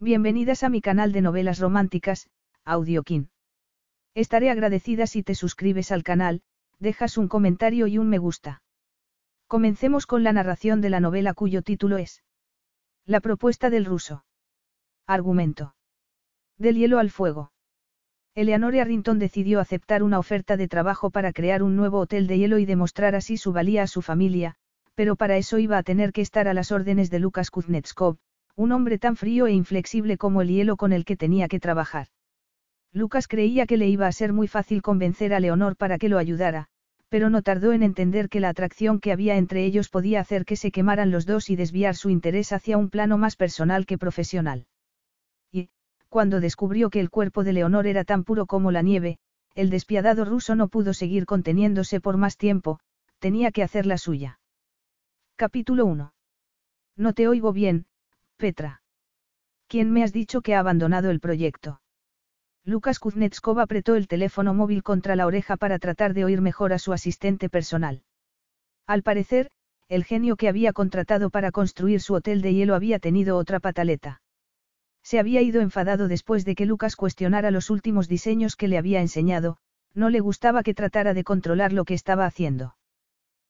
Bienvenidas a mi canal de novelas románticas, Audiokin. Estaré agradecida si te suscribes al canal, dejas un comentario y un me gusta. Comencemos con la narración de la novela cuyo título es La propuesta del ruso. Argumento. Del hielo al fuego. Eleanor Arrington decidió aceptar una oferta de trabajo para crear un nuevo hotel de hielo y demostrar así su valía a su familia, pero para eso iba a tener que estar a las órdenes de Lucas Kuznetskov, un hombre tan frío e inflexible como el hielo con el que tenía que trabajar. Lucas creía que le iba a ser muy fácil convencer a Leonor para que lo ayudara, pero no tardó en entender que la atracción que había entre ellos podía hacer que se quemaran los dos y desviar su interés hacia un plano más personal que profesional. Y, cuando descubrió que el cuerpo de Leonor era tan puro como la nieve, el despiadado ruso no pudo seguir conteniéndose por más tiempo, tenía que hacer la suya. Capítulo 1. No te oigo bien, Petra. ¿Quién me has dicho que ha abandonado el proyecto? Lucas Kuznetskov apretó el teléfono móvil contra la oreja para tratar de oír mejor a su asistente personal. Al parecer, el genio que había contratado para construir su hotel de hielo había tenido otra pataleta. Se había ido enfadado después de que Lucas cuestionara los últimos diseños que le había enseñado, no le gustaba que tratara de controlar lo que estaba haciendo.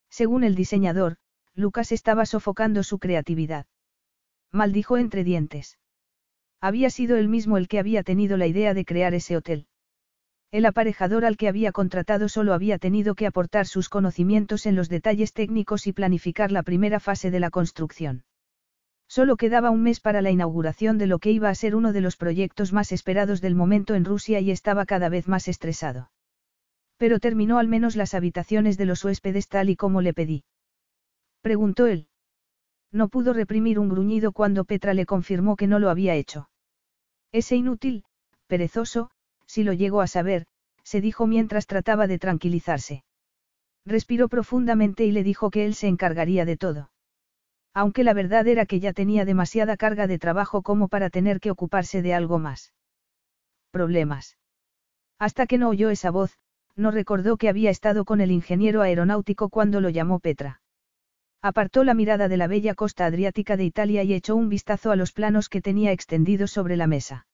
Según el diseñador, Lucas estaba sofocando su creatividad maldijo entre dientes. Había sido él mismo el que había tenido la idea de crear ese hotel. El aparejador al que había contratado solo había tenido que aportar sus conocimientos en los detalles técnicos y planificar la primera fase de la construcción. Solo quedaba un mes para la inauguración de lo que iba a ser uno de los proyectos más esperados del momento en Rusia y estaba cada vez más estresado. Pero terminó al menos las habitaciones de los huéspedes tal y como le pedí. Preguntó él. No pudo reprimir un gruñido cuando Petra le confirmó que no lo había hecho. Ese inútil, perezoso, si lo llegó a saber, se dijo mientras trataba de tranquilizarse. Respiró profundamente y le dijo que él se encargaría de todo. Aunque la verdad era que ya tenía demasiada carga de trabajo como para tener que ocuparse de algo más. Problemas. Hasta que no oyó esa voz, no recordó que había estado con el ingeniero aeronáutico cuando lo llamó Petra. Apartó la mirada de la bella costa adriática de Italia y echó un vistazo a los planos que tenía extendidos sobre la mesa.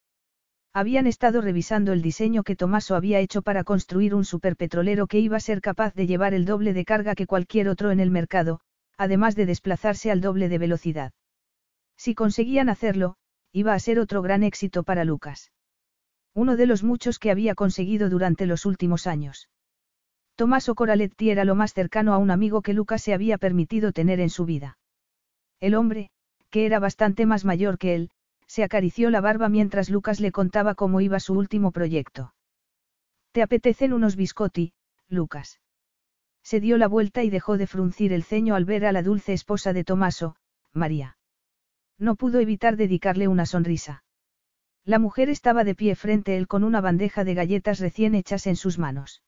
Habían estado revisando el diseño que Tomaso había hecho para construir un superpetrolero que iba a ser capaz de llevar el doble de carga que cualquier otro en el mercado, además de desplazarse al doble de velocidad. Si conseguían hacerlo, iba a ser otro gran éxito para Lucas. Uno de los muchos que había conseguido durante los últimos años. Tommaso Coraletti era lo más cercano a un amigo que Lucas se había permitido tener en su vida. El hombre, que era bastante más mayor que él, se acarició la barba mientras Lucas le contaba cómo iba su último proyecto. ¿Te apetecen unos biscotti, Lucas? Se dio la vuelta y dejó de fruncir el ceño al ver a la dulce esposa de Tomaso, María. No pudo evitar dedicarle una sonrisa. La mujer estaba de pie frente a él con una bandeja de galletas recién hechas en sus manos.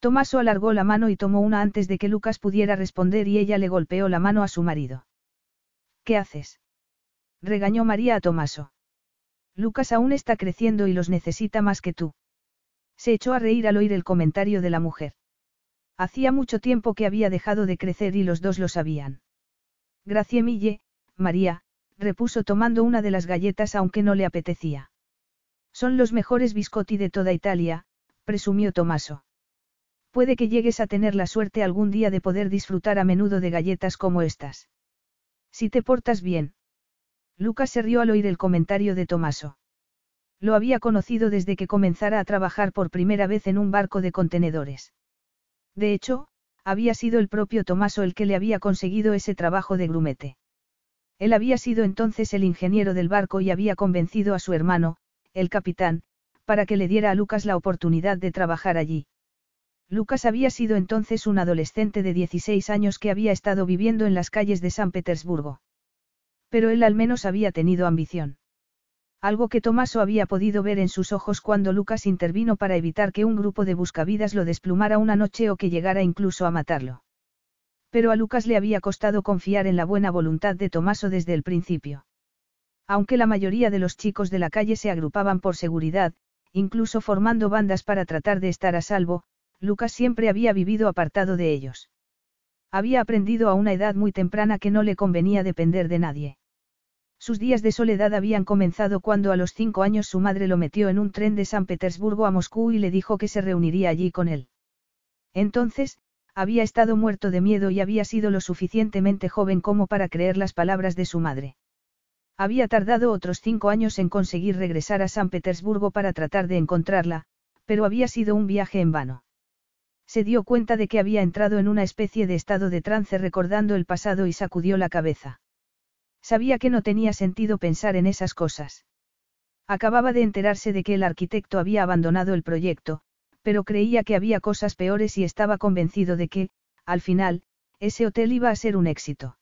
Tomaso alargó la mano y tomó una antes de que Lucas pudiera responder y ella le golpeó la mano a su marido. ¿Qué haces? regañó María a Tomaso. Lucas aún está creciendo y los necesita más que tú. Se echó a reír al oír el comentario de la mujer. Hacía mucho tiempo que había dejado de crecer y los dos lo sabían. Graciemille, María, repuso tomando una de las galletas aunque no le apetecía. Son los mejores biscotti de toda Italia, presumió Tomaso. Puede que llegues a tener la suerte algún día de poder disfrutar a menudo de galletas como estas. Si te portas bien. Lucas se rió al oír el comentario de Tomaso. Lo había conocido desde que comenzara a trabajar por primera vez en un barco de contenedores. De hecho, había sido el propio Tomaso el que le había conseguido ese trabajo de grumete. Él había sido entonces el ingeniero del barco y había convencido a su hermano, el capitán, para que le diera a Lucas la oportunidad de trabajar allí. Lucas había sido entonces un adolescente de 16 años que había estado viviendo en las calles de San Petersburgo. Pero él al menos había tenido ambición. Algo que Tomaso había podido ver en sus ojos cuando Lucas intervino para evitar que un grupo de buscavidas lo desplumara una noche o que llegara incluso a matarlo. Pero a Lucas le había costado confiar en la buena voluntad de Tomaso desde el principio. Aunque la mayoría de los chicos de la calle se agrupaban por seguridad, incluso formando bandas para tratar de estar a salvo, Lucas siempre había vivido apartado de ellos. Había aprendido a una edad muy temprana que no le convenía depender de nadie. Sus días de soledad habían comenzado cuando a los cinco años su madre lo metió en un tren de San Petersburgo a Moscú y le dijo que se reuniría allí con él. Entonces, había estado muerto de miedo y había sido lo suficientemente joven como para creer las palabras de su madre. Había tardado otros cinco años en conseguir regresar a San Petersburgo para tratar de encontrarla, pero había sido un viaje en vano. Se dio cuenta de que había entrado en una especie de estado de trance recordando el pasado y sacudió la cabeza. Sabía que no tenía sentido pensar en esas cosas. Acababa de enterarse de que el arquitecto había abandonado el proyecto, pero creía que había cosas peores y estaba convencido de que, al final, ese hotel iba a ser un éxito.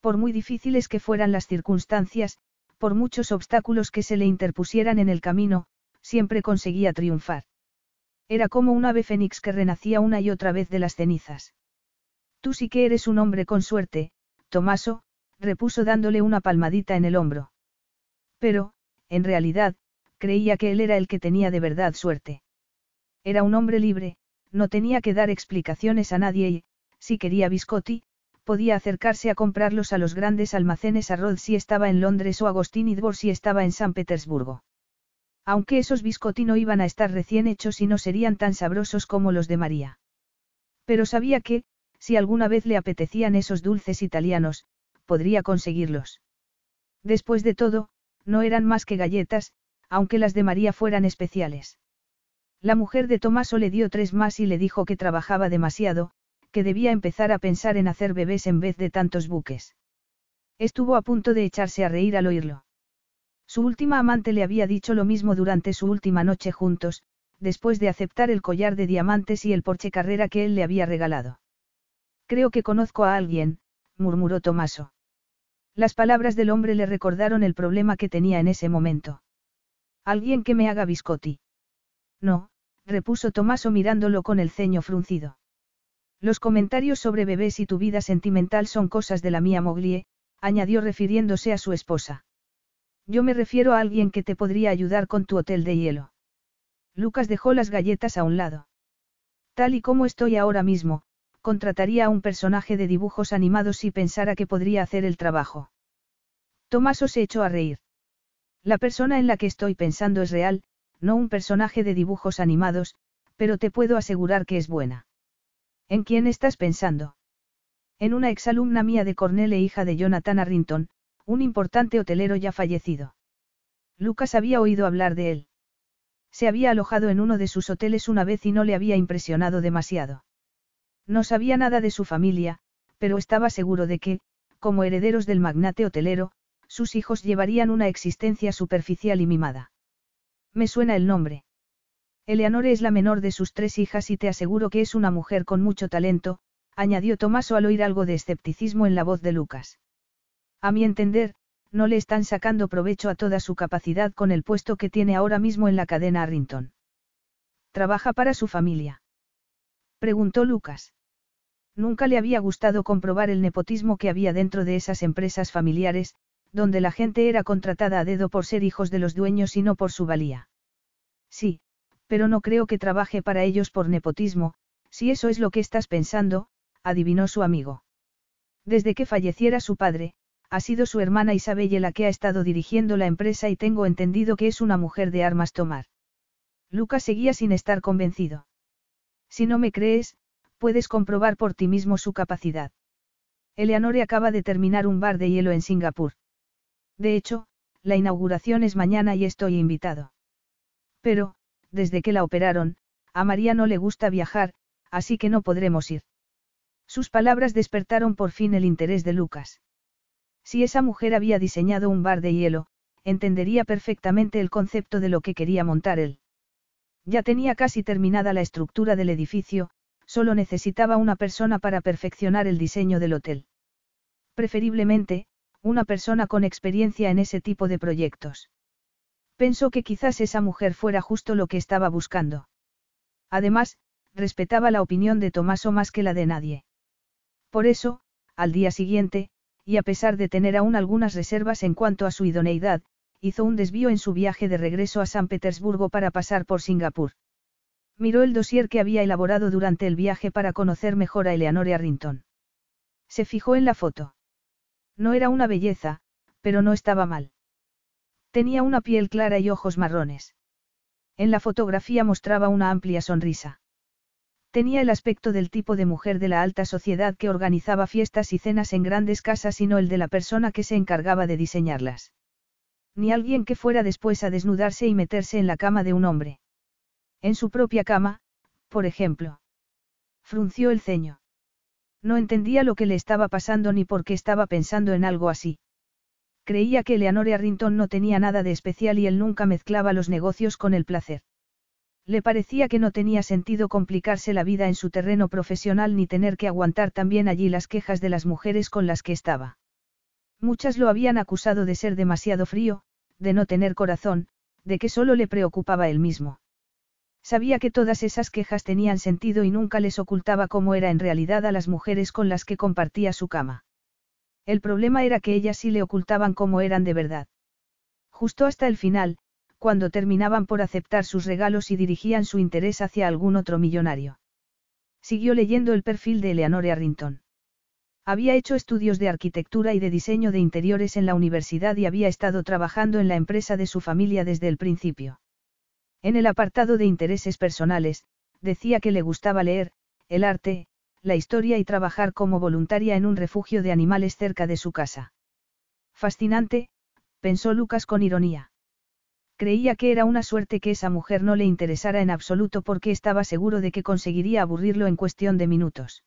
Por muy difíciles que fueran las circunstancias, por muchos obstáculos que se le interpusieran en el camino, siempre conseguía triunfar. Era como un ave fénix que renacía una y otra vez de las cenizas. Tú sí que eres un hombre con suerte, Tomaso, repuso dándole una palmadita en el hombro. Pero, en realidad, creía que él era el que tenía de verdad suerte. Era un hombre libre, no tenía que dar explicaciones a nadie y, si quería biscotti, podía acercarse a comprarlos a los grandes almacenes a Rod si estaba en Londres o a Agostín si estaba en San Petersburgo. Aunque esos biscotti no iban a estar recién hechos y no serían tan sabrosos como los de María. Pero sabía que, si alguna vez le apetecían esos dulces italianos, podría conseguirlos. Después de todo, no eran más que galletas, aunque las de María fueran especiales. La mujer de Tomaso le dio tres más y le dijo que trabajaba demasiado, que debía empezar a pensar en hacer bebés en vez de tantos buques. Estuvo a punto de echarse a reír al oírlo. Su última amante le había dicho lo mismo durante su última noche juntos, después de aceptar el collar de diamantes y el porche carrera que él le había regalado. Creo que conozco a alguien, murmuró Tomaso. Las palabras del hombre le recordaron el problema que tenía en ese momento. Alguien que me haga biscotti. No, repuso Tomaso mirándolo con el ceño fruncido. Los comentarios sobre bebés y tu vida sentimental son cosas de la mía Moglie, añadió refiriéndose a su esposa. Yo me refiero a alguien que te podría ayudar con tu hotel de hielo. Lucas dejó las galletas a un lado. Tal y como estoy ahora mismo, contrataría a un personaje de dibujos animados si pensara que podría hacer el trabajo. Tomaso se echó a reír. La persona en la que estoy pensando es real, no un personaje de dibujos animados, pero te puedo asegurar que es buena. ¿En quién estás pensando? En una exalumna mía de Cornell e hija de Jonathan Arrington, un importante hotelero ya fallecido. Lucas había oído hablar de él. Se había alojado en uno de sus hoteles una vez y no le había impresionado demasiado. No sabía nada de su familia, pero estaba seguro de que, como herederos del magnate hotelero, sus hijos llevarían una existencia superficial y mimada. Me suena el nombre. Eleanore es la menor de sus tres hijas y te aseguro que es una mujer con mucho talento, añadió Tomaso al oír algo de escepticismo en la voz de Lucas. A mi entender, no le están sacando provecho a toda su capacidad con el puesto que tiene ahora mismo en la cadena Arrington. ¿Trabaja para su familia? Preguntó Lucas. Nunca le había gustado comprobar el nepotismo que había dentro de esas empresas familiares, donde la gente era contratada a dedo por ser hijos de los dueños y no por su valía. Sí, pero no creo que trabaje para ellos por nepotismo, si eso es lo que estás pensando, adivinó su amigo. Desde que falleciera su padre, ha sido su hermana Isabelle la que ha estado dirigiendo la empresa y tengo entendido que es una mujer de armas tomar. Lucas seguía sin estar convencido. Si no me crees, puedes comprobar por ti mismo su capacidad. Eleanore acaba de terminar un bar de hielo en Singapur. De hecho, la inauguración es mañana y estoy invitado. Pero, desde que la operaron, a María no le gusta viajar, así que no podremos ir. Sus palabras despertaron por fin el interés de Lucas. Si esa mujer había diseñado un bar de hielo, entendería perfectamente el concepto de lo que quería montar él. Ya tenía casi terminada la estructura del edificio, solo necesitaba una persona para perfeccionar el diseño del hotel. Preferiblemente, una persona con experiencia en ese tipo de proyectos. Pensó que quizás esa mujer fuera justo lo que estaba buscando. Además, respetaba la opinión de Tomaso más que la de nadie. Por eso, al día siguiente, y a pesar de tener aún algunas reservas en cuanto a su idoneidad, hizo un desvío en su viaje de regreso a San Petersburgo para pasar por Singapur. Miró el dossier que había elaborado durante el viaje para conocer mejor a Eleanor Arrington. Se fijó en la foto. No era una belleza, pero no estaba mal. Tenía una piel clara y ojos marrones. En la fotografía mostraba una amplia sonrisa. Tenía el aspecto del tipo de mujer de la alta sociedad que organizaba fiestas y cenas en grandes casas y no el de la persona que se encargaba de diseñarlas ni alguien que fuera después a desnudarse y meterse en la cama de un hombre. En su propia cama, por ejemplo. Frunció el ceño. No entendía lo que le estaba pasando ni por qué estaba pensando en algo así. Creía que Eleanor Arrington no tenía nada de especial y él nunca mezclaba los negocios con el placer. Le parecía que no tenía sentido complicarse la vida en su terreno profesional ni tener que aguantar también allí las quejas de las mujeres con las que estaba. Muchas lo habían acusado de ser demasiado frío, de no tener corazón, de que solo le preocupaba él mismo. Sabía que todas esas quejas tenían sentido y nunca les ocultaba cómo era en realidad a las mujeres con las que compartía su cama. El problema era que ellas sí le ocultaban cómo eran de verdad. Justo hasta el final, cuando terminaban por aceptar sus regalos y dirigían su interés hacia algún otro millonario. Siguió leyendo el perfil de Eleanor Arrington. Había hecho estudios de arquitectura y de diseño de interiores en la universidad y había estado trabajando en la empresa de su familia desde el principio. En el apartado de intereses personales, decía que le gustaba leer, el arte, la historia y trabajar como voluntaria en un refugio de animales cerca de su casa. Fascinante, pensó Lucas con ironía. Creía que era una suerte que esa mujer no le interesara en absoluto porque estaba seguro de que conseguiría aburrirlo en cuestión de minutos.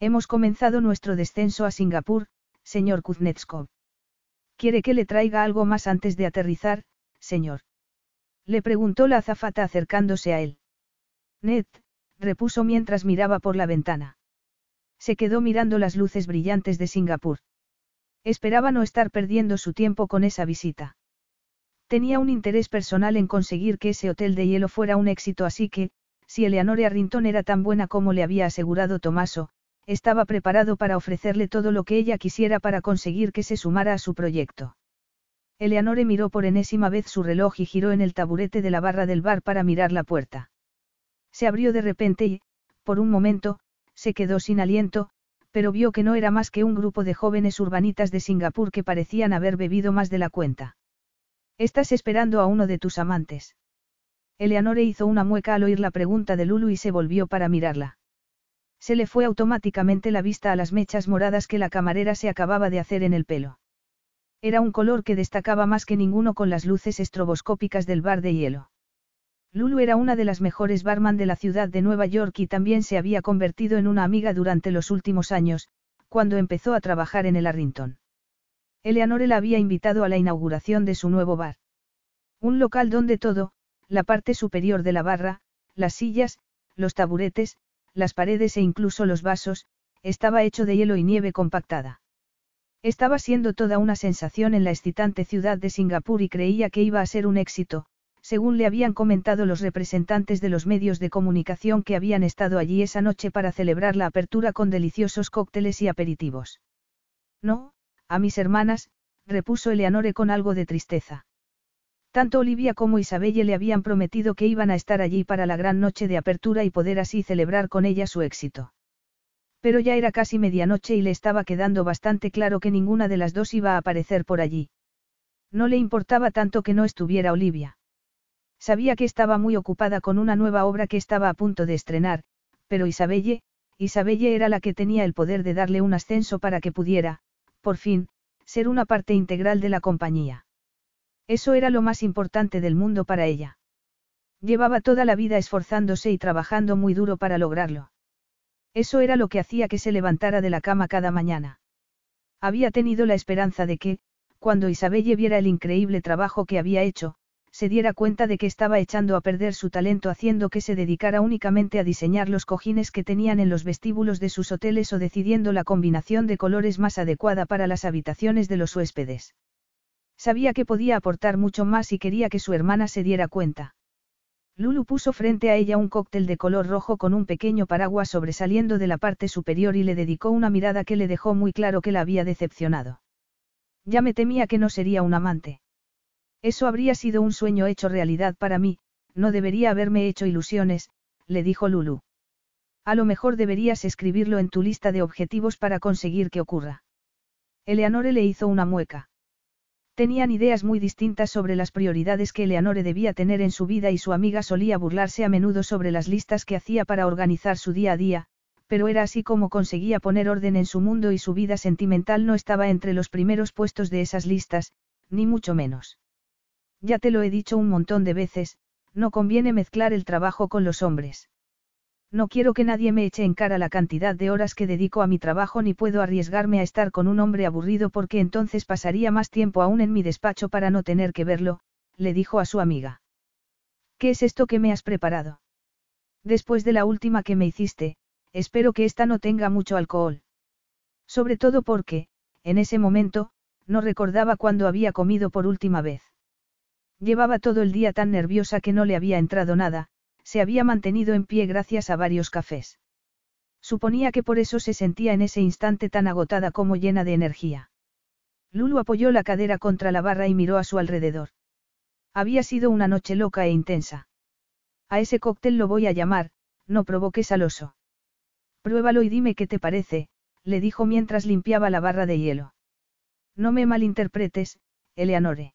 Hemos comenzado nuestro descenso a Singapur, señor Kuznetskov. ¿Quiere que le traiga algo más antes de aterrizar, señor? Le preguntó la azafata acercándose a él. Ned, repuso mientras miraba por la ventana. Se quedó mirando las luces brillantes de Singapur. Esperaba no estar perdiendo su tiempo con esa visita. Tenía un interés personal en conseguir que ese hotel de hielo fuera un éxito así que, si Eleanor Arrington era tan buena como le había asegurado Tomaso, estaba preparado para ofrecerle todo lo que ella quisiera para conseguir que se sumara a su proyecto. Eleanore miró por enésima vez su reloj y giró en el taburete de la barra del bar para mirar la puerta. Se abrió de repente y, por un momento, se quedó sin aliento, pero vio que no era más que un grupo de jóvenes urbanitas de Singapur que parecían haber bebido más de la cuenta. Estás esperando a uno de tus amantes. Eleanore hizo una mueca al oír la pregunta de Lulu y se volvió para mirarla. Se le fue automáticamente la vista a las mechas moradas que la camarera se acababa de hacer en el pelo. Era un color que destacaba más que ninguno con las luces estroboscópicas del bar de hielo. Lulu era una de las mejores barman de la ciudad de Nueva York y también se había convertido en una amiga durante los últimos años, cuando empezó a trabajar en el Arrington. Eleanor la había invitado a la inauguración de su nuevo bar. Un local donde todo, la parte superior de la barra, las sillas, los taburetes, las paredes e incluso los vasos, estaba hecho de hielo y nieve compactada. Estaba siendo toda una sensación en la excitante ciudad de Singapur y creía que iba a ser un éxito, según le habían comentado los representantes de los medios de comunicación que habían estado allí esa noche para celebrar la apertura con deliciosos cócteles y aperitivos. No, a mis hermanas, repuso Eleanore con algo de tristeza. Tanto Olivia como Isabelle le habían prometido que iban a estar allí para la gran noche de apertura y poder así celebrar con ella su éxito. Pero ya era casi medianoche y le estaba quedando bastante claro que ninguna de las dos iba a aparecer por allí. No le importaba tanto que no estuviera Olivia. Sabía que estaba muy ocupada con una nueva obra que estaba a punto de estrenar, pero Isabelle, Isabelle era la que tenía el poder de darle un ascenso para que pudiera, por fin, ser una parte integral de la compañía. Eso era lo más importante del mundo para ella. Llevaba toda la vida esforzándose y trabajando muy duro para lograrlo. Eso era lo que hacía que se levantara de la cama cada mañana. Había tenido la esperanza de que, cuando Isabelle viera el increíble trabajo que había hecho, se diera cuenta de que estaba echando a perder su talento haciendo que se dedicara únicamente a diseñar los cojines que tenían en los vestíbulos de sus hoteles o decidiendo la combinación de colores más adecuada para las habitaciones de los huéspedes. Sabía que podía aportar mucho más y quería que su hermana se diera cuenta. Lulu puso frente a ella un cóctel de color rojo con un pequeño paraguas sobresaliendo de la parte superior y le dedicó una mirada que le dejó muy claro que la había decepcionado. Ya me temía que no sería un amante. Eso habría sido un sueño hecho realidad para mí, no debería haberme hecho ilusiones, le dijo Lulu. A lo mejor deberías escribirlo en tu lista de objetivos para conseguir que ocurra. Eleanore le hizo una mueca. Tenían ideas muy distintas sobre las prioridades que Eleanore debía tener en su vida y su amiga solía burlarse a menudo sobre las listas que hacía para organizar su día a día, pero era así como conseguía poner orden en su mundo y su vida sentimental no estaba entre los primeros puestos de esas listas, ni mucho menos. Ya te lo he dicho un montón de veces, no conviene mezclar el trabajo con los hombres. No quiero que nadie me eche en cara la cantidad de horas que dedico a mi trabajo ni puedo arriesgarme a estar con un hombre aburrido porque entonces pasaría más tiempo aún en mi despacho para no tener que verlo, le dijo a su amiga. ¿Qué es esto que me has preparado? Después de la última que me hiciste, espero que esta no tenga mucho alcohol. Sobre todo porque, en ese momento, no recordaba cuándo había comido por última vez. Llevaba todo el día tan nerviosa que no le había entrado nada, se había mantenido en pie gracias a varios cafés. Suponía que por eso se sentía en ese instante tan agotada como llena de energía. Lulu apoyó la cadera contra la barra y miró a su alrededor. Había sido una noche loca e intensa. A ese cóctel lo voy a llamar, no provoques al oso. Pruébalo y dime qué te parece, le dijo mientras limpiaba la barra de hielo. No me malinterpretes, Eleanore.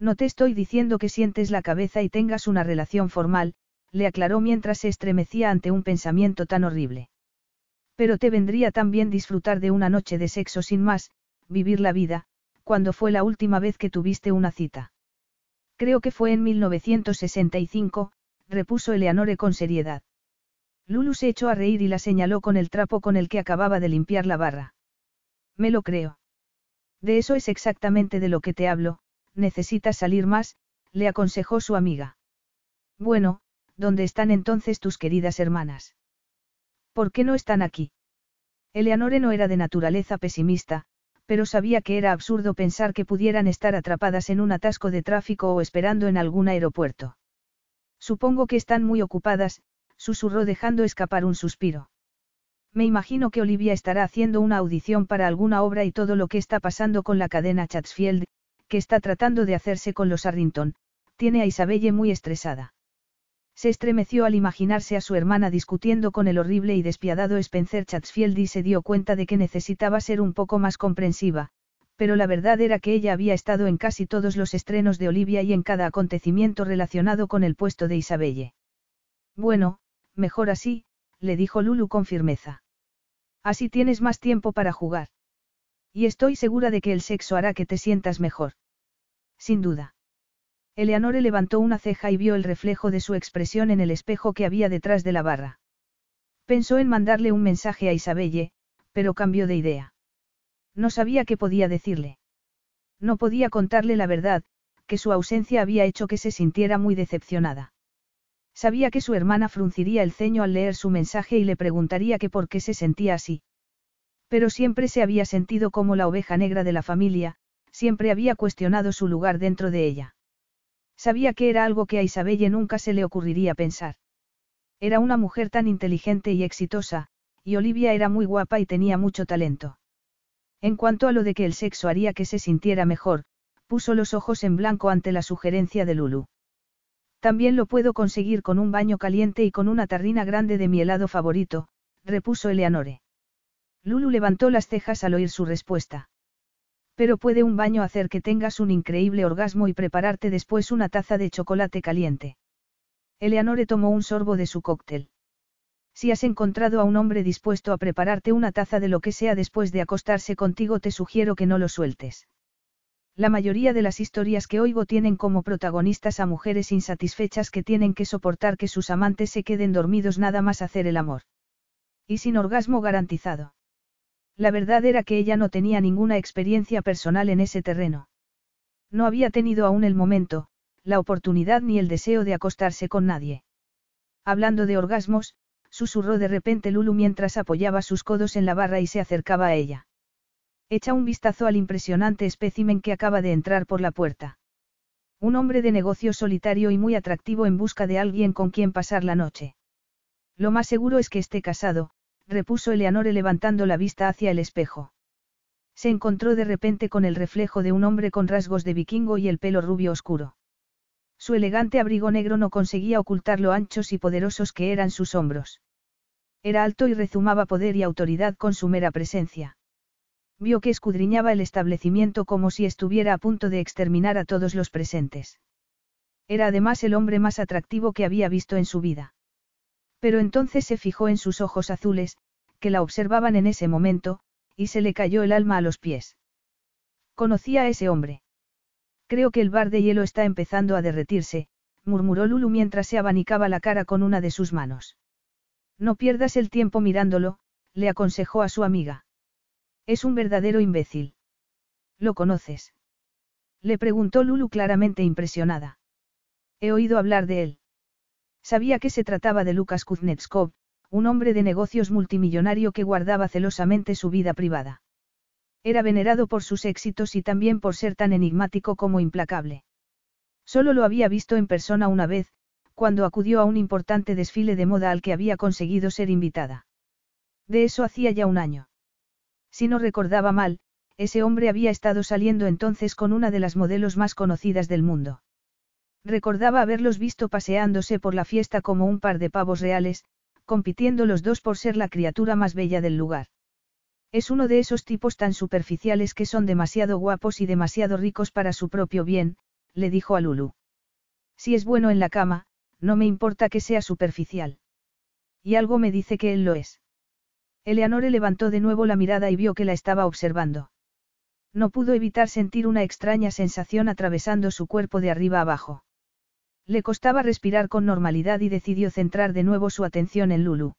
No te estoy diciendo que sientes la cabeza y tengas una relación formal, le aclaró mientras se estremecía ante un pensamiento tan horrible. Pero te vendría también disfrutar de una noche de sexo sin más, vivir la vida, cuando fue la última vez que tuviste una cita. Creo que fue en 1965, repuso Eleanore con seriedad. Lulu se echó a reír y la señaló con el trapo con el que acababa de limpiar la barra. Me lo creo. De eso es exactamente de lo que te hablo, necesitas salir más, le aconsejó su amiga. Bueno, ¿dónde están entonces tus queridas hermanas? ¿Por qué no están aquí? Eleanore no era de naturaleza pesimista, pero sabía que era absurdo pensar que pudieran estar atrapadas en un atasco de tráfico o esperando en algún aeropuerto. Supongo que están muy ocupadas, susurró dejando escapar un suspiro. Me imagino que Olivia estará haciendo una audición para alguna obra y todo lo que está pasando con la cadena Chatsfield, que está tratando de hacerse con los Arrington, tiene a Isabelle muy estresada. Se estremeció al imaginarse a su hermana discutiendo con el horrible y despiadado Spencer Chatsfield y se dio cuenta de que necesitaba ser un poco más comprensiva, pero la verdad era que ella había estado en casi todos los estrenos de Olivia y en cada acontecimiento relacionado con el puesto de Isabelle. Bueno, mejor así, le dijo Lulu con firmeza. Así tienes más tiempo para jugar. Y estoy segura de que el sexo hará que te sientas mejor. Sin duda. Eleanore levantó una ceja y vio el reflejo de su expresión en el espejo que había detrás de la barra. Pensó en mandarle un mensaje a Isabelle, pero cambió de idea. No sabía qué podía decirle. No podía contarle la verdad, que su ausencia había hecho que se sintiera muy decepcionada. Sabía que su hermana frunciría el ceño al leer su mensaje y le preguntaría que por qué se sentía así. Pero siempre se había sentido como la oveja negra de la familia, siempre había cuestionado su lugar dentro de ella. Sabía que era algo que a Isabelle nunca se le ocurriría pensar. Era una mujer tan inteligente y exitosa, y Olivia era muy guapa y tenía mucho talento. En cuanto a lo de que el sexo haría que se sintiera mejor, puso los ojos en blanco ante la sugerencia de Lulu. También lo puedo conseguir con un baño caliente y con una tarrina grande de mi helado favorito, repuso Eleanore. Lulu levantó las cejas al oír su respuesta. Pero puede un baño hacer que tengas un increíble orgasmo y prepararte después una taza de chocolate caliente. Eleanore tomó un sorbo de su cóctel. Si has encontrado a un hombre dispuesto a prepararte una taza de lo que sea después de acostarse contigo, te sugiero que no lo sueltes. La mayoría de las historias que oigo tienen como protagonistas a mujeres insatisfechas que tienen que soportar que sus amantes se queden dormidos nada más hacer el amor. Y sin orgasmo garantizado. La verdad era que ella no tenía ninguna experiencia personal en ese terreno. No había tenido aún el momento, la oportunidad ni el deseo de acostarse con nadie. Hablando de orgasmos, susurró de repente Lulu mientras apoyaba sus codos en la barra y se acercaba a ella. Echa un vistazo al impresionante espécimen que acaba de entrar por la puerta. Un hombre de negocio solitario y muy atractivo en busca de alguien con quien pasar la noche. Lo más seguro es que esté casado, repuso Eleanore levantando la vista hacia el espejo. Se encontró de repente con el reflejo de un hombre con rasgos de vikingo y el pelo rubio oscuro. Su elegante abrigo negro no conseguía ocultar lo anchos y poderosos que eran sus hombros. Era alto y rezumaba poder y autoridad con su mera presencia. Vio que escudriñaba el establecimiento como si estuviera a punto de exterminar a todos los presentes. Era además el hombre más atractivo que había visto en su vida. Pero entonces se fijó en sus ojos azules, que la observaban en ese momento, y se le cayó el alma a los pies. Conocía a ese hombre. Creo que el bar de hielo está empezando a derretirse, murmuró Lulu mientras se abanicaba la cara con una de sus manos. No pierdas el tiempo mirándolo, le aconsejó a su amiga. Es un verdadero imbécil. ¿Lo conoces? Le preguntó Lulu claramente impresionada. He oído hablar de él. Sabía que se trataba de Lucas Kuznetskov, un hombre de negocios multimillonario que guardaba celosamente su vida privada. Era venerado por sus éxitos y también por ser tan enigmático como implacable. Solo lo había visto en persona una vez, cuando acudió a un importante desfile de moda al que había conseguido ser invitada. De eso hacía ya un año. Si no recordaba mal, ese hombre había estado saliendo entonces con una de las modelos más conocidas del mundo. Recordaba haberlos visto paseándose por la fiesta como un par de pavos reales, compitiendo los dos por ser la criatura más bella del lugar. Es uno de esos tipos tan superficiales que son demasiado guapos y demasiado ricos para su propio bien, le dijo a Lulu. Si es bueno en la cama, no me importa que sea superficial. Y algo me dice que él lo es. Eleanore levantó de nuevo la mirada y vio que la estaba observando. No pudo evitar sentir una extraña sensación atravesando su cuerpo de arriba abajo. Le costaba respirar con normalidad y decidió centrar de nuevo su atención en Lulu.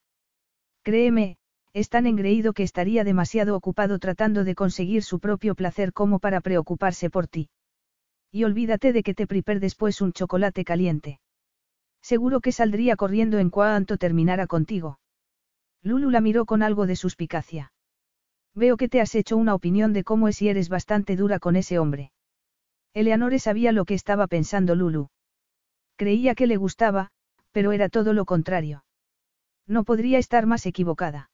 Créeme, es tan engreído que estaría demasiado ocupado tratando de conseguir su propio placer como para preocuparse por ti. Y olvídate de que te prepare después un chocolate caliente. Seguro que saldría corriendo en cuanto terminara contigo. Lulu la miró con algo de suspicacia. Veo que te has hecho una opinión de cómo es y eres bastante dura con ese hombre. Eleanore sabía lo que estaba pensando Lulu. Creía que le gustaba, pero era todo lo contrario. No podría estar más equivocada.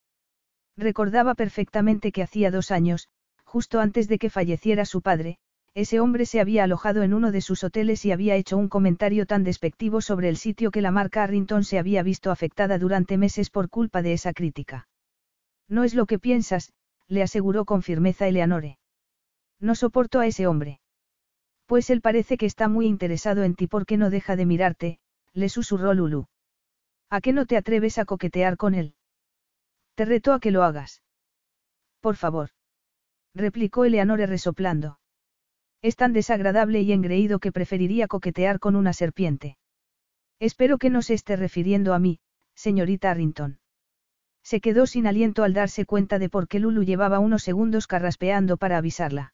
Recordaba perfectamente que hacía dos años, justo antes de que falleciera su padre, ese hombre se había alojado en uno de sus hoteles y había hecho un comentario tan despectivo sobre el sitio que la marca Arrington se había visto afectada durante meses por culpa de esa crítica. No es lo que piensas, le aseguró con firmeza Eleanore. No soporto a ese hombre. Pues él parece que está muy interesado en ti porque no deja de mirarte, le susurró Lulu. ¿A qué no te atreves a coquetear con él? Te reto a que lo hagas. Por favor. Replicó Eleanore resoplando. Es tan desagradable y engreído que preferiría coquetear con una serpiente. Espero que no se esté refiriendo a mí, señorita Arrington. Se quedó sin aliento al darse cuenta de por qué Lulu llevaba unos segundos carraspeando para avisarla.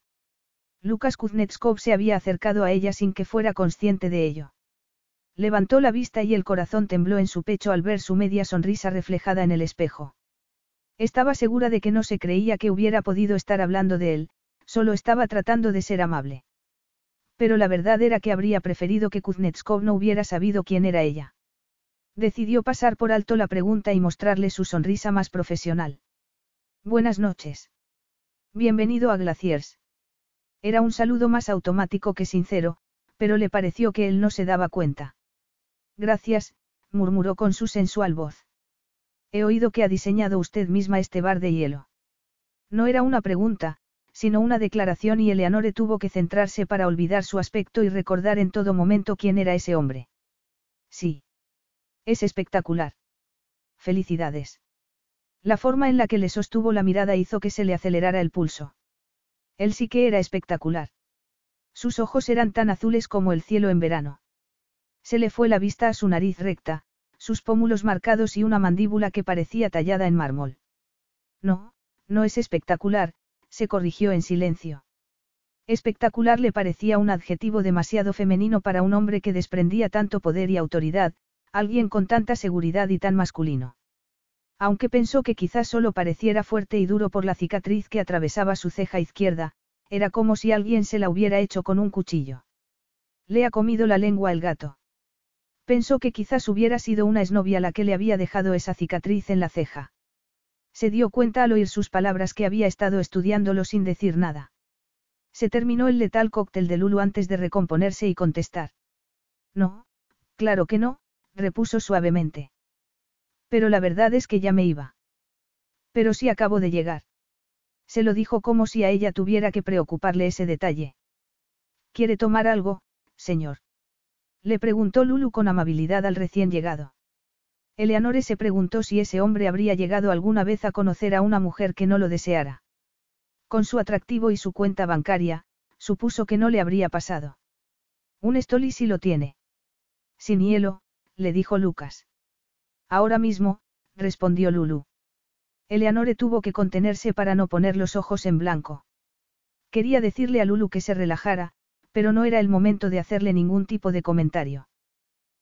Lucas Kuznetskov se había acercado a ella sin que fuera consciente de ello. Levantó la vista y el corazón tembló en su pecho al ver su media sonrisa reflejada en el espejo. Estaba segura de que no se creía que hubiera podido estar hablando de él, Solo estaba tratando de ser amable. Pero la verdad era que habría preferido que Kuznetskov no hubiera sabido quién era ella. Decidió pasar por alto la pregunta y mostrarle su sonrisa más profesional. Buenas noches. Bienvenido a Glaciers. Era un saludo más automático que sincero, pero le pareció que él no se daba cuenta. Gracias, murmuró con su sensual voz. He oído que ha diseñado usted misma este bar de hielo. No era una pregunta, sino una declaración y Eleanore tuvo que centrarse para olvidar su aspecto y recordar en todo momento quién era ese hombre. Sí. Es espectacular. felicidades. La forma en la que le sostuvo la mirada hizo que se le acelerara el pulso. Él sí que era espectacular. Sus ojos eran tan azules como el cielo en verano. Se le fue la vista a su nariz recta, sus pómulos marcados y una mandíbula que parecía tallada en mármol. No, no es espectacular, se corrigió en silencio. Espectacular le parecía un adjetivo demasiado femenino para un hombre que desprendía tanto poder y autoridad, alguien con tanta seguridad y tan masculino. Aunque pensó que quizás solo pareciera fuerte y duro por la cicatriz que atravesaba su ceja izquierda, era como si alguien se la hubiera hecho con un cuchillo. Le ha comido la lengua el gato. Pensó que quizás hubiera sido una esnovia la que le había dejado esa cicatriz en la ceja. Se dio cuenta al oír sus palabras que había estado estudiándolo sin decir nada. Se terminó el letal cóctel de Lulu antes de recomponerse y contestar. No, claro que no, repuso suavemente. Pero la verdad es que ya me iba. Pero sí acabo de llegar. Se lo dijo como si a ella tuviera que preocuparle ese detalle. ¿Quiere tomar algo, señor? Le preguntó Lulu con amabilidad al recién llegado. Eleanore se preguntó si ese hombre habría llegado alguna vez a conocer a una mujer que no lo deseara. Con su atractivo y su cuenta bancaria, supuso que no le habría pasado. Un Stoli sí lo tiene. Sin hielo, le dijo Lucas. Ahora mismo, respondió Lulu. Eleanore tuvo que contenerse para no poner los ojos en blanco. Quería decirle a Lulu que se relajara, pero no era el momento de hacerle ningún tipo de comentario.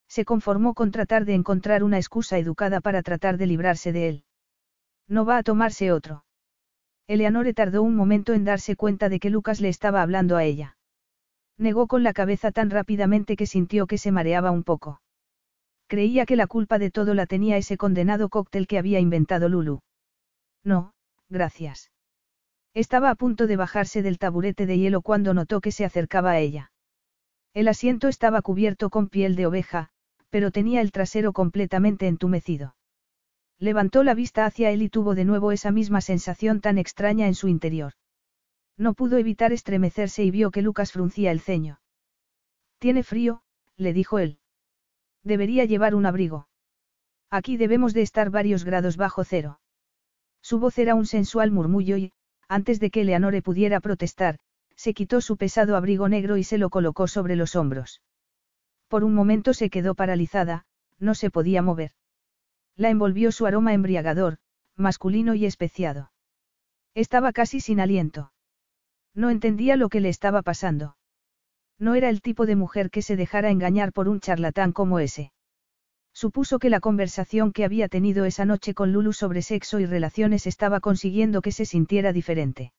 Se conformó con tratar de encontrar una excusa educada para tratar de librarse de él. No va a tomarse otro. Eleanore tardó un momento en darse cuenta de que Lucas le estaba hablando a ella. Negó con la cabeza tan rápidamente que sintió que se mareaba un poco. Creía que la culpa de todo la tenía ese condenado cóctel que había inventado Lulu. No, gracias. Estaba a punto de bajarse del taburete de hielo cuando notó que se acercaba a ella. El asiento estaba cubierto con piel de oveja, pero tenía el trasero completamente entumecido. Levantó la vista hacia él y tuvo de nuevo esa misma sensación tan extraña en su interior. No pudo evitar estremecerse y vio que Lucas fruncía el ceño. Tiene frío, le dijo él. Debería llevar un abrigo. Aquí debemos de estar varios grados bajo cero. Su voz era un sensual murmullo y, antes de que Leonore pudiera protestar, se quitó su pesado abrigo negro y se lo colocó sobre los hombros. Por un momento se quedó paralizada, no se podía mover. La envolvió su aroma embriagador, masculino y especiado. Estaba casi sin aliento. No entendía lo que le estaba pasando. No era el tipo de mujer que se dejara engañar por un charlatán como ese. Supuso que la conversación que había tenido esa noche con Lulu sobre sexo y relaciones estaba consiguiendo que se sintiera diferente.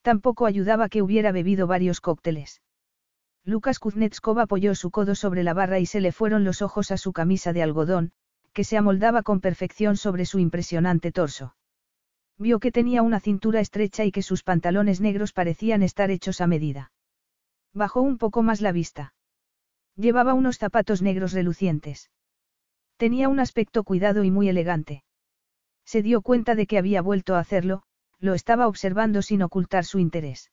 Tampoco ayudaba que hubiera bebido varios cócteles. Lucas Kuznetskov apoyó su codo sobre la barra y se le fueron los ojos a su camisa de algodón, que se amoldaba con perfección sobre su impresionante torso. Vio que tenía una cintura estrecha y que sus pantalones negros parecían estar hechos a medida. Bajó un poco más la vista. Llevaba unos zapatos negros relucientes. Tenía un aspecto cuidado y muy elegante. Se dio cuenta de que había vuelto a hacerlo, lo estaba observando sin ocultar su interés.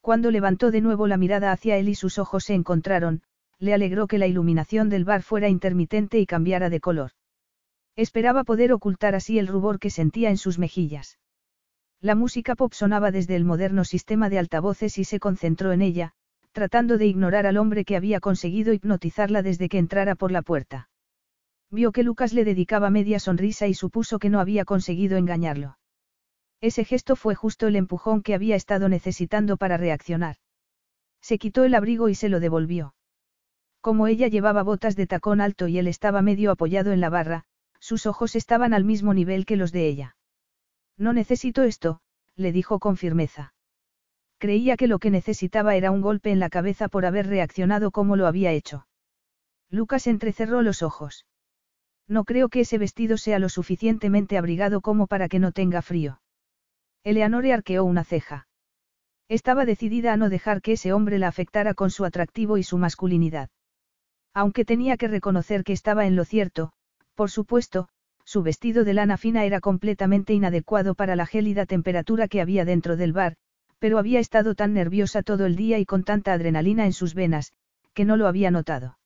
Cuando levantó de nuevo la mirada hacia él y sus ojos se encontraron, le alegró que la iluminación del bar fuera intermitente y cambiara de color. Esperaba poder ocultar así el rubor que sentía en sus mejillas. La música pop sonaba desde el moderno sistema de altavoces y se concentró en ella, tratando de ignorar al hombre que había conseguido hipnotizarla desde que entrara por la puerta. Vio que Lucas le dedicaba media sonrisa y supuso que no había conseguido engañarlo. Ese gesto fue justo el empujón que había estado necesitando para reaccionar. Se quitó el abrigo y se lo devolvió. Como ella llevaba botas de tacón alto y él estaba medio apoyado en la barra, sus ojos estaban al mismo nivel que los de ella. No necesito esto, le dijo con firmeza. Creía que lo que necesitaba era un golpe en la cabeza por haber reaccionado como lo había hecho. Lucas entrecerró los ojos. No creo que ese vestido sea lo suficientemente abrigado como para que no tenga frío. Eleanore arqueó una ceja. Estaba decidida a no dejar que ese hombre la afectara con su atractivo y su masculinidad. Aunque tenía que reconocer que estaba en lo cierto, por supuesto, su vestido de lana fina era completamente inadecuado para la gélida temperatura que había dentro del bar, pero había estado tan nerviosa todo el día y con tanta adrenalina en sus venas, que no lo había notado.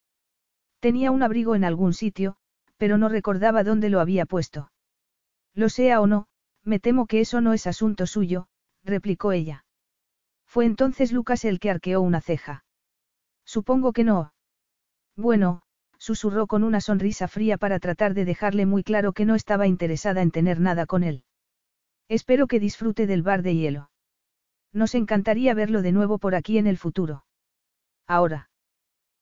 Tenía un abrigo en algún sitio, pero no recordaba dónde lo había puesto. Lo sea o no, me temo que eso no es asunto suyo, replicó ella. Fue entonces Lucas el que arqueó una ceja. Supongo que no. Bueno, susurró con una sonrisa fría para tratar de dejarle muy claro que no estaba interesada en tener nada con él. Espero que disfrute del bar de hielo. Nos encantaría verlo de nuevo por aquí en el futuro. Ahora.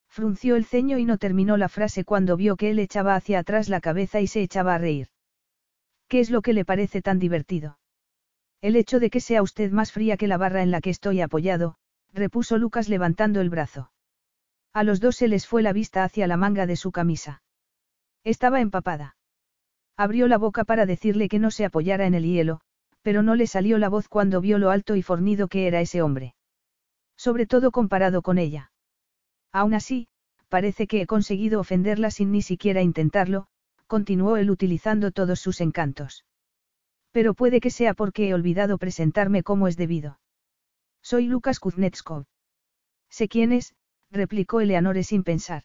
Frunció el ceño y no terminó la frase cuando vio que él echaba hacia atrás la cabeza y se echaba a reír. ¿Qué es lo que le parece tan divertido? El hecho de que sea usted más fría que la barra en la que estoy apoyado, repuso Lucas levantando el brazo. A los dos se les fue la vista hacia la manga de su camisa. Estaba empapada. Abrió la boca para decirle que no se apoyara en el hielo, pero no le salió la voz cuando vio lo alto y fornido que era ese hombre. Sobre todo comparado con ella. Aún así, parece que he conseguido ofenderla sin ni siquiera intentarlo, continuó él utilizando todos sus encantos. Pero puede que sea porque he olvidado presentarme como es debido. Soy Lucas Kuznetskov. Sé quién es, replicó Eleanore sin pensar.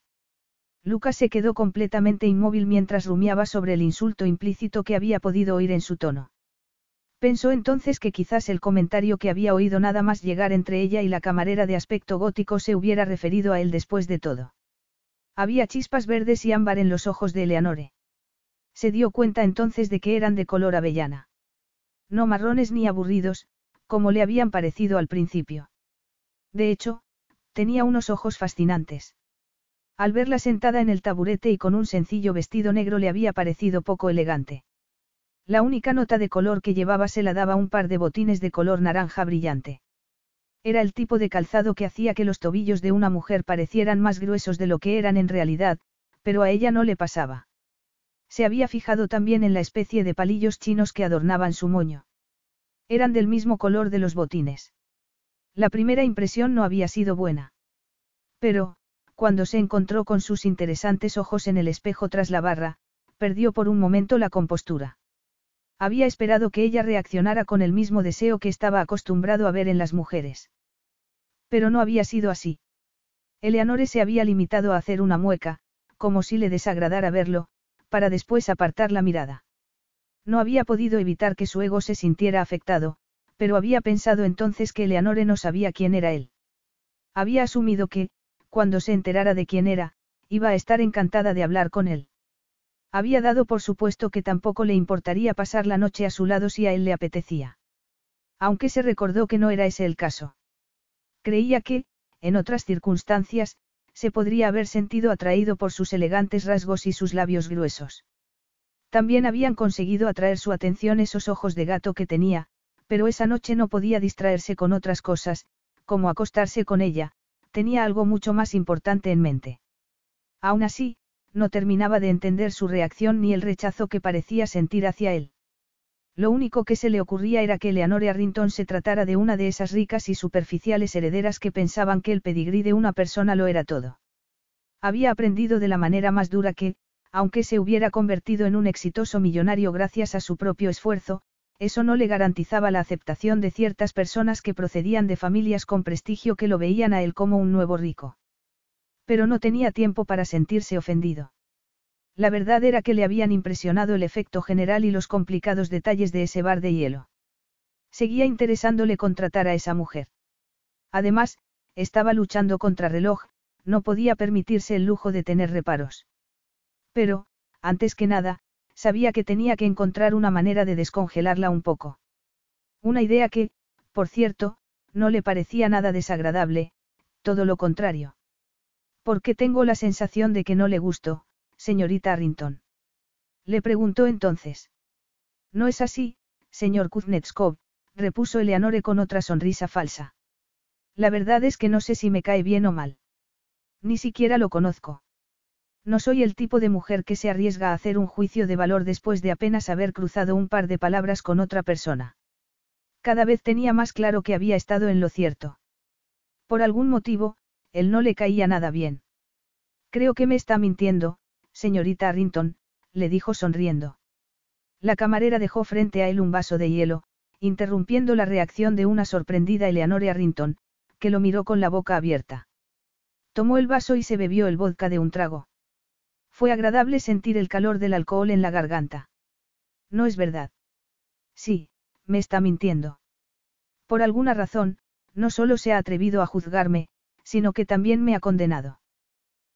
Lucas se quedó completamente inmóvil mientras rumiaba sobre el insulto implícito que había podido oír en su tono. Pensó entonces que quizás el comentario que había oído nada más llegar entre ella y la camarera de aspecto gótico se hubiera referido a él después de todo. Había chispas verdes y ámbar en los ojos de Eleanore. Se dio cuenta entonces de que eran de color avellana. No marrones ni aburridos, como le habían parecido al principio. De hecho, tenía unos ojos fascinantes. Al verla sentada en el taburete y con un sencillo vestido negro le había parecido poco elegante. La única nota de color que llevaba se la daba un par de botines de color naranja brillante. Era el tipo de calzado que hacía que los tobillos de una mujer parecieran más gruesos de lo que eran en realidad, pero a ella no le pasaba. Se había fijado también en la especie de palillos chinos que adornaban su moño. Eran del mismo color de los botines. La primera impresión no había sido buena. Pero, cuando se encontró con sus interesantes ojos en el espejo tras la barra, perdió por un momento la compostura. Había esperado que ella reaccionara con el mismo deseo que estaba acostumbrado a ver en las mujeres. Pero no había sido así. Eleanore se había limitado a hacer una mueca, como si le desagradara verlo, para después apartar la mirada. No había podido evitar que su ego se sintiera afectado, pero había pensado entonces que Eleanore no sabía quién era él. Había asumido que, cuando se enterara de quién era, iba a estar encantada de hablar con él. Había dado por supuesto que tampoco le importaría pasar la noche a su lado si a él le apetecía. Aunque se recordó que no era ese el caso. Creía que, en otras circunstancias, se podría haber sentido atraído por sus elegantes rasgos y sus labios gruesos. También habían conseguido atraer su atención esos ojos de gato que tenía, pero esa noche no podía distraerse con otras cosas, como acostarse con ella, tenía algo mucho más importante en mente. Aún así, no terminaba de entender su reacción ni el rechazo que parecía sentir hacia él. Lo único que se le ocurría era que Leonore Arrington se tratara de una de esas ricas y superficiales herederas que pensaban que el pedigrí de una persona lo era todo. Había aprendido de la manera más dura que, aunque se hubiera convertido en un exitoso millonario gracias a su propio esfuerzo, eso no le garantizaba la aceptación de ciertas personas que procedían de familias con prestigio que lo veían a él como un nuevo rico. Pero no tenía tiempo para sentirse ofendido. La verdad era que le habían impresionado el efecto general y los complicados detalles de ese bar de hielo. Seguía interesándole contratar a esa mujer. Además, estaba luchando contra reloj, no podía permitirse el lujo de tener reparos. Pero, antes que nada, sabía que tenía que encontrar una manera de descongelarla un poco. Una idea que, por cierto, no le parecía nada desagradable, todo lo contrario. ¿Por qué tengo la sensación de que no le gusto, señorita Arrington? Le preguntó entonces. No es así, señor Kuznetskov, repuso Eleanore con otra sonrisa falsa. La verdad es que no sé si me cae bien o mal. Ni siquiera lo conozco. No soy el tipo de mujer que se arriesga a hacer un juicio de valor después de apenas haber cruzado un par de palabras con otra persona. Cada vez tenía más claro que había estado en lo cierto. Por algún motivo, él no le caía nada bien. Creo que me está mintiendo, señorita Arrington, le dijo sonriendo. La camarera dejó frente a él un vaso de hielo, interrumpiendo la reacción de una sorprendida Eleanore Arrington, que lo miró con la boca abierta. Tomó el vaso y se bebió el vodka de un trago. Fue agradable sentir el calor del alcohol en la garganta. No es verdad. Sí, me está mintiendo. Por alguna razón, no solo se ha atrevido a juzgarme, sino que también me ha condenado.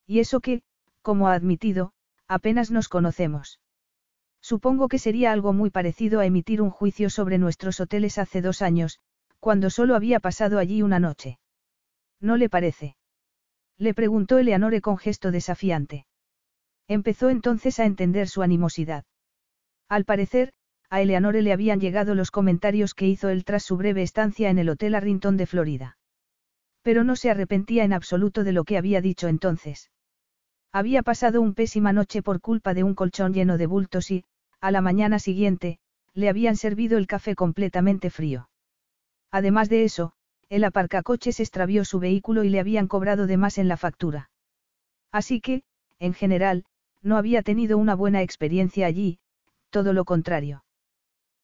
Y eso que, como ha admitido, apenas nos conocemos. Supongo que sería algo muy parecido a emitir un juicio sobre nuestros hoteles hace dos años, cuando solo había pasado allí una noche. ¿No le parece? Le preguntó Eleanore con gesto desafiante. Empezó entonces a entender su animosidad. Al parecer, a Eleanore le habían llegado los comentarios que hizo él tras su breve estancia en el Hotel Arrington de Florida. Pero no se arrepentía en absoluto de lo que había dicho entonces. Había pasado un pésima noche por culpa de un colchón lleno de bultos y, a la mañana siguiente, le habían servido el café completamente frío. Además de eso, el aparcacoches extravió su vehículo y le habían cobrado de más en la factura. Así que, en general, no había tenido una buena experiencia allí, todo lo contrario.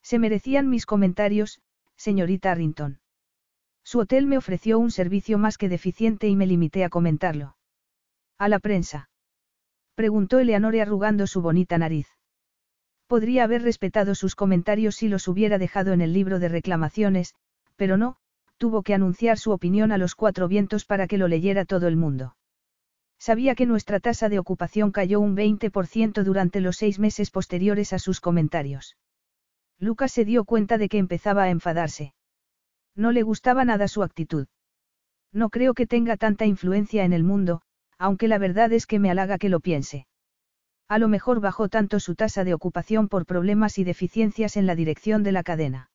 Se merecían mis comentarios, señorita Arrington. Su hotel me ofreció un servicio más que deficiente y me limité a comentarlo. ¿A la prensa? Preguntó Eleanore arrugando su bonita nariz. Podría haber respetado sus comentarios si los hubiera dejado en el libro de reclamaciones, pero no, tuvo que anunciar su opinión a los cuatro vientos para que lo leyera todo el mundo. Sabía que nuestra tasa de ocupación cayó un 20% durante los seis meses posteriores a sus comentarios. Lucas se dio cuenta de que empezaba a enfadarse. No le gustaba nada su actitud. No creo que tenga tanta influencia en el mundo, aunque la verdad es que me halaga que lo piense. A lo mejor bajó tanto su tasa de ocupación por problemas y deficiencias en la dirección de la cadena.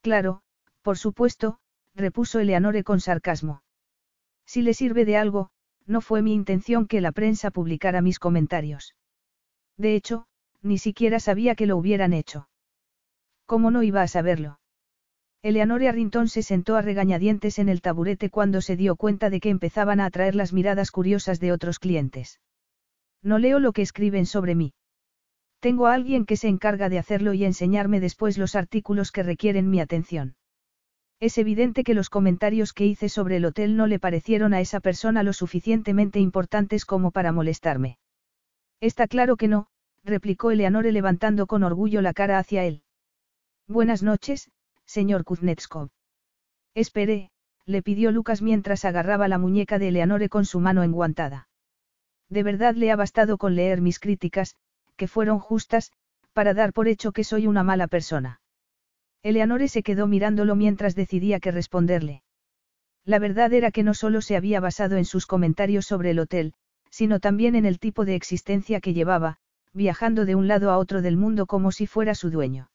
Claro, por supuesto, repuso Eleanore con sarcasmo. Si le sirve de algo, no fue mi intención que la prensa publicara mis comentarios. De hecho, ni siquiera sabía que lo hubieran hecho. ¿Cómo no iba a saberlo? Eleanor Arrington se sentó a regañadientes en el taburete cuando se dio cuenta de que empezaban a atraer las miradas curiosas de otros clientes. No leo lo que escriben sobre mí. Tengo a alguien que se encarga de hacerlo y enseñarme después los artículos que requieren mi atención. Es evidente que los comentarios que hice sobre el hotel no le parecieron a esa persona lo suficientemente importantes como para molestarme. Está claro que no, replicó Eleanore levantando con orgullo la cara hacia él. Buenas noches, señor Kuznetskov. Espere, le pidió Lucas mientras agarraba la muñeca de Eleanore con su mano enguantada. De verdad le ha bastado con leer mis críticas, que fueron justas, para dar por hecho que soy una mala persona. Eleanore se quedó mirándolo mientras decidía qué responderle. La verdad era que no solo se había basado en sus comentarios sobre el hotel, sino también en el tipo de existencia que llevaba, viajando de un lado a otro del mundo como si fuera su dueño.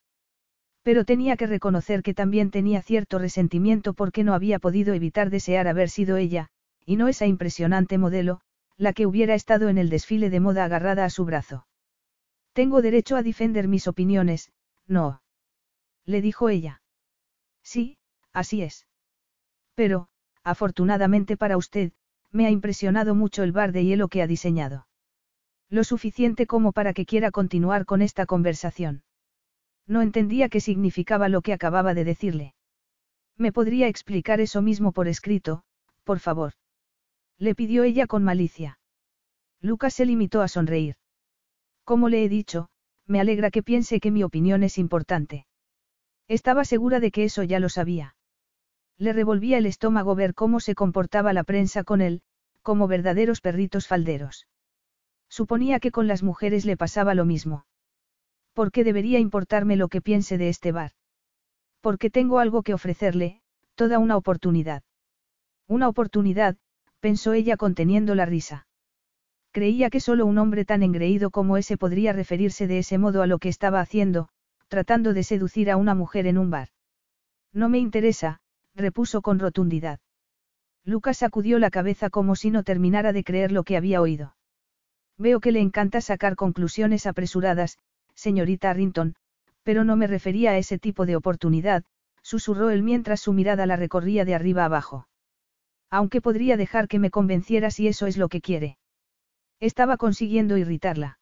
Pero tenía que reconocer que también tenía cierto resentimiento porque no había podido evitar desear haber sido ella, y no esa impresionante modelo, la que hubiera estado en el desfile de moda agarrada a su brazo. Tengo derecho a defender mis opiniones, no le dijo ella. Sí, así es. Pero, afortunadamente para usted, me ha impresionado mucho el bar de hielo que ha diseñado. Lo suficiente como para que quiera continuar con esta conversación. No entendía qué significaba lo que acababa de decirle. ¿Me podría explicar eso mismo por escrito, por favor? Le pidió ella con malicia. Lucas se limitó a sonreír. Como le he dicho, me alegra que piense que mi opinión es importante. Estaba segura de que eso ya lo sabía. Le revolvía el estómago ver cómo se comportaba la prensa con él, como verdaderos perritos falderos. Suponía que con las mujeres le pasaba lo mismo. ¿Por qué debería importarme lo que piense de este bar? Porque tengo algo que ofrecerle, toda una oportunidad. Una oportunidad, pensó ella conteniendo la risa. Creía que solo un hombre tan engreído como ese podría referirse de ese modo a lo que estaba haciendo, tratando de seducir a una mujer en un bar. No me interesa, repuso con rotundidad. Lucas sacudió la cabeza como si no terminara de creer lo que había oído. Veo que le encanta sacar conclusiones apresuradas, señorita Arrington, pero no me refería a ese tipo de oportunidad, susurró él mientras su mirada la recorría de arriba abajo. Aunque podría dejar que me convenciera si eso es lo que quiere. Estaba consiguiendo irritarla.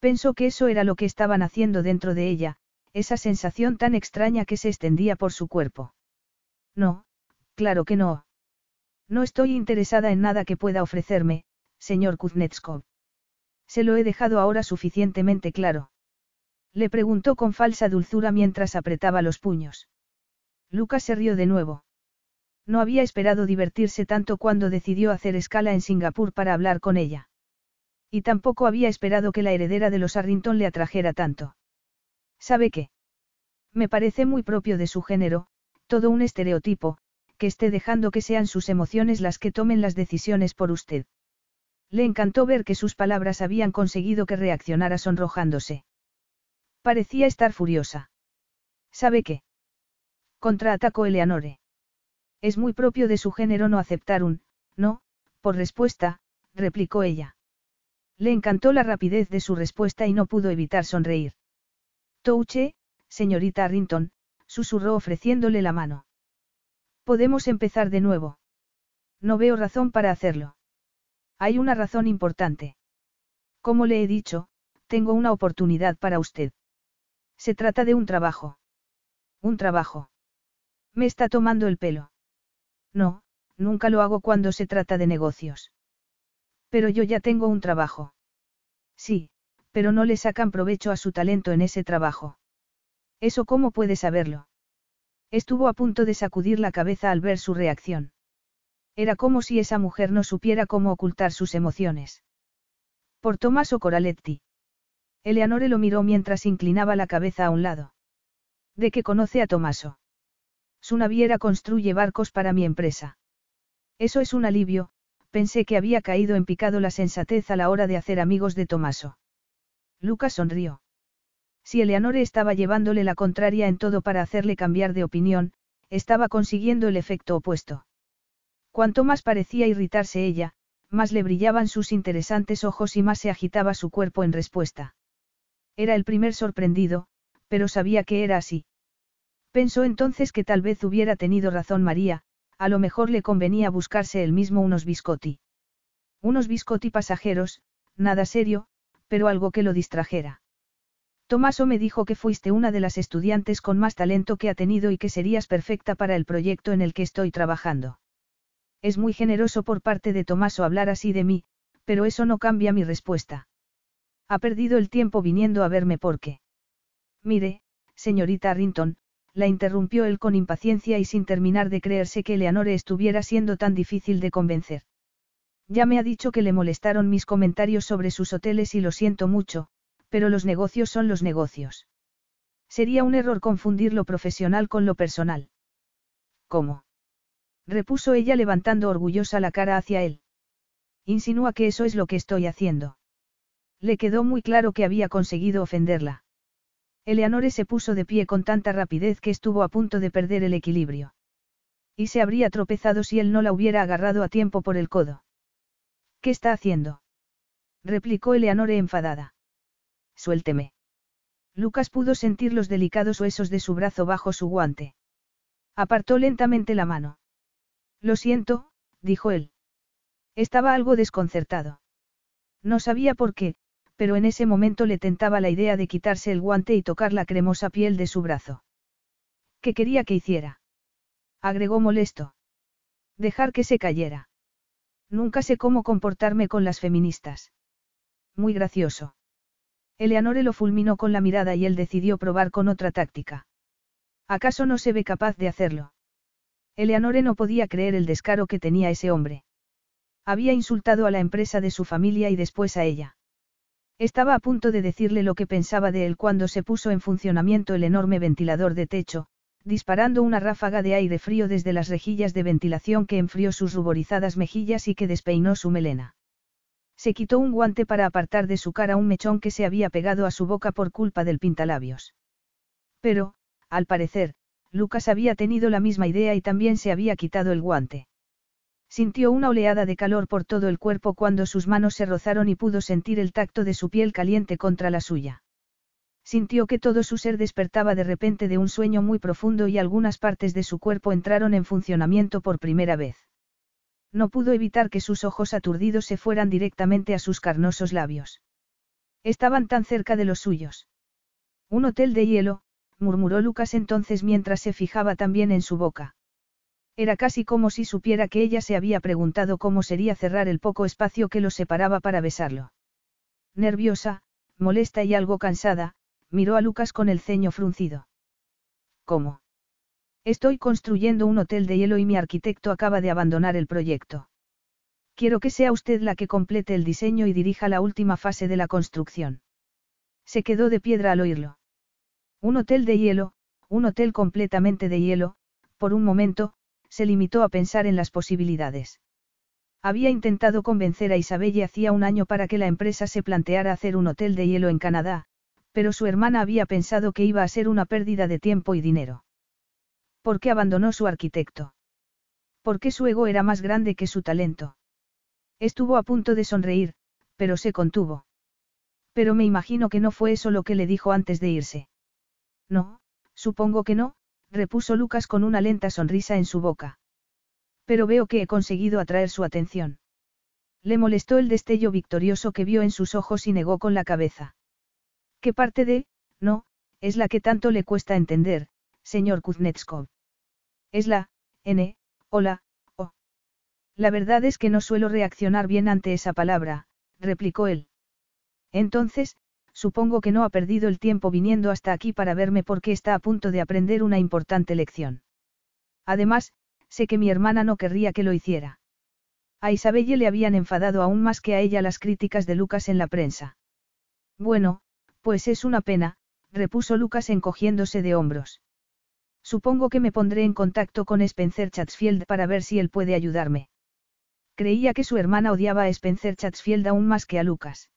Pensó que eso era lo que estaban haciendo dentro de ella, esa sensación tan extraña que se extendía por su cuerpo. No, claro que no. No estoy interesada en nada que pueda ofrecerme, señor Kuznetskov. Se lo he dejado ahora suficientemente claro. Le preguntó con falsa dulzura mientras apretaba los puños. Lucas se rió de nuevo. No había esperado divertirse tanto cuando decidió hacer escala en Singapur para hablar con ella. Y tampoco había esperado que la heredera de los Arrington le atrajera tanto. ¿Sabe qué? Me parece muy propio de su género, todo un estereotipo, que esté dejando que sean sus emociones las que tomen las decisiones por usted. Le encantó ver que sus palabras habían conseguido que reaccionara sonrojándose. Parecía estar furiosa. ¿Sabe qué? Contraatacó Eleanore. Es muy propio de su género no aceptar un, no, por respuesta, replicó ella. Le encantó la rapidez de su respuesta y no pudo evitar sonreír. Touche, señorita Arrington, susurró ofreciéndole la mano. Podemos empezar de nuevo. No veo razón para hacerlo. Hay una razón importante. Como le he dicho, tengo una oportunidad para usted. Se trata de un trabajo. Un trabajo. Me está tomando el pelo. No, nunca lo hago cuando se trata de negocios. Pero yo ya tengo un trabajo. Sí, pero no le sacan provecho a su talento en ese trabajo. ¿Eso cómo puede saberlo? Estuvo a punto de sacudir la cabeza al ver su reacción. Era como si esa mujer no supiera cómo ocultar sus emociones. Por Tommaso Coraletti. Eleanore lo miró mientras inclinaba la cabeza a un lado. ¿De qué conoce a Tomaso? Su naviera construye barcos para mi empresa. Eso es un alivio, pensé que había caído en picado la sensatez a la hora de hacer amigos de Tomaso. Lucas sonrió. Si Eleanore estaba llevándole la contraria en todo para hacerle cambiar de opinión, estaba consiguiendo el efecto opuesto. Cuanto más parecía irritarse ella, más le brillaban sus interesantes ojos y más se agitaba su cuerpo en respuesta. Era el primer sorprendido, pero sabía que era así. Pensó entonces que tal vez hubiera tenido razón María, a lo mejor le convenía buscarse él mismo unos biscotti. Unos biscotti pasajeros, nada serio, pero algo que lo distrajera. Tomaso me dijo que fuiste una de las estudiantes con más talento que ha tenido y que serías perfecta para el proyecto en el que estoy trabajando. Es muy generoso por parte de Tomaso hablar así de mí, pero eso no cambia mi respuesta. Ha perdido el tiempo viniendo a verme porque. Mire, señorita Arrington, la interrumpió él con impaciencia y sin terminar de creerse que Eleanore estuviera siendo tan difícil de convencer. Ya me ha dicho que le molestaron mis comentarios sobre sus hoteles y lo siento mucho, pero los negocios son los negocios. Sería un error confundir lo profesional con lo personal. ¿Cómo? repuso ella levantando orgullosa la cara hacia él. Insinúa que eso es lo que estoy haciendo. Le quedó muy claro que había conseguido ofenderla. Eleanore se puso de pie con tanta rapidez que estuvo a punto de perder el equilibrio. Y se habría tropezado si él no la hubiera agarrado a tiempo por el codo. ¿Qué está haciendo? replicó Eleanore enfadada. Suélteme. Lucas pudo sentir los delicados huesos de su brazo bajo su guante. Apartó lentamente la mano. Lo siento, dijo él. Estaba algo desconcertado. No sabía por qué, pero en ese momento le tentaba la idea de quitarse el guante y tocar la cremosa piel de su brazo. ¿Qué quería que hiciera? Agregó molesto. Dejar que se cayera. Nunca sé cómo comportarme con las feministas. Muy gracioso. Eleanore lo fulminó con la mirada y él decidió probar con otra táctica. ¿Acaso no se ve capaz de hacerlo? Eleanore no podía creer el descaro que tenía ese hombre. Había insultado a la empresa de su familia y después a ella. Estaba a punto de decirle lo que pensaba de él cuando se puso en funcionamiento el enorme ventilador de techo, disparando una ráfaga de aire frío desde las rejillas de ventilación que enfrió sus ruborizadas mejillas y que despeinó su melena. Se quitó un guante para apartar de su cara un mechón que se había pegado a su boca por culpa del pintalabios. Pero, al parecer, Lucas había tenido la misma idea y también se había quitado el guante. Sintió una oleada de calor por todo el cuerpo cuando sus manos se rozaron y pudo sentir el tacto de su piel caliente contra la suya. Sintió que todo su ser despertaba de repente de un sueño muy profundo y algunas partes de su cuerpo entraron en funcionamiento por primera vez. No pudo evitar que sus ojos aturdidos se fueran directamente a sus carnosos labios. Estaban tan cerca de los suyos. Un hotel de hielo, murmuró Lucas entonces mientras se fijaba también en su boca. Era casi como si supiera que ella se había preguntado cómo sería cerrar el poco espacio que los separaba para besarlo. Nerviosa, molesta y algo cansada, miró a Lucas con el ceño fruncido. ¿Cómo? Estoy construyendo un hotel de hielo y mi arquitecto acaba de abandonar el proyecto. Quiero que sea usted la que complete el diseño y dirija la última fase de la construcción. Se quedó de piedra al oírlo. Un hotel de hielo, un hotel completamente de hielo, por un momento, se limitó a pensar en las posibilidades. Había intentado convencer a Isabelle hacía un año para que la empresa se planteara hacer un hotel de hielo en Canadá, pero su hermana había pensado que iba a ser una pérdida de tiempo y dinero. ¿Por qué abandonó su arquitecto? ¿Por qué su ego era más grande que su talento? Estuvo a punto de sonreír, pero se contuvo. Pero me imagino que no fue eso lo que le dijo antes de irse. No, supongo que no, repuso Lucas con una lenta sonrisa en su boca. Pero veo que he conseguido atraer su atención. Le molestó el destello victorioso que vio en sus ojos y negó con la cabeza. ¿Qué parte de, no, es la que tanto le cuesta entender, señor Kuznetskov? Es la, N, hola, O. La verdad es que no suelo reaccionar bien ante esa palabra, replicó él. Entonces, supongo que no ha perdido el tiempo viniendo hasta aquí para verme porque está a punto de aprender una importante lección. Además, sé que mi hermana no querría que lo hiciera. A Isabelle le habían enfadado aún más que a ella las críticas de Lucas en la prensa. Bueno, pues es una pena, repuso Lucas encogiéndose de hombros. Supongo que me pondré en contacto con Spencer Chatsfield para ver si él puede ayudarme. Creía que su hermana odiaba a Spencer Chatsfield aún más que a Lucas.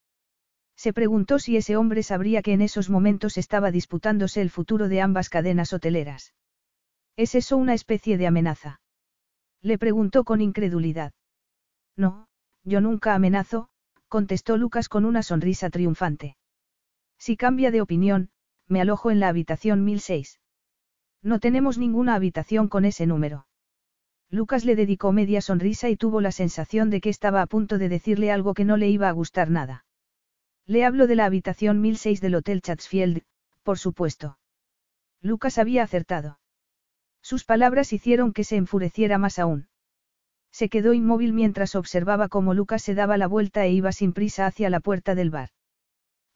Se preguntó si ese hombre sabría que en esos momentos estaba disputándose el futuro de ambas cadenas hoteleras. ¿Es eso una especie de amenaza? Le preguntó con incredulidad. No, yo nunca amenazo, contestó Lucas con una sonrisa triunfante. Si cambia de opinión, me alojo en la habitación 1006. No tenemos ninguna habitación con ese número. Lucas le dedicó media sonrisa y tuvo la sensación de que estaba a punto de decirle algo que no le iba a gustar nada. Le hablo de la habitación 1006 del Hotel Chatsfield, por supuesto. Lucas había acertado. Sus palabras hicieron que se enfureciera más aún. Se quedó inmóvil mientras observaba cómo Lucas se daba la vuelta e iba sin prisa hacia la puerta del bar.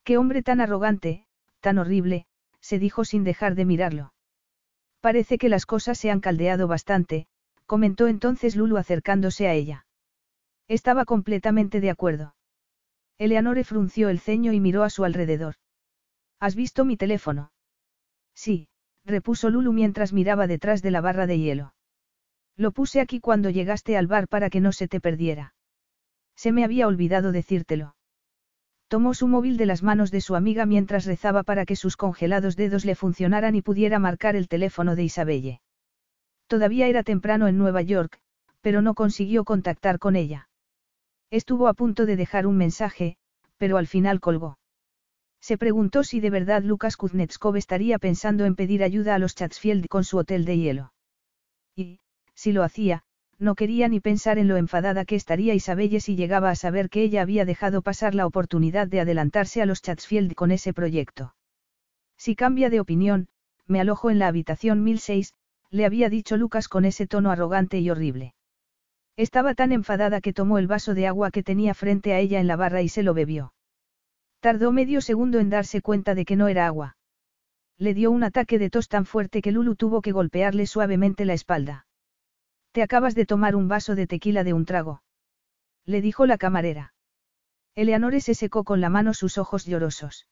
Qué hombre tan arrogante, tan horrible, se dijo sin dejar de mirarlo. Parece que las cosas se han caldeado bastante, comentó entonces Lulu acercándose a ella. Estaba completamente de acuerdo. Eleanore frunció el ceño y miró a su alrededor. ¿Has visto mi teléfono? Sí, repuso Lulu mientras miraba detrás de la barra de hielo. Lo puse aquí cuando llegaste al bar para que no se te perdiera. Se me había olvidado decírtelo. Tomó su móvil de las manos de su amiga mientras rezaba para que sus congelados dedos le funcionaran y pudiera marcar el teléfono de Isabelle. Todavía era temprano en Nueva York, pero no consiguió contactar con ella. Estuvo a punto de dejar un mensaje, pero al final colgó. Se preguntó si de verdad Lucas Kuznetskov estaría pensando en pedir ayuda a los Chatsfield con su hotel de hielo. Y, si lo hacía, no quería ni pensar en lo enfadada que estaría Isabelle si llegaba a saber que ella había dejado pasar la oportunidad de adelantarse a los Chatsfield con ese proyecto. Si cambia de opinión, me alojo en la habitación 1006, le había dicho Lucas con ese tono arrogante y horrible. Estaba tan enfadada que tomó el vaso de agua que tenía frente a ella en la barra y se lo bebió. Tardó medio segundo en darse cuenta de que no era agua. Le dio un ataque de tos tan fuerte que Lulu tuvo que golpearle suavemente la espalda. Te acabas de tomar un vaso de tequila de un trago. Le dijo la camarera. Eleanore se secó con la mano sus ojos llorosos.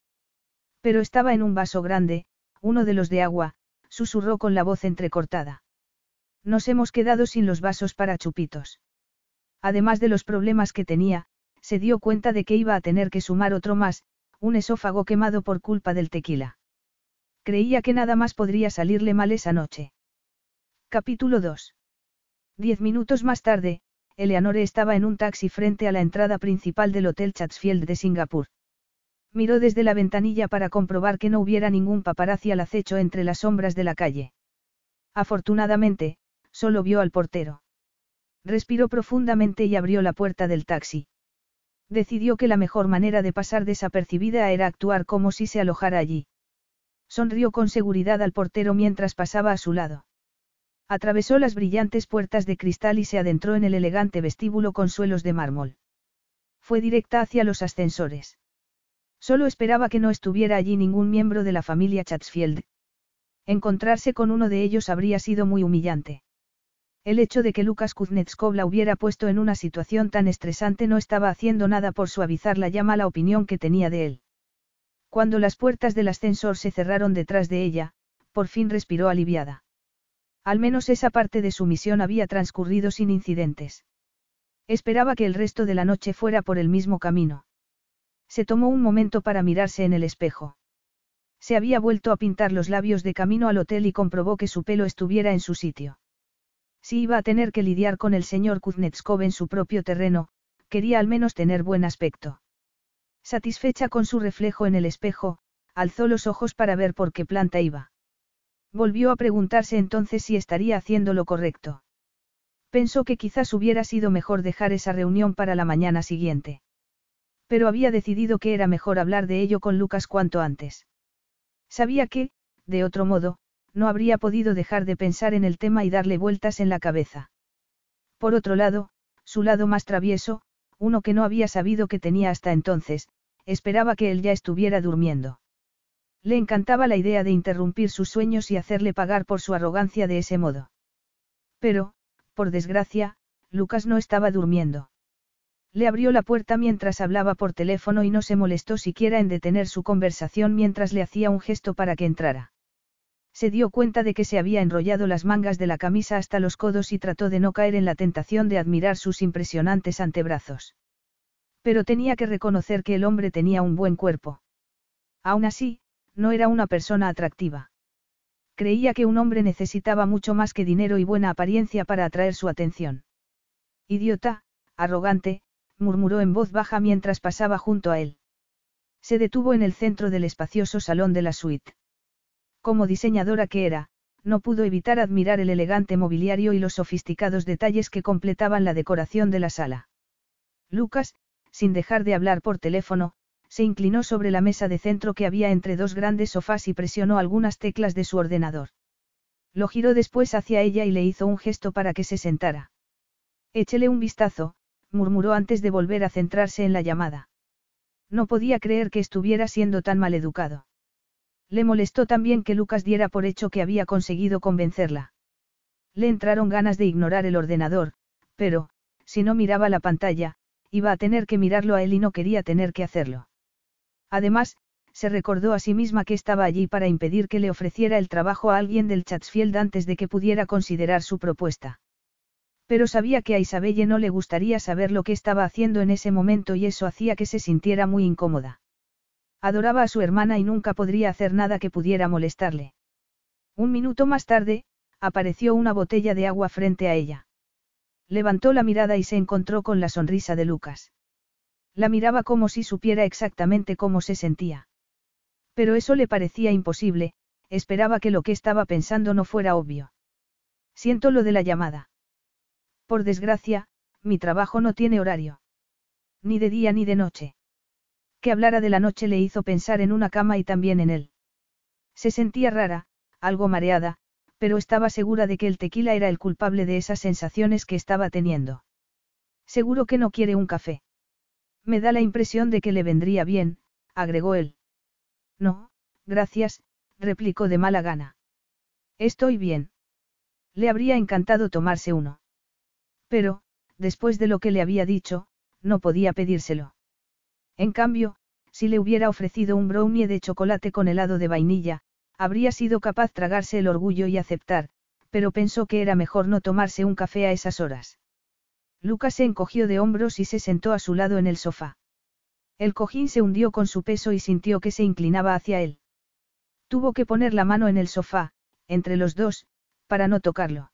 Pero estaba en un vaso grande, uno de los de agua, susurró con la voz entrecortada. Nos hemos quedado sin los vasos para chupitos. Además de los problemas que tenía, se dio cuenta de que iba a tener que sumar otro más, un esófago quemado por culpa del tequila. Creía que nada más podría salirle mal esa noche. Capítulo 2. Diez minutos más tarde, Eleanore estaba en un taxi frente a la entrada principal del Hotel Chatsfield de Singapur. Miró desde la ventanilla para comprobar que no hubiera ningún paparazzi al acecho entre las sombras de la calle. Afortunadamente, solo vio al portero. Respiró profundamente y abrió la puerta del taxi. Decidió que la mejor manera de pasar desapercibida era actuar como si se alojara allí. Sonrió con seguridad al portero mientras pasaba a su lado. Atravesó las brillantes puertas de cristal y se adentró en el elegante vestíbulo con suelos de mármol. Fue directa hacia los ascensores. Solo esperaba que no estuviera allí ningún miembro de la familia Chatsfield. Encontrarse con uno de ellos habría sido muy humillante. El hecho de que Lucas Kuznetskov la hubiera puesto en una situación tan estresante no estaba haciendo nada por suavizar la ya mala opinión que tenía de él. Cuando las puertas del ascensor se cerraron detrás de ella, por fin respiró aliviada. Al menos esa parte de su misión había transcurrido sin incidentes. Esperaba que el resto de la noche fuera por el mismo camino. Se tomó un momento para mirarse en el espejo. Se había vuelto a pintar los labios de camino al hotel y comprobó que su pelo estuviera en su sitio. Si iba a tener que lidiar con el señor Kuznetskov en su propio terreno, quería al menos tener buen aspecto. Satisfecha con su reflejo en el espejo, alzó los ojos para ver por qué planta iba. Volvió a preguntarse entonces si estaría haciendo lo correcto. Pensó que quizás hubiera sido mejor dejar esa reunión para la mañana siguiente. Pero había decidido que era mejor hablar de ello con Lucas cuanto antes. Sabía que, de otro modo, no habría podido dejar de pensar en el tema y darle vueltas en la cabeza. Por otro lado, su lado más travieso, uno que no había sabido que tenía hasta entonces, esperaba que él ya estuviera durmiendo. Le encantaba la idea de interrumpir sus sueños y hacerle pagar por su arrogancia de ese modo. Pero, por desgracia, Lucas no estaba durmiendo. Le abrió la puerta mientras hablaba por teléfono y no se molestó siquiera en detener su conversación mientras le hacía un gesto para que entrara. Se dio cuenta de que se había enrollado las mangas de la camisa hasta los codos y trató de no caer en la tentación de admirar sus impresionantes antebrazos. Pero tenía que reconocer que el hombre tenía un buen cuerpo. Aún así, no era una persona atractiva. Creía que un hombre necesitaba mucho más que dinero y buena apariencia para atraer su atención. Idiota, arrogante, murmuró en voz baja mientras pasaba junto a él. Se detuvo en el centro del espacioso salón de la suite. Como diseñadora que era, no pudo evitar admirar el elegante mobiliario y los sofisticados detalles que completaban la decoración de la sala. Lucas, sin dejar de hablar por teléfono, se inclinó sobre la mesa de centro que había entre dos grandes sofás y presionó algunas teclas de su ordenador. Lo giró después hacia ella y le hizo un gesto para que se sentara. Échele un vistazo, murmuró antes de volver a centrarse en la llamada. No podía creer que estuviera siendo tan maleducado. Le molestó también que Lucas diera por hecho que había conseguido convencerla. Le entraron ganas de ignorar el ordenador, pero, si no miraba la pantalla, iba a tener que mirarlo a él y no quería tener que hacerlo. Además, se recordó a sí misma que estaba allí para impedir que le ofreciera el trabajo a alguien del Chatsfield antes de que pudiera considerar su propuesta. Pero sabía que a Isabelle no le gustaría saber lo que estaba haciendo en ese momento y eso hacía que se sintiera muy incómoda. Adoraba a su hermana y nunca podría hacer nada que pudiera molestarle. Un minuto más tarde, apareció una botella de agua frente a ella. Levantó la mirada y se encontró con la sonrisa de Lucas. La miraba como si supiera exactamente cómo se sentía. Pero eso le parecía imposible, esperaba que lo que estaba pensando no fuera obvio. Siento lo de la llamada. Por desgracia, mi trabajo no tiene horario. Ni de día ni de noche. Que hablara de la noche le hizo pensar en una cama y también en él. Se sentía rara, algo mareada, pero estaba segura de que el tequila era el culpable de esas sensaciones que estaba teniendo. Seguro que no quiere un café. Me da la impresión de que le vendría bien, agregó él. No, gracias, replicó de mala gana. Estoy bien. Le habría encantado tomarse uno. Pero, después de lo que le había dicho, no podía pedírselo. En cambio, si le hubiera ofrecido un brownie de chocolate con helado de vainilla, habría sido capaz tragarse el orgullo y aceptar, pero pensó que era mejor no tomarse un café a esas horas. Lucas se encogió de hombros y se sentó a su lado en el sofá. El cojín se hundió con su peso y sintió que se inclinaba hacia él. Tuvo que poner la mano en el sofá, entre los dos, para no tocarlo.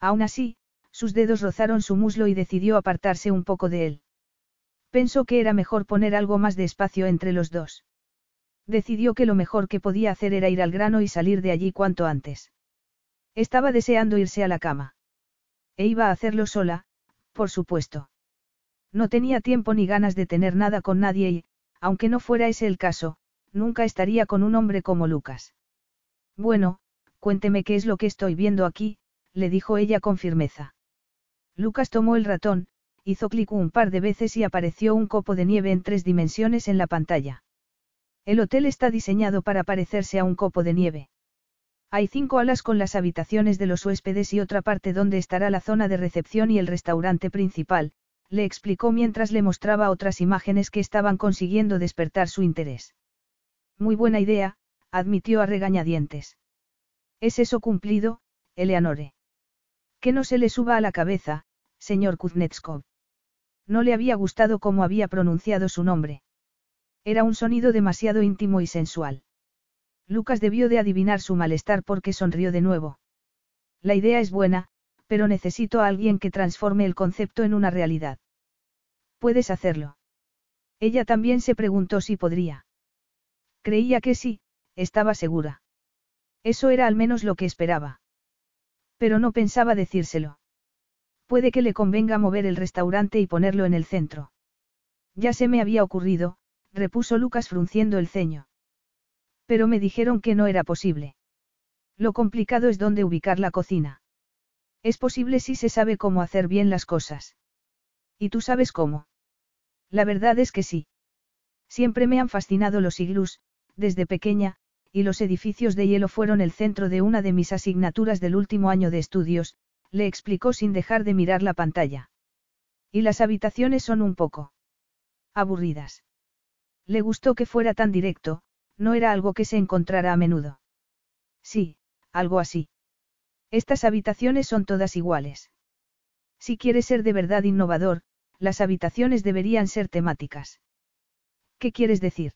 Aún así, sus dedos rozaron su muslo y decidió apartarse un poco de él. Pensó que era mejor poner algo más de espacio entre los dos. Decidió que lo mejor que podía hacer era ir al grano y salir de allí cuanto antes. Estaba deseando irse a la cama. E iba a hacerlo sola, por supuesto. No tenía tiempo ni ganas de tener nada con nadie y, aunque no fuera ese el caso, nunca estaría con un hombre como Lucas. Bueno, cuénteme qué es lo que estoy viendo aquí, le dijo ella con firmeza. Lucas tomó el ratón, hizo clic un par de veces y apareció un copo de nieve en tres dimensiones en la pantalla. El hotel está diseñado para parecerse a un copo de nieve. Hay cinco alas con las habitaciones de los huéspedes y otra parte donde estará la zona de recepción y el restaurante principal, le explicó mientras le mostraba otras imágenes que estaban consiguiendo despertar su interés. Muy buena idea, admitió a regañadientes. ¿Es eso cumplido, Eleanore? Que no se le suba a la cabeza, señor Kuznetskov. No le había gustado cómo había pronunciado su nombre. Era un sonido demasiado íntimo y sensual. Lucas debió de adivinar su malestar porque sonrió de nuevo. La idea es buena, pero necesito a alguien que transforme el concepto en una realidad. ¿Puedes hacerlo? Ella también se preguntó si podría. Creía que sí, estaba segura. Eso era al menos lo que esperaba. Pero no pensaba decírselo. Puede que le convenga mover el restaurante y ponerlo en el centro. Ya se me había ocurrido, repuso Lucas frunciendo el ceño. Pero me dijeron que no era posible. Lo complicado es dónde ubicar la cocina. Es posible si se sabe cómo hacer bien las cosas. ¿Y tú sabes cómo? La verdad es que sí. Siempre me han fascinado los iglús, desde pequeña, y los edificios de hielo fueron el centro de una de mis asignaturas del último año de estudios, le explicó sin dejar de mirar la pantalla. Y las habitaciones son un poco aburridas. Le gustó que fuera tan directo, no era algo que se encontrara a menudo. Sí, algo así. Estas habitaciones son todas iguales. Si quieres ser de verdad innovador, las habitaciones deberían ser temáticas. ¿Qué quieres decir?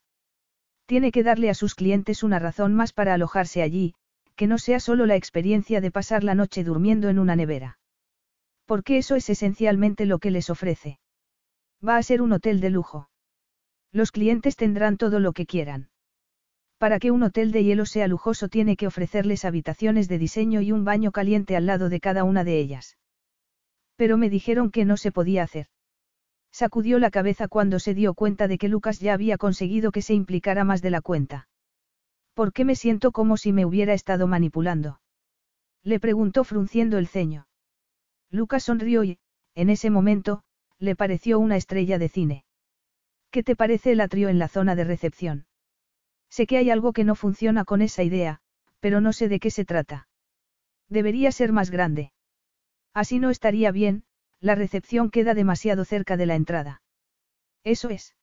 Tiene que darle a sus clientes una razón más para alojarse allí, que no sea solo la experiencia de pasar la noche durmiendo en una nevera. Porque eso es esencialmente lo que les ofrece. Va a ser un hotel de lujo. Los clientes tendrán todo lo que quieran. Para que un hotel de hielo sea lujoso tiene que ofrecerles habitaciones de diseño y un baño caliente al lado de cada una de ellas. Pero me dijeron que no se podía hacer. Sacudió la cabeza cuando se dio cuenta de que Lucas ya había conseguido que se implicara más de la cuenta. ¿Por qué me siento como si me hubiera estado manipulando? Le preguntó frunciendo el ceño. Lucas sonrió y, en ese momento, le pareció una estrella de cine. ¿Qué te parece el atrio en la zona de recepción? Sé que hay algo que no funciona con esa idea, pero no sé de qué se trata. Debería ser más grande. Así no estaría bien, la recepción queda demasiado cerca de la entrada. Eso es.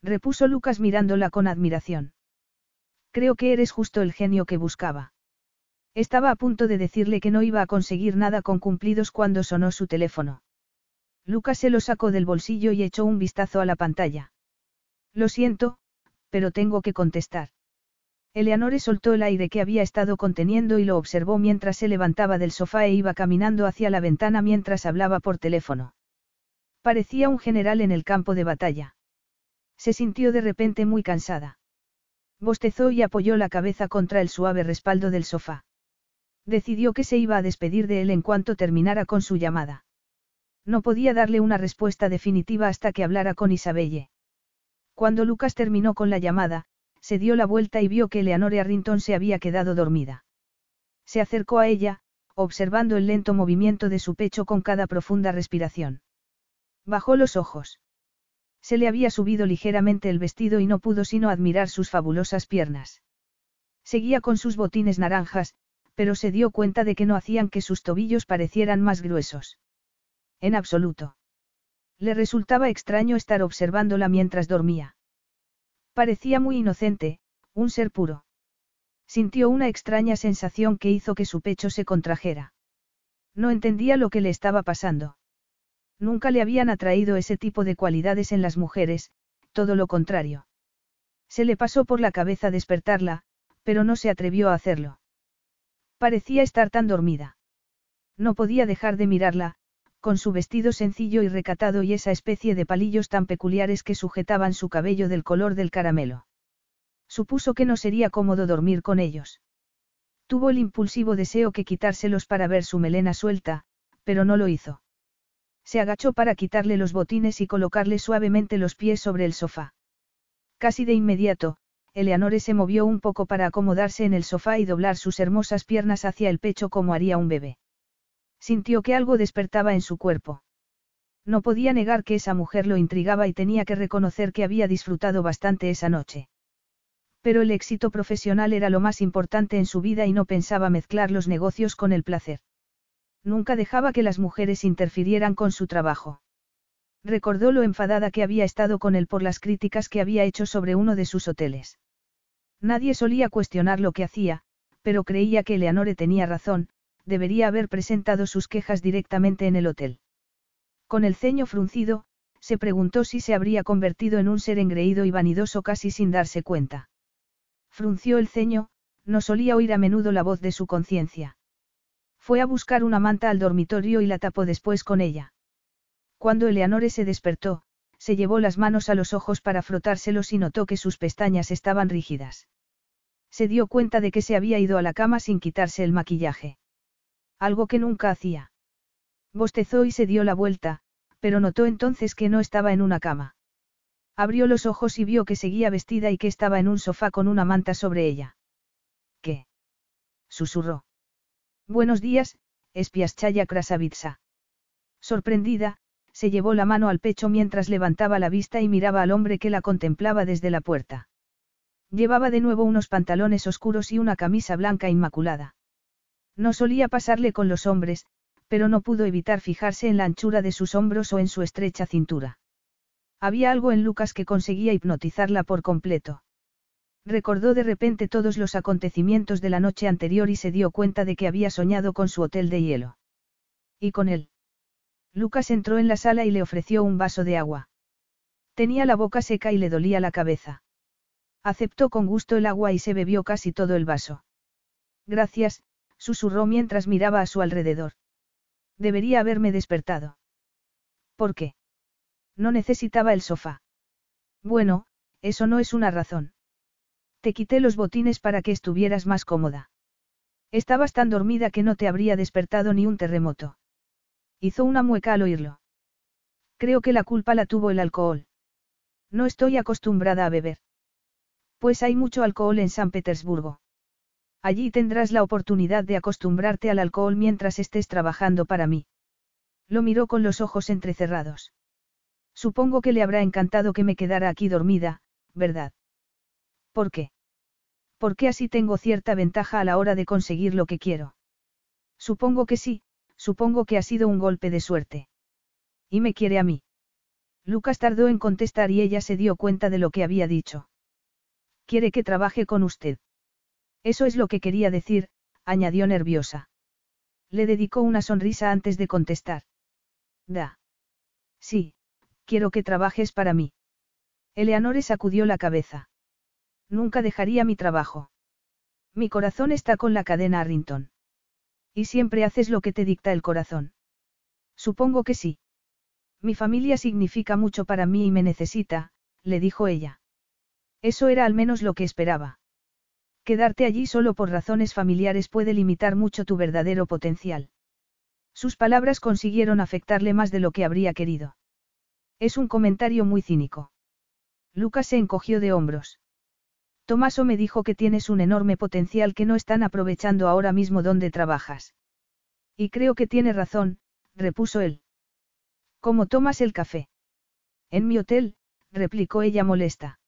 Repuso Lucas mirándola con admiración. Creo que eres justo el genio que buscaba. Estaba a punto de decirle que no iba a conseguir nada con cumplidos cuando sonó su teléfono. Lucas se lo sacó del bolsillo y echó un vistazo a la pantalla. Lo siento, pero tengo que contestar. Eleanore soltó el aire que había estado conteniendo y lo observó mientras se levantaba del sofá e iba caminando hacia la ventana mientras hablaba por teléfono. Parecía un general en el campo de batalla. Se sintió de repente muy cansada. Bostezó y apoyó la cabeza contra el suave respaldo del sofá. Decidió que se iba a despedir de él en cuanto terminara con su llamada. No podía darle una respuesta definitiva hasta que hablara con Isabelle. Cuando Lucas terminó con la llamada, se dio la vuelta y vio que Eleanor Arrington se había quedado dormida. Se acercó a ella, observando el lento movimiento de su pecho con cada profunda respiración. Bajó los ojos. Se le había subido ligeramente el vestido y no pudo sino admirar sus fabulosas piernas. Seguía con sus botines naranjas, pero se dio cuenta de que no hacían que sus tobillos parecieran más gruesos. En absoluto. Le resultaba extraño estar observándola mientras dormía. Parecía muy inocente, un ser puro. Sintió una extraña sensación que hizo que su pecho se contrajera. No entendía lo que le estaba pasando. Nunca le habían atraído ese tipo de cualidades en las mujeres, todo lo contrario. Se le pasó por la cabeza despertarla, pero no se atrevió a hacerlo. Parecía estar tan dormida. No podía dejar de mirarla, con su vestido sencillo y recatado y esa especie de palillos tan peculiares que sujetaban su cabello del color del caramelo. Supuso que no sería cómodo dormir con ellos. Tuvo el impulsivo deseo que quitárselos para ver su melena suelta, pero no lo hizo. Se agachó para quitarle los botines y colocarle suavemente los pies sobre el sofá. Casi de inmediato, Eleanore se movió un poco para acomodarse en el sofá y doblar sus hermosas piernas hacia el pecho como haría un bebé. Sintió que algo despertaba en su cuerpo. No podía negar que esa mujer lo intrigaba y tenía que reconocer que había disfrutado bastante esa noche. Pero el éxito profesional era lo más importante en su vida y no pensaba mezclar los negocios con el placer. Nunca dejaba que las mujeres interfirieran con su trabajo. Recordó lo enfadada que había estado con él por las críticas que había hecho sobre uno de sus hoteles. Nadie solía cuestionar lo que hacía, pero creía que Eleanore tenía razón, debería haber presentado sus quejas directamente en el hotel. Con el ceño fruncido, se preguntó si se habría convertido en un ser engreído y vanidoso casi sin darse cuenta. Frunció el ceño, no solía oír a menudo la voz de su conciencia. Fue a buscar una manta al dormitorio y la tapó después con ella. Cuando Eleanore se despertó, se llevó las manos a los ojos para frotárselos y notó que sus pestañas estaban rígidas. Se dio cuenta de que se había ido a la cama sin quitarse el maquillaje. Algo que nunca hacía. Bostezó y se dio la vuelta, pero notó entonces que no estaba en una cama. Abrió los ojos y vio que seguía vestida y que estaba en un sofá con una manta sobre ella. ¿Qué? susurró. Buenos días, Espiaschaya Krasavitsa. Sorprendida, se llevó la mano al pecho mientras levantaba la vista y miraba al hombre que la contemplaba desde la puerta. Llevaba de nuevo unos pantalones oscuros y una camisa blanca inmaculada. No solía pasarle con los hombres, pero no pudo evitar fijarse en la anchura de sus hombros o en su estrecha cintura. Había algo en Lucas que conseguía hipnotizarla por completo. Recordó de repente todos los acontecimientos de la noche anterior y se dio cuenta de que había soñado con su hotel de hielo. Y con él. Lucas entró en la sala y le ofreció un vaso de agua. Tenía la boca seca y le dolía la cabeza. Aceptó con gusto el agua y se bebió casi todo el vaso. Gracias, susurró mientras miraba a su alrededor. Debería haberme despertado. ¿Por qué? No necesitaba el sofá. Bueno, eso no es una razón. Te quité los botines para que estuvieras más cómoda. Estabas tan dormida que no te habría despertado ni un terremoto. Hizo una mueca al oírlo. Creo que la culpa la tuvo el alcohol. No estoy acostumbrada a beber. Pues hay mucho alcohol en San Petersburgo. Allí tendrás la oportunidad de acostumbrarte al alcohol mientras estés trabajando para mí. Lo miró con los ojos entrecerrados. Supongo que le habrá encantado que me quedara aquí dormida, ¿verdad? ¿Por qué? Porque así tengo cierta ventaja a la hora de conseguir lo que quiero. Supongo que sí, supongo que ha sido un golpe de suerte. Y me quiere a mí. Lucas tardó en contestar y ella se dio cuenta de lo que había dicho. Quiere que trabaje con usted. Eso es lo que quería decir, añadió nerviosa. Le dedicó una sonrisa antes de contestar. Da. Sí, quiero que trabajes para mí. Eleanore sacudió la cabeza. Nunca dejaría mi trabajo. Mi corazón está con la cadena Arrington. Y siempre haces lo que te dicta el corazón. Supongo que sí. Mi familia significa mucho para mí y me necesita, le dijo ella. Eso era al menos lo que esperaba. Quedarte allí solo por razones familiares puede limitar mucho tu verdadero potencial. Sus palabras consiguieron afectarle más de lo que habría querido. Es un comentario muy cínico. Lucas se encogió de hombros. Tomaso me dijo que tienes un enorme potencial que no están aprovechando ahora mismo donde trabajas. Y creo que tiene razón, repuso él. ¿Cómo tomas el café? En mi hotel, replicó ella molesta.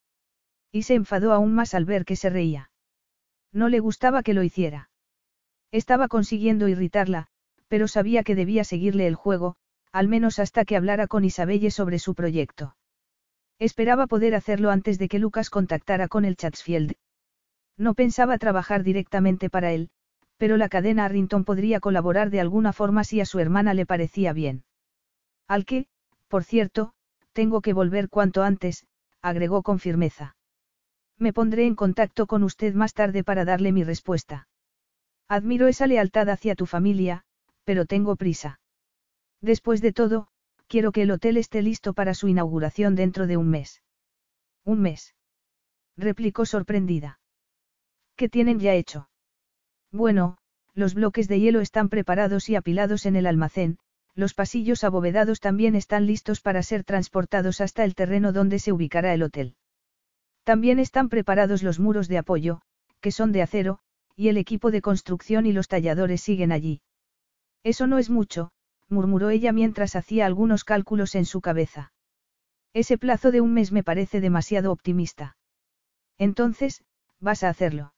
Y se enfadó aún más al ver que se reía. No le gustaba que lo hiciera. Estaba consiguiendo irritarla, pero sabía que debía seguirle el juego, al menos hasta que hablara con Isabelle sobre su proyecto. Esperaba poder hacerlo antes de que Lucas contactara con el Chatsfield. No pensaba trabajar directamente para él, pero la cadena Arrington podría colaborar de alguna forma si a su hermana le parecía bien. Al que, por cierto, tengo que volver cuanto antes, agregó con firmeza. Me pondré en contacto con usted más tarde para darle mi respuesta. Admiro esa lealtad hacia tu familia, pero tengo prisa. Después de todo, quiero que el hotel esté listo para su inauguración dentro de un mes. ¿Un mes? replicó sorprendida. ¿Qué tienen ya hecho? Bueno, los bloques de hielo están preparados y apilados en el almacén, los pasillos abovedados también están listos para ser transportados hasta el terreno donde se ubicará el hotel. También están preparados los muros de apoyo, que son de acero, y el equipo de construcción y los talladores siguen allí. Eso no es mucho, murmuró ella mientras hacía algunos cálculos en su cabeza. Ese plazo de un mes me parece demasiado optimista. Entonces, vas a hacerlo.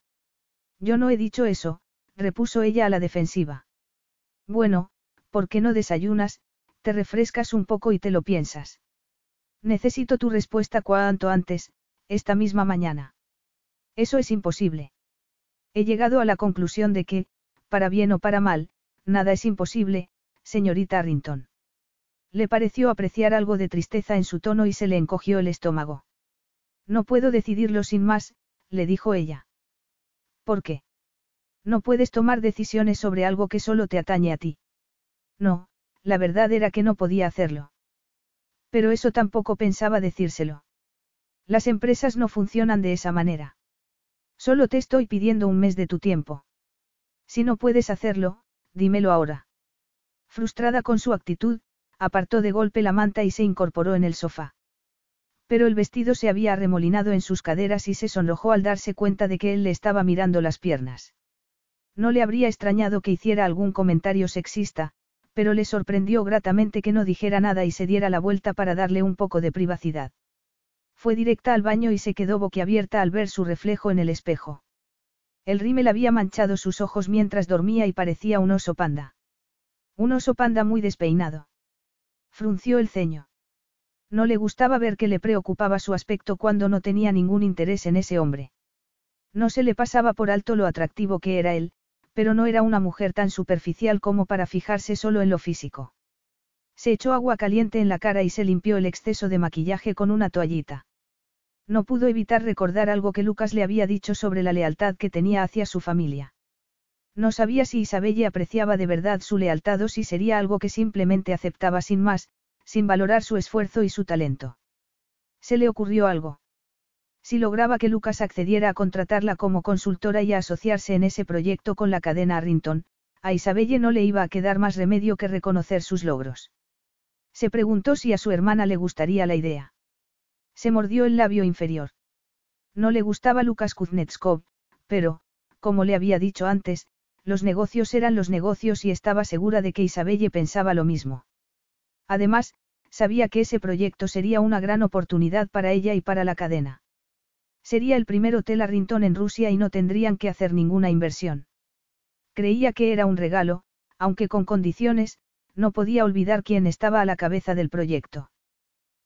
Yo no he dicho eso, repuso ella a la defensiva. Bueno, ¿por qué no desayunas, te refrescas un poco y te lo piensas? Necesito tu respuesta cuanto antes, esta misma mañana. Eso es imposible. He llegado a la conclusión de que, para bien o para mal, nada es imposible, señorita Arrington. Le pareció apreciar algo de tristeza en su tono y se le encogió el estómago. No puedo decidirlo sin más, le dijo ella. ¿Por qué? No puedes tomar decisiones sobre algo que solo te atañe a ti. No, la verdad era que no podía hacerlo. Pero eso tampoco pensaba decírselo. Las empresas no funcionan de esa manera. Solo te estoy pidiendo un mes de tu tiempo. Si no puedes hacerlo, dímelo ahora. Frustrada con su actitud, apartó de golpe la manta y se incorporó en el sofá. Pero el vestido se había arremolinado en sus caderas y se sonrojó al darse cuenta de que él le estaba mirando las piernas. No le habría extrañado que hiciera algún comentario sexista, pero le sorprendió gratamente que no dijera nada y se diera la vuelta para darle un poco de privacidad. Fue directa al baño y se quedó boquiabierta al ver su reflejo en el espejo. El rímel había manchado sus ojos mientras dormía y parecía un oso panda. Un oso panda muy despeinado. Frunció el ceño. No le gustaba ver que le preocupaba su aspecto cuando no tenía ningún interés en ese hombre. No se le pasaba por alto lo atractivo que era él, pero no era una mujer tan superficial como para fijarse solo en lo físico. Se echó agua caliente en la cara y se limpió el exceso de maquillaje con una toallita. No pudo evitar recordar algo que Lucas le había dicho sobre la lealtad que tenía hacia su familia. No sabía si Isabelle apreciaba de verdad su lealtad o si sería algo que simplemente aceptaba sin más, sin valorar su esfuerzo y su talento. Se le ocurrió algo. Si lograba que Lucas accediera a contratarla como consultora y a asociarse en ese proyecto con la cadena Arrington, a Isabelle no le iba a quedar más remedio que reconocer sus logros. Se preguntó si a su hermana le gustaría la idea. Se mordió el labio inferior. No le gustaba Lucas Kuznetskov, pero, como le había dicho antes, los negocios eran los negocios y estaba segura de que Isabelle pensaba lo mismo. Además, sabía que ese proyecto sería una gran oportunidad para ella y para la cadena. Sería el primer hotel Arrington en Rusia y no tendrían que hacer ninguna inversión. Creía que era un regalo, aunque con condiciones, no podía olvidar quién estaba a la cabeza del proyecto.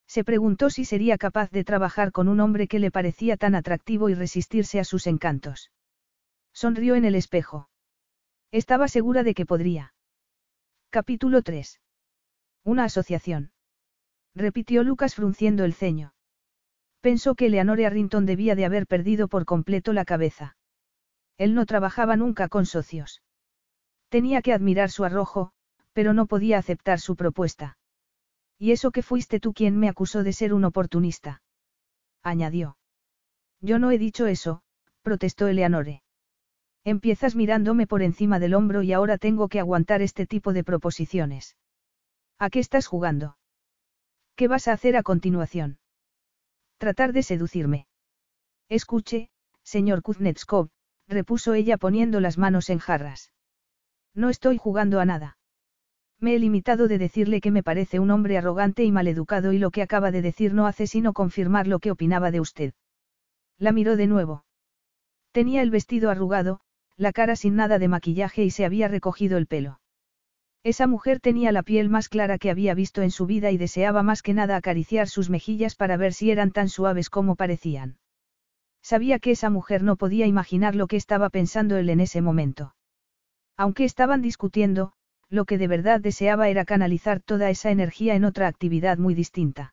Se preguntó si sería capaz de trabajar con un hombre que le parecía tan atractivo y resistirse a sus encantos. Sonrió en el espejo. Estaba segura de que podría. Capítulo 3. Una asociación. Repitió Lucas frunciendo el ceño. Pensó que Eleanor Arrington debía de haber perdido por completo la cabeza. Él no trabajaba nunca con socios. Tenía que admirar su arrojo, pero no podía aceptar su propuesta. Y eso que fuiste tú quien me acusó de ser un oportunista. Añadió. Yo no he dicho eso, protestó Eleanore. Empiezas mirándome por encima del hombro y ahora tengo que aguantar este tipo de proposiciones. ¿A qué estás jugando? ¿Qué vas a hacer a continuación? Tratar de seducirme. Escuche, señor Kuznetskov, repuso ella poniendo las manos en jarras. No estoy jugando a nada. Me he limitado de decirle que me parece un hombre arrogante y maleducado y lo que acaba de decir no hace sino confirmar lo que opinaba de usted. La miró de nuevo. Tenía el vestido arrugado, la cara sin nada de maquillaje y se había recogido el pelo. Esa mujer tenía la piel más clara que había visto en su vida y deseaba más que nada acariciar sus mejillas para ver si eran tan suaves como parecían. Sabía que esa mujer no podía imaginar lo que estaba pensando él en ese momento. Aunque estaban discutiendo, lo que de verdad deseaba era canalizar toda esa energía en otra actividad muy distinta.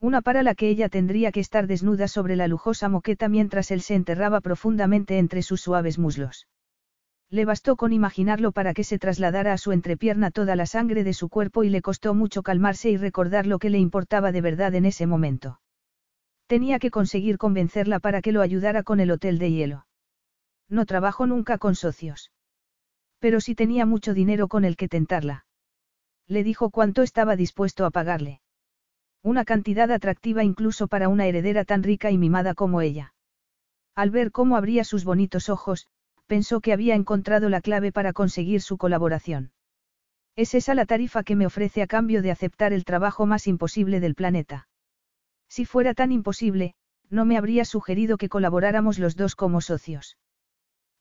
Una para la que ella tendría que estar desnuda sobre la lujosa moqueta mientras él se enterraba profundamente entre sus suaves muslos. Le bastó con imaginarlo para que se trasladara a su entrepierna toda la sangre de su cuerpo y le costó mucho calmarse y recordar lo que le importaba de verdad en ese momento. Tenía que conseguir convencerla para que lo ayudara con el hotel de hielo. No trabajo nunca con socios. Pero sí tenía mucho dinero con el que tentarla. Le dijo cuánto estaba dispuesto a pagarle. Una cantidad atractiva incluso para una heredera tan rica y mimada como ella. Al ver cómo abría sus bonitos ojos, pensó que había encontrado la clave para conseguir su colaboración. Es esa la tarifa que me ofrece a cambio de aceptar el trabajo más imposible del planeta. Si fuera tan imposible, no me habría sugerido que colaboráramos los dos como socios.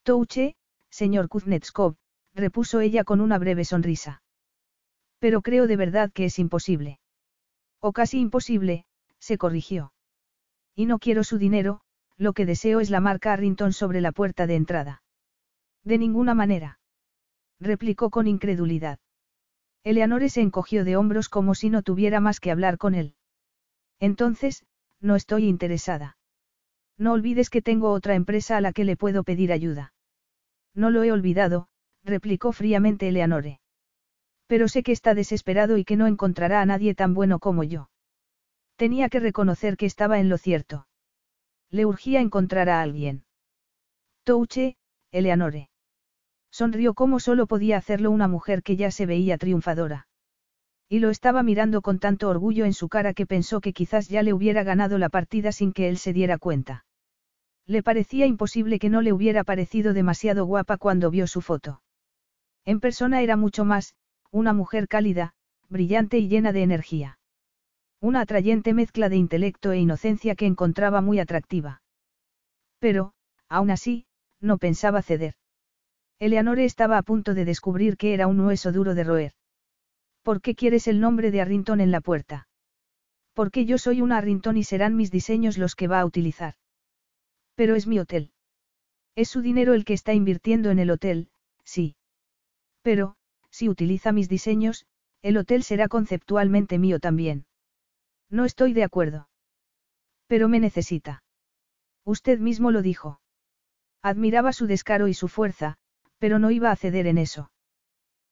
Touche, señor Kuznetskov, repuso ella con una breve sonrisa. Pero creo de verdad que es imposible. O casi imposible, se corrigió. Y no quiero su dinero, lo que deseo es la marca Arrington sobre la puerta de entrada. De ninguna manera. Replicó con incredulidad. Eleanore se encogió de hombros como si no tuviera más que hablar con él. Entonces, no estoy interesada. No olvides que tengo otra empresa a la que le puedo pedir ayuda. No lo he olvidado, replicó fríamente Eleanore. Pero sé que está desesperado y que no encontrará a nadie tan bueno como yo. Tenía que reconocer que estaba en lo cierto. Le urgía encontrar a alguien. Touche, Eleanore. Sonrió como solo podía hacerlo una mujer que ya se veía triunfadora. Y lo estaba mirando con tanto orgullo en su cara que pensó que quizás ya le hubiera ganado la partida sin que él se diera cuenta. Le parecía imposible que no le hubiera parecido demasiado guapa cuando vio su foto. En persona era mucho más, una mujer cálida, brillante y llena de energía. Una atrayente mezcla de intelecto e inocencia que encontraba muy atractiva. Pero, aún así, no pensaba ceder. Eleanore estaba a punto de descubrir que era un hueso duro de roer. ¿Por qué quieres el nombre de Arrington en la puerta? Porque yo soy una Arrington y serán mis diseños los que va a utilizar. Pero es mi hotel. Es su dinero el que está invirtiendo en el hotel, sí. Pero, si utiliza mis diseños, el hotel será conceptualmente mío también. No estoy de acuerdo. Pero me necesita. Usted mismo lo dijo. Admiraba su descaro y su fuerza, pero no iba a ceder en eso.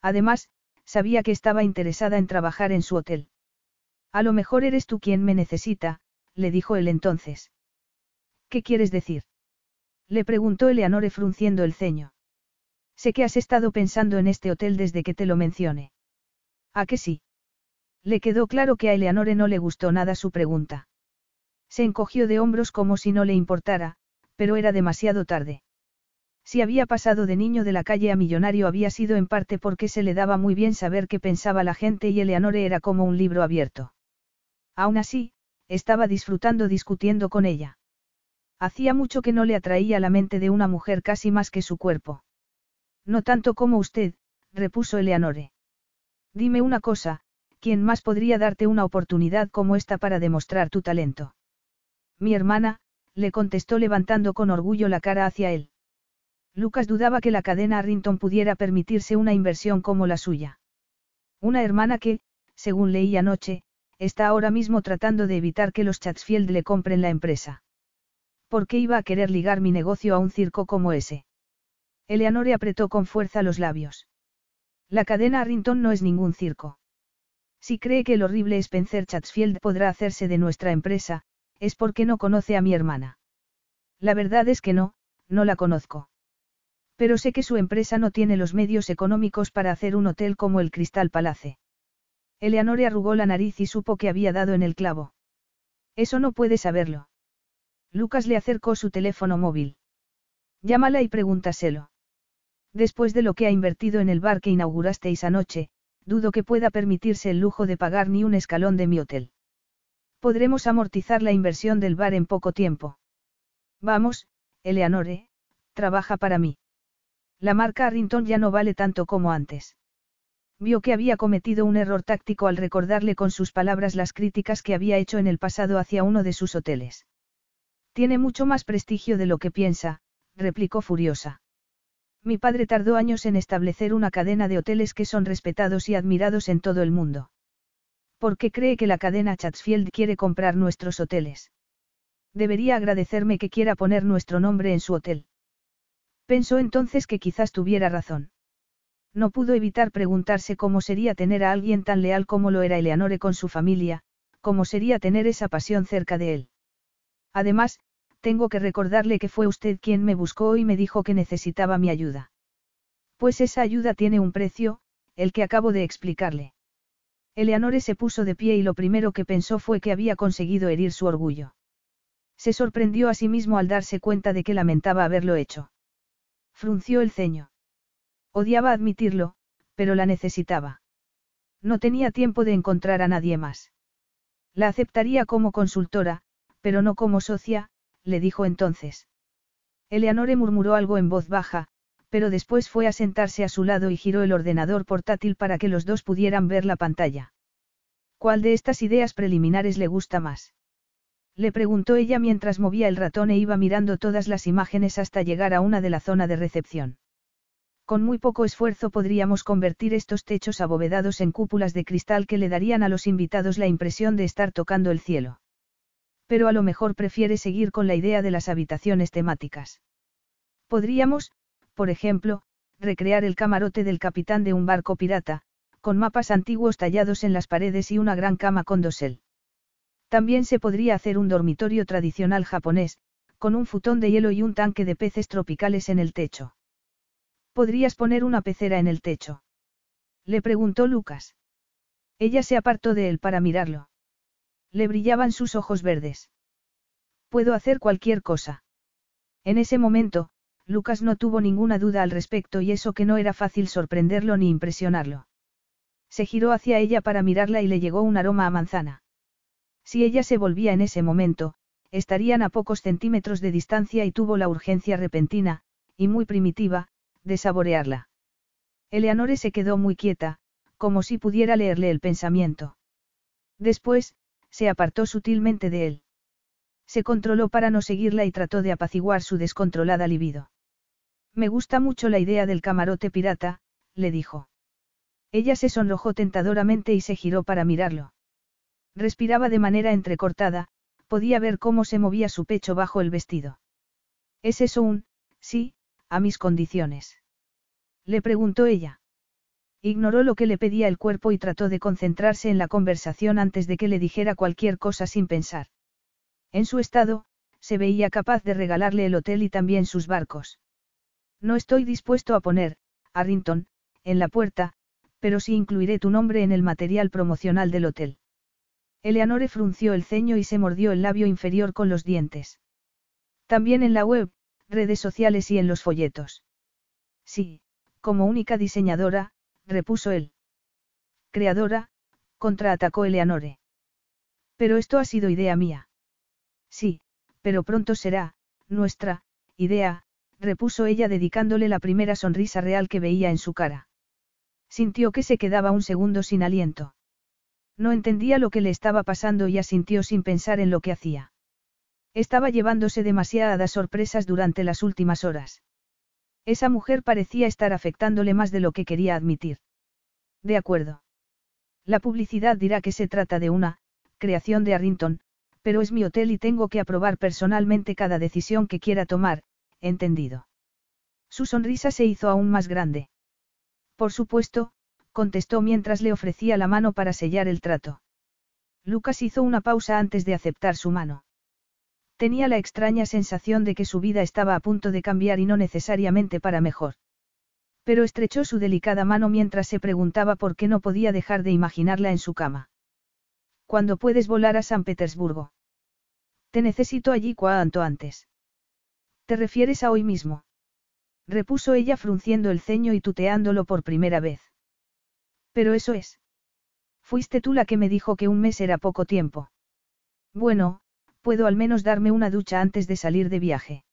Además, sabía que estaba interesada en trabajar en su hotel. A lo mejor eres tú quien me necesita, le dijo él entonces. ¿Qué quieres decir? Le preguntó Eleanore frunciendo el ceño. Sé que has estado pensando en este hotel desde que te lo mencioné. ¿A que sí? Le quedó claro que a Eleanore no le gustó nada su pregunta. Se encogió de hombros como si no le importara, pero era demasiado tarde. Si había pasado de niño de la calle a millonario había sido en parte porque se le daba muy bien saber qué pensaba la gente y Eleanore era como un libro abierto. Aún así, estaba disfrutando discutiendo con ella. Hacía mucho que no le atraía la mente de una mujer casi más que su cuerpo. No tanto como usted, repuso Eleanore. Dime una cosa, ¿quién más podría darte una oportunidad como esta para demostrar tu talento? Mi hermana, le contestó levantando con orgullo la cara hacia él. Lucas dudaba que la cadena Arrington pudiera permitirse una inversión como la suya. Una hermana que, según leí anoche, está ahora mismo tratando de evitar que los Chatsfield le compren la empresa. ¿Por qué iba a querer ligar mi negocio a un circo como ese? Eleanore apretó con fuerza los labios. La cadena Arrington no es ningún circo. Si cree que el horrible Spencer Chatsfield podrá hacerse de nuestra empresa, es porque no conoce a mi hermana. La verdad es que no, no la conozco. Pero sé que su empresa no tiene los medios económicos para hacer un hotel como el Crystal Palace. Eleanore arrugó la nariz y supo que había dado en el clavo. Eso no puede saberlo. Lucas le acercó su teléfono móvil. Llámala y pregúntaselo. Después de lo que ha invertido en el bar que inaugurasteis anoche, dudo que pueda permitirse el lujo de pagar ni un escalón de mi hotel. Podremos amortizar la inversión del bar en poco tiempo. Vamos, Eleanore, trabaja para mí. La marca Arrington ya no vale tanto como antes. Vio que había cometido un error táctico al recordarle con sus palabras las críticas que había hecho en el pasado hacia uno de sus hoteles. Tiene mucho más prestigio de lo que piensa, replicó furiosa. Mi padre tardó años en establecer una cadena de hoteles que son respetados y admirados en todo el mundo. ¿Por qué cree que la cadena Chatsfield quiere comprar nuestros hoteles? Debería agradecerme que quiera poner nuestro nombre en su hotel. Pensó entonces que quizás tuviera razón. No pudo evitar preguntarse cómo sería tener a alguien tan leal como lo era Eleanore con su familia, cómo sería tener esa pasión cerca de él. Además, tengo que recordarle que fue usted quien me buscó y me dijo que necesitaba mi ayuda. Pues esa ayuda tiene un precio, el que acabo de explicarle. Eleanore se puso de pie y lo primero que pensó fue que había conseguido herir su orgullo. Se sorprendió a sí mismo al darse cuenta de que lamentaba haberlo hecho. Frunció el ceño. Odiaba admitirlo, pero la necesitaba. No tenía tiempo de encontrar a nadie más. La aceptaría como consultora, pero no como socia, le dijo entonces. Eleanore murmuró algo en voz baja, pero después fue a sentarse a su lado y giró el ordenador portátil para que los dos pudieran ver la pantalla. ¿Cuál de estas ideas preliminares le gusta más? Le preguntó ella mientras movía el ratón e iba mirando todas las imágenes hasta llegar a una de la zona de recepción. Con muy poco esfuerzo podríamos convertir estos techos abovedados en cúpulas de cristal que le darían a los invitados la impresión de estar tocando el cielo. Pero a lo mejor prefiere seguir con la idea de las habitaciones temáticas. Podríamos, por ejemplo, recrear el camarote del capitán de un barco pirata, con mapas antiguos tallados en las paredes y una gran cama con dosel. También se podría hacer un dormitorio tradicional japonés, con un futón de hielo y un tanque de peces tropicales en el techo. ¿Podrías poner una pecera en el techo? Le preguntó Lucas. Ella se apartó de él para mirarlo. Le brillaban sus ojos verdes. Puedo hacer cualquier cosa. En ese momento, Lucas no tuvo ninguna duda al respecto y eso que no era fácil sorprenderlo ni impresionarlo. Se giró hacia ella para mirarla y le llegó un aroma a manzana. Si ella se volvía en ese momento, estarían a pocos centímetros de distancia y tuvo la urgencia repentina, y muy primitiva, de saborearla. Eleanore se quedó muy quieta, como si pudiera leerle el pensamiento. Después, se apartó sutilmente de él. Se controló para no seguirla y trató de apaciguar su descontrolada libido. Me gusta mucho la idea del camarote pirata, le dijo. Ella se sonrojó tentadoramente y se giró para mirarlo. Respiraba de manera entrecortada, podía ver cómo se movía su pecho bajo el vestido. ¿Es eso un, sí, a mis condiciones? Le preguntó ella. Ignoró lo que le pedía el cuerpo y trató de concentrarse en la conversación antes de que le dijera cualquier cosa sin pensar. En su estado, se veía capaz de regalarle el hotel y también sus barcos. No estoy dispuesto a poner, Arrington, en la puerta, pero sí incluiré tu nombre en el material promocional del hotel. Eleanore frunció el ceño y se mordió el labio inferior con los dientes. También en la web, redes sociales y en los folletos. Sí, como única diseñadora, repuso él. Creadora, contraatacó Eleanore. Pero esto ha sido idea mía. Sí, pero pronto será, nuestra, idea, repuso ella dedicándole la primera sonrisa real que veía en su cara. Sintió que se quedaba un segundo sin aliento. No entendía lo que le estaba pasando y asintió sin pensar en lo que hacía. Estaba llevándose demasiadas sorpresas durante las últimas horas. Esa mujer parecía estar afectándole más de lo que quería admitir. De acuerdo. La publicidad dirá que se trata de una, creación de Arrington, pero es mi hotel y tengo que aprobar personalmente cada decisión que quiera tomar, entendido. Su sonrisa se hizo aún más grande. Por supuesto, contestó mientras le ofrecía la mano para sellar el trato. Lucas hizo una pausa antes de aceptar su mano. Tenía la extraña sensación de que su vida estaba a punto de cambiar y no necesariamente para mejor. Pero estrechó su delicada mano mientras se preguntaba por qué no podía dejar de imaginarla en su cama. ¿Cuándo puedes volar a San Petersburgo? Te necesito allí cuanto antes. ¿Te refieres a hoy mismo? Repuso ella frunciendo el ceño y tuteándolo por primera vez. Pero eso es. Fuiste tú la que me dijo que un mes era poco tiempo. Bueno, puedo al menos darme una ducha antes de salir de viaje.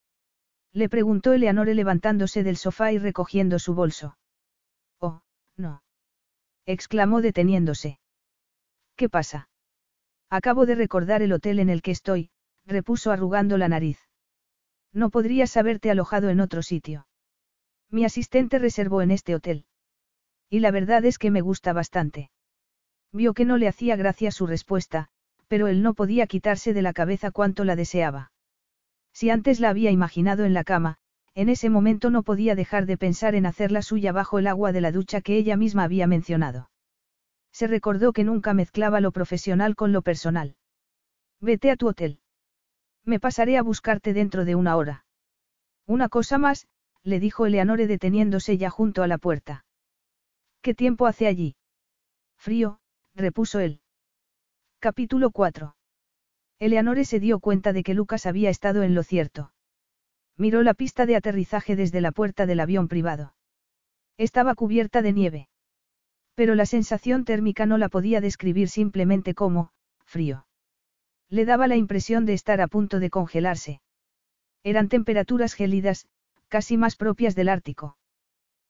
Le preguntó Eleanore levantándose del sofá y recogiendo su bolso. Oh, no. exclamó deteniéndose. ¿Qué pasa? Acabo de recordar el hotel en el que estoy, repuso arrugando la nariz. No podrías haberte alojado en otro sitio. Mi asistente reservó en este hotel. Y la verdad es que me gusta bastante. Vio que no le hacía gracia su respuesta, pero él no podía quitarse de la cabeza cuánto la deseaba. Si antes la había imaginado en la cama, en ese momento no podía dejar de pensar en hacerla suya bajo el agua de la ducha que ella misma había mencionado. Se recordó que nunca mezclaba lo profesional con lo personal. Vete a tu hotel. Me pasaré a buscarte dentro de una hora. Una cosa más, le dijo Eleanore deteniéndose ya junto a la puerta. ¿Qué tiempo hace allí? Frío, repuso él. Capítulo 4. Eleanore se dio cuenta de que Lucas había estado en lo cierto. Miró la pista de aterrizaje desde la puerta del avión privado. Estaba cubierta de nieve. Pero la sensación térmica no la podía describir simplemente como, frío. Le daba la impresión de estar a punto de congelarse. Eran temperaturas gélidas, casi más propias del Ártico.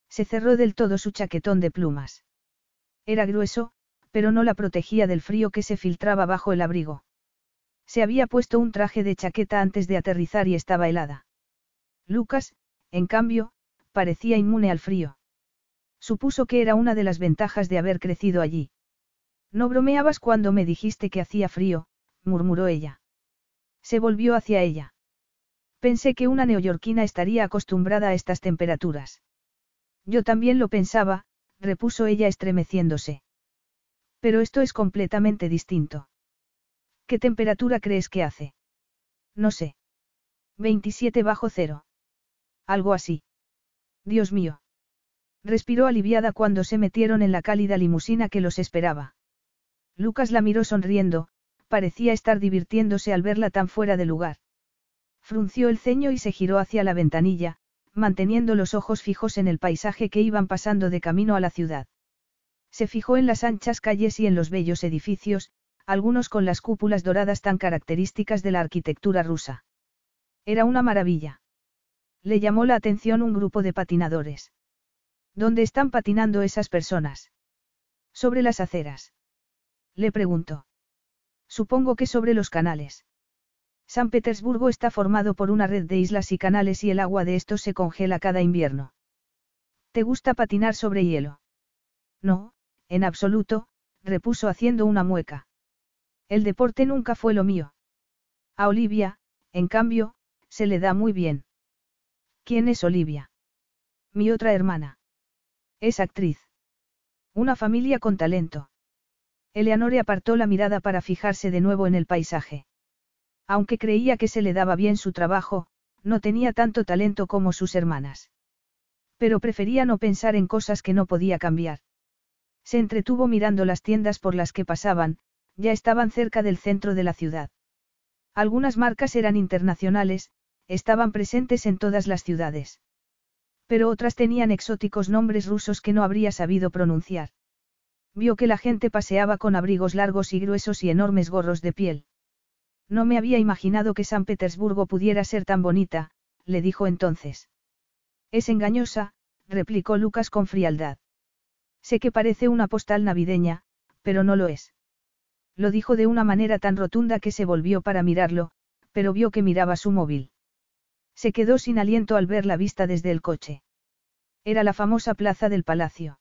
Se cerró del todo su chaquetón de plumas. Era grueso, pero no la protegía del frío que se filtraba bajo el abrigo. Se había puesto un traje de chaqueta antes de aterrizar y estaba helada. Lucas, en cambio, parecía inmune al frío. Supuso que era una de las ventajas de haber crecido allí. No bromeabas cuando me dijiste que hacía frío, murmuró ella. Se volvió hacia ella. Pensé que una neoyorquina estaría acostumbrada a estas temperaturas. Yo también lo pensaba, repuso ella estremeciéndose. Pero esto es completamente distinto. ¿Qué temperatura crees que hace? No sé. 27 bajo cero. Algo así. Dios mío. Respiró aliviada cuando se metieron en la cálida limusina que los esperaba. Lucas la miró sonriendo, parecía estar divirtiéndose al verla tan fuera de lugar. Frunció el ceño y se giró hacia la ventanilla, manteniendo los ojos fijos en el paisaje que iban pasando de camino a la ciudad. Se fijó en las anchas calles y en los bellos edificios, algunos con las cúpulas doradas tan características de la arquitectura rusa. Era una maravilla. Le llamó la atención un grupo de patinadores. ¿Dónde están patinando esas personas? Sobre las aceras. Le preguntó. Supongo que sobre los canales. San Petersburgo está formado por una red de islas y canales y el agua de estos se congela cada invierno. ¿Te gusta patinar sobre hielo? No, en absoluto, repuso haciendo una mueca. El deporte nunca fue lo mío. A Olivia, en cambio, se le da muy bien. ¿Quién es Olivia? Mi otra hermana. Es actriz. Una familia con talento. Eleanore apartó la mirada para fijarse de nuevo en el paisaje. Aunque creía que se le daba bien su trabajo, no tenía tanto talento como sus hermanas. Pero prefería no pensar en cosas que no podía cambiar. Se entretuvo mirando las tiendas por las que pasaban, ya estaban cerca del centro de la ciudad. Algunas marcas eran internacionales, estaban presentes en todas las ciudades. Pero otras tenían exóticos nombres rusos que no habría sabido pronunciar. Vio que la gente paseaba con abrigos largos y gruesos y enormes gorros de piel. No me había imaginado que San Petersburgo pudiera ser tan bonita, le dijo entonces. Es engañosa, replicó Lucas con frialdad. Sé que parece una postal navideña, pero no lo es. Lo dijo de una manera tan rotunda que se volvió para mirarlo, pero vio que miraba su móvil. Se quedó sin aliento al ver la vista desde el coche. Era la famosa plaza del palacio.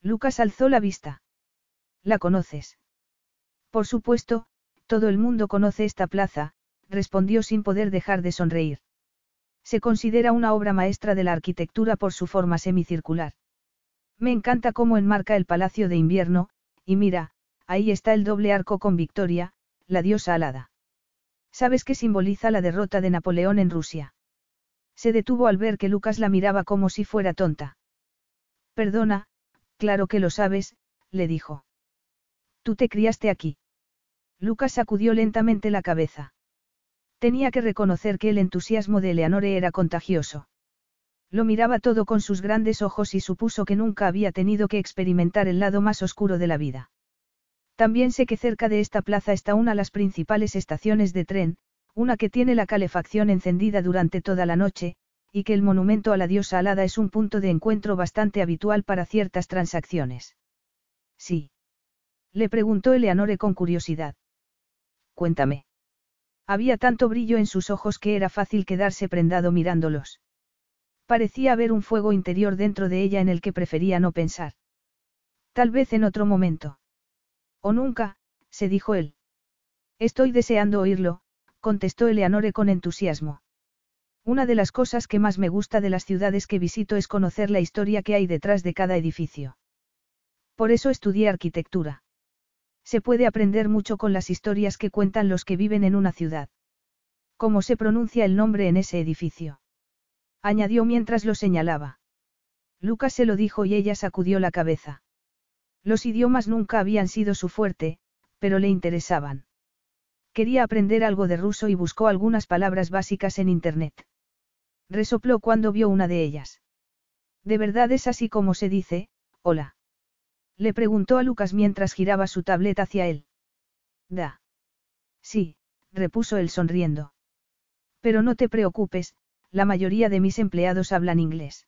Lucas alzó la vista. ¿La conoces? Por supuesto, todo el mundo conoce esta plaza, respondió sin poder dejar de sonreír. Se considera una obra maestra de la arquitectura por su forma semicircular. Me encanta cómo enmarca el palacio de invierno, y mira, ahí está el doble arco con Victoria, la diosa alada. ¿Sabes qué simboliza la derrota de Napoleón en Rusia? Se detuvo al ver que Lucas la miraba como si fuera tonta. Perdona, claro que lo sabes, le dijo. Tú te criaste aquí. Lucas sacudió lentamente la cabeza. Tenía que reconocer que el entusiasmo de Eleanore era contagioso. Lo miraba todo con sus grandes ojos y supuso que nunca había tenido que experimentar el lado más oscuro de la vida. También sé que cerca de esta plaza está una de las principales estaciones de tren, una que tiene la calefacción encendida durante toda la noche, y que el monumento a la diosa alada es un punto de encuentro bastante habitual para ciertas transacciones. Sí. Le preguntó Eleanore con curiosidad. Cuéntame. Había tanto brillo en sus ojos que era fácil quedarse prendado mirándolos. Parecía haber un fuego interior dentro de ella en el que prefería no pensar. Tal vez en otro momento. O nunca, se dijo él. Estoy deseando oírlo, contestó Eleanore con entusiasmo. Una de las cosas que más me gusta de las ciudades que visito es conocer la historia que hay detrás de cada edificio. Por eso estudié arquitectura. Se puede aprender mucho con las historias que cuentan los que viven en una ciudad. ¿Cómo se pronuncia el nombre en ese edificio? Añadió mientras lo señalaba. Lucas se lo dijo y ella sacudió la cabeza. Los idiomas nunca habían sido su fuerte, pero le interesaban. Quería aprender algo de ruso y buscó algunas palabras básicas en Internet. Resopló cuando vio una de ellas. ¿De verdad es así como se dice, hola? Le preguntó a Lucas mientras giraba su tableta hacia él. Da. Sí, repuso él sonriendo. Pero no te preocupes, la mayoría de mis empleados hablan inglés.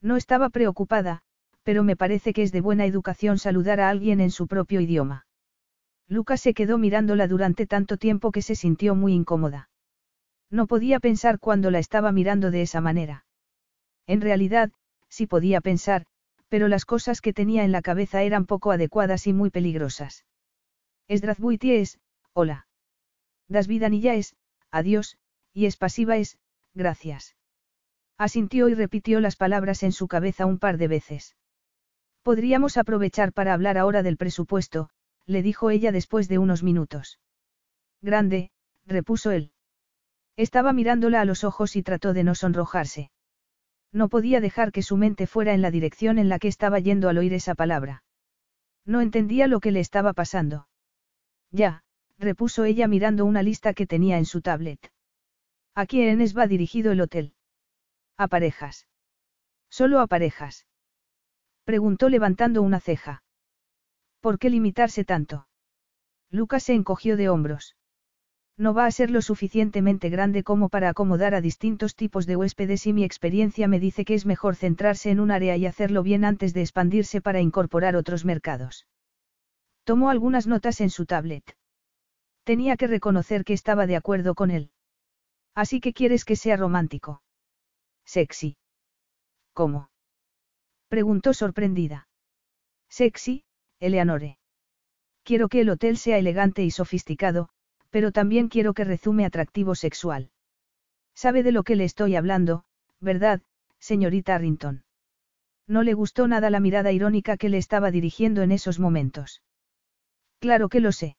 No estaba preocupada, pero me parece que es de buena educación saludar a alguien en su propio idioma. Lucas se quedó mirándola durante tanto tiempo que se sintió muy incómoda. No podía pensar cuando la estaba mirando de esa manera. En realidad, sí podía pensar, pero las cosas que tenía en la cabeza eran poco adecuadas y muy peligrosas. Esdrazbuiti es, hola. Das vidanilla es, adiós, y es pasiva es, gracias. Asintió y repitió las palabras en su cabeza un par de veces. Podríamos aprovechar para hablar ahora del presupuesto, le dijo ella después de unos minutos. Grande, repuso él. Estaba mirándola a los ojos y trató de no sonrojarse. No podía dejar que su mente fuera en la dirección en la que estaba yendo al oír esa palabra. No entendía lo que le estaba pasando. Ya, repuso ella mirando una lista que tenía en su tablet. ¿A quiénes va dirigido el hotel? A parejas. Solo a parejas. Preguntó levantando una ceja. ¿Por qué limitarse tanto? Lucas se encogió de hombros. No va a ser lo suficientemente grande como para acomodar a distintos tipos de huéspedes y mi experiencia me dice que es mejor centrarse en un área y hacerlo bien antes de expandirse para incorporar otros mercados. Tomó algunas notas en su tablet. Tenía que reconocer que estaba de acuerdo con él. Así que quieres que sea romántico. Sexy. ¿Cómo? Preguntó sorprendida. Sexy, Eleanore. Quiero que el hotel sea elegante y sofisticado, pero también quiero que rezume atractivo sexual. Sabe de lo que le estoy hablando, ¿verdad, señorita Arrington? No le gustó nada la mirada irónica que le estaba dirigiendo en esos momentos. Claro que lo sé.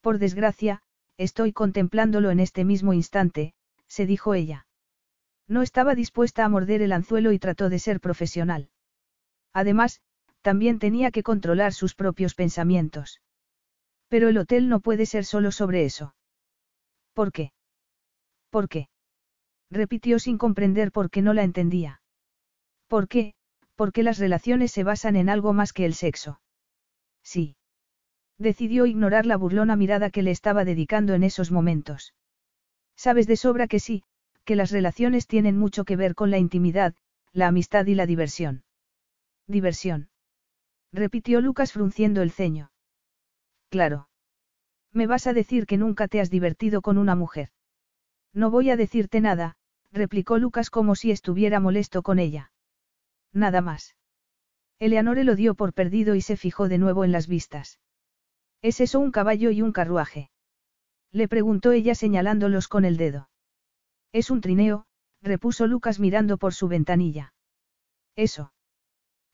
Por desgracia, estoy contemplándolo en este mismo instante, se dijo ella. No estaba dispuesta a morder el anzuelo y trató de ser profesional. Además, también tenía que controlar sus propios pensamientos. Pero el hotel no puede ser solo sobre eso. ¿Por qué? ¿Por qué? Repitió sin comprender por qué no la entendía. ¿Por qué? Porque las relaciones se basan en algo más que el sexo. Sí. Decidió ignorar la burlona mirada que le estaba dedicando en esos momentos. Sabes de sobra que sí, que las relaciones tienen mucho que ver con la intimidad, la amistad y la diversión. Diversión. Repitió Lucas frunciendo el ceño. Claro. Me vas a decir que nunca te has divertido con una mujer. No voy a decirte nada, replicó Lucas como si estuviera molesto con ella. Nada más. Eleanore lo dio por perdido y se fijó de nuevo en las vistas. ¿Es eso un caballo y un carruaje? Le preguntó ella señalándolos con el dedo. Es un trineo, repuso Lucas mirando por su ventanilla. Eso.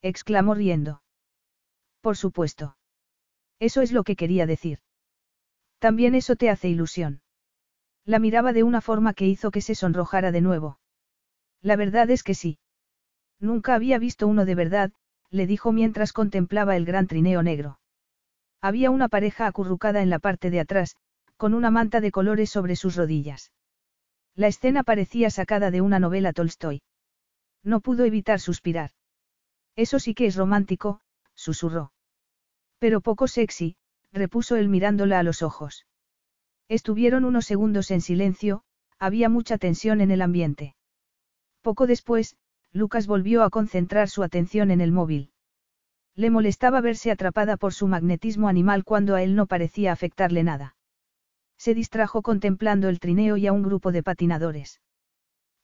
exclamó riendo. Por supuesto. Eso es lo que quería decir. También eso te hace ilusión. La miraba de una forma que hizo que se sonrojara de nuevo. La verdad es que sí. Nunca había visto uno de verdad, le dijo mientras contemplaba el gran trineo negro. Había una pareja acurrucada en la parte de atrás, con una manta de colores sobre sus rodillas. La escena parecía sacada de una novela Tolstoy. No pudo evitar suspirar. Eso sí que es romántico, susurró. Pero poco sexy, repuso él mirándola a los ojos. Estuvieron unos segundos en silencio, había mucha tensión en el ambiente. Poco después, Lucas volvió a concentrar su atención en el móvil. Le molestaba verse atrapada por su magnetismo animal cuando a él no parecía afectarle nada. Se distrajo contemplando el trineo y a un grupo de patinadores.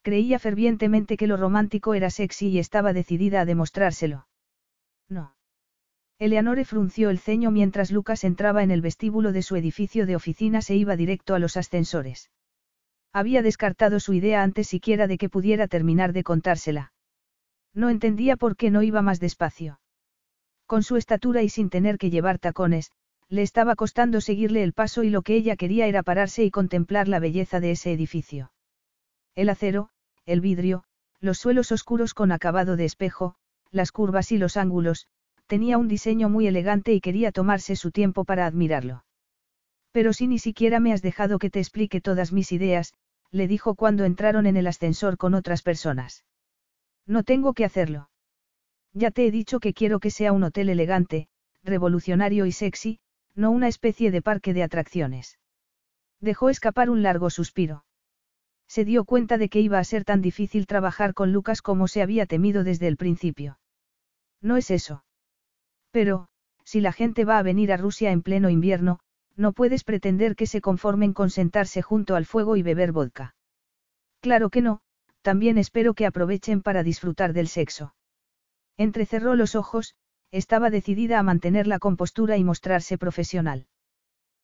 Creía fervientemente que lo romántico era sexy y estaba decidida a demostrárselo. No. Eleanore frunció el ceño mientras Lucas entraba en el vestíbulo de su edificio de oficinas e iba directo a los ascensores. Había descartado su idea antes siquiera de que pudiera terminar de contársela. No entendía por qué no iba más despacio. Con su estatura y sin tener que llevar tacones, le estaba costando seguirle el paso y lo que ella quería era pararse y contemplar la belleza de ese edificio. El acero, el vidrio, los suelos oscuros con acabado de espejo, las curvas y los ángulos, tenía un diseño muy elegante y quería tomarse su tiempo para admirarlo. Pero si ni siquiera me has dejado que te explique todas mis ideas, le dijo cuando entraron en el ascensor con otras personas. No tengo que hacerlo. Ya te he dicho que quiero que sea un hotel elegante, revolucionario y sexy, no una especie de parque de atracciones. Dejó escapar un largo suspiro. Se dio cuenta de que iba a ser tan difícil trabajar con Lucas como se había temido desde el principio. No es eso. Pero, si la gente va a venir a Rusia en pleno invierno, no puedes pretender que se conformen con sentarse junto al fuego y beber vodka. Claro que no, también espero que aprovechen para disfrutar del sexo. Entrecerró los ojos, estaba decidida a mantener la compostura y mostrarse profesional.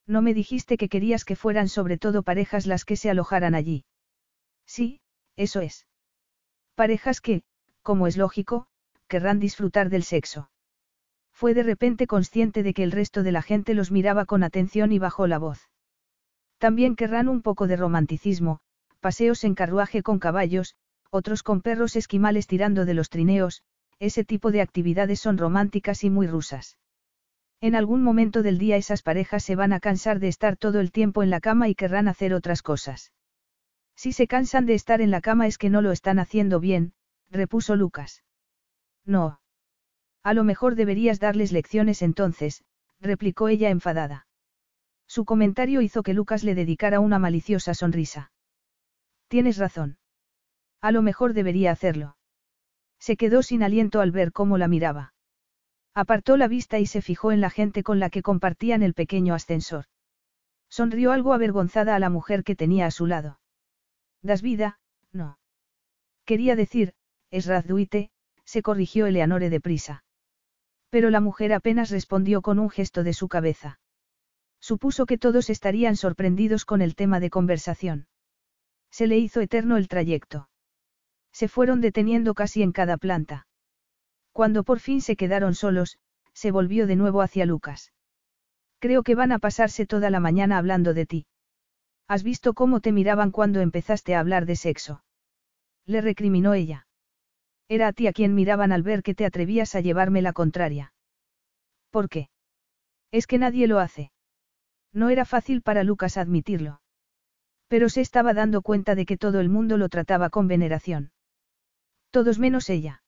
No me dijiste que querías que fueran sobre todo parejas las que se alojaran allí. Sí, eso es. Parejas que, como es lógico, querrán disfrutar del sexo. Fue de repente consciente de que el resto de la gente los miraba con atención y bajó la voz. También querrán un poco de romanticismo, paseos en carruaje con caballos, otros con perros esquimales tirando de los trineos, ese tipo de actividades son románticas y muy rusas. En algún momento del día esas parejas se van a cansar de estar todo el tiempo en la cama y querrán hacer otras cosas. Si se cansan de estar en la cama es que no lo están haciendo bien, repuso Lucas. No. A lo mejor deberías darles lecciones entonces, replicó ella enfadada. Su comentario hizo que Lucas le dedicara una maliciosa sonrisa. Tienes razón. A lo mejor debería hacerlo. Se quedó sin aliento al ver cómo la miraba. Apartó la vista y se fijó en la gente con la que compartían el pequeño ascensor. Sonrió algo avergonzada a la mujer que tenía a su lado. ¿Das vida? No. Quería decir, es Razduite, se corrigió Eleanore deprisa. Pero la mujer apenas respondió con un gesto de su cabeza. Supuso que todos estarían sorprendidos con el tema de conversación. Se le hizo eterno el trayecto. Se fueron deteniendo casi en cada planta. Cuando por fin se quedaron solos, se volvió de nuevo hacia Lucas. Creo que van a pasarse toda la mañana hablando de ti. ¿Has visto cómo te miraban cuando empezaste a hablar de sexo? Le recriminó ella. Era a ti a quien miraban al ver que te atrevías a llevarme la contraria. ¿Por qué? Es que nadie lo hace. No era fácil para Lucas admitirlo. Pero se estaba dando cuenta de que todo el mundo lo trataba con veneración. Todos menos ella.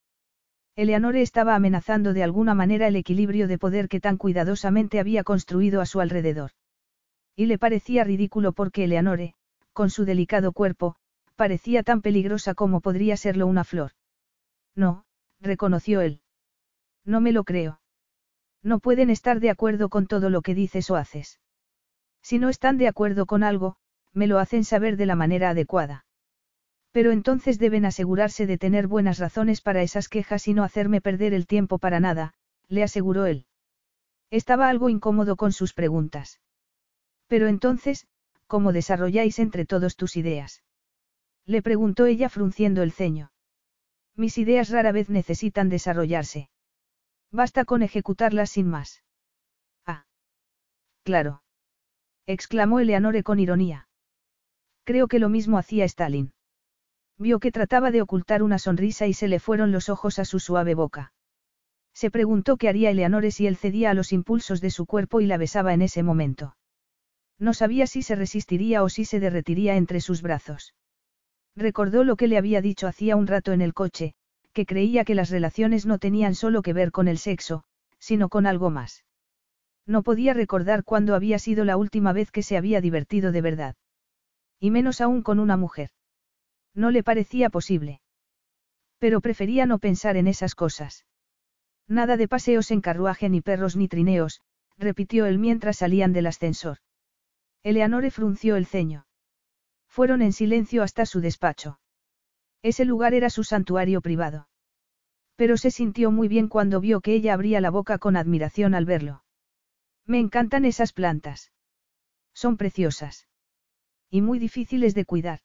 Eleanore estaba amenazando de alguna manera el equilibrio de poder que tan cuidadosamente había construido a su alrededor. Y le parecía ridículo porque Eleanore, con su delicado cuerpo, parecía tan peligrosa como podría serlo una flor. No, reconoció él. No me lo creo. No pueden estar de acuerdo con todo lo que dices o haces. Si no están de acuerdo con algo, me lo hacen saber de la manera adecuada. Pero entonces deben asegurarse de tener buenas razones para esas quejas y no hacerme perder el tiempo para nada, le aseguró él. Estaba algo incómodo con sus preguntas. Pero entonces, ¿cómo desarrolláis entre todos tus ideas? Le preguntó ella frunciendo el ceño. Mis ideas rara vez necesitan desarrollarse. Basta con ejecutarlas sin más. Ah. Claro. exclamó Eleanore con ironía. Creo que lo mismo hacía Stalin. Vio que trataba de ocultar una sonrisa y se le fueron los ojos a su suave boca. Se preguntó qué haría Eleanore si él cedía a los impulsos de su cuerpo y la besaba en ese momento. No sabía si se resistiría o si se derretiría entre sus brazos. Recordó lo que le había dicho hacía un rato en el coche, que creía que las relaciones no tenían solo que ver con el sexo, sino con algo más. No podía recordar cuándo había sido la última vez que se había divertido de verdad. Y menos aún con una mujer. No le parecía posible. Pero prefería no pensar en esas cosas. Nada de paseos en carruaje ni perros ni trineos, repitió él mientras salían del ascensor. Eleanore frunció el ceño. Fueron en silencio hasta su despacho. Ese lugar era su santuario privado. Pero se sintió muy bien cuando vio que ella abría la boca con admiración al verlo. Me encantan esas plantas. Son preciosas. Y muy difíciles de cuidar.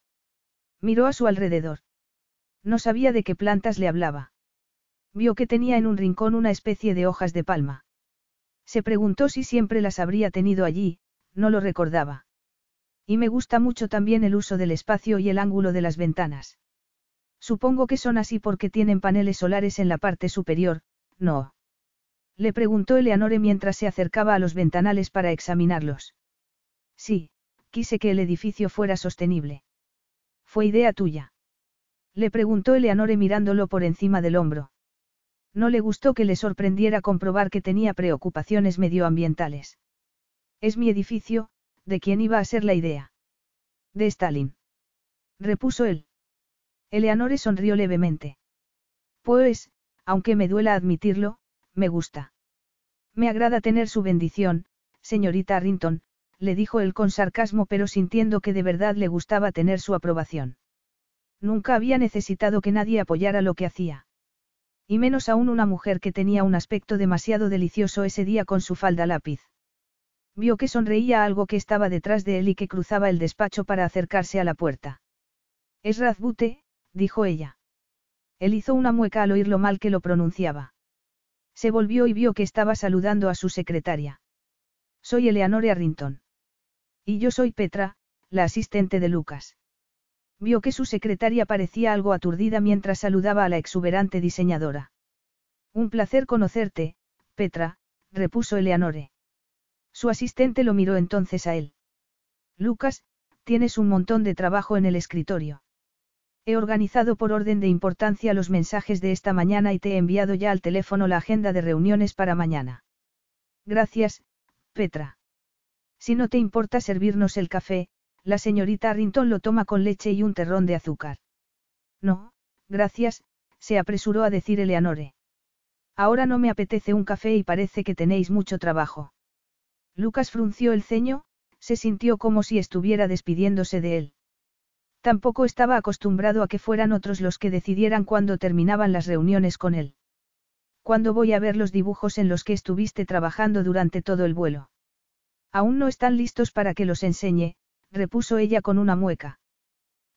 Miró a su alrededor. No sabía de qué plantas le hablaba. Vio que tenía en un rincón una especie de hojas de palma. Se preguntó si siempre las habría tenido allí, no lo recordaba. Y me gusta mucho también el uso del espacio y el ángulo de las ventanas. Supongo que son así porque tienen paneles solares en la parte superior, ¿no? Le preguntó Eleanore mientras se acercaba a los ventanales para examinarlos. Sí, quise que el edificio fuera sostenible. ¿Fue idea tuya? Le preguntó Eleanore mirándolo por encima del hombro. No le gustó que le sorprendiera comprobar que tenía preocupaciones medioambientales. Es mi edificio, ¿de quién iba a ser la idea? De Stalin. Repuso él. Eleanore sonrió levemente. Pues, aunque me duela admitirlo, me gusta. Me agrada tener su bendición, señorita Arrington, le dijo él con sarcasmo pero sintiendo que de verdad le gustaba tener su aprobación. Nunca había necesitado que nadie apoyara lo que hacía. Y menos aún una mujer que tenía un aspecto demasiado delicioso ese día con su falda lápiz. Vio que sonreía algo que estaba detrás de él y que cruzaba el despacho para acercarse a la puerta. Es Razbute, dijo ella. Él hizo una mueca al oír lo mal que lo pronunciaba. Se volvió y vio que estaba saludando a su secretaria. Soy Eleanor Arrington. Y yo soy Petra, la asistente de Lucas. Vio que su secretaria parecía algo aturdida mientras saludaba a la exuberante diseñadora. Un placer conocerte, Petra, repuso Eleanore. Su asistente lo miró entonces a él. Lucas, tienes un montón de trabajo en el escritorio. He organizado por orden de importancia los mensajes de esta mañana y te he enviado ya al teléfono la agenda de reuniones para mañana. Gracias, Petra. Si no te importa servirnos el café, la señorita Arrington lo toma con leche y un terrón de azúcar. No, gracias, se apresuró a decir Eleanore. Ahora no me apetece un café y parece que tenéis mucho trabajo. Lucas frunció el ceño, se sintió como si estuviera despidiéndose de él. Tampoco estaba acostumbrado a que fueran otros los que decidieran cuándo terminaban las reuniones con él. ¿Cuándo voy a ver los dibujos en los que estuviste trabajando durante todo el vuelo? Aún no están listos para que los enseñe, repuso ella con una mueca.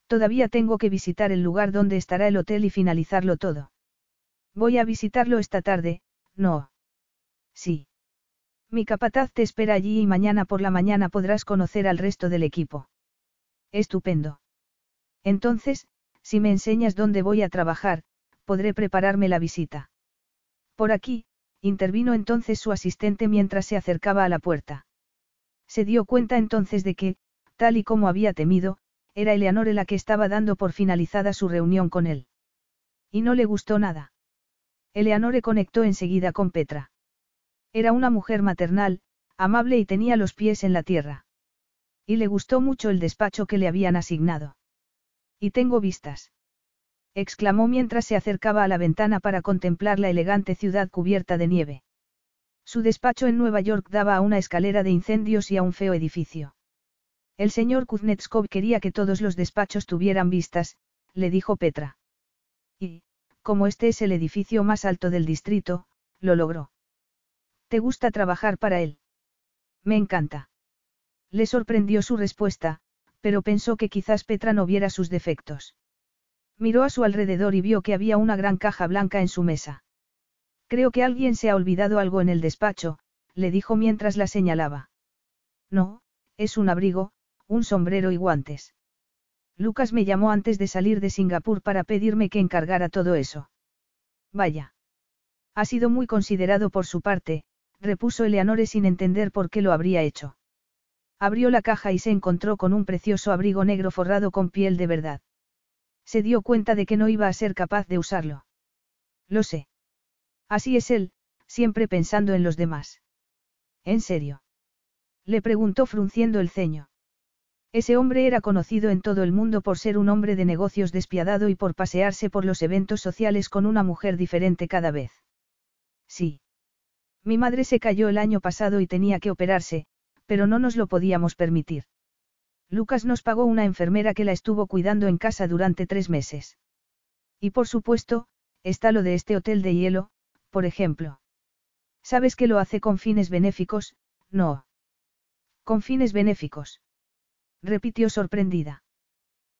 Todavía tengo que visitar el lugar donde estará el hotel y finalizarlo todo. Voy a visitarlo esta tarde, no. Sí. Mi capataz te espera allí y mañana por la mañana podrás conocer al resto del equipo. Estupendo. Entonces, si me enseñas dónde voy a trabajar, podré prepararme la visita. Por aquí, intervino entonces su asistente mientras se acercaba a la puerta. Se dio cuenta entonces de que, tal y como había temido, era Eleanore la que estaba dando por finalizada su reunión con él. Y no le gustó nada. Eleanore conectó enseguida con Petra. Era una mujer maternal, amable y tenía los pies en la tierra. Y le gustó mucho el despacho que le habían asignado. Y tengo vistas. exclamó mientras se acercaba a la ventana para contemplar la elegante ciudad cubierta de nieve. Su despacho en Nueva York daba a una escalera de incendios y a un feo edificio. El señor Kuznetskov quería que todos los despachos tuvieran vistas, le dijo Petra. Y, como este es el edificio más alto del distrito, lo logró. ¿Te gusta trabajar para él? Me encanta. Le sorprendió su respuesta, pero pensó que quizás Petra no viera sus defectos. Miró a su alrededor y vio que había una gran caja blanca en su mesa. Creo que alguien se ha olvidado algo en el despacho, le dijo mientras la señalaba. No, es un abrigo, un sombrero y guantes. Lucas me llamó antes de salir de Singapur para pedirme que encargara todo eso. Vaya. Ha sido muy considerado por su parte, repuso Eleanore sin entender por qué lo habría hecho. Abrió la caja y se encontró con un precioso abrigo negro forrado con piel de verdad. Se dio cuenta de que no iba a ser capaz de usarlo. Lo sé. Así es él, siempre pensando en los demás. ¿En serio? Le preguntó frunciendo el ceño. Ese hombre era conocido en todo el mundo por ser un hombre de negocios despiadado y por pasearse por los eventos sociales con una mujer diferente cada vez. Sí. Mi madre se cayó el año pasado y tenía que operarse, pero no nos lo podíamos permitir. Lucas nos pagó una enfermera que la estuvo cuidando en casa durante tres meses. Y por supuesto, está lo de este hotel de hielo, por ejemplo. ¿Sabes que lo hace con fines benéficos? No. Con fines benéficos. Repitió sorprendida.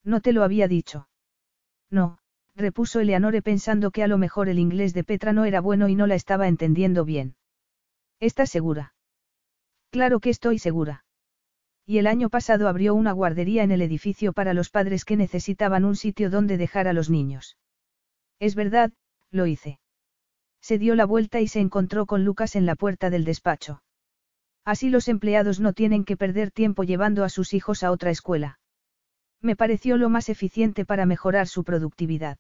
No te lo había dicho. No, repuso Eleanore pensando que a lo mejor el inglés de Petra no era bueno y no la estaba entendiendo bien. ¿Estás segura? Claro que estoy segura. Y el año pasado abrió una guardería en el edificio para los padres que necesitaban un sitio donde dejar a los niños. Es verdad, lo hice. Se dio la vuelta y se encontró con Lucas en la puerta del despacho. Así los empleados no tienen que perder tiempo llevando a sus hijos a otra escuela. Me pareció lo más eficiente para mejorar su productividad.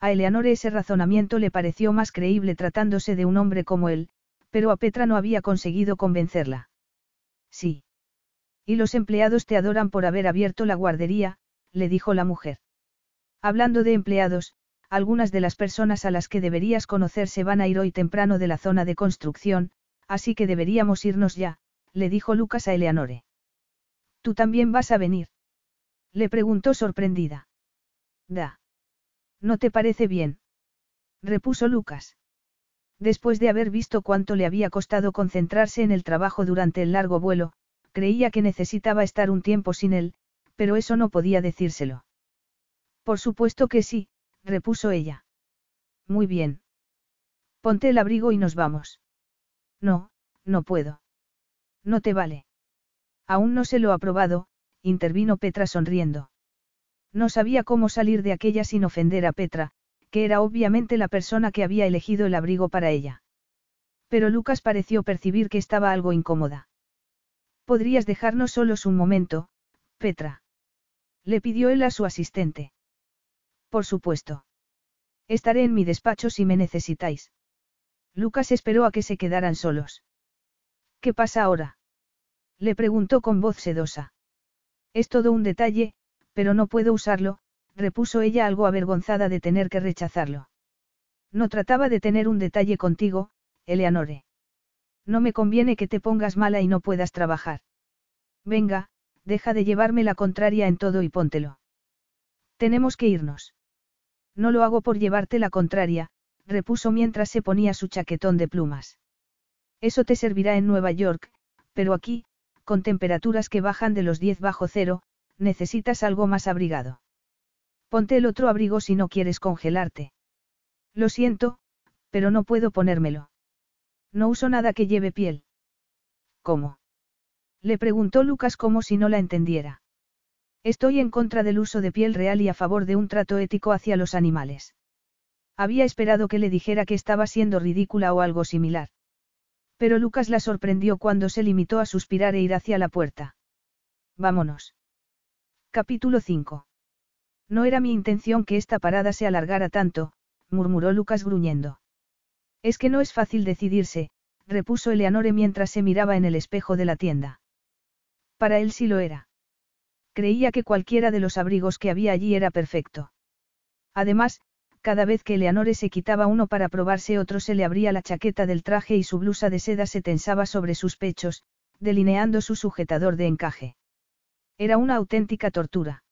A Eleanor ese razonamiento le pareció más creíble tratándose de un hombre como él, pero a Petra no había conseguido convencerla. Sí. Y los empleados te adoran por haber abierto la guardería, le dijo la mujer. Hablando de empleados, algunas de las personas a las que deberías conocer se van a ir hoy temprano de la zona de construcción, así que deberíamos irnos ya, le dijo Lucas a Eleanore. ¿Tú también vas a venir? Le preguntó sorprendida. Da. ¿No te parece bien? repuso Lucas. Después de haber visto cuánto le había costado concentrarse en el trabajo durante el largo vuelo, creía que necesitaba estar un tiempo sin él, pero eso no podía decírselo. Por supuesto que sí, repuso ella. Muy bien. Ponte el abrigo y nos vamos. No, no puedo. No te vale. Aún no se lo ha probado, intervino Petra sonriendo. No sabía cómo salir de aquella sin ofender a Petra, que era obviamente la persona que había elegido el abrigo para ella. Pero Lucas pareció percibir que estaba algo incómoda. ¿Podrías dejarnos solos un momento, Petra? Le pidió él a su asistente. Por supuesto. Estaré en mi despacho si me necesitáis. Lucas esperó a que se quedaran solos. ¿Qué pasa ahora? Le preguntó con voz sedosa. Es todo un detalle, pero no puedo usarlo, repuso ella algo avergonzada de tener que rechazarlo. No trataba de tener un detalle contigo, Eleanore. No me conviene que te pongas mala y no puedas trabajar. Venga, deja de llevarme la contraria en todo y póntelo. Tenemos que irnos. No lo hago por llevarte la contraria, repuso mientras se ponía su chaquetón de plumas. Eso te servirá en Nueva York, pero aquí, con temperaturas que bajan de los 10 bajo cero, necesitas algo más abrigado. Ponte el otro abrigo si no quieres congelarte. Lo siento, pero no puedo ponérmelo. No uso nada que lleve piel. ¿Cómo? Le preguntó Lucas como si no la entendiera. Estoy en contra del uso de piel real y a favor de un trato ético hacia los animales. Había esperado que le dijera que estaba siendo ridícula o algo similar. Pero Lucas la sorprendió cuando se limitó a suspirar e ir hacia la puerta. Vámonos. Capítulo 5. No era mi intención que esta parada se alargara tanto, murmuró Lucas gruñendo. Es que no es fácil decidirse, repuso Eleanore mientras se miraba en el espejo de la tienda. Para él sí lo era. Creía que cualquiera de los abrigos que había allí era perfecto. Además, cada vez que Eleanore se quitaba uno para probarse otro se le abría la chaqueta del traje y su blusa de seda se tensaba sobre sus pechos, delineando su sujetador de encaje. Era una auténtica tortura.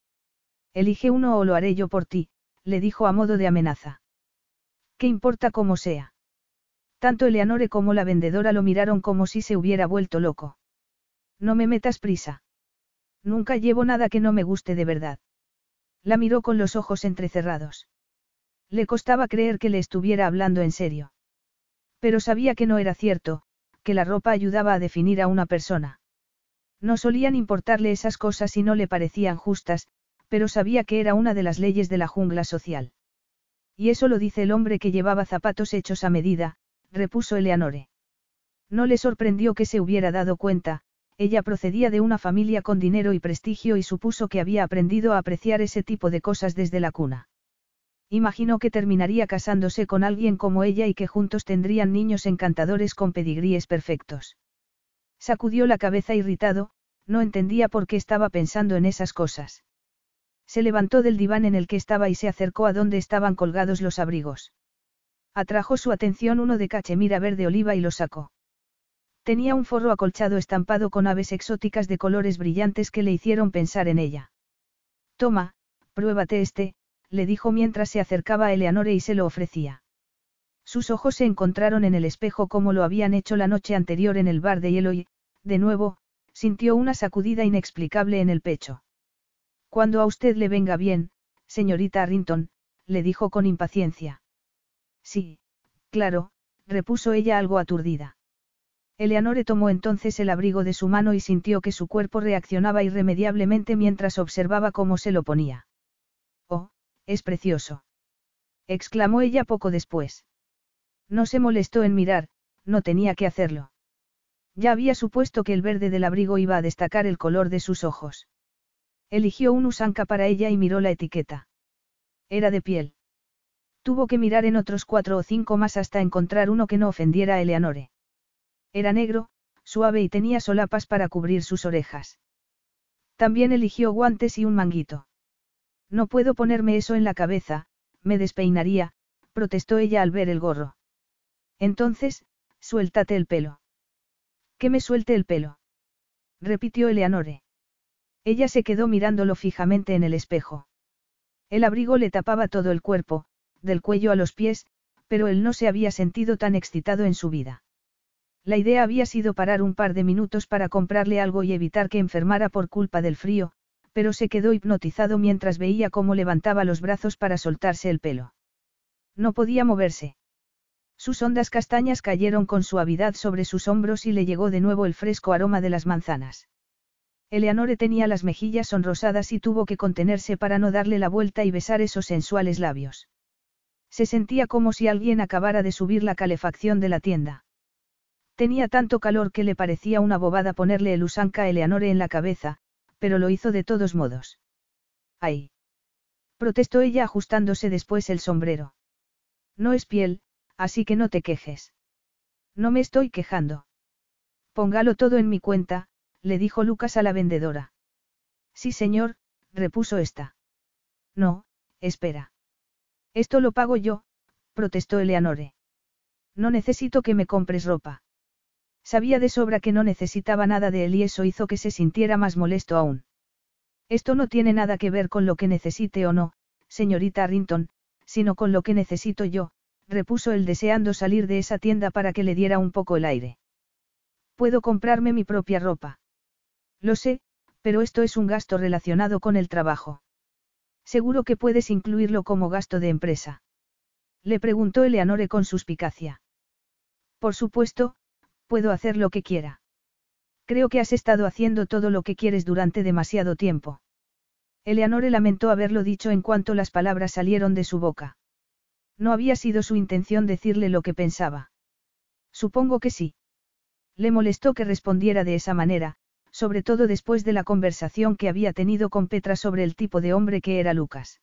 Elige uno o lo haré yo por ti, le dijo a modo de amenaza. ¿Qué importa cómo sea? Tanto Eleanore como la vendedora lo miraron como si se hubiera vuelto loco. No me metas prisa. Nunca llevo nada que no me guste de verdad. La miró con los ojos entrecerrados. Le costaba creer que le estuviera hablando en serio. Pero sabía que no era cierto, que la ropa ayudaba a definir a una persona. No solían importarle esas cosas y no le parecían justas, pero sabía que era una de las leyes de la jungla social. Y eso lo dice el hombre que llevaba zapatos hechos a medida, repuso Eleanore. No le sorprendió que se hubiera dado cuenta, ella procedía de una familia con dinero y prestigio y supuso que había aprendido a apreciar ese tipo de cosas desde la cuna. Imaginó que terminaría casándose con alguien como ella y que juntos tendrían niños encantadores con pedigríes perfectos. Sacudió la cabeza irritado, no entendía por qué estaba pensando en esas cosas. Se levantó del diván en el que estaba y se acercó a donde estaban colgados los abrigos. Atrajo su atención uno de cachemira verde oliva y lo sacó. Tenía un forro acolchado estampado con aves exóticas de colores brillantes que le hicieron pensar en ella. Toma, pruébate este, le dijo mientras se acercaba a Eleanore y se lo ofrecía. Sus ojos se encontraron en el espejo como lo habían hecho la noche anterior en el bar de hielo y, de nuevo, sintió una sacudida inexplicable en el pecho. Cuando a usted le venga bien, señorita Arrington, le dijo con impaciencia. Sí, claro, repuso ella algo aturdida. Eleanore tomó entonces el abrigo de su mano y sintió que su cuerpo reaccionaba irremediablemente mientras observaba cómo se lo ponía. Oh, es precioso. exclamó ella poco después. No se molestó en mirar, no tenía que hacerlo. Ya había supuesto que el verde del abrigo iba a destacar el color de sus ojos. Eligió un usanca para ella y miró la etiqueta. Era de piel. Tuvo que mirar en otros cuatro o cinco más hasta encontrar uno que no ofendiera a Eleanore. Era negro, suave y tenía solapas para cubrir sus orejas. También eligió guantes y un manguito. No puedo ponerme eso en la cabeza, me despeinaría, protestó ella al ver el gorro. Entonces, suéltate el pelo. Que me suelte el pelo. Repitió Eleanore. Ella se quedó mirándolo fijamente en el espejo. El abrigo le tapaba todo el cuerpo, del cuello a los pies, pero él no se había sentido tan excitado en su vida. La idea había sido parar un par de minutos para comprarle algo y evitar que enfermara por culpa del frío, pero se quedó hipnotizado mientras veía cómo levantaba los brazos para soltarse el pelo. No podía moverse. Sus hondas castañas cayeron con suavidad sobre sus hombros y le llegó de nuevo el fresco aroma de las manzanas. Eleanore tenía las mejillas sonrosadas y tuvo que contenerse para no darle la vuelta y besar esos sensuales labios. Se sentía como si alguien acabara de subir la calefacción de la tienda. Tenía tanto calor que le parecía una bobada ponerle el usanca a Eleanore en la cabeza, pero lo hizo de todos modos. ¡Ay! protestó ella ajustándose después el sombrero. No es piel, así que no te quejes. No me estoy quejando. Póngalo todo en mi cuenta, le dijo Lucas a la vendedora. Sí, señor, repuso esta. No, espera. Esto lo pago yo, protestó Eleanore. No necesito que me compres ropa. Sabía de sobra que no necesitaba nada de él y eso hizo que se sintiera más molesto aún. Esto no tiene nada que ver con lo que necesite o no, señorita Arrington, sino con lo que necesito yo, repuso él deseando salir de esa tienda para que le diera un poco el aire. Puedo comprarme mi propia ropa. Lo sé, pero esto es un gasto relacionado con el trabajo. Seguro que puedes incluirlo como gasto de empresa. Le preguntó Eleanore con suspicacia. Por supuesto, puedo hacer lo que quiera. Creo que has estado haciendo todo lo que quieres durante demasiado tiempo. Eleanore lamentó haberlo dicho en cuanto las palabras salieron de su boca. No había sido su intención decirle lo que pensaba. Supongo que sí. Le molestó que respondiera de esa manera, sobre todo después de la conversación que había tenido con Petra sobre el tipo de hombre que era Lucas.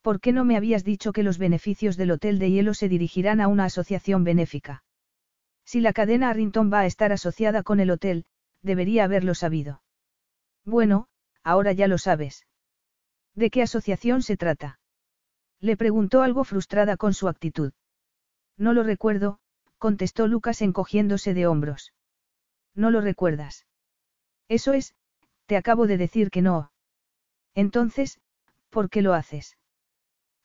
¿Por qué no me habías dicho que los beneficios del Hotel de Hielo se dirigirán a una asociación benéfica? Si la cadena Arrington va a estar asociada con el hotel, debería haberlo sabido. Bueno, ahora ya lo sabes. ¿De qué asociación se trata? Le preguntó algo frustrada con su actitud. No lo recuerdo, contestó Lucas encogiéndose de hombros. ¿No lo recuerdas? Eso es, te acabo de decir que no. Entonces, ¿por qué lo haces?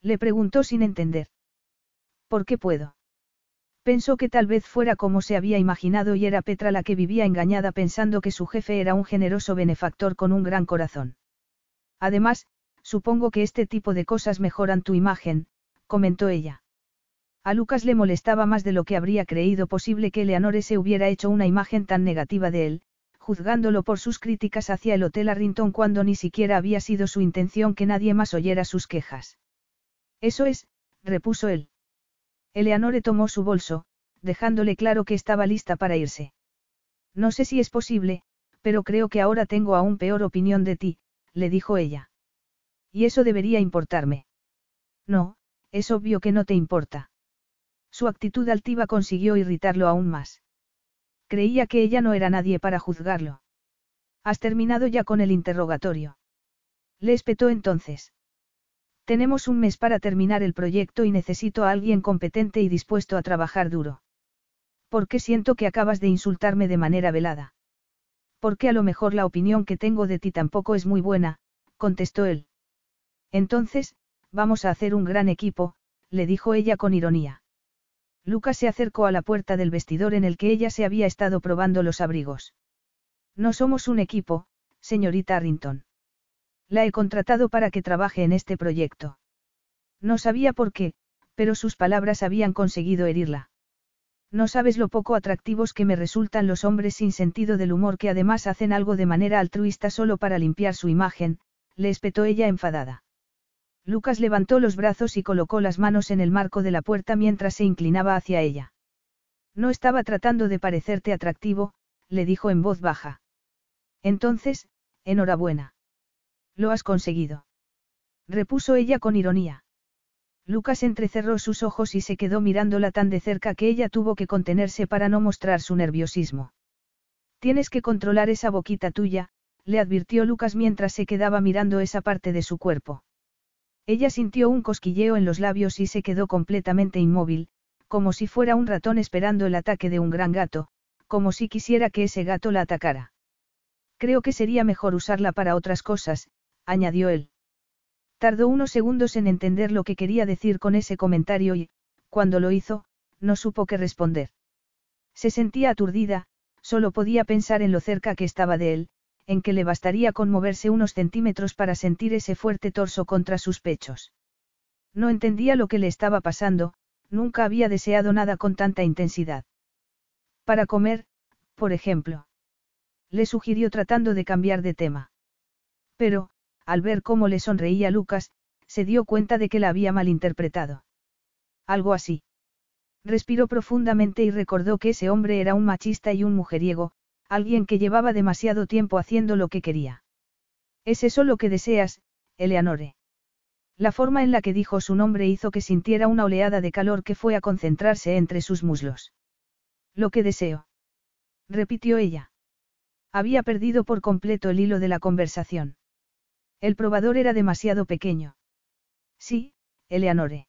Le preguntó sin entender. ¿Por qué puedo? Pensó que tal vez fuera como se había imaginado y era Petra la que vivía engañada pensando que su jefe era un generoso benefactor con un gran corazón. Además, supongo que este tipo de cosas mejoran tu imagen, comentó ella. A Lucas le molestaba más de lo que habría creído posible que Leonore se hubiera hecho una imagen tan negativa de él, juzgándolo por sus críticas hacia el Hotel Arrington cuando ni siquiera había sido su intención que nadie más oyera sus quejas. Eso es, repuso él. Eleanore tomó su bolso, dejándole claro que estaba lista para irse. No sé si es posible, pero creo que ahora tengo aún peor opinión de ti, le dijo ella. Y eso debería importarme. No, es obvio que no te importa. Su actitud altiva consiguió irritarlo aún más. Creía que ella no era nadie para juzgarlo. ¿Has terminado ya con el interrogatorio? Le espetó entonces. Tenemos un mes para terminar el proyecto y necesito a alguien competente y dispuesto a trabajar duro. ¿Por qué siento que acabas de insultarme de manera velada? Porque a lo mejor la opinión que tengo de ti tampoco es muy buena, contestó él. Entonces, vamos a hacer un gran equipo, le dijo ella con ironía. Lucas se acercó a la puerta del vestidor en el que ella se había estado probando los abrigos. No somos un equipo, señorita Arrington. La he contratado para que trabaje en este proyecto. No sabía por qué, pero sus palabras habían conseguido herirla. No sabes lo poco atractivos que me resultan los hombres sin sentido del humor que además hacen algo de manera altruista solo para limpiar su imagen, le espetó ella enfadada. Lucas levantó los brazos y colocó las manos en el marco de la puerta mientras se inclinaba hacia ella. No estaba tratando de parecerte atractivo, le dijo en voz baja. Entonces, enhorabuena. Lo has conseguido. Repuso ella con ironía. Lucas entrecerró sus ojos y se quedó mirándola tan de cerca que ella tuvo que contenerse para no mostrar su nerviosismo. Tienes que controlar esa boquita tuya, le advirtió Lucas mientras se quedaba mirando esa parte de su cuerpo. Ella sintió un cosquilleo en los labios y se quedó completamente inmóvil, como si fuera un ratón esperando el ataque de un gran gato, como si quisiera que ese gato la atacara. Creo que sería mejor usarla para otras cosas, añadió él. Tardó unos segundos en entender lo que quería decir con ese comentario y, cuando lo hizo, no supo qué responder. Se sentía aturdida, solo podía pensar en lo cerca que estaba de él, en que le bastaría con moverse unos centímetros para sentir ese fuerte torso contra sus pechos. No entendía lo que le estaba pasando, nunca había deseado nada con tanta intensidad. Para comer, por ejemplo. Le sugirió tratando de cambiar de tema. Pero, al ver cómo le sonreía Lucas, se dio cuenta de que la había malinterpretado. Algo así. Respiró profundamente y recordó que ese hombre era un machista y un mujeriego, alguien que llevaba demasiado tiempo haciendo lo que quería. ¿Es eso lo que deseas, Eleanore? La forma en la que dijo su nombre hizo que sintiera una oleada de calor que fue a concentrarse entre sus muslos. Lo que deseo. Repitió ella. Había perdido por completo el hilo de la conversación. El probador era demasiado pequeño. Sí, Eleanore.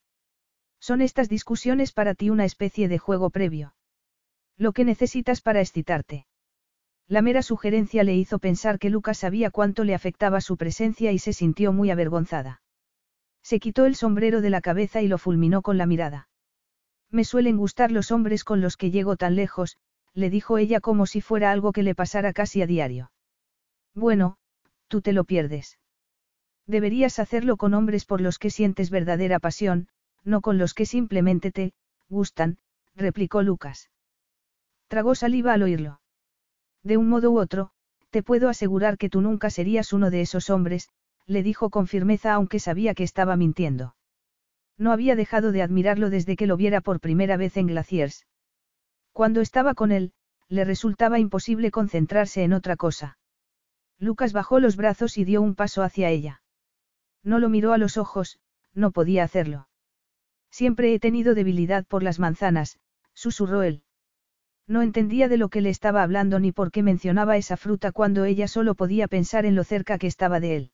Son estas discusiones para ti una especie de juego previo. Lo que necesitas para excitarte. La mera sugerencia le hizo pensar que Lucas sabía cuánto le afectaba su presencia y se sintió muy avergonzada. Se quitó el sombrero de la cabeza y lo fulminó con la mirada. Me suelen gustar los hombres con los que llego tan lejos, le dijo ella como si fuera algo que le pasara casi a diario. Bueno, tú te lo pierdes. Deberías hacerlo con hombres por los que sientes verdadera pasión, no con los que simplemente te, gustan, replicó Lucas. Tragó saliva al oírlo. De un modo u otro, te puedo asegurar que tú nunca serías uno de esos hombres, le dijo con firmeza aunque sabía que estaba mintiendo. No había dejado de admirarlo desde que lo viera por primera vez en Glaciers. Cuando estaba con él, le resultaba imposible concentrarse en otra cosa. Lucas bajó los brazos y dio un paso hacia ella. No lo miró a los ojos, no podía hacerlo. Siempre he tenido debilidad por las manzanas, susurró él. No entendía de lo que le estaba hablando ni por qué mencionaba esa fruta cuando ella solo podía pensar en lo cerca que estaba de él.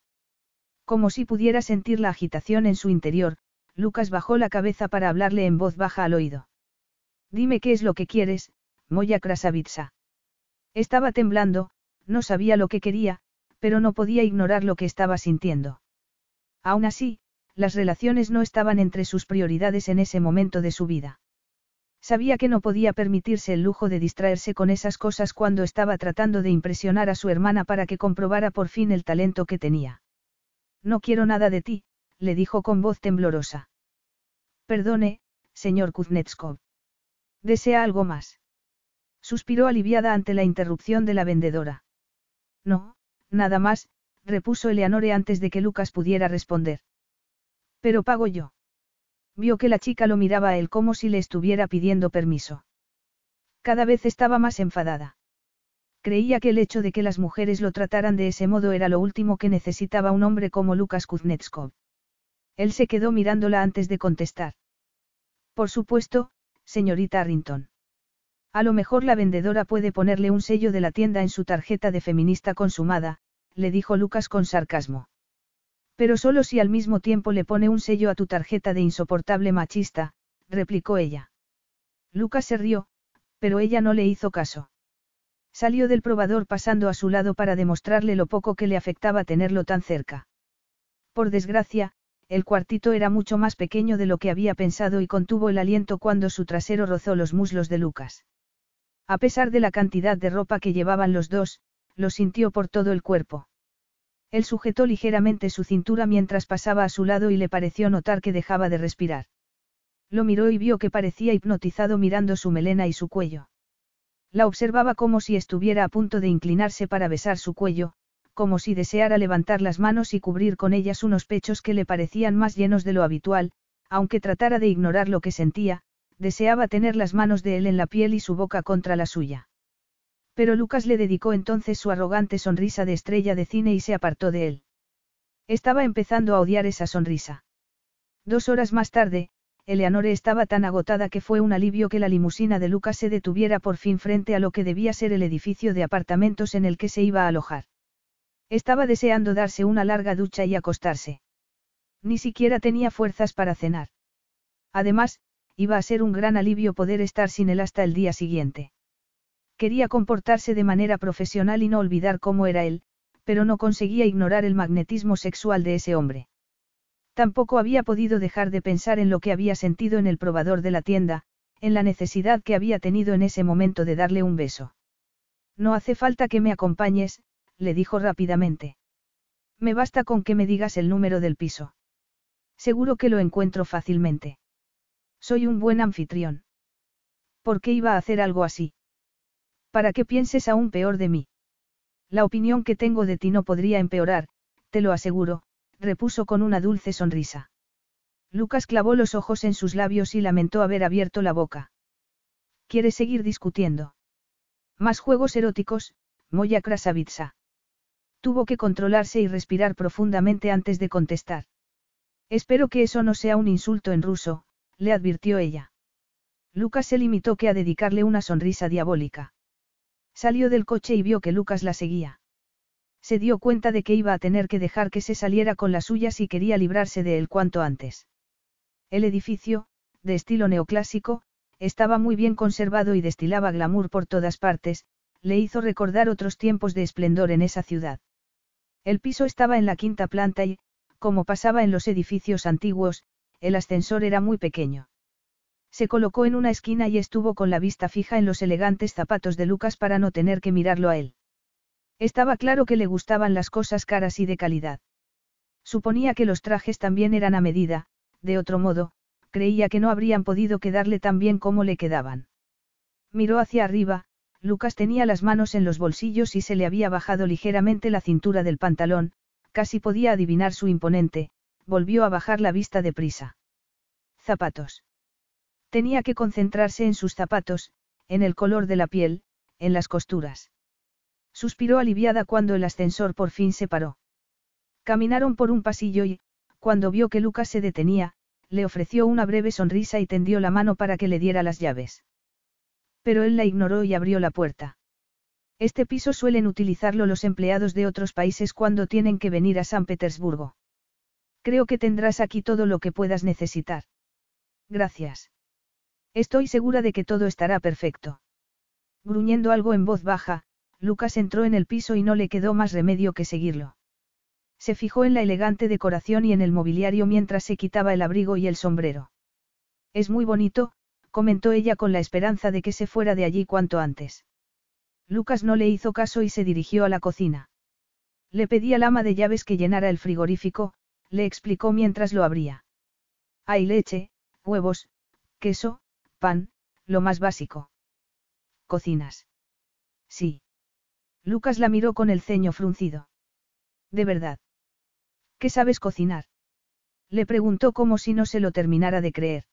Como si pudiera sentir la agitación en su interior, Lucas bajó la cabeza para hablarle en voz baja al oído. Dime qué es lo que quieres, Moya Krasavitsa. Estaba temblando, no sabía lo que quería, pero no podía ignorar lo que estaba sintiendo. Aún así, las relaciones no estaban entre sus prioridades en ese momento de su vida. Sabía que no podía permitirse el lujo de distraerse con esas cosas cuando estaba tratando de impresionar a su hermana para que comprobara por fin el talento que tenía. No quiero nada de ti, le dijo con voz temblorosa. Perdone, señor Kuznetskov. ¿Desea algo más? Suspiró aliviada ante la interrupción de la vendedora. No, nada más, repuso Eleanore antes de que Lucas pudiera responder. Pero pago yo. Vio que la chica lo miraba a él como si le estuviera pidiendo permiso. Cada vez estaba más enfadada. Creía que el hecho de que las mujeres lo trataran de ese modo era lo último que necesitaba un hombre como Lucas Kuznetskov. Él se quedó mirándola antes de contestar. Por supuesto, señorita Arrington. A lo mejor la vendedora puede ponerle un sello de la tienda en su tarjeta de feminista consumada, le dijo Lucas con sarcasmo. Pero solo si al mismo tiempo le pone un sello a tu tarjeta de insoportable machista, replicó ella. Lucas se rió, pero ella no le hizo caso. Salió del probador pasando a su lado para demostrarle lo poco que le afectaba tenerlo tan cerca. Por desgracia, el cuartito era mucho más pequeño de lo que había pensado y contuvo el aliento cuando su trasero rozó los muslos de Lucas. A pesar de la cantidad de ropa que llevaban los dos, lo sintió por todo el cuerpo. Él sujetó ligeramente su cintura mientras pasaba a su lado y le pareció notar que dejaba de respirar. Lo miró y vio que parecía hipnotizado mirando su melena y su cuello. La observaba como si estuviera a punto de inclinarse para besar su cuello, como si deseara levantar las manos y cubrir con ellas unos pechos que le parecían más llenos de lo habitual, aunque tratara de ignorar lo que sentía, deseaba tener las manos de él en la piel y su boca contra la suya. Pero Lucas le dedicó entonces su arrogante sonrisa de estrella de cine y se apartó de él. Estaba empezando a odiar esa sonrisa. Dos horas más tarde, Eleanore estaba tan agotada que fue un alivio que la limusina de Lucas se detuviera por fin frente a lo que debía ser el edificio de apartamentos en el que se iba a alojar. Estaba deseando darse una larga ducha y acostarse. Ni siquiera tenía fuerzas para cenar. Además, iba a ser un gran alivio poder estar sin él hasta el día siguiente. Quería comportarse de manera profesional y no olvidar cómo era él, pero no conseguía ignorar el magnetismo sexual de ese hombre. Tampoco había podido dejar de pensar en lo que había sentido en el probador de la tienda, en la necesidad que había tenido en ese momento de darle un beso. No hace falta que me acompañes, le dijo rápidamente. Me basta con que me digas el número del piso. Seguro que lo encuentro fácilmente. Soy un buen anfitrión. ¿Por qué iba a hacer algo así? Para que pienses aún peor de mí. La opinión que tengo de ti no podría empeorar, te lo aseguro, repuso con una dulce sonrisa. Lucas clavó los ojos en sus labios y lamentó haber abierto la boca. ¿Quieres seguir discutiendo? Más juegos eróticos, Moya Krasavitsa. Tuvo que controlarse y respirar profundamente antes de contestar. Espero que eso no sea un insulto en ruso, le advirtió ella. Lucas se limitó que a dedicarle una sonrisa diabólica. Salió del coche y vio que Lucas la seguía. Se dio cuenta de que iba a tener que dejar que se saliera con la suya si quería librarse de él cuanto antes. El edificio, de estilo neoclásico, estaba muy bien conservado y destilaba glamour por todas partes, le hizo recordar otros tiempos de esplendor en esa ciudad. El piso estaba en la quinta planta y, como pasaba en los edificios antiguos, el ascensor era muy pequeño. Se colocó en una esquina y estuvo con la vista fija en los elegantes zapatos de Lucas para no tener que mirarlo a él. Estaba claro que le gustaban las cosas caras y de calidad. Suponía que los trajes también eran a medida, de otro modo, creía que no habrían podido quedarle tan bien como le quedaban. Miró hacia arriba, Lucas tenía las manos en los bolsillos y se le había bajado ligeramente la cintura del pantalón, casi podía adivinar su imponente, volvió a bajar la vista deprisa. Zapatos. Tenía que concentrarse en sus zapatos, en el color de la piel, en las costuras. Suspiró aliviada cuando el ascensor por fin se paró. Caminaron por un pasillo y, cuando vio que Lucas se detenía, le ofreció una breve sonrisa y tendió la mano para que le diera las llaves. Pero él la ignoró y abrió la puerta. Este piso suelen utilizarlo los empleados de otros países cuando tienen que venir a San Petersburgo. Creo que tendrás aquí todo lo que puedas necesitar. Gracias. Estoy segura de que todo estará perfecto. Gruñendo algo en voz baja, Lucas entró en el piso y no le quedó más remedio que seguirlo. Se fijó en la elegante decoración y en el mobiliario mientras se quitaba el abrigo y el sombrero. Es muy bonito, comentó ella con la esperanza de que se fuera de allí cuanto antes. Lucas no le hizo caso y se dirigió a la cocina. Le pedí al ama de llaves que llenara el frigorífico, le explicó mientras lo abría. Hay leche, huevos, queso, pan, lo más básico. ¿Cocinas? Sí. Lucas la miró con el ceño fruncido. ¿De verdad? ¿Qué sabes cocinar? Le preguntó como si no se lo terminara de creer.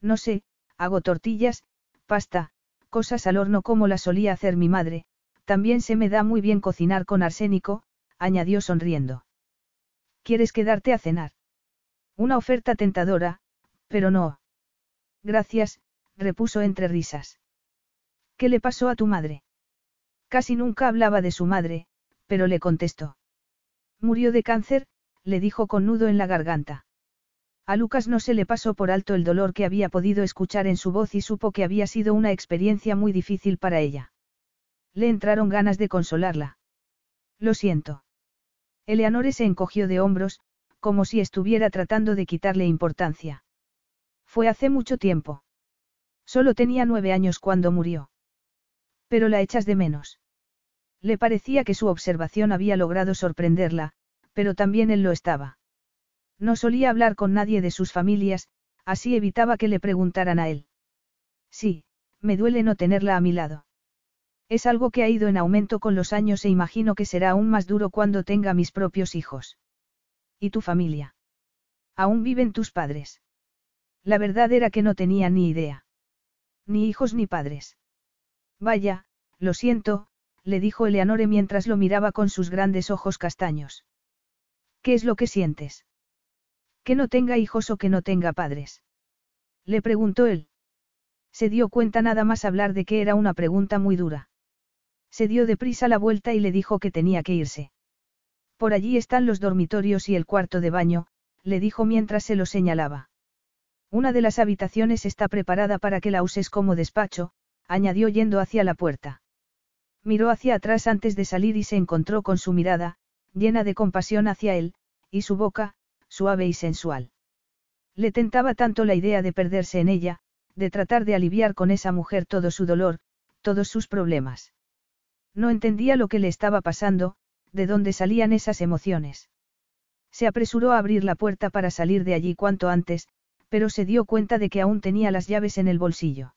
No sé, hago tortillas, pasta, cosas al horno como las solía hacer mi madre, también se me da muy bien cocinar con arsénico, añadió sonriendo. ¿Quieres quedarte a cenar? Una oferta tentadora, pero no. Gracias, repuso entre risas. ¿Qué le pasó a tu madre? Casi nunca hablaba de su madre, pero le contestó. Murió de cáncer, le dijo con nudo en la garganta. A Lucas no se le pasó por alto el dolor que había podido escuchar en su voz y supo que había sido una experiencia muy difícil para ella. Le entraron ganas de consolarla. Lo siento. Eleanore se encogió de hombros, como si estuviera tratando de quitarle importancia. Fue hace mucho tiempo. Solo tenía nueve años cuando murió. Pero la echas de menos. Le parecía que su observación había logrado sorprenderla, pero también él lo estaba. No solía hablar con nadie de sus familias, así evitaba que le preguntaran a él. Sí, me duele no tenerla a mi lado. Es algo que ha ido en aumento con los años e imagino que será aún más duro cuando tenga mis propios hijos. ¿Y tu familia? ¿Aún viven tus padres? La verdad era que no tenía ni idea. Ni hijos ni padres. Vaya, lo siento, le dijo Eleanore mientras lo miraba con sus grandes ojos castaños. ¿Qué es lo que sientes? Que no tenga hijos o que no tenga padres. Le preguntó él. Se dio cuenta nada más hablar de que era una pregunta muy dura. Se dio deprisa la vuelta y le dijo que tenía que irse. Por allí están los dormitorios y el cuarto de baño, le dijo mientras se lo señalaba. Una de las habitaciones está preparada para que la uses como despacho, añadió yendo hacia la puerta. Miró hacia atrás antes de salir y se encontró con su mirada, llena de compasión hacia él, y su boca, suave y sensual. Le tentaba tanto la idea de perderse en ella, de tratar de aliviar con esa mujer todo su dolor, todos sus problemas. No entendía lo que le estaba pasando, de dónde salían esas emociones. Se apresuró a abrir la puerta para salir de allí cuanto antes, pero se dio cuenta de que aún tenía las llaves en el bolsillo.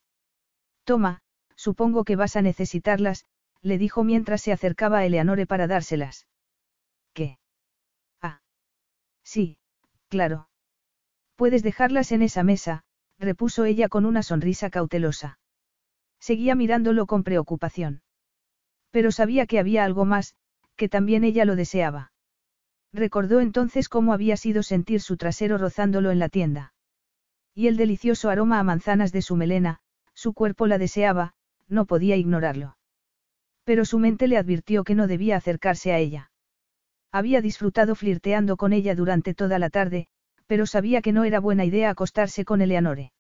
Toma, supongo que vas a necesitarlas, le dijo mientras se acercaba a Eleanore para dárselas. ¿Qué? Ah. Sí, claro. Puedes dejarlas en esa mesa, repuso ella con una sonrisa cautelosa. Seguía mirándolo con preocupación. Pero sabía que había algo más, que también ella lo deseaba. Recordó entonces cómo había sido sentir su trasero rozándolo en la tienda. Y el delicioso aroma a manzanas de su melena, su cuerpo la deseaba, no podía ignorarlo. Pero su mente le advirtió que no debía acercarse a ella. Había disfrutado flirteando con ella durante toda la tarde, pero sabía que no era buena idea acostarse con Eleanore.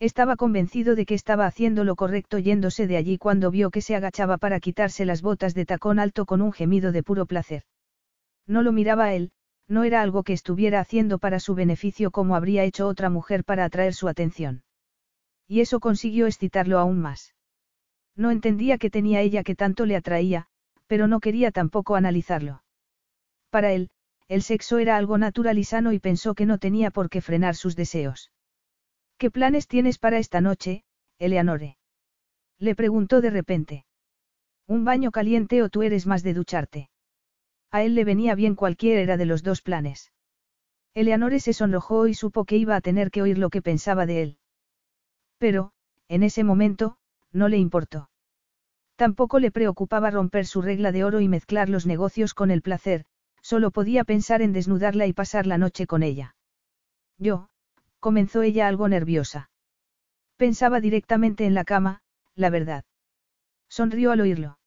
Estaba convencido de que estaba haciendo lo correcto yéndose de allí cuando vio que se agachaba para quitarse las botas de tacón alto con un gemido de puro placer. No lo miraba él, no era algo que estuviera haciendo para su beneficio como habría hecho otra mujer para atraer su atención. Y eso consiguió excitarlo aún más. No entendía qué tenía ella que tanto le atraía, pero no quería tampoco analizarlo. Para él, el sexo era algo natural y sano y pensó que no tenía por qué frenar sus deseos. ¿Qué planes tienes para esta noche, Eleanore? Le preguntó de repente. ¿Un baño caliente o tú eres más de ducharte? A él le venía bien cualquiera de los dos planes. Eleanore se sonrojó y supo que iba a tener que oír lo que pensaba de él. Pero, en ese momento, no le importó. Tampoco le preocupaba romper su regla de oro y mezclar los negocios con el placer, solo podía pensar en desnudarla y pasar la noche con ella. Yo, comenzó ella algo nerviosa. Pensaba directamente en la cama, la verdad. Sonrió al oírlo.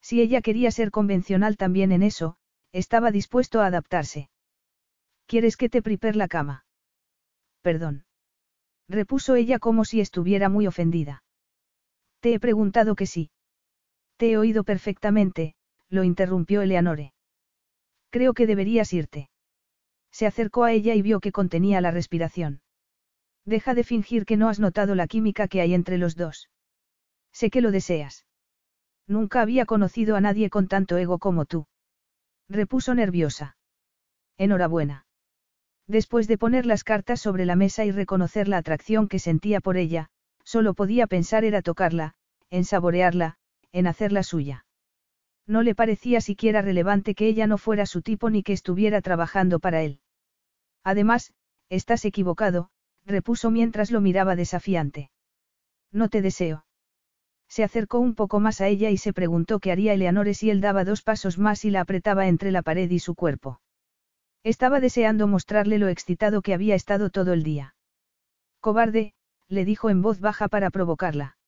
Si ella quería ser convencional también en eso, estaba dispuesto a adaptarse. ¿Quieres que te priper la cama? Perdón. Repuso ella como si estuviera muy ofendida. Te he preguntado que sí. Te he oído perfectamente, lo interrumpió Eleanore. Creo que deberías irte. Se acercó a ella y vio que contenía la respiración. Deja de fingir que no has notado la química que hay entre los dos. Sé que lo deseas. Nunca había conocido a nadie con tanto ego como tú. Repuso nerviosa. Enhorabuena. Después de poner las cartas sobre la mesa y reconocer la atracción que sentía por ella, solo podía pensar era tocarla, en saborearla, en hacerla suya. No le parecía siquiera relevante que ella no fuera su tipo ni que estuviera trabajando para él. Además, estás equivocado, repuso mientras lo miraba desafiante. No te deseo. Se acercó un poco más a ella y se preguntó qué haría Eleanore si él daba dos pasos más y la apretaba entre la pared y su cuerpo. Estaba deseando mostrarle lo excitado que había estado todo el día. Cobarde, le dijo en voz baja para provocarla.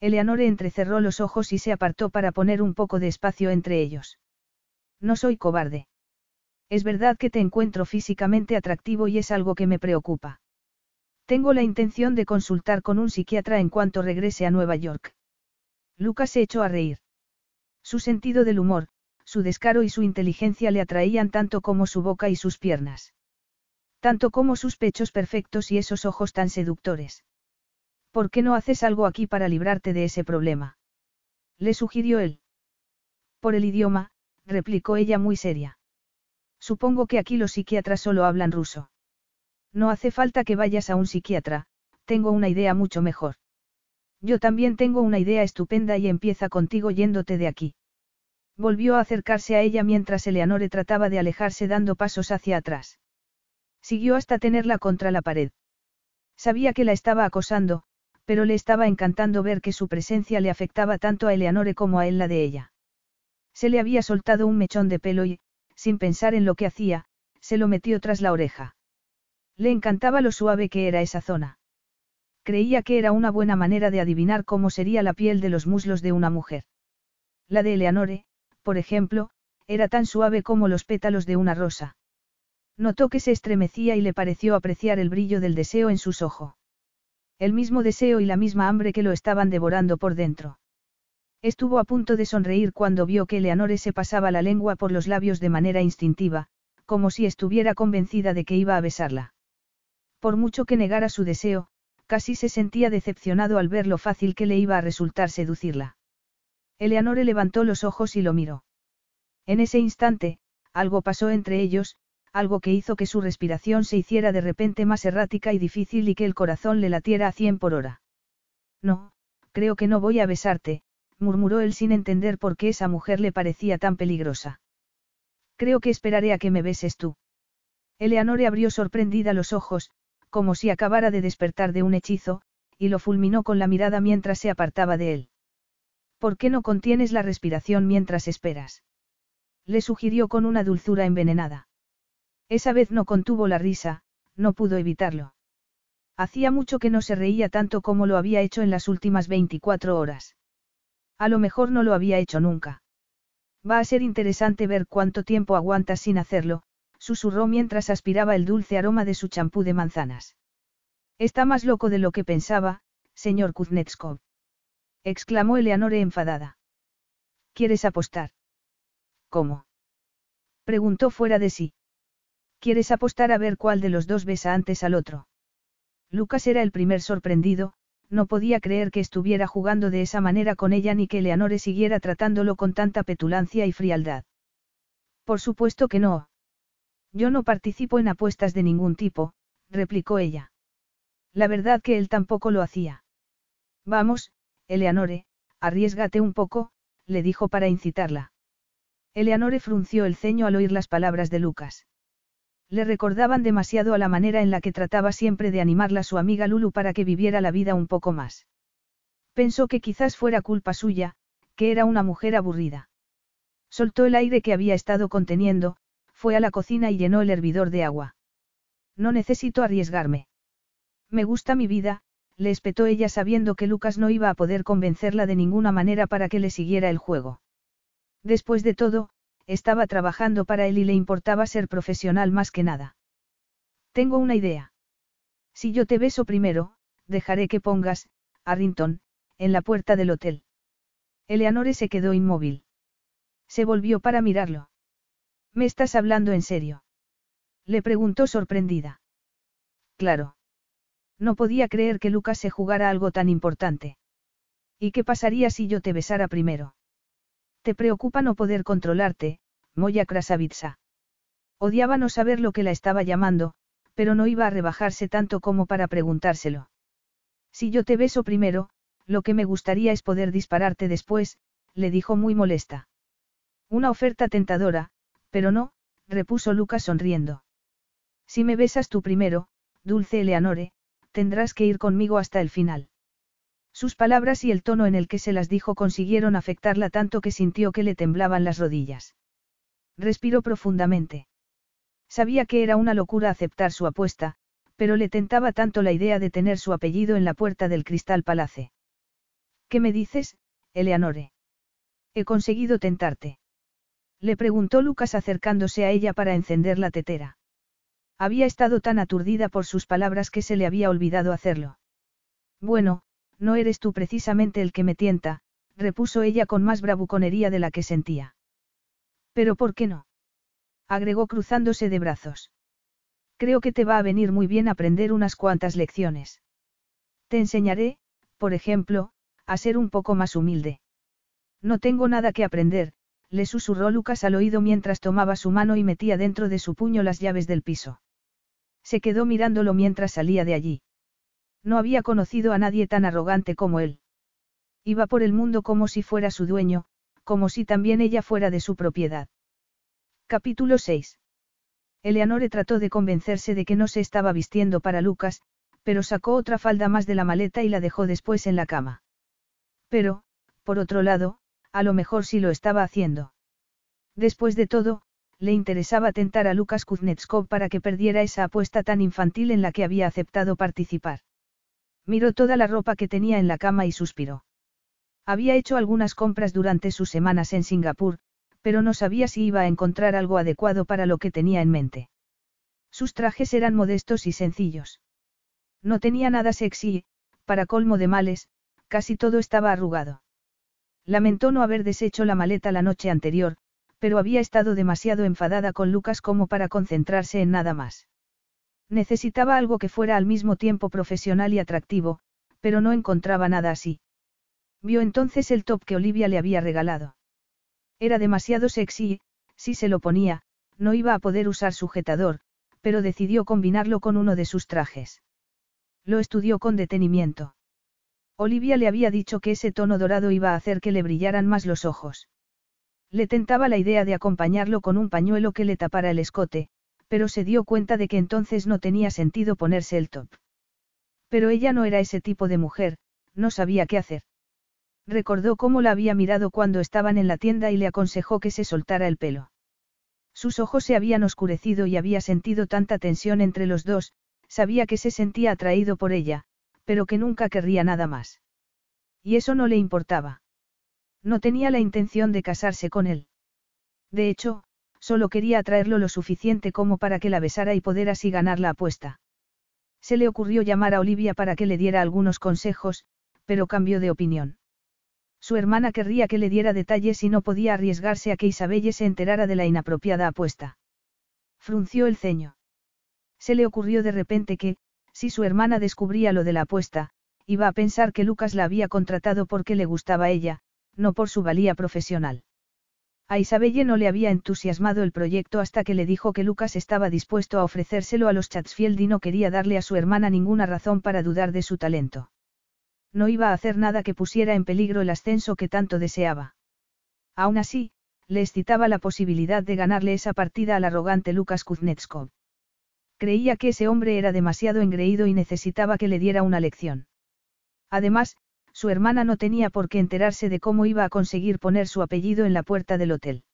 Eleanore entrecerró los ojos y se apartó para poner un poco de espacio entre ellos. No soy cobarde. Es verdad que te encuentro físicamente atractivo y es algo que me preocupa. Tengo la intención de consultar con un psiquiatra en cuanto regrese a Nueva York. Lucas se echó a reír. Su sentido del humor, su descaro y su inteligencia le atraían tanto como su boca y sus piernas. Tanto como sus pechos perfectos y esos ojos tan seductores. ¿Por qué no haces algo aquí para librarte de ese problema? Le sugirió él. Por el idioma, replicó ella muy seria. Supongo que aquí los psiquiatras solo hablan ruso. No hace falta que vayas a un psiquiatra, tengo una idea mucho mejor. Yo también tengo una idea estupenda y empieza contigo yéndote de aquí. Volvió a acercarse a ella mientras Eleanore trataba de alejarse dando pasos hacia atrás. Siguió hasta tenerla contra la pared. Sabía que la estaba acosando, pero le estaba encantando ver que su presencia le afectaba tanto a Eleanore como a él la de ella. Se le había soltado un mechón de pelo y, sin pensar en lo que hacía, se lo metió tras la oreja. Le encantaba lo suave que era esa zona. Creía que era una buena manera de adivinar cómo sería la piel de los muslos de una mujer. La de Eleanore, por ejemplo, era tan suave como los pétalos de una rosa. Notó que se estremecía y le pareció apreciar el brillo del deseo en sus ojos. El mismo deseo y la misma hambre que lo estaban devorando por dentro. Estuvo a punto de sonreír cuando vio que Eleanore se pasaba la lengua por los labios de manera instintiva, como si estuviera convencida de que iba a besarla. Por mucho que negara su deseo, casi se sentía decepcionado al ver lo fácil que le iba a resultar seducirla. Eleanore levantó los ojos y lo miró. En ese instante, algo pasó entre ellos, algo que hizo que su respiración se hiciera de repente más errática y difícil y que el corazón le latiera a cien por hora. No, creo que no voy a besarte, murmuró él sin entender por qué esa mujer le parecía tan peligrosa. Creo que esperaré a que me beses tú. Eleanore abrió sorprendida los ojos, como si acabara de despertar de un hechizo, y lo fulminó con la mirada mientras se apartaba de él. ¿Por qué no contienes la respiración mientras esperas? Le sugirió con una dulzura envenenada. Esa vez no contuvo la risa, no pudo evitarlo. Hacía mucho que no se reía tanto como lo había hecho en las últimas 24 horas. A lo mejor no lo había hecho nunca. Va a ser interesante ver cuánto tiempo aguantas sin hacerlo, susurró mientras aspiraba el dulce aroma de su champú de manzanas. Está más loco de lo que pensaba, señor Kuznetskov. exclamó Eleanore enfadada. ¿Quieres apostar? ¿Cómo? preguntó fuera de sí. ¿Quieres apostar a ver cuál de los dos besa antes al otro? Lucas era el primer sorprendido, no podía creer que estuviera jugando de esa manera con ella ni que Leonore siguiera tratándolo con tanta petulancia y frialdad. Por supuesto que no. Yo no participo en apuestas de ningún tipo, replicó ella. La verdad que él tampoco lo hacía. Vamos, Eleanore, arriesgate un poco, le dijo para incitarla. Eleanore frunció el ceño al oír las palabras de Lucas. Le recordaban demasiado a la manera en la que trataba siempre de animarla su amiga Lulu para que viviera la vida un poco más. Pensó que quizás fuera culpa suya, que era una mujer aburrida. Soltó el aire que había estado conteniendo, fue a la cocina y llenó el hervidor de agua. No necesito arriesgarme. Me gusta mi vida, le espetó ella sabiendo que Lucas no iba a poder convencerla de ninguna manera para que le siguiera el juego. Después de todo, estaba trabajando para él y le importaba ser profesional más que nada. Tengo una idea. Si yo te beso primero, dejaré que pongas, Arrington, en la puerta del hotel. Eleanore se quedó inmóvil. Se volvió para mirarlo. ¿Me estás hablando en serio? Le preguntó sorprendida. Claro. No podía creer que Lucas se jugara algo tan importante. ¿Y qué pasaría si yo te besara primero? Te preocupa no poder controlarte, Moya Krasavitsa. Odiaba no saber lo que la estaba llamando, pero no iba a rebajarse tanto como para preguntárselo. Si yo te beso primero, lo que me gustaría es poder dispararte después, le dijo muy molesta. Una oferta tentadora, pero no, repuso Lucas sonriendo. Si me besas tú primero, dulce Eleanore, tendrás que ir conmigo hasta el final. Sus palabras y el tono en el que se las dijo consiguieron afectarla tanto que sintió que le temblaban las rodillas. Respiró profundamente. Sabía que era una locura aceptar su apuesta, pero le tentaba tanto la idea de tener su apellido en la puerta del Cristal Palace. ¿Qué me dices, Eleanore? He conseguido tentarte. Le preguntó Lucas acercándose a ella para encender la tetera. Había estado tan aturdida por sus palabras que se le había olvidado hacerlo. Bueno, no eres tú precisamente el que me tienta, repuso ella con más bravuconería de la que sentía. Pero ¿por qué no? agregó cruzándose de brazos. Creo que te va a venir muy bien aprender unas cuantas lecciones. Te enseñaré, por ejemplo, a ser un poco más humilde. No tengo nada que aprender, le susurró Lucas al oído mientras tomaba su mano y metía dentro de su puño las llaves del piso. Se quedó mirándolo mientras salía de allí. No había conocido a nadie tan arrogante como él. Iba por el mundo como si fuera su dueño, como si también ella fuera de su propiedad. Capítulo 6. Eleanore trató de convencerse de que no se estaba vistiendo para Lucas, pero sacó otra falda más de la maleta y la dejó después en la cama. Pero, por otro lado, a lo mejor sí lo estaba haciendo. Después de todo, le interesaba tentar a Lucas Kuznetskov para que perdiera esa apuesta tan infantil en la que había aceptado participar. Miró toda la ropa que tenía en la cama y suspiró. Había hecho algunas compras durante sus semanas en Singapur, pero no sabía si iba a encontrar algo adecuado para lo que tenía en mente. Sus trajes eran modestos y sencillos. No tenía nada sexy, para colmo de males, casi todo estaba arrugado. Lamentó no haber deshecho la maleta la noche anterior, pero había estado demasiado enfadada con Lucas como para concentrarse en nada más. Necesitaba algo que fuera al mismo tiempo profesional y atractivo, pero no encontraba nada así. Vio entonces el top que Olivia le había regalado. Era demasiado sexy, si se lo ponía, no iba a poder usar sujetador, pero decidió combinarlo con uno de sus trajes. Lo estudió con detenimiento. Olivia le había dicho que ese tono dorado iba a hacer que le brillaran más los ojos. Le tentaba la idea de acompañarlo con un pañuelo que le tapara el escote, pero se dio cuenta de que entonces no tenía sentido ponerse el top. Pero ella no era ese tipo de mujer, no sabía qué hacer. Recordó cómo la había mirado cuando estaban en la tienda y le aconsejó que se soltara el pelo. Sus ojos se habían oscurecido y había sentido tanta tensión entre los dos, sabía que se sentía atraído por ella, pero que nunca querría nada más. Y eso no le importaba. No tenía la intención de casarse con él. De hecho, solo quería atraerlo lo suficiente como para que la besara y poder así ganar la apuesta. Se le ocurrió llamar a Olivia para que le diera algunos consejos, pero cambió de opinión. Su hermana querría que le diera detalles y no podía arriesgarse a que Isabelle se enterara de la inapropiada apuesta. Frunció el ceño. Se le ocurrió de repente que, si su hermana descubría lo de la apuesta, iba a pensar que Lucas la había contratado porque le gustaba ella, no por su valía profesional. A Isabelle no le había entusiasmado el proyecto hasta que le dijo que Lucas estaba dispuesto a ofrecérselo a los Chatsfield y no quería darle a su hermana ninguna razón para dudar de su talento. No iba a hacer nada que pusiera en peligro el ascenso que tanto deseaba. Aún así, le excitaba la posibilidad de ganarle esa partida al arrogante Lucas Kuznetskov. Creía que ese hombre era demasiado engreído y necesitaba que le diera una lección. Además, su hermana no tenía por qué enterarse de cómo iba a conseguir poner su apellido en la puerta del hotel.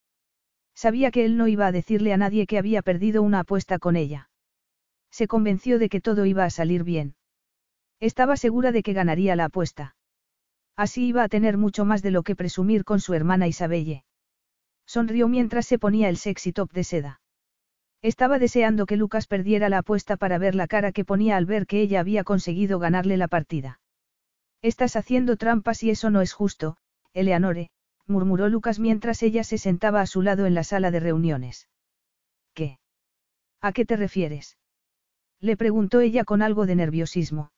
Sabía que él no iba a decirle a nadie que había perdido una apuesta con ella. Se convenció de que todo iba a salir bien. Estaba segura de que ganaría la apuesta. Así iba a tener mucho más de lo que presumir con su hermana Isabelle. Sonrió mientras se ponía el sexy top de seda. Estaba deseando que Lucas perdiera la apuesta para ver la cara que ponía al ver que ella había conseguido ganarle la partida. Estás haciendo trampas y eso no es justo, Eleanore, murmuró Lucas mientras ella se sentaba a su lado en la sala de reuniones. ¿Qué? ¿A qué te refieres? Le preguntó ella con algo de nerviosismo.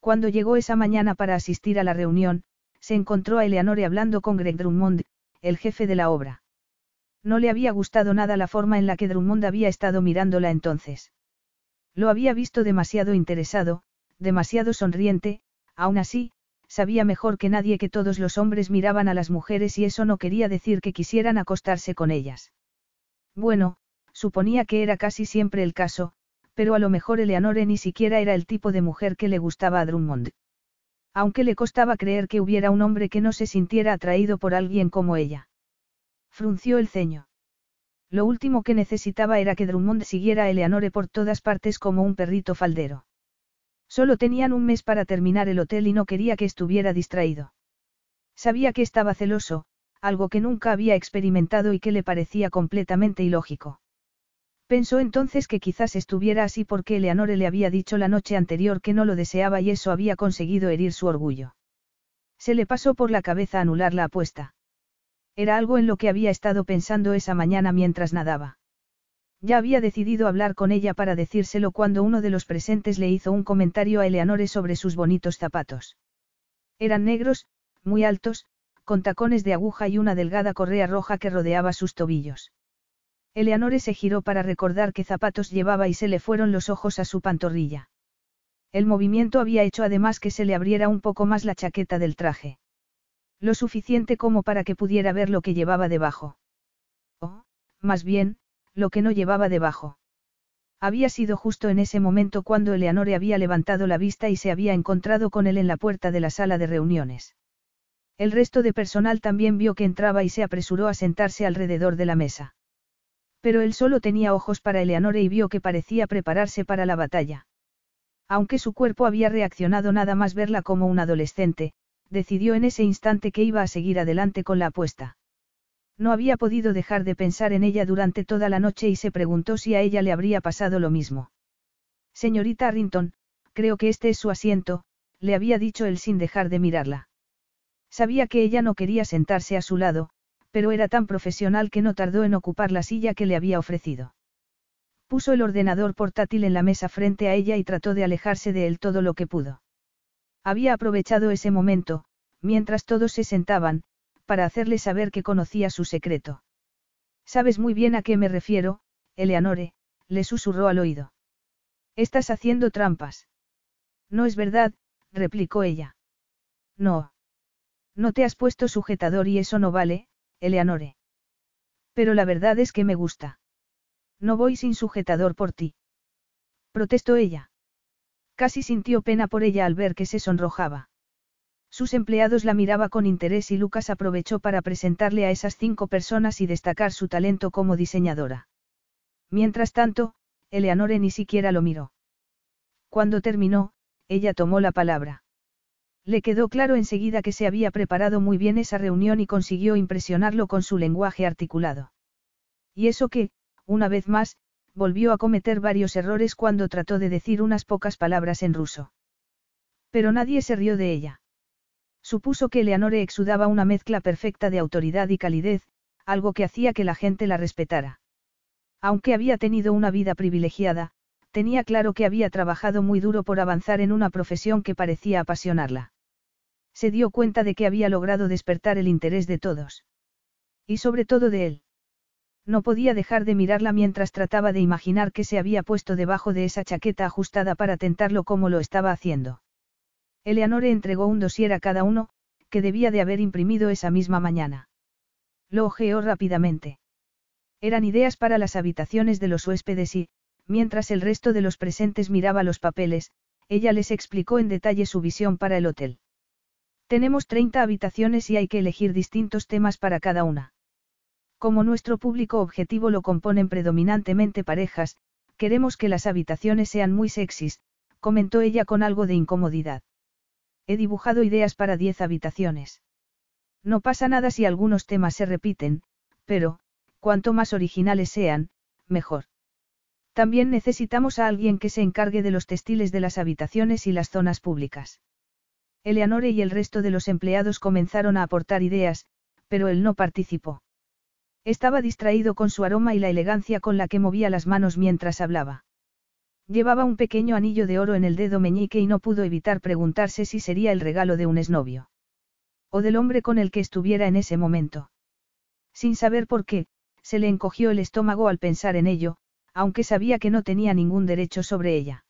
Cuando llegó esa mañana para asistir a la reunión, se encontró a Eleanore hablando con Greg Drummond, el jefe de la obra. No le había gustado nada la forma en la que Drummond había estado mirándola entonces. Lo había visto demasiado interesado, demasiado sonriente, aún así, sabía mejor que nadie que todos los hombres miraban a las mujeres y eso no quería decir que quisieran acostarse con ellas. Bueno, suponía que era casi siempre el caso, pero a lo mejor Eleanore ni siquiera era el tipo de mujer que le gustaba a Drummond. Aunque le costaba creer que hubiera un hombre que no se sintiera atraído por alguien como ella. Frunció el ceño. Lo último que necesitaba era que Drummond siguiera a Eleanore por todas partes como un perrito faldero. Solo tenían un mes para terminar el hotel y no quería que estuviera distraído. Sabía que estaba celoso, algo que nunca había experimentado y que le parecía completamente ilógico. Pensó entonces que quizás estuviera así porque Eleanore le había dicho la noche anterior que no lo deseaba y eso había conseguido herir su orgullo. Se le pasó por la cabeza anular la apuesta. Era algo en lo que había estado pensando esa mañana mientras nadaba. Ya había decidido hablar con ella para decírselo cuando uno de los presentes le hizo un comentario a Eleanore sobre sus bonitos zapatos. Eran negros, muy altos, con tacones de aguja y una delgada correa roja que rodeaba sus tobillos. Eleanore se giró para recordar qué zapatos llevaba y se le fueron los ojos a su pantorrilla. El movimiento había hecho además que se le abriera un poco más la chaqueta del traje. Lo suficiente como para que pudiera ver lo que llevaba debajo. O, más bien, lo que no llevaba debajo. Había sido justo en ese momento cuando Eleanore había levantado la vista y se había encontrado con él en la puerta de la sala de reuniones. El resto de personal también vio que entraba y se apresuró a sentarse alrededor de la mesa. Pero él solo tenía ojos para Eleanore y vio que parecía prepararse para la batalla. Aunque su cuerpo había reaccionado nada más verla como un adolescente, decidió en ese instante que iba a seguir adelante con la apuesta. No había podido dejar de pensar en ella durante toda la noche y se preguntó si a ella le habría pasado lo mismo. Señorita Arrington, creo que este es su asiento, le había dicho él sin dejar de mirarla. Sabía que ella no quería sentarse a su lado, pero era tan profesional que no tardó en ocupar la silla que le había ofrecido. Puso el ordenador portátil en la mesa frente a ella y trató de alejarse de él todo lo que pudo. Había aprovechado ese momento, mientras todos se sentaban, para hacerle saber que conocía su secreto. Sabes muy bien a qué me refiero, Eleanore, le susurró al oído. Estás haciendo trampas. No es verdad, replicó ella. No. No te has puesto sujetador y eso no vale, Eleanore. Pero la verdad es que me gusta. No voy sin sujetador por ti. Protestó ella. Casi sintió pena por ella al ver que se sonrojaba. Sus empleados la miraba con interés y Lucas aprovechó para presentarle a esas cinco personas y destacar su talento como diseñadora. Mientras tanto, Eleanore ni siquiera lo miró. Cuando terminó, ella tomó la palabra. Le quedó claro enseguida que se había preparado muy bien esa reunión y consiguió impresionarlo con su lenguaje articulado. Y eso que, una vez más, volvió a cometer varios errores cuando trató de decir unas pocas palabras en ruso. Pero nadie se rió de ella. Supuso que Eleanore exudaba una mezcla perfecta de autoridad y calidez, algo que hacía que la gente la respetara. Aunque había tenido una vida privilegiada, tenía claro que había trabajado muy duro por avanzar en una profesión que parecía apasionarla. Se dio cuenta de que había logrado despertar el interés de todos. Y sobre todo de él. No podía dejar de mirarla mientras trataba de imaginar que se había puesto debajo de esa chaqueta ajustada para tentarlo como lo estaba haciendo. Eleanore entregó un dossier a cada uno, que debía de haber imprimido esa misma mañana. Lo ojeó rápidamente. Eran ideas para las habitaciones de los huéspedes y, mientras el resto de los presentes miraba los papeles, ella les explicó en detalle su visión para el hotel. Tenemos 30 habitaciones y hay que elegir distintos temas para cada una. Como nuestro público objetivo lo componen predominantemente parejas, queremos que las habitaciones sean muy sexys, comentó ella con algo de incomodidad. He dibujado ideas para diez habitaciones. No pasa nada si algunos temas se repiten, pero, cuanto más originales sean, mejor. También necesitamos a alguien que se encargue de los textiles de las habitaciones y las zonas públicas. Eleanore y el resto de los empleados comenzaron a aportar ideas, pero él no participó. Estaba distraído con su aroma y la elegancia con la que movía las manos mientras hablaba. Llevaba un pequeño anillo de oro en el dedo meñique y no pudo evitar preguntarse si sería el regalo de un esnovio. O del hombre con el que estuviera en ese momento. Sin saber por qué, se le encogió el estómago al pensar en ello, aunque sabía que no tenía ningún derecho sobre ella.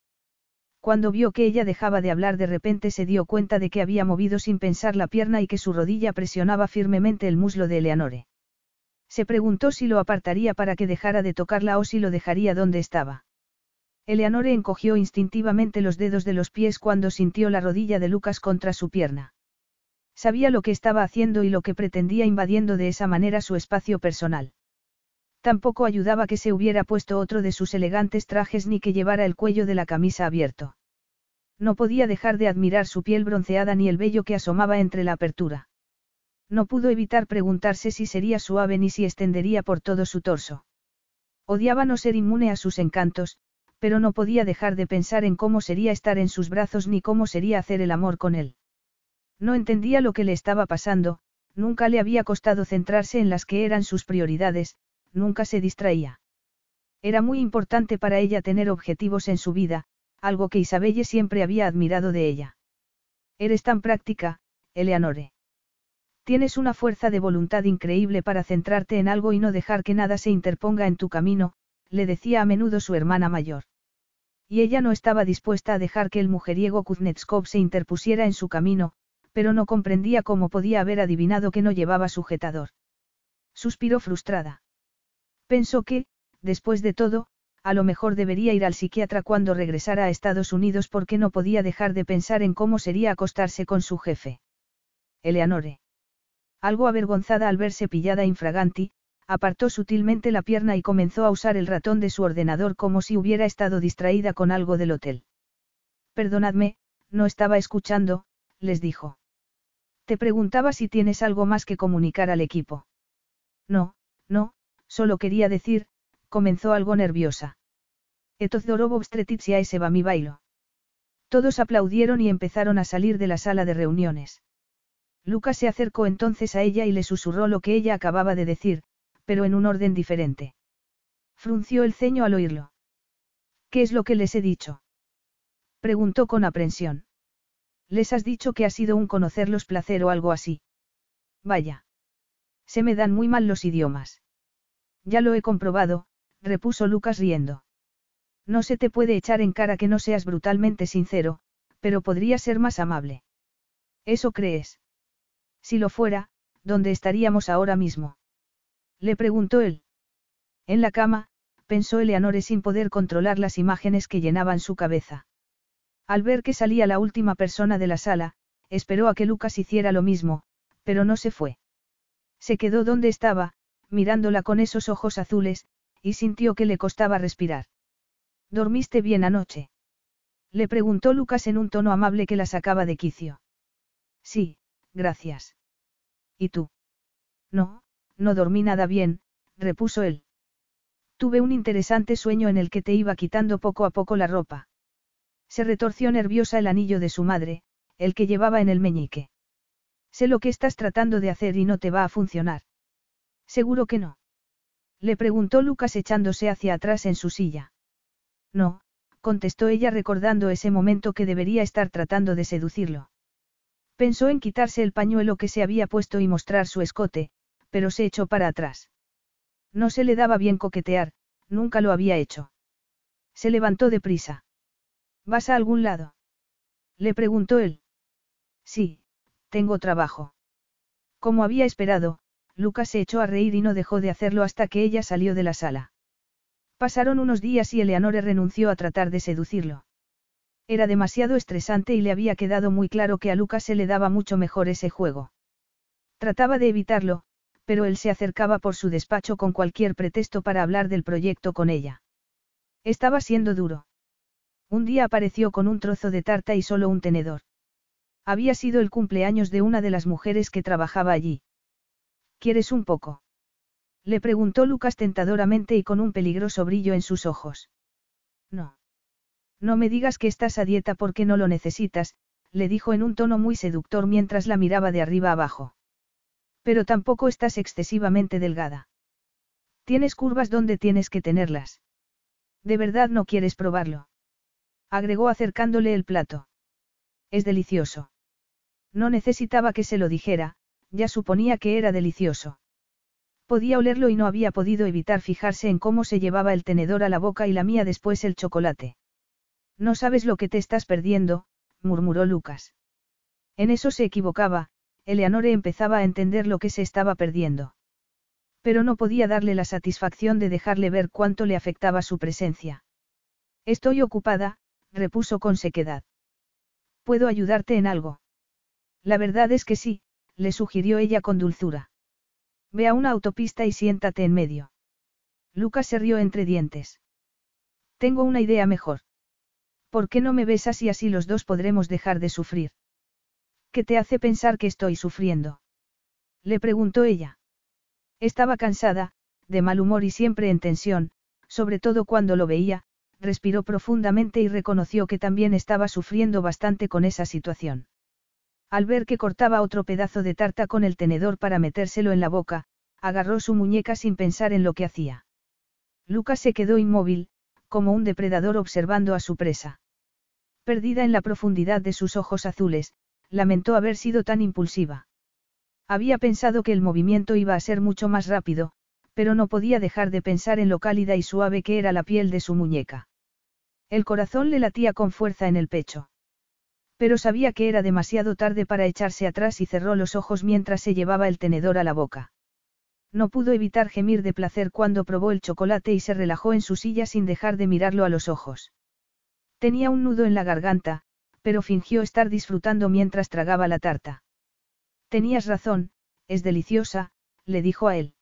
Cuando vio que ella dejaba de hablar de repente se dio cuenta de que había movido sin pensar la pierna y que su rodilla presionaba firmemente el muslo de Eleanore. Se preguntó si lo apartaría para que dejara de tocarla o si lo dejaría donde estaba. Eleanore encogió instintivamente los dedos de los pies cuando sintió la rodilla de Lucas contra su pierna. Sabía lo que estaba haciendo y lo que pretendía invadiendo de esa manera su espacio personal. Tampoco ayudaba que se hubiera puesto otro de sus elegantes trajes ni que llevara el cuello de la camisa abierto. No podía dejar de admirar su piel bronceada ni el vello que asomaba entre la apertura. No pudo evitar preguntarse si sería suave ni si extendería por todo su torso. Odiaba no ser inmune a sus encantos, pero no podía dejar de pensar en cómo sería estar en sus brazos ni cómo sería hacer el amor con él. No entendía lo que le estaba pasando, nunca le había costado centrarse en las que eran sus prioridades, nunca se distraía. Era muy importante para ella tener objetivos en su vida, algo que Isabelle siempre había admirado de ella. Eres tan práctica, Eleanore. Tienes una fuerza de voluntad increíble para centrarte en algo y no dejar que nada se interponga en tu camino, le decía a menudo su hermana mayor. Y ella no estaba dispuesta a dejar que el mujeriego Kuznetskov se interpusiera en su camino, pero no comprendía cómo podía haber adivinado que no llevaba sujetador. Suspiró frustrada. Pensó que, después de todo, a lo mejor debería ir al psiquiatra cuando regresara a Estados Unidos porque no podía dejar de pensar en cómo sería acostarse con su jefe. Eleanore. Algo avergonzada al verse pillada infraganti, apartó sutilmente la pierna y comenzó a usar el ratón de su ordenador como si hubiera estado distraída con algo del hotel. Perdonadme, no estaba escuchando, les dijo. Te preguntaba si tienes algo más que comunicar al equipo. No, no, solo quería decir, comenzó algo nerviosa. Etozdorobo ese va mi bailo. Todos aplaudieron y empezaron a salir de la sala de reuniones. Lucas se acercó entonces a ella y le susurró lo que ella acababa de decir, pero en un orden diferente. Frunció el ceño al oírlo. ¿Qué es lo que les he dicho? Preguntó con aprensión. Les has dicho que ha sido un conocerlos placer o algo así. Vaya. Se me dan muy mal los idiomas. Ya lo he comprobado, repuso Lucas riendo. No se te puede echar en cara que no seas brutalmente sincero, pero podría ser más amable. ¿Eso crees? Si lo fuera, ¿dónde estaríamos ahora mismo? Le preguntó él. En la cama, pensó Eleanore sin poder controlar las imágenes que llenaban su cabeza. Al ver que salía la última persona de la sala, esperó a que Lucas hiciera lo mismo, pero no se fue. Se quedó donde estaba, mirándola con esos ojos azules, y sintió que le costaba respirar. ¿Dormiste bien anoche? Le preguntó Lucas en un tono amable que la sacaba de quicio. Sí, gracias. ¿Y tú? No, no dormí nada bien, repuso él. Tuve un interesante sueño en el que te iba quitando poco a poco la ropa. Se retorció nerviosa el anillo de su madre, el que llevaba en el meñique. Sé lo que estás tratando de hacer y no te va a funcionar. Seguro que no. Le preguntó Lucas echándose hacia atrás en su silla. No, contestó ella recordando ese momento que debería estar tratando de seducirlo. Pensó en quitarse el pañuelo que se había puesto y mostrar su escote, pero se echó para atrás. No se le daba bien coquetear, nunca lo había hecho. Se levantó deprisa. ¿Vas a algún lado? Le preguntó él. Sí, tengo trabajo. Como había esperado, Lucas se echó a reír y no dejó de hacerlo hasta que ella salió de la sala. Pasaron unos días y Eleanore renunció a tratar de seducirlo. Era demasiado estresante y le había quedado muy claro que a Lucas se le daba mucho mejor ese juego. Trataba de evitarlo, pero él se acercaba por su despacho con cualquier pretexto para hablar del proyecto con ella. Estaba siendo duro. Un día apareció con un trozo de tarta y solo un tenedor. Había sido el cumpleaños de una de las mujeres que trabajaba allí. ¿Quieres un poco? Le preguntó Lucas tentadoramente y con un peligroso brillo en sus ojos. No. No me digas que estás a dieta porque no lo necesitas, le dijo en un tono muy seductor mientras la miraba de arriba abajo. Pero tampoco estás excesivamente delgada. Tienes curvas donde tienes que tenerlas. ¿De verdad no quieres probarlo? Agregó acercándole el plato. Es delicioso. No necesitaba que se lo dijera, ya suponía que era delicioso. Podía olerlo y no había podido evitar fijarse en cómo se llevaba el tenedor a la boca y la mía después el chocolate. No sabes lo que te estás perdiendo, murmuró Lucas. En eso se equivocaba, Eleanore empezaba a entender lo que se estaba perdiendo. Pero no podía darle la satisfacción de dejarle ver cuánto le afectaba su presencia. Estoy ocupada, repuso con sequedad. ¿Puedo ayudarte en algo? La verdad es que sí, le sugirió ella con dulzura. Ve a una autopista y siéntate en medio. Lucas se rió entre dientes. Tengo una idea mejor. ¿Por qué no me besas y así los dos podremos dejar de sufrir? ¿Qué te hace pensar que estoy sufriendo? Le preguntó ella. Estaba cansada, de mal humor y siempre en tensión, sobre todo cuando lo veía, respiró profundamente y reconoció que también estaba sufriendo bastante con esa situación. Al ver que cortaba otro pedazo de tarta con el tenedor para metérselo en la boca, agarró su muñeca sin pensar en lo que hacía. Lucas se quedó inmóvil, como un depredador observando a su presa. Perdida en la profundidad de sus ojos azules, lamentó haber sido tan impulsiva. Había pensado que el movimiento iba a ser mucho más rápido, pero no podía dejar de pensar en lo cálida y suave que era la piel de su muñeca. El corazón le latía con fuerza en el pecho. Pero sabía que era demasiado tarde para echarse atrás y cerró los ojos mientras se llevaba el tenedor a la boca. No pudo evitar gemir de placer cuando probó el chocolate y se relajó en su silla sin dejar de mirarlo a los ojos. Tenía un nudo en la garganta, pero fingió estar disfrutando mientras tragaba la tarta. Tenías razón, es deliciosa, le dijo a él.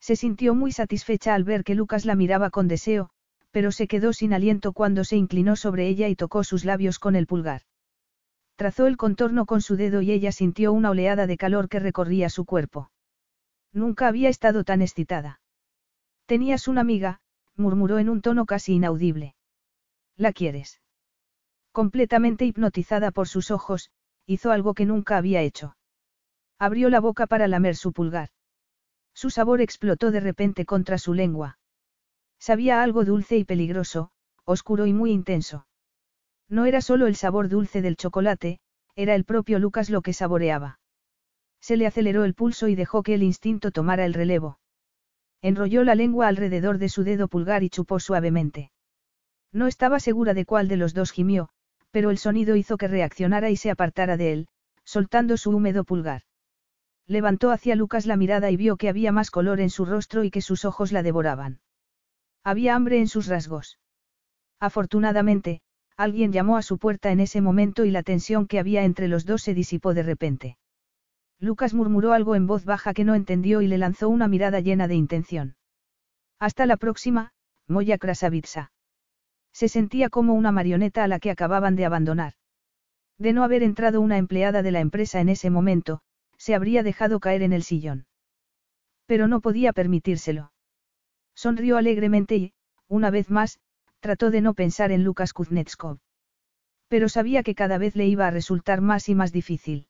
Se sintió muy satisfecha al ver que Lucas la miraba con deseo, pero se quedó sin aliento cuando se inclinó sobre ella y tocó sus labios con el pulgar. Trazó el contorno con su dedo y ella sintió una oleada de calor que recorría su cuerpo. Nunca había estado tan excitada. Tenías una amiga, murmuró en un tono casi inaudible. ¿La quieres? Completamente hipnotizada por sus ojos, hizo algo que nunca había hecho. Abrió la boca para lamer su pulgar. Su sabor explotó de repente contra su lengua. Sabía algo dulce y peligroso, oscuro y muy intenso. No era solo el sabor dulce del chocolate, era el propio Lucas lo que saboreaba. Se le aceleró el pulso y dejó que el instinto tomara el relevo. Enrolló la lengua alrededor de su dedo pulgar y chupó suavemente. No estaba segura de cuál de los dos gimió, pero el sonido hizo que reaccionara y se apartara de él, soltando su húmedo pulgar. Levantó hacia Lucas la mirada y vio que había más color en su rostro y que sus ojos la devoraban. Había hambre en sus rasgos. Afortunadamente, alguien llamó a su puerta en ese momento y la tensión que había entre los dos se disipó de repente. Lucas murmuró algo en voz baja que no entendió y le lanzó una mirada llena de intención. Hasta la próxima, Moya Krasavitsa. Se sentía como una marioneta a la que acababan de abandonar. De no haber entrado una empleada de la empresa en ese momento, se habría dejado caer en el sillón. Pero no podía permitírselo. Sonrió alegremente y, una vez más, trató de no pensar en Lucas Kuznetskov. Pero sabía que cada vez le iba a resultar más y más difícil.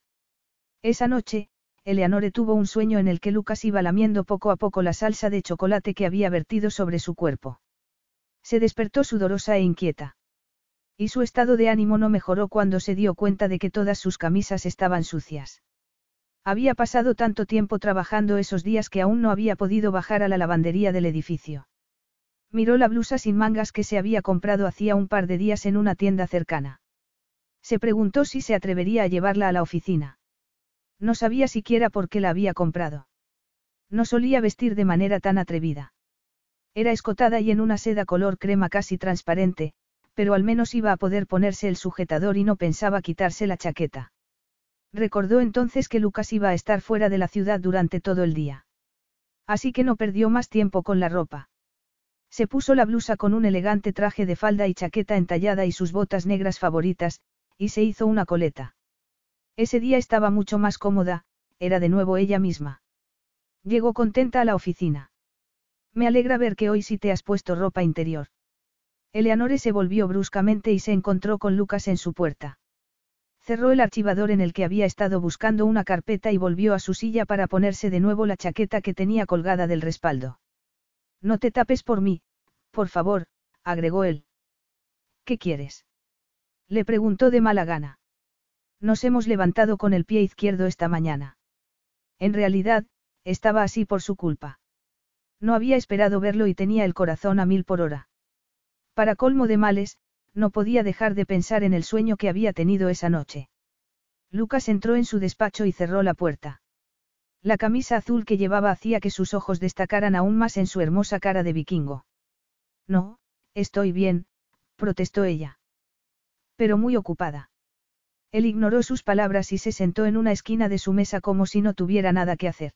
Esa noche, Eleanore tuvo un sueño en el que Lucas iba lamiendo poco a poco la salsa de chocolate que había vertido sobre su cuerpo. Se despertó sudorosa e inquieta. Y su estado de ánimo no mejoró cuando se dio cuenta de que todas sus camisas estaban sucias. Había pasado tanto tiempo trabajando esos días que aún no había podido bajar a la lavandería del edificio. Miró la blusa sin mangas que se había comprado hacía un par de días en una tienda cercana. Se preguntó si se atrevería a llevarla a la oficina. No sabía siquiera por qué la había comprado. No solía vestir de manera tan atrevida. Era escotada y en una seda color crema casi transparente, pero al menos iba a poder ponerse el sujetador y no pensaba quitarse la chaqueta. Recordó entonces que Lucas iba a estar fuera de la ciudad durante todo el día. Así que no perdió más tiempo con la ropa. Se puso la blusa con un elegante traje de falda y chaqueta entallada y sus botas negras favoritas, y se hizo una coleta. Ese día estaba mucho más cómoda, era de nuevo ella misma. Llegó contenta a la oficina. Me alegra ver que hoy sí te has puesto ropa interior. Eleanore se volvió bruscamente y se encontró con Lucas en su puerta. Cerró el archivador en el que había estado buscando una carpeta y volvió a su silla para ponerse de nuevo la chaqueta que tenía colgada del respaldo. No te tapes por mí, por favor, agregó él. ¿Qué quieres? Le preguntó de mala gana. Nos hemos levantado con el pie izquierdo esta mañana. En realidad, estaba así por su culpa. No había esperado verlo y tenía el corazón a mil por hora. Para colmo de males, no podía dejar de pensar en el sueño que había tenido esa noche. Lucas entró en su despacho y cerró la puerta. La camisa azul que llevaba hacía que sus ojos destacaran aún más en su hermosa cara de vikingo. No, estoy bien, protestó ella. Pero muy ocupada. Él ignoró sus palabras y se sentó en una esquina de su mesa como si no tuviera nada que hacer.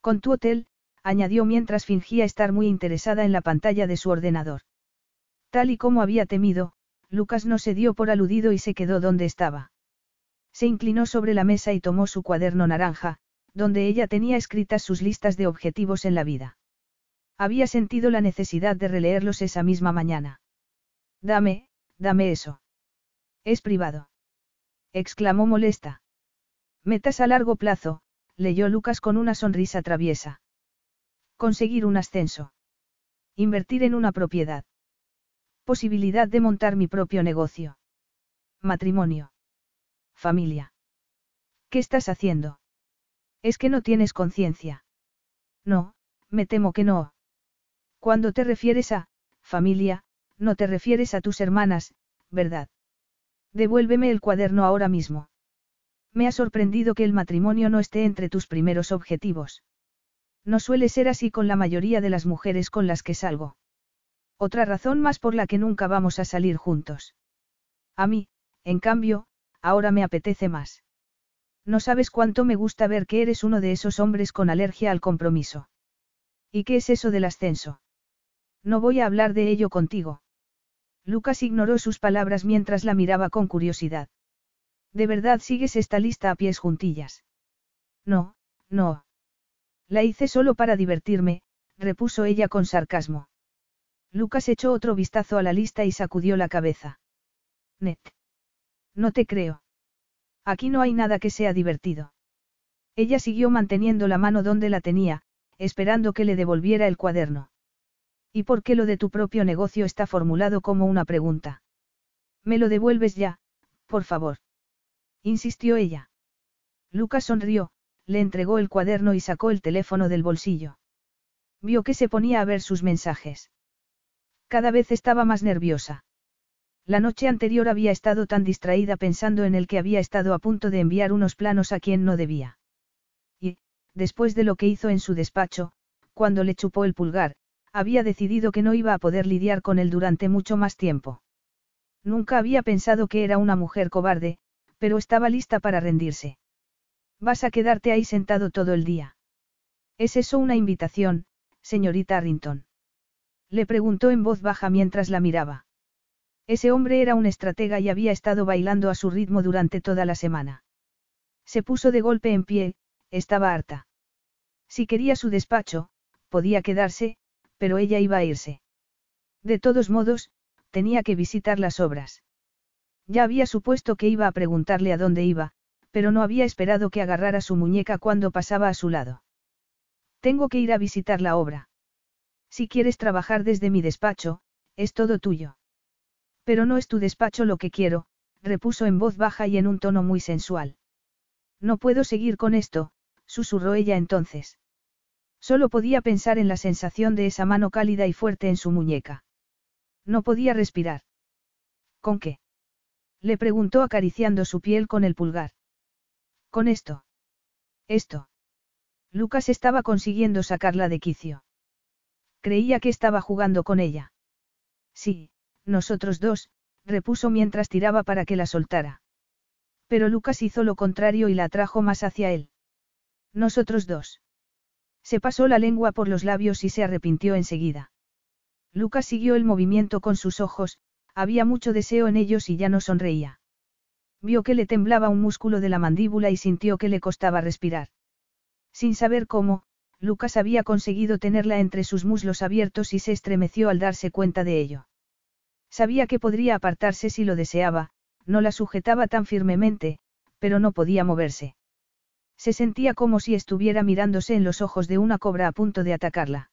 Con tu hotel, añadió mientras fingía estar muy interesada en la pantalla de su ordenador. Tal y como había temido, Lucas no se dio por aludido y se quedó donde estaba. Se inclinó sobre la mesa y tomó su cuaderno naranja, donde ella tenía escritas sus listas de objetivos en la vida. Había sentido la necesidad de releerlos esa misma mañana. Dame, dame eso. Es privado exclamó molesta. Metas a largo plazo, leyó Lucas con una sonrisa traviesa. Conseguir un ascenso. Invertir en una propiedad. Posibilidad de montar mi propio negocio. Matrimonio. Familia. ¿Qué estás haciendo? Es que no tienes conciencia. No, me temo que no. Cuando te refieres a, familia, no te refieres a tus hermanas, ¿verdad? Devuélveme el cuaderno ahora mismo. Me ha sorprendido que el matrimonio no esté entre tus primeros objetivos. No suele ser así con la mayoría de las mujeres con las que salgo. Otra razón más por la que nunca vamos a salir juntos. A mí, en cambio, ahora me apetece más. No sabes cuánto me gusta ver que eres uno de esos hombres con alergia al compromiso. ¿Y qué es eso del ascenso? No voy a hablar de ello contigo. Lucas ignoró sus palabras mientras la miraba con curiosidad. ¿De verdad sigues esta lista a pies juntillas? No, no. La hice solo para divertirme, repuso ella con sarcasmo. Lucas echó otro vistazo a la lista y sacudió la cabeza. Net. No te creo. Aquí no hay nada que sea divertido. Ella siguió manteniendo la mano donde la tenía, esperando que le devolviera el cuaderno. ¿Y por qué lo de tu propio negocio está formulado como una pregunta? Me lo devuelves ya, por favor. Insistió ella. Lucas sonrió, le entregó el cuaderno y sacó el teléfono del bolsillo. Vio que se ponía a ver sus mensajes. Cada vez estaba más nerviosa. La noche anterior había estado tan distraída pensando en el que había estado a punto de enviar unos planos a quien no debía. Y, después de lo que hizo en su despacho, cuando le chupó el pulgar, había decidido que no iba a poder lidiar con él durante mucho más tiempo. Nunca había pensado que era una mujer cobarde, pero estaba lista para rendirse. Vas a quedarte ahí sentado todo el día. ¿Es eso una invitación, señorita Arrington? Le preguntó en voz baja mientras la miraba. Ese hombre era un estratega y había estado bailando a su ritmo durante toda la semana. Se puso de golpe en pie, estaba harta. Si quería su despacho, podía quedarse, pero ella iba a irse. De todos modos, tenía que visitar las obras. Ya había supuesto que iba a preguntarle a dónde iba, pero no había esperado que agarrara su muñeca cuando pasaba a su lado. Tengo que ir a visitar la obra. Si quieres trabajar desde mi despacho, es todo tuyo. Pero no es tu despacho lo que quiero, repuso en voz baja y en un tono muy sensual. No puedo seguir con esto, susurró ella entonces. Solo podía pensar en la sensación de esa mano cálida y fuerte en su muñeca. No podía respirar. ¿Con qué? Le preguntó acariciando su piel con el pulgar. Con esto. Esto. Lucas estaba consiguiendo sacarla de quicio. Creía que estaba jugando con ella. Sí, nosotros dos, repuso mientras tiraba para que la soltara. Pero Lucas hizo lo contrario y la atrajo más hacia él. Nosotros dos. Se pasó la lengua por los labios y se arrepintió enseguida. Lucas siguió el movimiento con sus ojos, había mucho deseo en ellos y ya no sonreía. Vio que le temblaba un músculo de la mandíbula y sintió que le costaba respirar. Sin saber cómo, Lucas había conseguido tenerla entre sus muslos abiertos y se estremeció al darse cuenta de ello. Sabía que podría apartarse si lo deseaba, no la sujetaba tan firmemente, pero no podía moverse. Se sentía como si estuviera mirándose en los ojos de una cobra a punto de atacarla.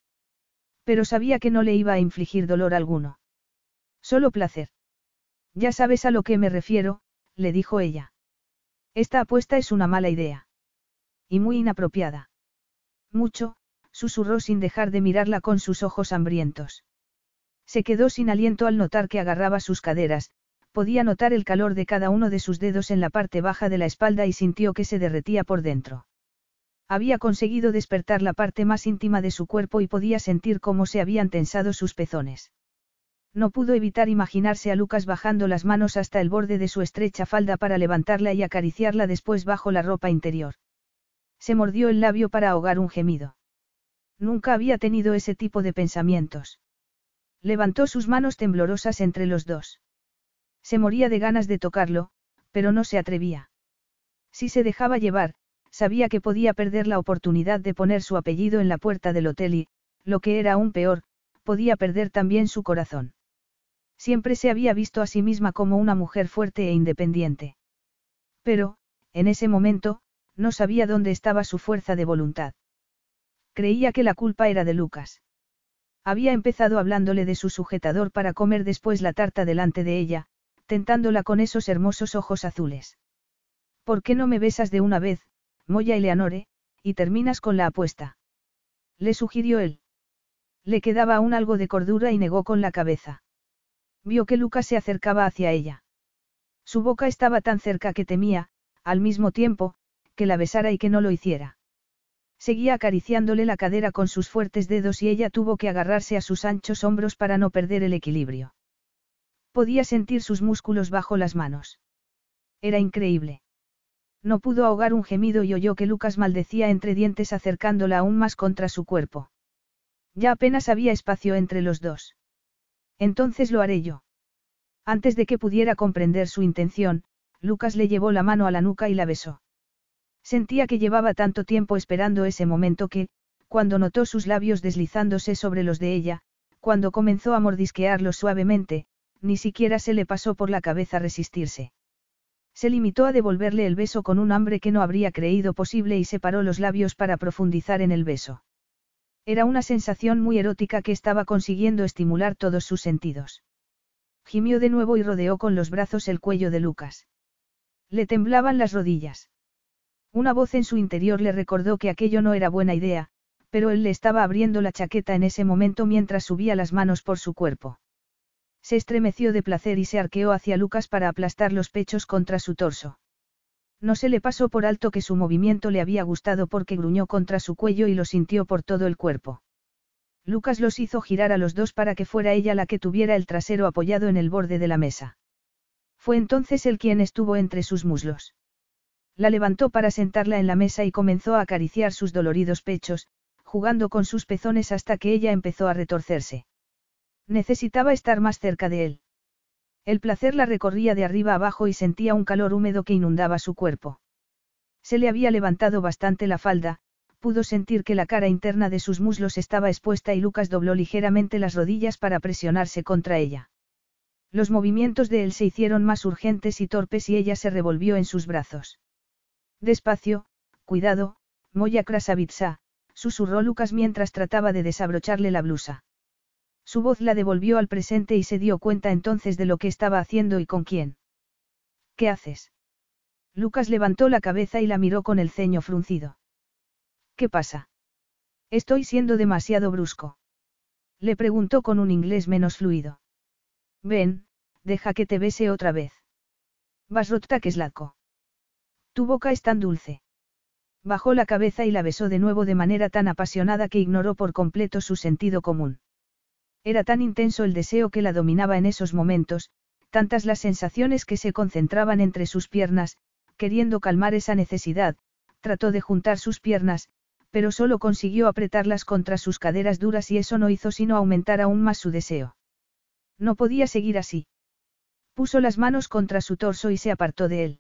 Pero sabía que no le iba a infligir dolor alguno. Solo placer. Ya sabes a lo que me refiero, le dijo ella. Esta apuesta es una mala idea. Y muy inapropiada. Mucho, susurró sin dejar de mirarla con sus ojos hambrientos. Se quedó sin aliento al notar que agarraba sus caderas, podía notar el calor de cada uno de sus dedos en la parte baja de la espalda y sintió que se derretía por dentro. Había conseguido despertar la parte más íntima de su cuerpo y podía sentir cómo se habían tensado sus pezones. No pudo evitar imaginarse a Lucas bajando las manos hasta el borde de su estrecha falda para levantarla y acariciarla después bajo la ropa interior. Se mordió el labio para ahogar un gemido. Nunca había tenido ese tipo de pensamientos. Levantó sus manos temblorosas entre los dos. Se moría de ganas de tocarlo, pero no se atrevía. Si se dejaba llevar, sabía que podía perder la oportunidad de poner su apellido en la puerta del hotel y, lo que era aún peor, podía perder también su corazón. Siempre se había visto a sí misma como una mujer fuerte e independiente. Pero, en ese momento, no sabía dónde estaba su fuerza de voluntad. Creía que la culpa era de Lucas. Había empezado hablándole de su sujetador para comer después la tarta delante de ella, tentándola con esos hermosos ojos azules. ¿Por qué no me besas de una vez, Moya Eleanore, y terminas con la apuesta? Le sugirió él. Le quedaba aún algo de cordura y negó con la cabeza. Vio que Lucas se acercaba hacia ella. Su boca estaba tan cerca que temía, al mismo tiempo, que la besara y que no lo hiciera. Seguía acariciándole la cadera con sus fuertes dedos y ella tuvo que agarrarse a sus anchos hombros para no perder el equilibrio. Podía sentir sus músculos bajo las manos. Era increíble. No pudo ahogar un gemido y oyó que Lucas maldecía entre dientes acercándola aún más contra su cuerpo. Ya apenas había espacio entre los dos. Entonces lo haré yo. Antes de que pudiera comprender su intención, Lucas le llevó la mano a la nuca y la besó. Sentía que llevaba tanto tiempo esperando ese momento que, cuando notó sus labios deslizándose sobre los de ella, cuando comenzó a mordisquearlos suavemente, ni siquiera se le pasó por la cabeza resistirse. Se limitó a devolverle el beso con un hambre que no habría creído posible y separó los labios para profundizar en el beso. Era una sensación muy erótica que estaba consiguiendo estimular todos sus sentidos. Gimió de nuevo y rodeó con los brazos el cuello de Lucas. Le temblaban las rodillas. Una voz en su interior le recordó que aquello no era buena idea, pero él le estaba abriendo la chaqueta en ese momento mientras subía las manos por su cuerpo. Se estremeció de placer y se arqueó hacia Lucas para aplastar los pechos contra su torso. No se le pasó por alto que su movimiento le había gustado porque gruñó contra su cuello y lo sintió por todo el cuerpo. Lucas los hizo girar a los dos para que fuera ella la que tuviera el trasero apoyado en el borde de la mesa. Fue entonces él quien estuvo entre sus muslos. La levantó para sentarla en la mesa y comenzó a acariciar sus doloridos pechos, jugando con sus pezones hasta que ella empezó a retorcerse. Necesitaba estar más cerca de él. El placer la recorría de arriba abajo y sentía un calor húmedo que inundaba su cuerpo. Se le había levantado bastante la falda, pudo sentir que la cara interna de sus muslos estaba expuesta y Lucas dobló ligeramente las rodillas para presionarse contra ella. Los movimientos de él se hicieron más urgentes y torpes y ella se revolvió en sus brazos. Despacio, cuidado, Moya Krasavitsa, susurró Lucas mientras trataba de desabrocharle la blusa. Su voz la devolvió al presente y se dio cuenta entonces de lo que estaba haciendo y con quién. ¿Qué haces? Lucas levantó la cabeza y la miró con el ceño fruncido. ¿Qué pasa? Estoy siendo demasiado brusco. Le preguntó con un inglés menos fluido. Ven, deja que te bese otra vez. Keslatko. Tu boca es tan dulce. Bajó la cabeza y la besó de nuevo de manera tan apasionada que ignoró por completo su sentido común. Era tan intenso el deseo que la dominaba en esos momentos, tantas las sensaciones que se concentraban entre sus piernas, queriendo calmar esa necesidad, trató de juntar sus piernas, pero solo consiguió apretarlas contra sus caderas duras y eso no hizo sino aumentar aún más su deseo. No podía seguir así. Puso las manos contra su torso y se apartó de él.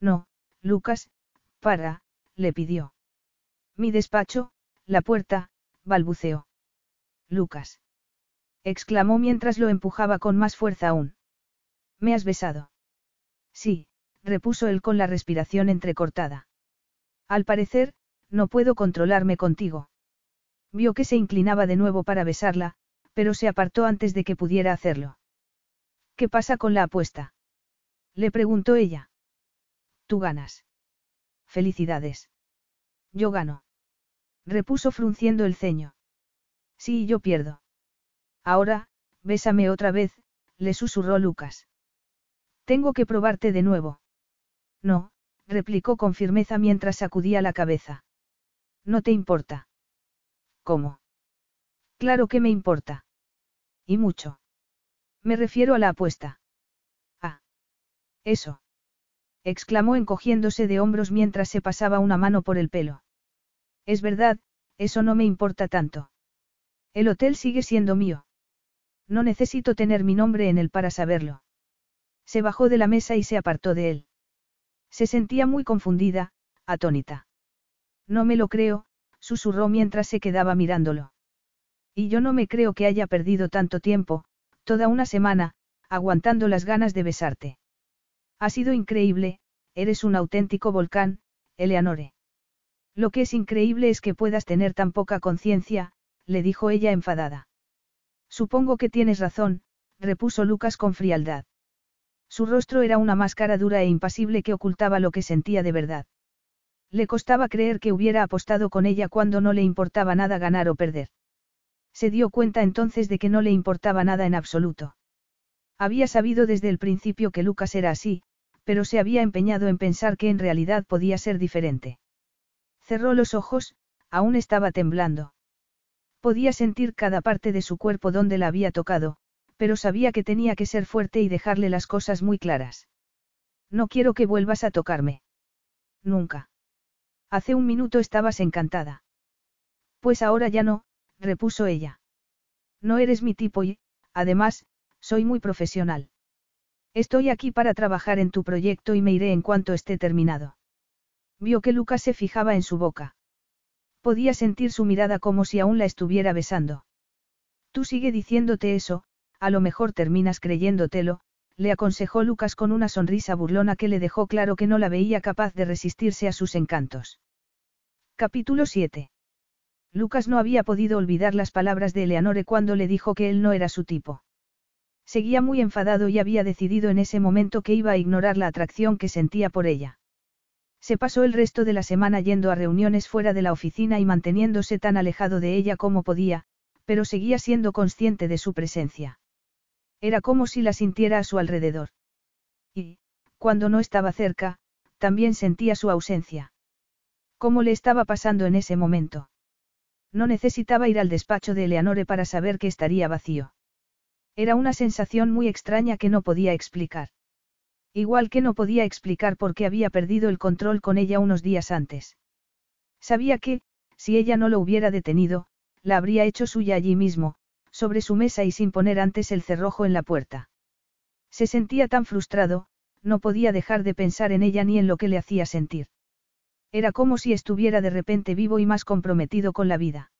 No, Lucas, para, le pidió. Mi despacho, la puerta, balbuceó. Lucas exclamó mientras lo empujaba con más fuerza aún. ¿Me has besado? Sí, repuso él con la respiración entrecortada. Al parecer, no puedo controlarme contigo. Vio que se inclinaba de nuevo para besarla, pero se apartó antes de que pudiera hacerlo. ¿Qué pasa con la apuesta? Le preguntó ella. Tú ganas. Felicidades. Yo gano. Repuso frunciendo el ceño. Sí, yo pierdo. Ahora, bésame otra vez, le susurró Lucas. Tengo que probarte de nuevo. No, replicó con firmeza mientras sacudía la cabeza. No te importa. ¿Cómo? Claro que me importa. Y mucho. Me refiero a la apuesta. Ah. Eso. exclamó encogiéndose de hombros mientras se pasaba una mano por el pelo. Es verdad, eso no me importa tanto. El hotel sigue siendo mío. No necesito tener mi nombre en él para saberlo. Se bajó de la mesa y se apartó de él. Se sentía muy confundida, atónita. No me lo creo, susurró mientras se quedaba mirándolo. Y yo no me creo que haya perdido tanto tiempo, toda una semana, aguantando las ganas de besarte. Ha sido increíble, eres un auténtico volcán, Eleanore. Lo que es increíble es que puedas tener tan poca conciencia, le dijo ella enfadada. Supongo que tienes razón, repuso Lucas con frialdad. Su rostro era una máscara dura e impasible que ocultaba lo que sentía de verdad. Le costaba creer que hubiera apostado con ella cuando no le importaba nada ganar o perder. Se dio cuenta entonces de que no le importaba nada en absoluto. Había sabido desde el principio que Lucas era así, pero se había empeñado en pensar que en realidad podía ser diferente. Cerró los ojos, aún estaba temblando. Podía sentir cada parte de su cuerpo donde la había tocado, pero sabía que tenía que ser fuerte y dejarle las cosas muy claras. No quiero que vuelvas a tocarme. Nunca. Hace un minuto estabas encantada. Pues ahora ya no, repuso ella. No eres mi tipo y, además, soy muy profesional. Estoy aquí para trabajar en tu proyecto y me iré en cuanto esté terminado. Vio que Lucas se fijaba en su boca. Podía sentir su mirada como si aún la estuviera besando. Tú sigue diciéndote eso, a lo mejor terminas creyéndotelo, le aconsejó Lucas con una sonrisa burlona que le dejó claro que no la veía capaz de resistirse a sus encantos. Capítulo 7. Lucas no había podido olvidar las palabras de Eleanore cuando le dijo que él no era su tipo. Seguía muy enfadado y había decidido en ese momento que iba a ignorar la atracción que sentía por ella. Se pasó el resto de la semana yendo a reuniones fuera de la oficina y manteniéndose tan alejado de ella como podía, pero seguía siendo consciente de su presencia. Era como si la sintiera a su alrededor. Y, cuando no estaba cerca, también sentía su ausencia. ¿Cómo le estaba pasando en ese momento? No necesitaba ir al despacho de Eleanore para saber que estaría vacío. Era una sensación muy extraña que no podía explicar. Igual que no podía explicar por qué había perdido el control con ella unos días antes. Sabía que, si ella no lo hubiera detenido, la habría hecho suya allí mismo, sobre su mesa y sin poner antes el cerrojo en la puerta. Se sentía tan frustrado, no podía dejar de pensar en ella ni en lo que le hacía sentir. Era como si estuviera de repente vivo y más comprometido con la vida.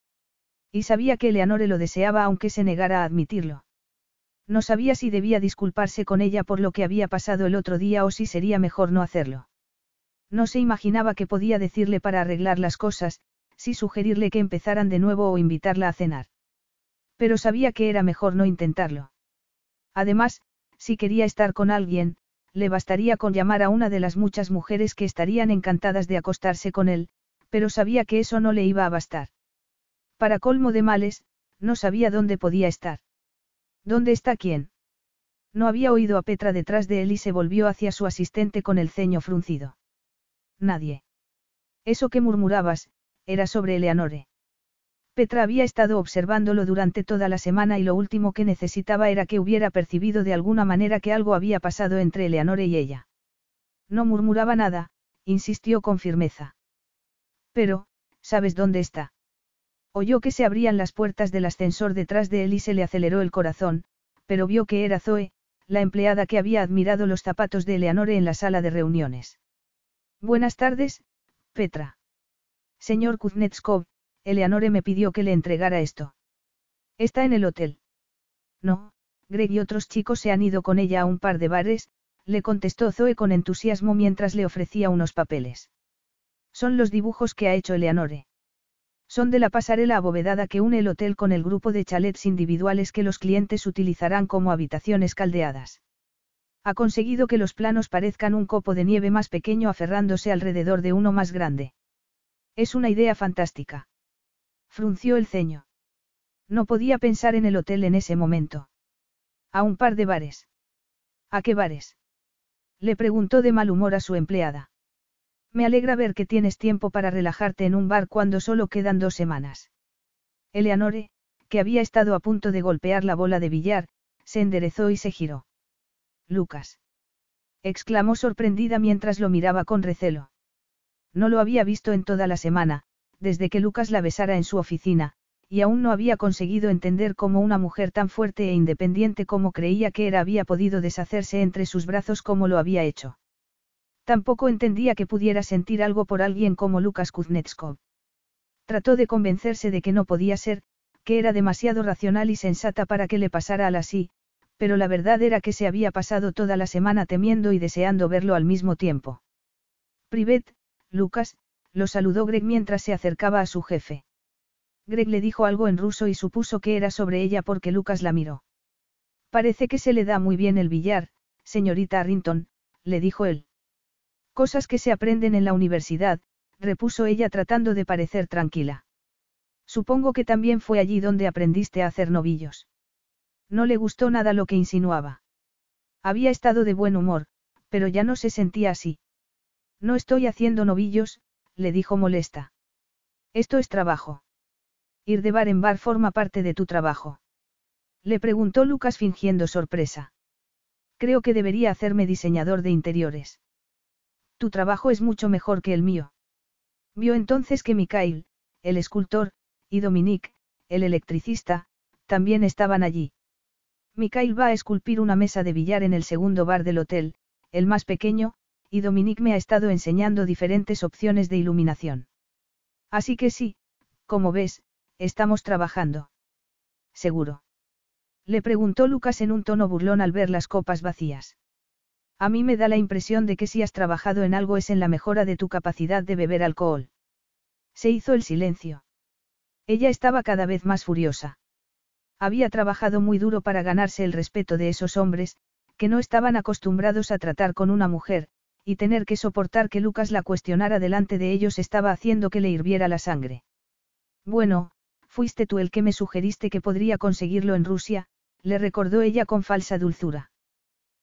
Y sabía que Eleanore lo deseaba aunque se negara a admitirlo. No sabía si debía disculparse con ella por lo que había pasado el otro día o si sería mejor no hacerlo. No se imaginaba que podía decirle para arreglar las cosas, si sugerirle que empezaran de nuevo o invitarla a cenar. Pero sabía que era mejor no intentarlo. Además, si quería estar con alguien, le bastaría con llamar a una de las muchas mujeres que estarían encantadas de acostarse con él, pero sabía que eso no le iba a bastar. Para colmo de males, no sabía dónde podía estar. ¿Dónde está quién? No había oído a Petra detrás de él y se volvió hacia su asistente con el ceño fruncido. Nadie. Eso que murmurabas, era sobre Eleanore. Petra había estado observándolo durante toda la semana y lo último que necesitaba era que hubiera percibido de alguna manera que algo había pasado entre Eleanore y ella. No murmuraba nada, insistió con firmeza. Pero, ¿sabes dónde está? Oyó que se abrían las puertas del ascensor detrás de él y se le aceleró el corazón, pero vio que era Zoe, la empleada que había admirado los zapatos de Eleanore en la sala de reuniones. Buenas tardes, Petra. Señor Kuznetskov, Eleanore me pidió que le entregara esto. ¿Está en el hotel? No, Greg y otros chicos se han ido con ella a un par de bares, le contestó Zoe con entusiasmo mientras le ofrecía unos papeles. Son los dibujos que ha hecho Eleanore. Son de la pasarela abovedada que une el hotel con el grupo de chalets individuales que los clientes utilizarán como habitaciones caldeadas. Ha conseguido que los planos parezcan un copo de nieve más pequeño aferrándose alrededor de uno más grande. Es una idea fantástica. Frunció el ceño. No podía pensar en el hotel en ese momento. A un par de bares. ¿A qué bares? Le preguntó de mal humor a su empleada. Me alegra ver que tienes tiempo para relajarte en un bar cuando solo quedan dos semanas. Eleanore, que había estado a punto de golpear la bola de billar, se enderezó y se giró. Lucas. exclamó sorprendida mientras lo miraba con recelo. No lo había visto en toda la semana, desde que Lucas la besara en su oficina, y aún no había conseguido entender cómo una mujer tan fuerte e independiente como creía que era había podido deshacerse entre sus brazos como lo había hecho. Tampoco entendía que pudiera sentir algo por alguien como Lucas Kuznetskov. Trató de convencerse de que no podía ser, que era demasiado racional y sensata para que le pasara al así, pero la verdad era que se había pasado toda la semana temiendo y deseando verlo al mismo tiempo. Privet, Lucas, lo saludó Greg mientras se acercaba a su jefe. Greg le dijo algo en ruso y supuso que era sobre ella porque Lucas la miró. Parece que se le da muy bien el billar, señorita Arrington, le dijo él. Cosas que se aprenden en la universidad, repuso ella tratando de parecer tranquila. Supongo que también fue allí donde aprendiste a hacer novillos. No le gustó nada lo que insinuaba. Había estado de buen humor, pero ya no se sentía así. No estoy haciendo novillos, le dijo molesta. Esto es trabajo. Ir de bar en bar forma parte de tu trabajo. Le preguntó Lucas fingiendo sorpresa. Creo que debería hacerme diseñador de interiores. Tu trabajo es mucho mejor que el mío. Vio entonces que Mikhail, el escultor, y Dominique, el electricista, también estaban allí. Mikhail va a esculpir una mesa de billar en el segundo bar del hotel, el más pequeño, y Dominique me ha estado enseñando diferentes opciones de iluminación. Así que sí, Como ves, estamos trabajando. Seguro. Le preguntó Lucas en un tono burlón al ver las copas vacías. A mí me da la impresión de que si has trabajado en algo es en la mejora de tu capacidad de beber alcohol. Se hizo el silencio. Ella estaba cada vez más furiosa. Había trabajado muy duro para ganarse el respeto de esos hombres, que no estaban acostumbrados a tratar con una mujer, y tener que soportar que Lucas la cuestionara delante de ellos estaba haciendo que le hirviera la sangre. Bueno, fuiste tú el que me sugeriste que podría conseguirlo en Rusia, le recordó ella con falsa dulzura.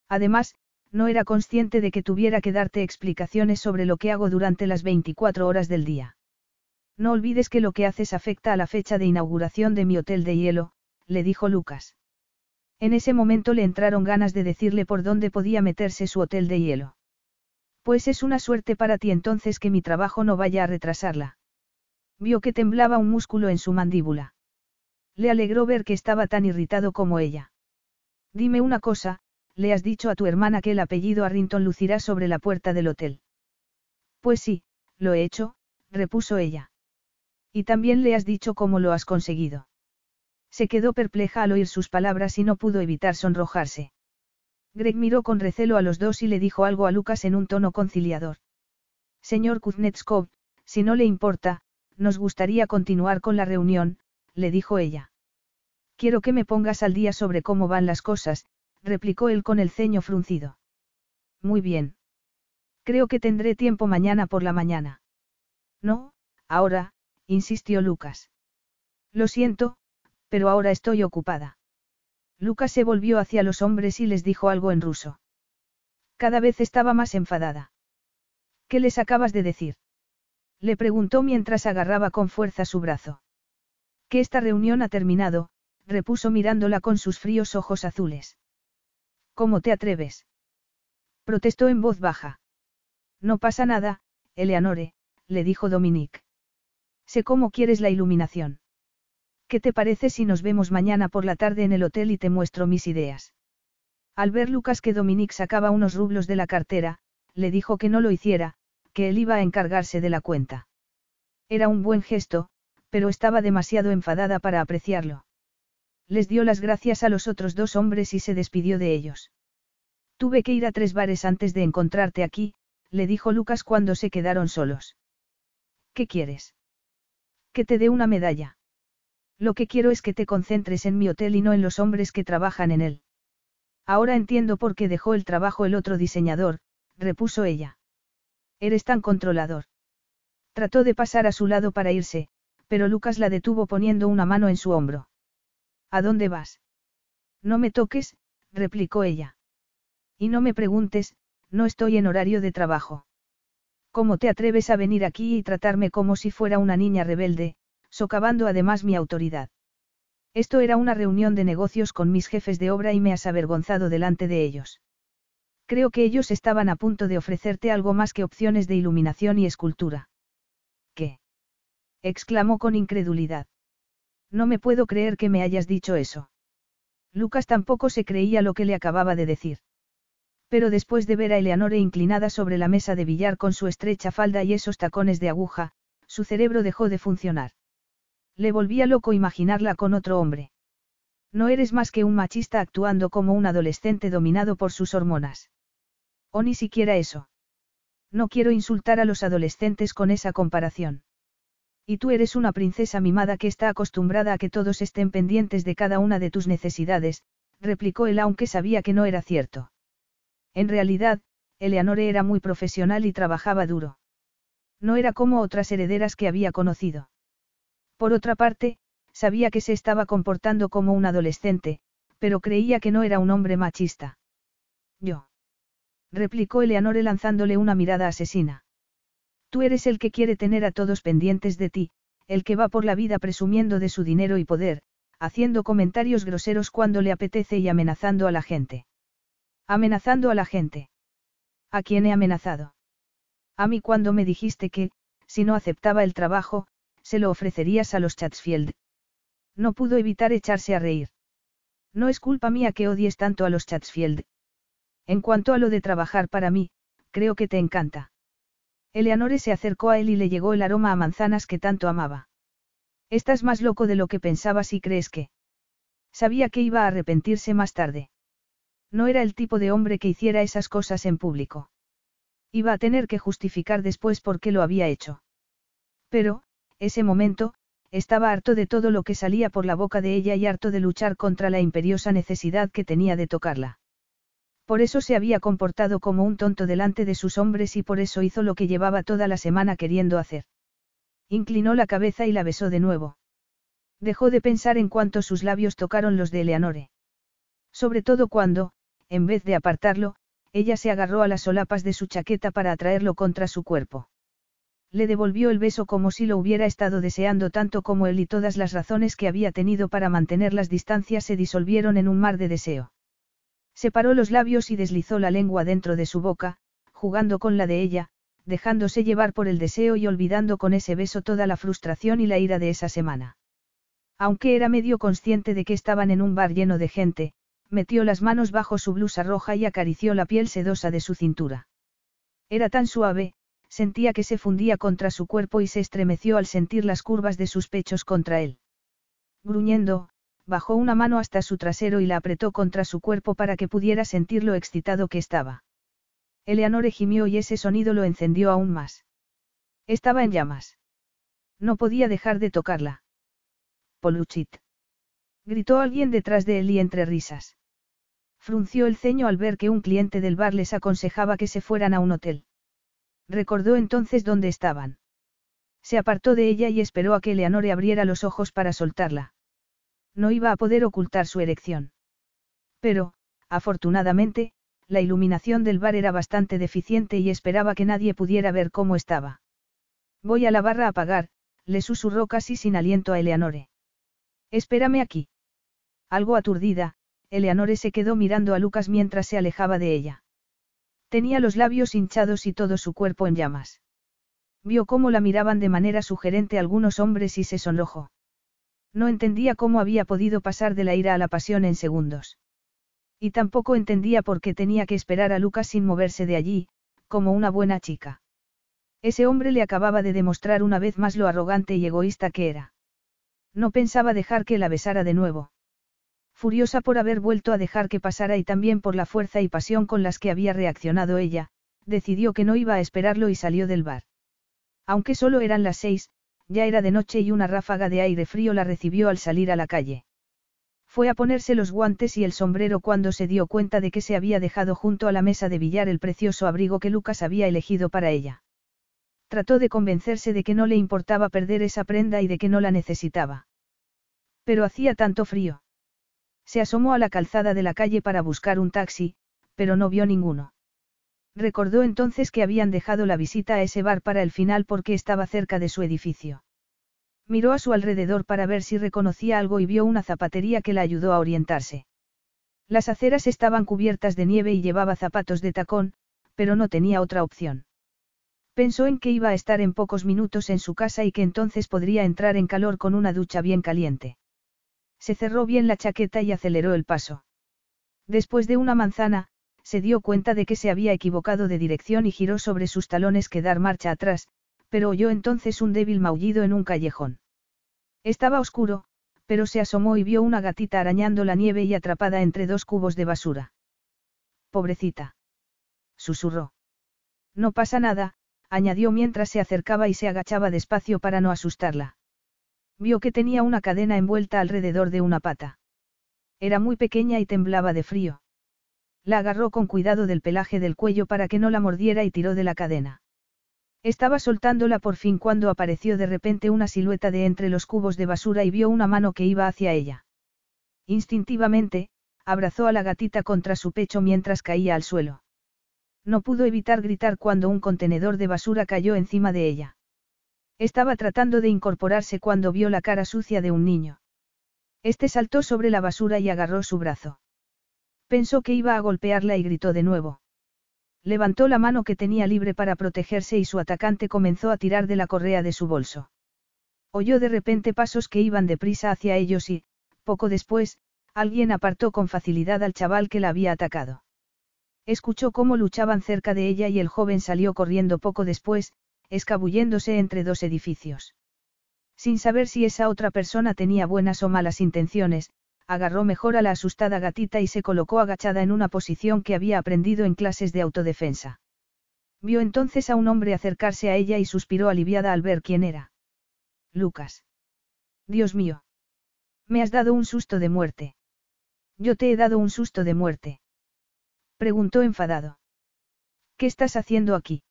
Además, no era consciente de que tuviera que darte explicaciones sobre lo que hago durante las 24 horas del día. No olvides que lo que haces afecta a la fecha de inauguración de mi hotel de hielo, le dijo Lucas. En ese momento le entraron ganas de decirle por dónde podía meterse su hotel de hielo. Pues es una suerte para ti entonces que mi trabajo no vaya a retrasarla. Vio que temblaba un músculo en su mandíbula. Le alegró ver que estaba tan irritado como ella. Dime una cosa, le has dicho a tu hermana que el apellido Arrington lucirá sobre la puerta del hotel. Pues sí, lo he hecho, repuso ella. Y también le has dicho cómo lo has conseguido. Se quedó perpleja al oír sus palabras y no pudo evitar sonrojarse. Greg miró con recelo a los dos y le dijo algo a Lucas en un tono conciliador. Señor Kuznetskov, si no le importa, nos gustaría continuar con la reunión, le dijo ella. Quiero que me pongas al día sobre cómo van las cosas, replicó él con el ceño fruncido. Muy bien. Creo que tendré tiempo mañana por la mañana. No, ahora, insistió Lucas. Lo siento, pero ahora estoy ocupada. Lucas se volvió hacia los hombres y les dijo algo en ruso. Cada vez estaba más enfadada. ¿Qué les acabas de decir? Le preguntó mientras agarraba con fuerza su brazo. Que esta reunión ha terminado, repuso mirándola con sus fríos ojos azules. ¿Cómo te atreves? Protestó en voz baja. No pasa nada, Eleanore, le dijo Dominique. Sé cómo quieres la iluminación. ¿Qué te parece si nos vemos mañana por la tarde en el hotel y te muestro mis ideas? Al ver Lucas que Dominique sacaba unos rublos de la cartera, le dijo que no lo hiciera, que él iba a encargarse de la cuenta. Era un buen gesto, pero estaba demasiado enfadada para apreciarlo. Les dio las gracias a los otros dos hombres y se despidió de ellos. Tuve que ir a tres bares antes de encontrarte aquí, le dijo Lucas cuando se quedaron solos. ¿Qué quieres? Que te dé una medalla. Lo que quiero es que te concentres en mi hotel y no en los hombres que trabajan en él. Ahora entiendo por qué dejó el trabajo el otro diseñador, repuso ella. Eres tan controlador. Trató de pasar a su lado para irse, pero Lucas la detuvo poniendo una mano en su hombro. ¿A dónde vas? No me toques, replicó ella. Y no me preguntes, no estoy en horario de trabajo. ¿Cómo te atreves a venir aquí y tratarme como si fuera una niña rebelde, socavando además mi autoridad? Esto era una reunión de negocios con mis jefes de obra y me has avergonzado delante de ellos. Creo que ellos estaban a punto de ofrecerte algo más que opciones de iluminación y escultura. ¿Qué? exclamó con incredulidad. No me puedo creer que me hayas dicho eso. Lucas tampoco se creía lo que le acababa de decir. Pero después de ver a Eleanore inclinada sobre la mesa de billar con su estrecha falda y esos tacones de aguja, su cerebro dejó de funcionar. Le volvía loco imaginarla con otro hombre. No eres más que un machista actuando como un adolescente dominado por sus hormonas. O ni siquiera eso. No quiero insultar a los adolescentes con esa comparación. Y tú eres una princesa mimada que está acostumbrada a que todos estén pendientes de cada una de tus necesidades, replicó él aunque sabía que no era cierto. En realidad, Eleanore era muy profesional y trabajaba duro. No era como otras herederas que había conocido. Por otra parte, sabía que se estaba comportando como un adolescente, pero creía que no era un hombre machista. Yo. Replicó Eleanore lanzándole una mirada asesina. Tú eres el que quiere tener a todos pendientes de ti, el que va por la vida presumiendo de su dinero y poder, haciendo comentarios groseros cuando le apetece y amenazando a la gente. Amenazando a la gente. ¿A quién he amenazado? A mí cuando me dijiste que, si no aceptaba el trabajo, se lo ofrecerías a los Chatsfield. No pudo evitar echarse a reír. No es culpa mía que odies tanto a los Chatsfield. En cuanto a lo de trabajar para mí, creo que te encanta. Eleanore se acercó a él y le llegó el aroma a manzanas que tanto amaba. Estás más loco de lo que pensabas y crees que... Sabía que iba a arrepentirse más tarde. No era el tipo de hombre que hiciera esas cosas en público. Iba a tener que justificar después por qué lo había hecho. Pero, ese momento, estaba harto de todo lo que salía por la boca de ella y harto de luchar contra la imperiosa necesidad que tenía de tocarla. Por eso se había comportado como un tonto delante de sus hombres y por eso hizo lo que llevaba toda la semana queriendo hacer. Inclinó la cabeza y la besó de nuevo. Dejó de pensar en cuanto sus labios tocaron los de Eleanore. Sobre todo cuando, en vez de apartarlo, ella se agarró a las solapas de su chaqueta para atraerlo contra su cuerpo. Le devolvió el beso como si lo hubiera estado deseando tanto como él y todas las razones que había tenido para mantener las distancias se disolvieron en un mar de deseo. Separó los labios y deslizó la lengua dentro de su boca, jugando con la de ella, dejándose llevar por el deseo y olvidando con ese beso toda la frustración y la ira de esa semana. Aunque era medio consciente de que estaban en un bar lleno de gente, metió las manos bajo su blusa roja y acarició la piel sedosa de su cintura. Era tan suave, sentía que se fundía contra su cuerpo y se estremeció al sentir las curvas de sus pechos contra él. Gruñendo, bajó una mano hasta su trasero y la apretó contra su cuerpo para que pudiera sentir lo excitado que estaba. Eleanor gimió y ese sonido lo encendió aún más. Estaba en llamas. No podía dejar de tocarla. Poluchit. Gritó alguien detrás de él y entre risas. Frunció el ceño al ver que un cliente del bar les aconsejaba que se fueran a un hotel. Recordó entonces dónde estaban. Se apartó de ella y esperó a que Eleanore abriera los ojos para soltarla. No iba a poder ocultar su erección. Pero, afortunadamente, la iluminación del bar era bastante deficiente y esperaba que nadie pudiera ver cómo estaba. Voy a la barra a pagar, le susurró casi sin aliento a Eleanore. Espérame aquí. Algo aturdida, Eleanore se quedó mirando a Lucas mientras se alejaba de ella. Tenía los labios hinchados y todo su cuerpo en llamas. Vio cómo la miraban de manera sugerente algunos hombres y se sonrojó. No entendía cómo había podido pasar de la ira a la pasión en segundos. Y tampoco entendía por qué tenía que esperar a Lucas sin moverse de allí, como una buena chica. Ese hombre le acababa de demostrar una vez más lo arrogante y egoísta que era. No pensaba dejar que la besara de nuevo. Furiosa por haber vuelto a dejar que pasara y también por la fuerza y pasión con las que había reaccionado ella, decidió que no iba a esperarlo y salió del bar. Aunque solo eran las seis, ya era de noche y una ráfaga de aire frío la recibió al salir a la calle. Fue a ponerse los guantes y el sombrero cuando se dio cuenta de que se había dejado junto a la mesa de billar el precioso abrigo que Lucas había elegido para ella. Trató de convencerse de que no le importaba perder esa prenda y de que no la necesitaba. Pero hacía tanto frío. Se asomó a la calzada de la calle para buscar un taxi, pero no vio ninguno. Recordó entonces que habían dejado la visita a ese bar para el final porque estaba cerca de su edificio. Miró a su alrededor para ver si reconocía algo y vio una zapatería que la ayudó a orientarse. Las aceras estaban cubiertas de nieve y llevaba zapatos de tacón, pero no tenía otra opción. Pensó en que iba a estar en pocos minutos en su casa y que entonces podría entrar en calor con una ducha bien caliente. Se cerró bien la chaqueta y aceleró el paso. Después de una manzana, se dio cuenta de que se había equivocado de dirección y giró sobre sus talones que dar marcha atrás, pero oyó entonces un débil maullido en un callejón. Estaba oscuro, pero se asomó y vio una gatita arañando la nieve y atrapada entre dos cubos de basura. Pobrecita. Susurró. No pasa nada, añadió mientras se acercaba y se agachaba despacio para no asustarla. Vio que tenía una cadena envuelta alrededor de una pata. Era muy pequeña y temblaba de frío. La agarró con cuidado del pelaje del cuello para que no la mordiera y tiró de la cadena. Estaba soltándola por fin cuando apareció de repente una silueta de entre los cubos de basura y vio una mano que iba hacia ella. Instintivamente, abrazó a la gatita contra su pecho mientras caía al suelo. No pudo evitar gritar cuando un contenedor de basura cayó encima de ella. Estaba tratando de incorporarse cuando vio la cara sucia de un niño. Este saltó sobre la basura y agarró su brazo. Pensó que iba a golpearla y gritó de nuevo. Levantó la mano que tenía libre para protegerse y su atacante comenzó a tirar de la correa de su bolso. Oyó de repente pasos que iban deprisa hacia ellos y, poco después, alguien apartó con facilidad al chaval que la había atacado. Escuchó cómo luchaban cerca de ella y el joven salió corriendo poco después, escabulléndose entre dos edificios. Sin saber si esa otra persona tenía buenas o malas intenciones, agarró mejor a la asustada gatita y se colocó agachada en una posición que había aprendido en clases de autodefensa. Vio entonces a un hombre acercarse a ella y suspiró aliviada al ver quién era. Lucas. Dios mío. Me has dado un susto de muerte. Yo te he dado un susto de muerte. Preguntó enfadado. ¿Qué estás haciendo aquí?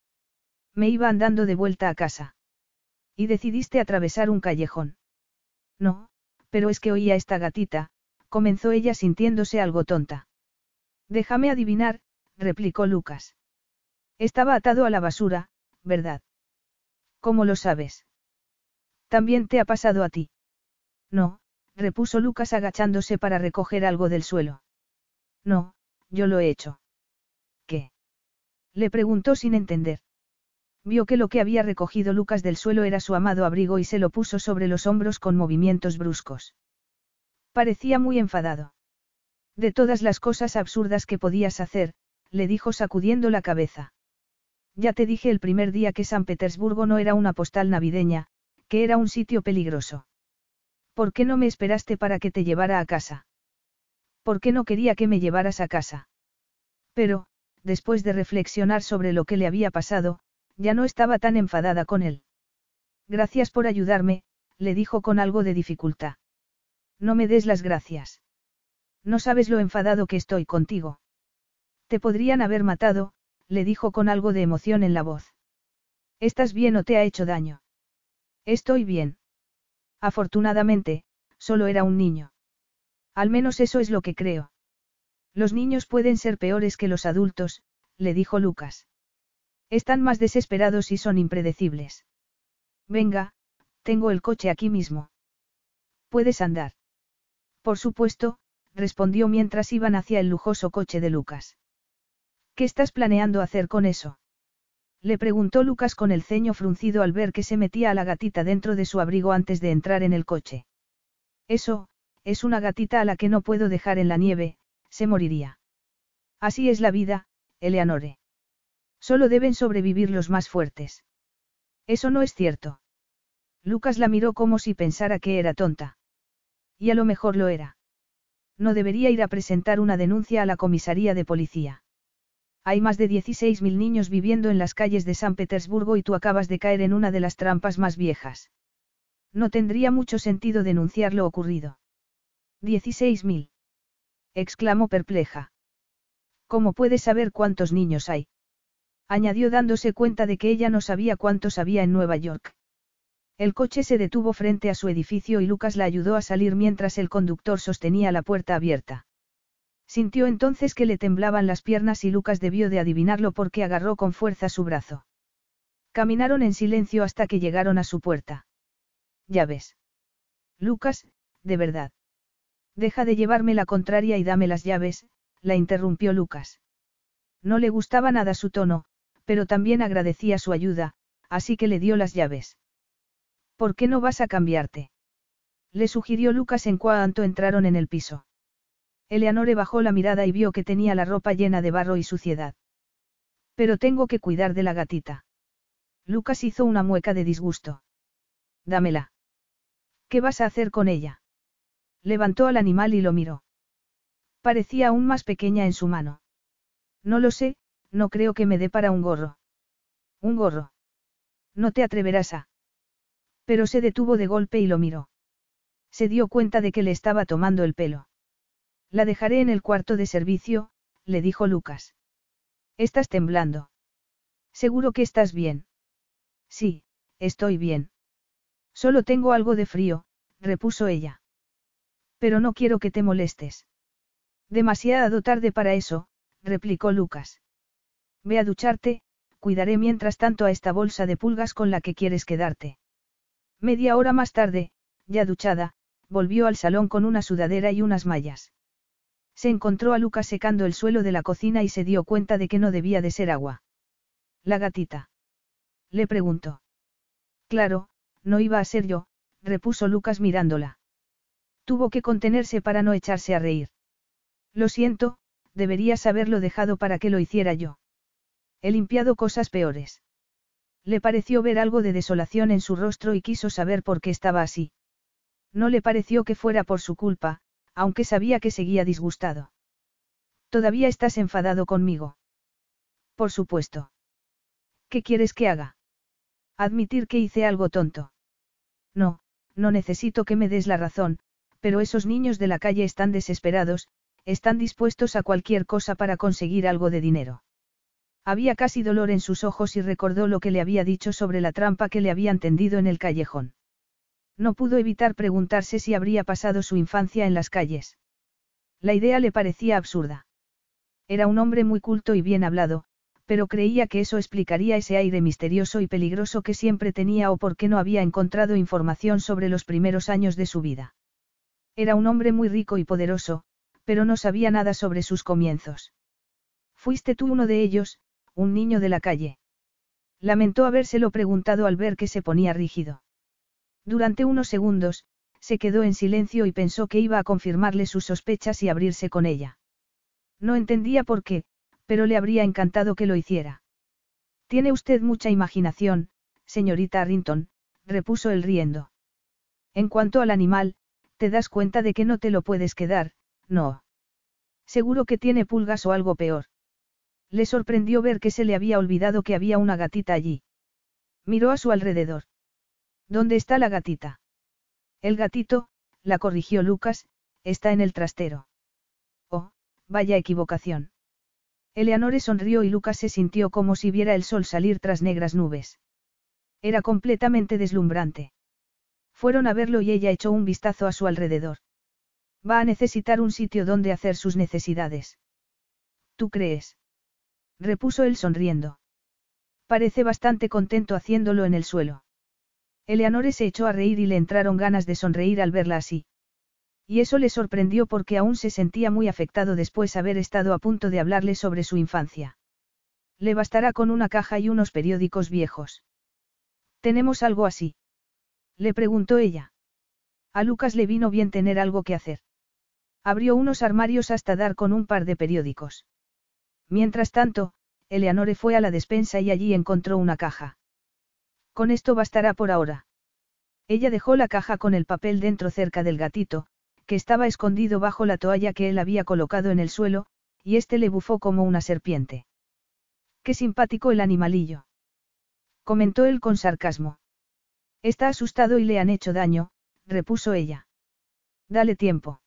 Me iba andando de vuelta a casa. Y decidiste atravesar un callejón. No, pero es que oía a esta gatita, comenzó ella sintiéndose algo tonta. Déjame adivinar, replicó Lucas. Estaba atado a la basura, ¿verdad? ¿Cómo lo sabes? También te ha pasado a ti. No, repuso Lucas agachándose para recoger algo del suelo. No, yo lo he hecho. ¿Qué? Le preguntó sin entender. Vio que lo que había recogido Lucas del suelo era su amado abrigo y se lo puso sobre los hombros con movimientos bruscos. Parecía muy enfadado. De todas las cosas absurdas que podías hacer, le dijo sacudiendo la cabeza. Ya te dije el primer día que San Petersburgo no era una postal navideña, que era un sitio peligroso. ¿Por qué no me esperaste para que te llevara a casa? ¿Por qué no quería que me llevaras a casa? Pero, después de reflexionar sobre lo que le había pasado, ya no estaba tan enfadada con él. Gracias por ayudarme, le dijo con algo de dificultad. No me des las gracias. No sabes lo enfadado que estoy contigo. Te podrían haber matado, le dijo con algo de emoción en la voz. ¿Estás bien o te ha hecho daño? Estoy bien. Afortunadamente, solo era un niño. Al menos eso es lo que creo. Los niños pueden ser peores que los adultos, le dijo Lucas. Están más desesperados y son impredecibles. Venga, tengo el coche aquí mismo. ¿Puedes andar? Por supuesto, respondió mientras iban hacia el lujoso coche de Lucas. ¿Qué estás planeando hacer con eso? Le preguntó Lucas con el ceño fruncido al ver que se metía a la gatita dentro de su abrigo antes de entrar en el coche. Eso, es una gatita a la que no puedo dejar en la nieve, se moriría. Así es la vida, Eleanore. Solo deben sobrevivir los más fuertes. Eso no es cierto. Lucas la miró como si pensara que era tonta. Y a lo mejor lo era. No debería ir a presentar una denuncia a la comisaría de policía. Hay más de 16.000 niños viviendo en las calles de San Petersburgo y tú acabas de caer en una de las trampas más viejas. No tendría mucho sentido denunciar lo ocurrido. 16.000. exclamó perpleja. ¿Cómo puedes saber cuántos niños hay? añadió dándose cuenta de que ella no sabía cuántos había en Nueva York. El coche se detuvo frente a su edificio y Lucas la ayudó a salir mientras el conductor sostenía la puerta abierta. Sintió entonces que le temblaban las piernas y Lucas debió de adivinarlo porque agarró con fuerza su brazo. Caminaron en silencio hasta que llegaron a su puerta. Ya ves. Lucas, de verdad. Deja de llevarme la contraria y dame las llaves, la interrumpió Lucas. No le gustaba nada su tono, pero también agradecía su ayuda, así que le dio las llaves. ¿Por qué no vas a cambiarte? Le sugirió Lucas en cuanto entraron en el piso. Eleanore bajó la mirada y vio que tenía la ropa llena de barro y suciedad. Pero tengo que cuidar de la gatita. Lucas hizo una mueca de disgusto. Dámela. ¿Qué vas a hacer con ella? Levantó al animal y lo miró. Parecía aún más pequeña en su mano. No lo sé, no creo que me dé para un gorro. ¿Un gorro? No te atreverás a. Pero se detuvo de golpe y lo miró. Se dio cuenta de que le estaba tomando el pelo. La dejaré en el cuarto de servicio, le dijo Lucas. Estás temblando. Seguro que estás bien. Sí, estoy bien. Solo tengo algo de frío, repuso ella. Pero no quiero que te molestes. Demasiado tarde para eso, replicó Lucas. Ve a ducharte, cuidaré mientras tanto a esta bolsa de pulgas con la que quieres quedarte. Media hora más tarde, ya duchada, volvió al salón con una sudadera y unas mallas. Se encontró a Lucas secando el suelo de la cocina y se dio cuenta de que no debía de ser agua. ¿La gatita? Le preguntó. Claro, no iba a ser yo, repuso Lucas mirándola. Tuvo que contenerse para no echarse a reír. Lo siento, deberías haberlo dejado para que lo hiciera yo. He limpiado cosas peores. Le pareció ver algo de desolación en su rostro y quiso saber por qué estaba así. No le pareció que fuera por su culpa, aunque sabía que seguía disgustado. ¿Todavía estás enfadado conmigo? Por supuesto. ¿Qué quieres que haga? Admitir que hice algo tonto. No, no necesito que me des la razón, pero esos niños de la calle están desesperados, están dispuestos a cualquier cosa para conseguir algo de dinero. Había casi dolor en sus ojos y recordó lo que le había dicho sobre la trampa que le habían tendido en el callejón. No pudo evitar preguntarse si habría pasado su infancia en las calles. La idea le parecía absurda. Era un hombre muy culto y bien hablado, pero creía que eso explicaría ese aire misterioso y peligroso que siempre tenía o por qué no había encontrado información sobre los primeros años de su vida. Era un hombre muy rico y poderoso, pero no sabía nada sobre sus comienzos. Fuiste tú uno de ellos, un niño de la calle. Lamentó habérselo preguntado al ver que se ponía rígido. Durante unos segundos, se quedó en silencio y pensó que iba a confirmarle sus sospechas y abrirse con ella. No entendía por qué, pero le habría encantado que lo hiciera. Tiene usted mucha imaginación, señorita Arrington, repuso él riendo. En cuanto al animal, te das cuenta de que no te lo puedes quedar, no. Seguro que tiene pulgas o algo peor. Le sorprendió ver que se le había olvidado que había una gatita allí. Miró a su alrededor. ¿Dónde está la gatita? El gatito, la corrigió Lucas, está en el trastero. Oh, vaya equivocación. Eleanore sonrió y Lucas se sintió como si viera el sol salir tras negras nubes. Era completamente deslumbrante. Fueron a verlo y ella echó un vistazo a su alrededor. Va a necesitar un sitio donde hacer sus necesidades. ¿Tú crees? Repuso él sonriendo. Parece bastante contento haciéndolo en el suelo. Eleanore se echó a reír y le entraron ganas de sonreír al verla así. Y eso le sorprendió porque aún se sentía muy afectado después haber estado a punto de hablarle sobre su infancia. Le bastará con una caja y unos periódicos viejos. ¿Tenemos algo así? Le preguntó ella. A Lucas le vino bien tener algo que hacer. Abrió unos armarios hasta dar con un par de periódicos. Mientras tanto, Eleanore fue a la despensa y allí encontró una caja. Con esto bastará por ahora. Ella dejó la caja con el papel dentro cerca del gatito, que estaba escondido bajo la toalla que él había colocado en el suelo, y éste le bufó como una serpiente. Qué simpático el animalillo. Comentó él con sarcasmo. Está asustado y le han hecho daño, repuso ella. Dale tiempo.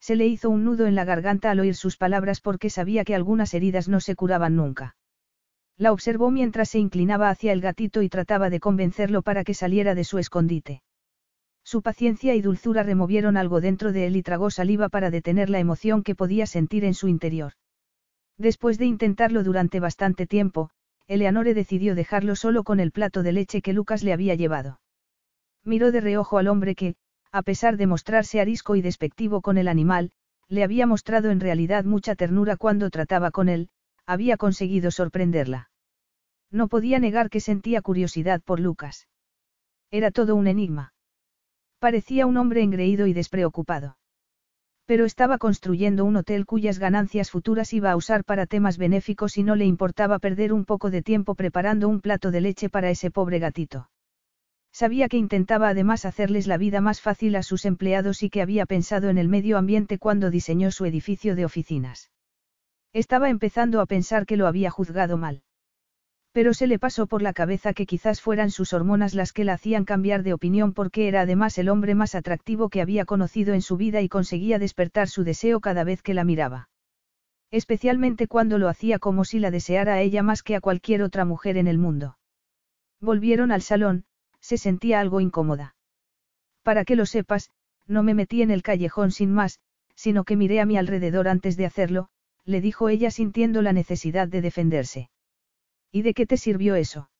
Se le hizo un nudo en la garganta al oír sus palabras porque sabía que algunas heridas no se curaban nunca. La observó mientras se inclinaba hacia el gatito y trataba de convencerlo para que saliera de su escondite. Su paciencia y dulzura removieron algo dentro de él y tragó saliva para detener la emoción que podía sentir en su interior. Después de intentarlo durante bastante tiempo, Eleanore decidió dejarlo solo con el plato de leche que Lucas le había llevado. Miró de reojo al hombre que, a pesar de mostrarse arisco y despectivo con el animal, le había mostrado en realidad mucha ternura cuando trataba con él, había conseguido sorprenderla. No podía negar que sentía curiosidad por Lucas. Era todo un enigma. Parecía un hombre engreído y despreocupado. Pero estaba construyendo un hotel cuyas ganancias futuras iba a usar para temas benéficos y no le importaba perder un poco de tiempo preparando un plato de leche para ese pobre gatito. Sabía que intentaba además hacerles la vida más fácil a sus empleados y que había pensado en el medio ambiente cuando diseñó su edificio de oficinas. Estaba empezando a pensar que lo había juzgado mal. Pero se le pasó por la cabeza que quizás fueran sus hormonas las que la hacían cambiar de opinión porque era además el hombre más atractivo que había conocido en su vida y conseguía despertar su deseo cada vez que la miraba. Especialmente cuando lo hacía como si la deseara a ella más que a cualquier otra mujer en el mundo. Volvieron al salón, se sentía algo incómoda. Para que lo sepas, no me metí en el callejón sin más, sino que miré a mi alrededor antes de hacerlo, le dijo ella sintiendo la necesidad de defenderse. ¿Y de qué te sirvió eso?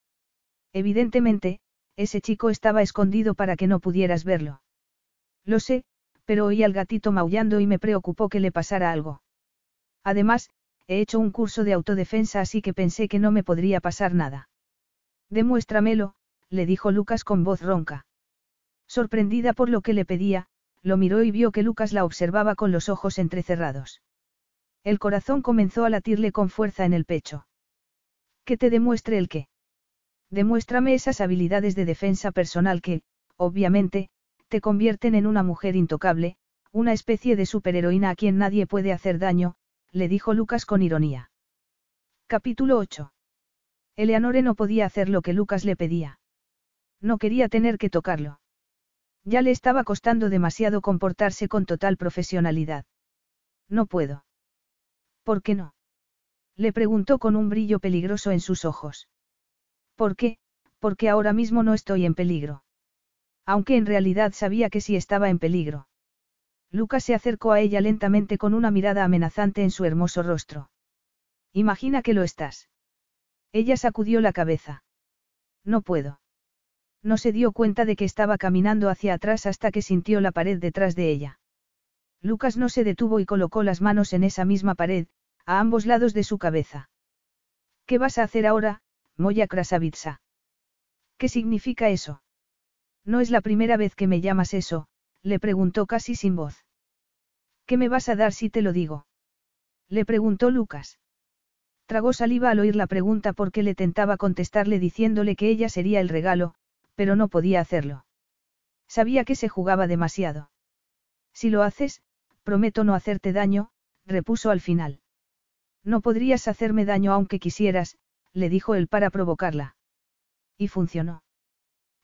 Evidentemente, ese chico estaba escondido para que no pudieras verlo. Lo sé, pero oí al gatito maullando y me preocupó que le pasara algo. Además, he hecho un curso de autodefensa así que pensé que no me podría pasar nada. Demuéstramelo, le dijo Lucas con voz ronca. Sorprendida por lo que le pedía, lo miró y vio que Lucas la observaba con los ojos entrecerrados. El corazón comenzó a latirle con fuerza en el pecho. Que te demuestre el qué. Demuéstrame esas habilidades de defensa personal que, obviamente, te convierten en una mujer intocable, una especie de superheroína a quien nadie puede hacer daño, le dijo Lucas con ironía. Capítulo 8. Eleanore no podía hacer lo que Lucas le pedía. No quería tener que tocarlo. Ya le estaba costando demasiado comportarse con total profesionalidad. No puedo. ¿Por qué no? Le preguntó con un brillo peligroso en sus ojos. ¿Por qué? Porque ahora mismo no estoy en peligro. Aunque en realidad sabía que sí estaba en peligro. Lucas se acercó a ella lentamente con una mirada amenazante en su hermoso rostro. Imagina que lo estás. Ella sacudió la cabeza. No puedo. No se dio cuenta de que estaba caminando hacia atrás hasta que sintió la pared detrás de ella. Lucas no se detuvo y colocó las manos en esa misma pared, a ambos lados de su cabeza. ¿Qué vas a hacer ahora, Moya Krasavitsa? ¿Qué significa eso? No es la primera vez que me llamas eso, le preguntó casi sin voz. ¿Qué me vas a dar si te lo digo? Le preguntó Lucas. Tragó saliva al oír la pregunta porque le tentaba contestarle diciéndole que ella sería el regalo, pero no podía hacerlo. Sabía que se jugaba demasiado. Si lo haces, prometo no hacerte daño, repuso al final. No podrías hacerme daño aunque quisieras, le dijo él para provocarla. Y funcionó.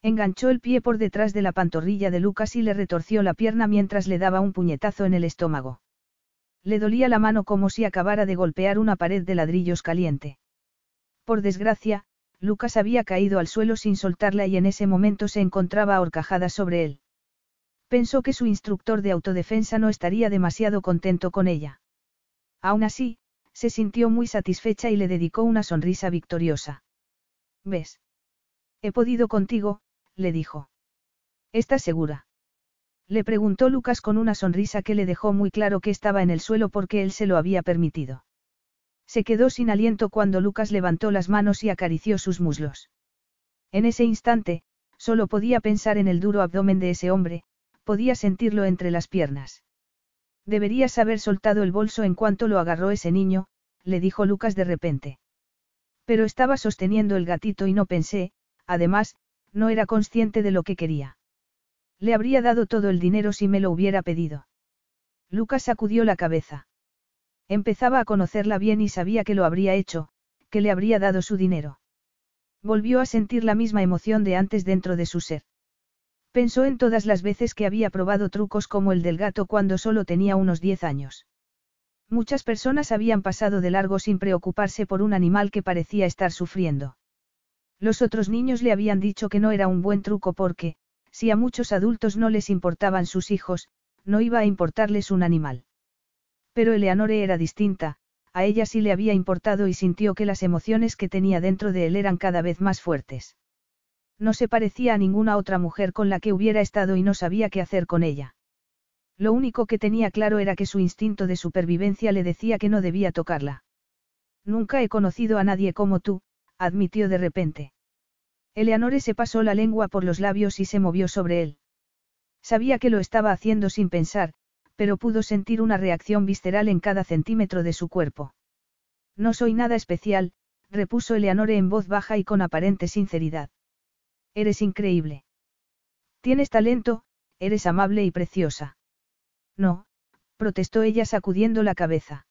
Enganchó el pie por detrás de la pantorrilla de Lucas y le retorció la pierna mientras le daba un puñetazo en el estómago. Le dolía la mano como si acabara de golpear una pared de ladrillos caliente. Por desgracia, Lucas había caído al suelo sin soltarla y en ese momento se encontraba ahorcajada sobre él. Pensó que su instructor de autodefensa no estaría demasiado contento con ella. Aún así, se sintió muy satisfecha y le dedicó una sonrisa victoriosa. ¿Ves? He podido contigo, le dijo. ¿Estás segura? Le preguntó Lucas con una sonrisa que le dejó muy claro que estaba en el suelo porque él se lo había permitido. Se quedó sin aliento cuando Lucas levantó las manos y acarició sus muslos. En ese instante, solo podía pensar en el duro abdomen de ese hombre, podía sentirlo entre las piernas. Deberías haber soltado el bolso en cuanto lo agarró ese niño, le dijo Lucas de repente. Pero estaba sosteniendo el gatito y no pensé, además, no era consciente de lo que quería. Le habría dado todo el dinero si me lo hubiera pedido. Lucas sacudió la cabeza. Empezaba a conocerla bien y sabía que lo habría hecho, que le habría dado su dinero. Volvió a sentir la misma emoción de antes dentro de su ser. Pensó en todas las veces que había probado trucos como el del gato cuando solo tenía unos 10 años. Muchas personas habían pasado de largo sin preocuparse por un animal que parecía estar sufriendo. Los otros niños le habían dicho que no era un buen truco porque, si a muchos adultos no les importaban sus hijos, no iba a importarles un animal. Pero Eleanore era distinta, a ella sí le había importado y sintió que las emociones que tenía dentro de él eran cada vez más fuertes. No se parecía a ninguna otra mujer con la que hubiera estado y no sabía qué hacer con ella. Lo único que tenía claro era que su instinto de supervivencia le decía que no debía tocarla. Nunca he conocido a nadie como tú, admitió de repente. Eleanore se pasó la lengua por los labios y se movió sobre él. Sabía que lo estaba haciendo sin pensar, pero pudo sentir una reacción visceral en cada centímetro de su cuerpo. No soy nada especial, repuso Eleanore en voz baja y con aparente sinceridad. Eres increíble. Tienes talento, eres amable y preciosa. No, protestó ella sacudiendo la cabeza.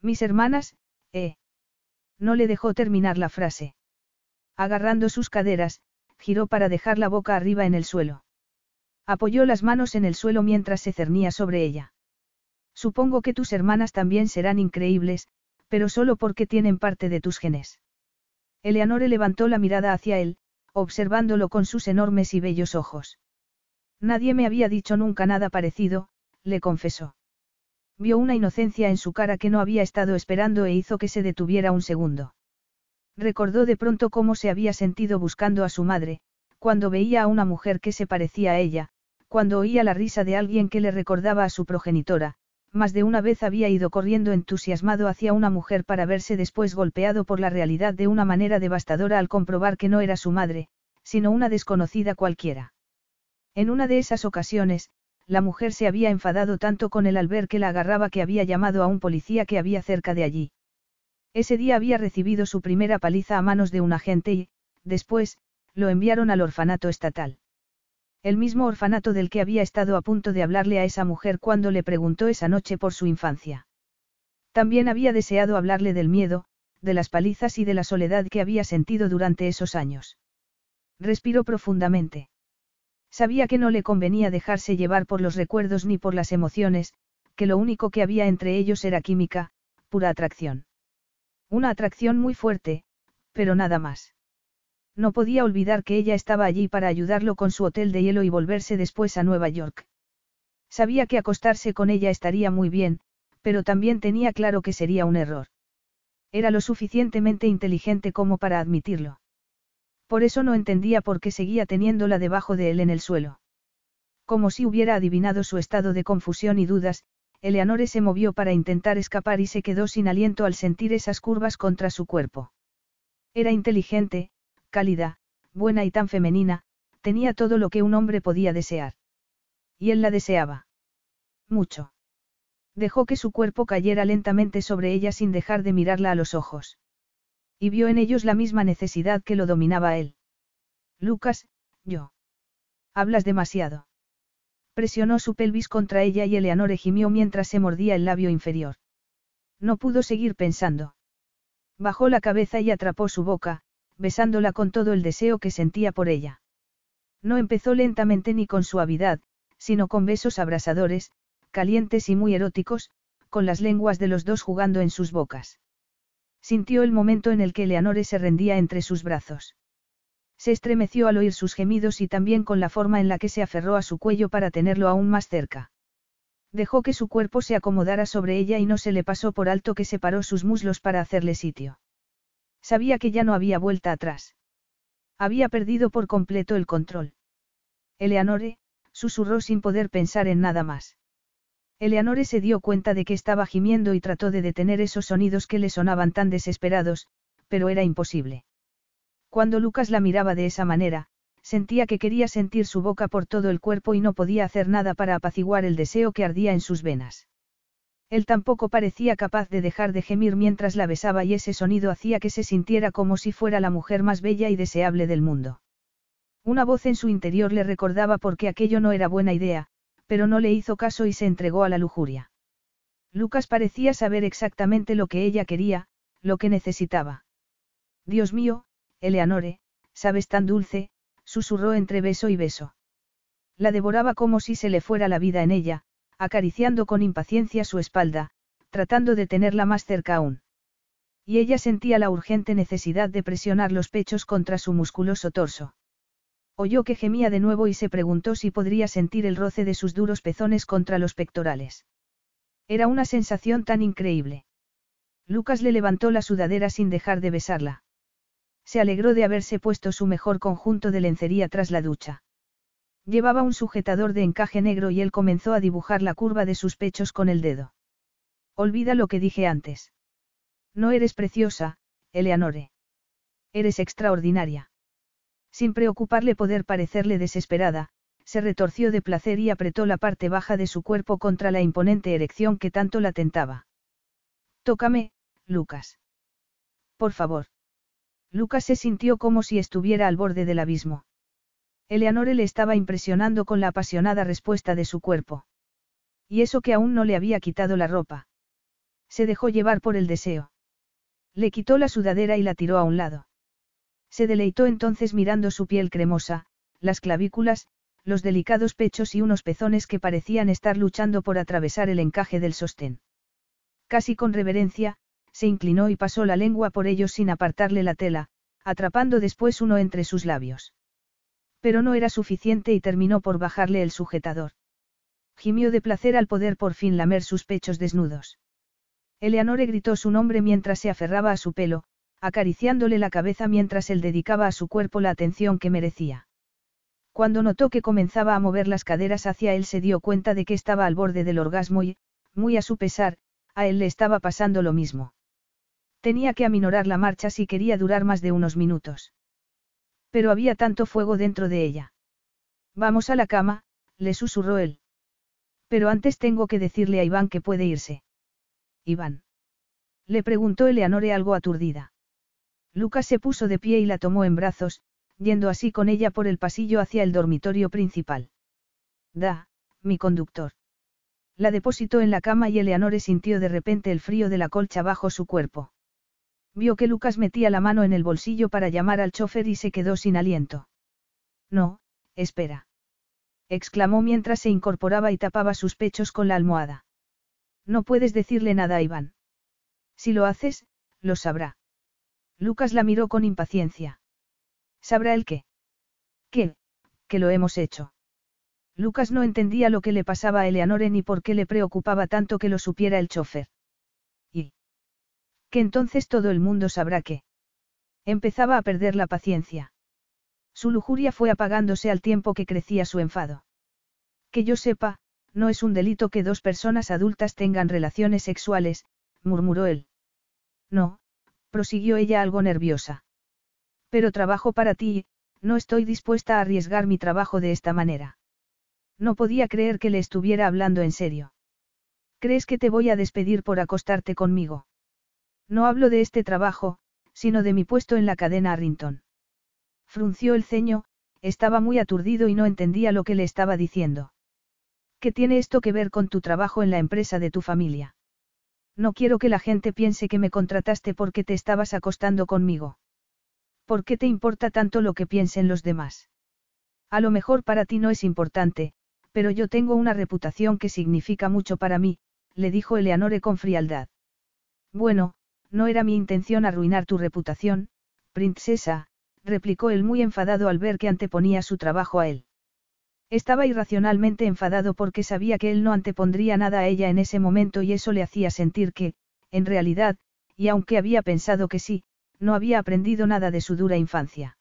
Mis hermanas, eh. No le dejó terminar la frase. Agarrando sus caderas, giró para dejar la boca arriba en el suelo. Apoyó las manos en el suelo mientras se cernía sobre ella. Supongo que tus hermanas también serán increíbles, pero solo porque tienen parte de tus genes. Eleanore levantó la mirada hacia él, observándolo con sus enormes y bellos ojos. Nadie me había dicho nunca nada parecido, le confesó. Vio una inocencia en su cara que no había estado esperando e hizo que se detuviera un segundo. Recordó de pronto cómo se había sentido buscando a su madre, cuando veía a una mujer que se parecía a ella, cuando oía la risa de alguien que le recordaba a su progenitora, más de una vez había ido corriendo entusiasmado hacia una mujer para verse después golpeado por la realidad de una manera devastadora al comprobar que no era su madre, sino una desconocida cualquiera. En una de esas ocasiones, la mujer se había enfadado tanto con él al ver que la agarraba que había llamado a un policía que había cerca de allí. Ese día había recibido su primera paliza a manos de un agente y, después, lo enviaron al orfanato estatal. El mismo orfanato del que había estado a punto de hablarle a esa mujer cuando le preguntó esa noche por su infancia. También había deseado hablarle del miedo, de las palizas y de la soledad que había sentido durante esos años. Respiró profundamente. Sabía que no le convenía dejarse llevar por los recuerdos ni por las emociones, que lo único que había entre ellos era química, pura atracción. Una atracción muy fuerte, pero nada más. No podía olvidar que ella estaba allí para ayudarlo con su hotel de hielo y volverse después a Nueva York. Sabía que acostarse con ella estaría muy bien, pero también tenía claro que sería un error. Era lo suficientemente inteligente como para admitirlo. Por eso no entendía por qué seguía teniéndola debajo de él en el suelo. Como si hubiera adivinado su estado de confusión y dudas, Eleanore se movió para intentar escapar y se quedó sin aliento al sentir esas curvas contra su cuerpo. Era inteligente, cálida, buena y tan femenina, tenía todo lo que un hombre podía desear. Y él la deseaba. Mucho. Dejó que su cuerpo cayera lentamente sobre ella sin dejar de mirarla a los ojos. Y vio en ellos la misma necesidad que lo dominaba a él. Lucas, yo. Hablas demasiado. Presionó su pelvis contra ella y Eleanor gimió mientras se mordía el labio inferior. No pudo seguir pensando. Bajó la cabeza y atrapó su boca, besándola con todo el deseo que sentía por ella. No empezó lentamente ni con suavidad, sino con besos abrasadores, calientes y muy eróticos, con las lenguas de los dos jugando en sus bocas. Sintió el momento en el que Leonore se rendía entre sus brazos. Se estremeció al oír sus gemidos y también con la forma en la que se aferró a su cuello para tenerlo aún más cerca. Dejó que su cuerpo se acomodara sobre ella y no se le pasó por alto que separó sus muslos para hacerle sitio. Sabía que ya no había vuelta atrás. Había perdido por completo el control. Eleanore, susurró sin poder pensar en nada más. Eleanore se dio cuenta de que estaba gimiendo y trató de detener esos sonidos que le sonaban tan desesperados, pero era imposible. Cuando Lucas la miraba de esa manera, sentía que quería sentir su boca por todo el cuerpo y no podía hacer nada para apaciguar el deseo que ardía en sus venas. Él tampoco parecía capaz de dejar de gemir mientras la besaba y ese sonido hacía que se sintiera como si fuera la mujer más bella y deseable del mundo. Una voz en su interior le recordaba por qué aquello no era buena idea, pero no le hizo caso y se entregó a la lujuria. Lucas parecía saber exactamente lo que ella quería, lo que necesitaba. Dios mío, Eleanore, sabes tan dulce, susurró entre beso y beso. La devoraba como si se le fuera la vida en ella, acariciando con impaciencia su espalda, tratando de tenerla más cerca aún. Y ella sentía la urgente necesidad de presionar los pechos contra su musculoso torso. Oyó que gemía de nuevo y se preguntó si podría sentir el roce de sus duros pezones contra los pectorales. Era una sensación tan increíble. Lucas le levantó la sudadera sin dejar de besarla. Se alegró de haberse puesto su mejor conjunto de lencería tras la ducha. Llevaba un sujetador de encaje negro y él comenzó a dibujar la curva de sus pechos con el dedo. Olvida lo que dije antes. No eres preciosa, Eleanore. Eres extraordinaria. Sin preocuparle poder parecerle desesperada, se retorció de placer y apretó la parte baja de su cuerpo contra la imponente erección que tanto la tentaba. Tócame, Lucas. Por favor. Lucas se sintió como si estuviera al borde del abismo. Eleanore le estaba impresionando con la apasionada respuesta de su cuerpo. Y eso que aún no le había quitado la ropa. Se dejó llevar por el deseo. Le quitó la sudadera y la tiró a un lado. Se deleitó entonces mirando su piel cremosa, las clavículas, los delicados pechos y unos pezones que parecían estar luchando por atravesar el encaje del sostén. Casi con reverencia, se inclinó y pasó la lengua por ellos sin apartarle la tela, atrapando después uno entre sus labios. Pero no era suficiente y terminó por bajarle el sujetador. Gimió de placer al poder por fin lamer sus pechos desnudos. Eleanore gritó su nombre mientras se aferraba a su pelo, acariciándole la cabeza mientras él dedicaba a su cuerpo la atención que merecía. Cuando notó que comenzaba a mover las caderas hacia él se dio cuenta de que estaba al borde del orgasmo y, muy a su pesar, a él le estaba pasando lo mismo. Tenía que aminorar la marcha si quería durar más de unos minutos. Pero había tanto fuego dentro de ella. Vamos a la cama, le susurró él. Pero antes tengo que decirle a Iván que puede irse. Iván. Le preguntó Eleanore algo aturdida. Lucas se puso de pie y la tomó en brazos, yendo así con ella por el pasillo hacia el dormitorio principal. Da, mi conductor. La depositó en la cama y Eleanore sintió de repente el frío de la colcha bajo su cuerpo. Vio que Lucas metía la mano en el bolsillo para llamar al chofer y se quedó sin aliento. No, espera. exclamó mientras se incorporaba y tapaba sus pechos con la almohada. No puedes decirle nada a Iván. Si lo haces, lo sabrá. Lucas la miró con impaciencia. ¿Sabrá el qué? ¿Qué? Que lo hemos hecho. Lucas no entendía lo que le pasaba a Eleanore ni por qué le preocupaba tanto que lo supiera el chofer. Que entonces todo el mundo sabrá que. Empezaba a perder la paciencia. Su lujuria fue apagándose al tiempo que crecía su enfado. Que yo sepa, no es un delito que dos personas adultas tengan relaciones sexuales, murmuró él. No, prosiguió ella algo nerviosa. Pero trabajo para ti, no estoy dispuesta a arriesgar mi trabajo de esta manera. No podía creer que le estuviera hablando en serio. ¿Crees que te voy a despedir por acostarte conmigo? No hablo de este trabajo, sino de mi puesto en la cadena Arrington. Frunció el ceño, estaba muy aturdido y no entendía lo que le estaba diciendo. ¿Qué tiene esto que ver con tu trabajo en la empresa de tu familia? No quiero que la gente piense que me contrataste porque te estabas acostando conmigo. ¿Por qué te importa tanto lo que piensen los demás? A lo mejor para ti no es importante, pero yo tengo una reputación que significa mucho para mí, le dijo Eleanore con frialdad. Bueno, no era mi intención arruinar tu reputación, princesa, replicó él muy enfadado al ver que anteponía su trabajo a él. Estaba irracionalmente enfadado porque sabía que él no antepondría nada a ella en ese momento y eso le hacía sentir que, en realidad, y aunque había pensado que sí, no había aprendido nada de su dura infancia.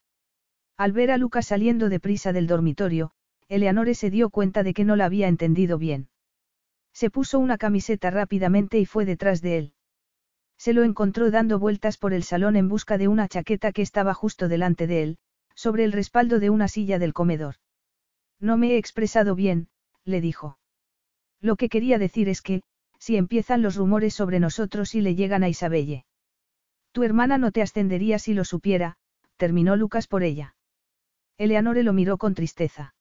Al ver a Lucas saliendo deprisa del dormitorio, Eleanore se dio cuenta de que no la había entendido bien. Se puso una camiseta rápidamente y fue detrás de él. Se lo encontró dando vueltas por el salón en busca de una chaqueta que estaba justo delante de él, sobre el respaldo de una silla del comedor. No me he expresado bien, le dijo. Lo que quería decir es que, si empiezan los rumores sobre nosotros y le llegan a Isabelle. Tu hermana no te ascendería si lo supiera, terminó Lucas por ella. Eleanore lo miró con tristeza.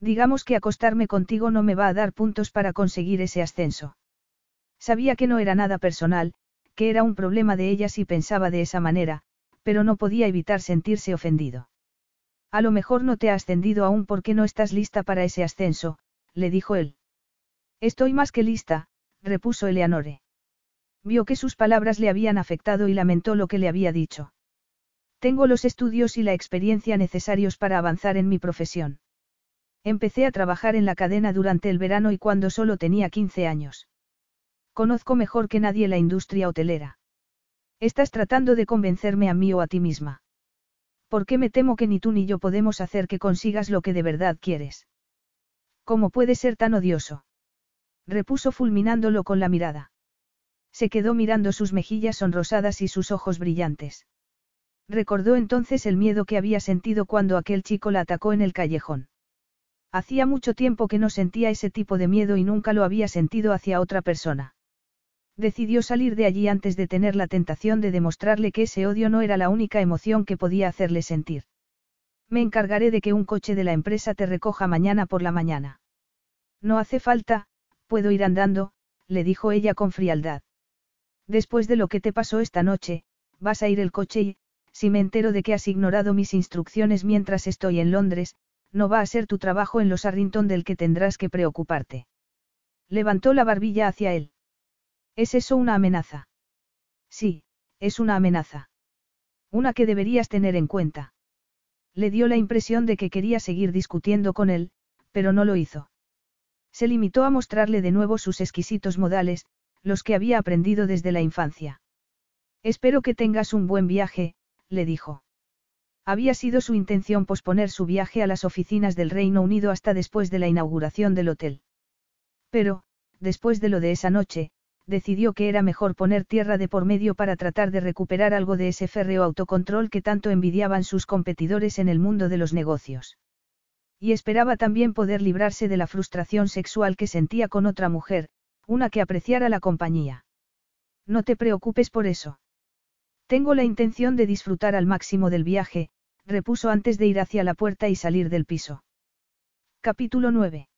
Digamos que acostarme contigo no me va a dar puntos para conseguir ese ascenso. Sabía que no era nada personal, que era un problema de ella si pensaba de esa manera, pero no podía evitar sentirse ofendido. A lo mejor no te ha ascendido aún porque no estás lista para ese ascenso, le dijo él. Estoy más que lista, repuso Eleanore. Vio que sus palabras le habían afectado y lamentó lo que le había dicho. Tengo los estudios y la experiencia necesarios para avanzar en mi profesión. Empecé a trabajar en la cadena durante el verano y cuando solo tenía 15 años. Conozco mejor que nadie la industria hotelera. Estás tratando de convencerme a mí o a ti misma. ¿Por qué me temo que ni tú ni yo podemos hacer que consigas lo que de verdad quieres? ¿Cómo puede ser tan odioso? Repuso fulminándolo con la mirada. Se quedó mirando sus mejillas sonrosadas y sus ojos brillantes. Recordó entonces el miedo que había sentido cuando aquel chico la atacó en el callejón. Hacía mucho tiempo que no sentía ese tipo de miedo y nunca lo había sentido hacia otra persona. Decidió salir de allí antes de tener la tentación de demostrarle que ese odio no era la única emoción que podía hacerle sentir. Me encargaré de que un coche de la empresa te recoja mañana por la mañana. No hace falta, puedo ir andando, le dijo ella con frialdad. Después de lo que te pasó esta noche, vas a ir el coche y, si me entero de que has ignorado mis instrucciones mientras estoy en Londres, no va a ser tu trabajo en los Arrington del que tendrás que preocuparte. Levantó la barbilla hacia él. ¿Es eso una amenaza? Sí, es una amenaza. Una que deberías tener en cuenta. Le dio la impresión de que quería seguir discutiendo con él, pero no lo hizo. Se limitó a mostrarle de nuevo sus exquisitos modales, los que había aprendido desde la infancia. Espero que tengas un buen viaje, le dijo. Había sido su intención posponer su viaje a las oficinas del Reino Unido hasta después de la inauguración del hotel. Pero, después de lo de esa noche, decidió que era mejor poner tierra de por medio para tratar de recuperar algo de ese férreo autocontrol que tanto envidiaban sus competidores en el mundo de los negocios. Y esperaba también poder librarse de la frustración sexual que sentía con otra mujer, una que apreciara la compañía. No te preocupes por eso. Tengo la intención de disfrutar al máximo del viaje, repuso antes de ir hacia la puerta y salir del piso. Capítulo 9.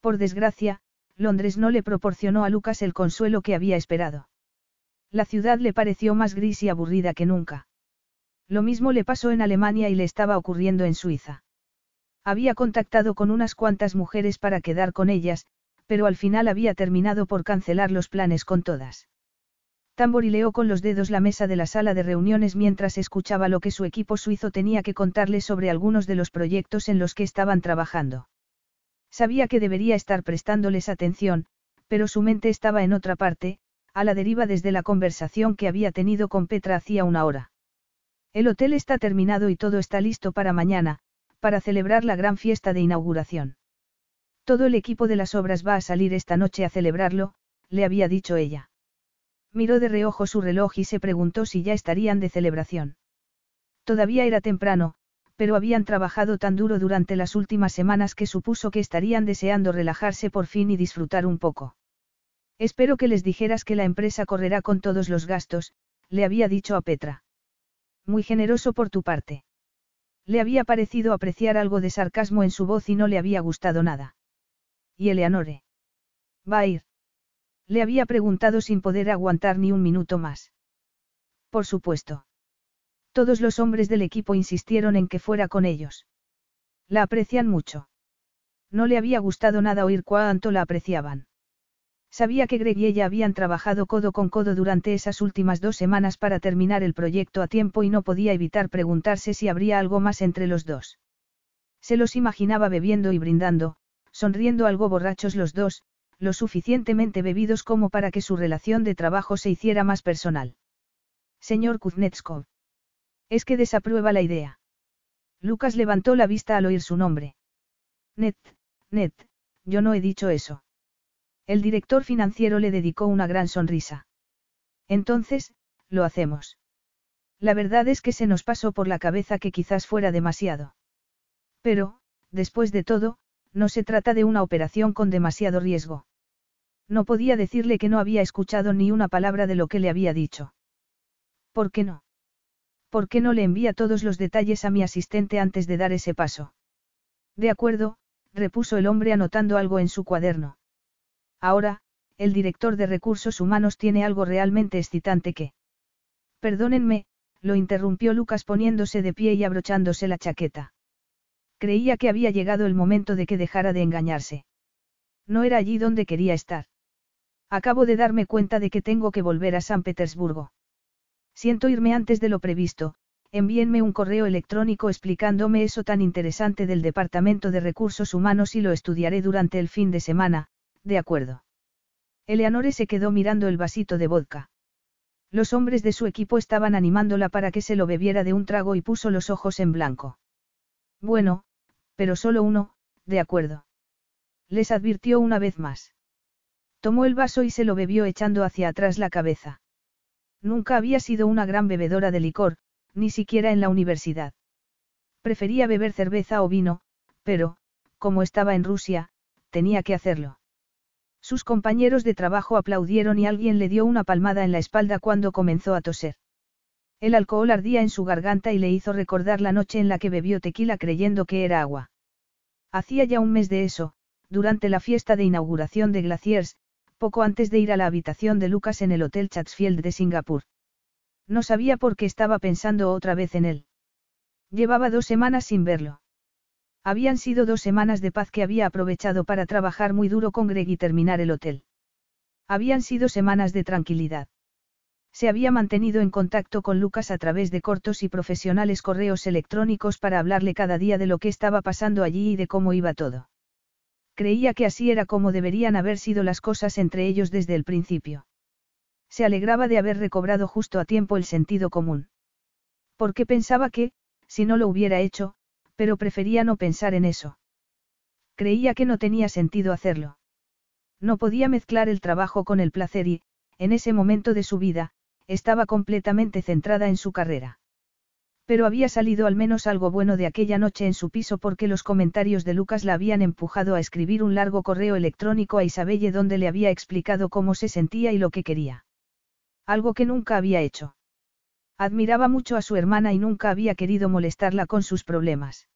Por desgracia, Londres no le proporcionó a Lucas el consuelo que había esperado. La ciudad le pareció más gris y aburrida que nunca. Lo mismo le pasó en Alemania y le estaba ocurriendo en Suiza. Había contactado con unas cuantas mujeres para quedar con ellas, pero al final había terminado por cancelar los planes con todas. Tamborileó con los dedos la mesa de la sala de reuniones mientras escuchaba lo que su equipo suizo tenía que contarle sobre algunos de los proyectos en los que estaban trabajando. Sabía que debería estar prestándoles atención, pero su mente estaba en otra parte, a la deriva desde la conversación que había tenido con Petra hacía una hora. El hotel está terminado y todo está listo para mañana, para celebrar la gran fiesta de inauguración. Todo el equipo de las obras va a salir esta noche a celebrarlo, le había dicho ella. Miró de reojo su reloj y se preguntó si ya estarían de celebración. Todavía era temprano, pero habían trabajado tan duro durante las últimas semanas que supuso que estarían deseando relajarse por fin y disfrutar un poco. Espero que les dijeras que la empresa correrá con todos los gastos, le había dicho a Petra. Muy generoso por tu parte. Le había parecido apreciar algo de sarcasmo en su voz y no le había gustado nada. ¿Y Eleanore? ¿Va a ir? Le había preguntado sin poder aguantar ni un minuto más. Por supuesto. Todos los hombres del equipo insistieron en que fuera con ellos. La aprecian mucho. No le había gustado nada oír cuánto la apreciaban. Sabía que Greg y ella habían trabajado codo con codo durante esas últimas dos semanas para terminar el proyecto a tiempo y no podía evitar preguntarse si habría algo más entre los dos. Se los imaginaba bebiendo y brindando, sonriendo algo borrachos los dos, lo suficientemente bebidos como para que su relación de trabajo se hiciera más personal. Señor Kuznetskov. Es que desaprueba la idea. Lucas levantó la vista al oír su nombre. Net, Net, yo no he dicho eso. El director financiero le dedicó una gran sonrisa. Entonces, lo hacemos. La verdad es que se nos pasó por la cabeza que quizás fuera demasiado. Pero, después de todo, no se trata de una operación con demasiado riesgo. No podía decirle que no había escuchado ni una palabra de lo que le había dicho. ¿Por qué no? ¿Por qué no le envía todos los detalles a mi asistente antes de dar ese paso? De acuerdo, repuso el hombre anotando algo en su cuaderno. Ahora, el director de recursos humanos tiene algo realmente excitante que... Perdónenme, lo interrumpió Lucas poniéndose de pie y abrochándose la chaqueta. Creía que había llegado el momento de que dejara de engañarse. No era allí donde quería estar. Acabo de darme cuenta de que tengo que volver a San Petersburgo. Siento irme antes de lo previsto, envíenme un correo electrónico explicándome eso tan interesante del Departamento de Recursos Humanos y lo estudiaré durante el fin de semana, de acuerdo. Eleanore se quedó mirando el vasito de vodka. Los hombres de su equipo estaban animándola para que se lo bebiera de un trago y puso los ojos en blanco. Bueno, pero solo uno, de acuerdo. Les advirtió una vez más. Tomó el vaso y se lo bebió echando hacia atrás la cabeza. Nunca había sido una gran bebedora de licor, ni siquiera en la universidad. Prefería beber cerveza o vino, pero, como estaba en Rusia, tenía que hacerlo. Sus compañeros de trabajo aplaudieron y alguien le dio una palmada en la espalda cuando comenzó a toser. El alcohol ardía en su garganta y le hizo recordar la noche en la que bebió tequila creyendo que era agua. Hacía ya un mes de eso, durante la fiesta de inauguración de Glaciers, poco antes de ir a la habitación de Lucas en el Hotel Chatsfield de Singapur. No sabía por qué estaba pensando otra vez en él. Llevaba dos semanas sin verlo. Habían sido dos semanas de paz que había aprovechado para trabajar muy duro con Greg y terminar el hotel. Habían sido semanas de tranquilidad. Se había mantenido en contacto con Lucas a través de cortos y profesionales correos electrónicos para hablarle cada día de lo que estaba pasando allí y de cómo iba todo. Creía que así era como deberían haber sido las cosas entre ellos desde el principio. Se alegraba de haber recobrado justo a tiempo el sentido común. Porque pensaba que, si no lo hubiera hecho, pero prefería no pensar en eso. Creía que no tenía sentido hacerlo. No podía mezclar el trabajo con el placer y, en ese momento de su vida, estaba completamente centrada en su carrera. Pero había salido al menos algo bueno de aquella noche en su piso porque los comentarios de Lucas la habían empujado a escribir un largo correo electrónico a Isabelle donde le había explicado cómo se sentía y lo que quería. Algo que nunca había hecho. Admiraba mucho a su hermana y nunca había querido molestarla con sus problemas.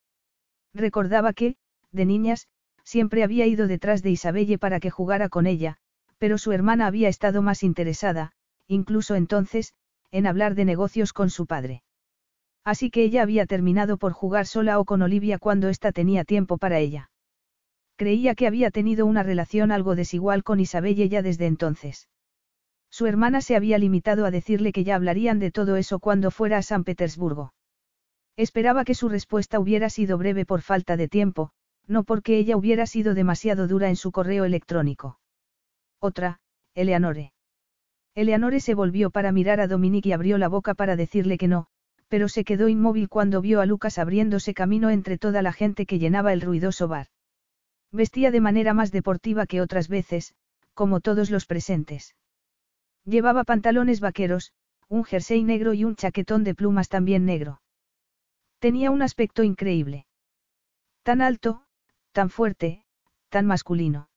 Recordaba que, de niñas, siempre había ido detrás de Isabelle para que jugara con ella, pero su hermana había estado más interesada, incluso entonces, en hablar de negocios con su padre. Así que ella había terminado por jugar sola o con Olivia cuando ésta tenía tiempo para ella. Creía que había tenido una relación algo desigual con Isabelle ya desde entonces. Su hermana se había limitado a decirle que ya hablarían de todo eso cuando fuera a San Petersburgo. Esperaba que su respuesta hubiera sido breve por falta de tiempo, no porque ella hubiera sido demasiado dura en su correo electrónico. Otra, Eleanore. Eleanore se volvió para mirar a Dominique y abrió la boca para decirle que no, pero se quedó inmóvil cuando vio a Lucas abriéndose camino entre toda la gente que llenaba el ruidoso bar. Vestía de manera más deportiva que otras veces, como todos los presentes. Llevaba pantalones vaqueros, un jersey negro y un chaquetón de plumas también negro. Tenía un aspecto increíble. Tan alto, tan fuerte, tan masculino.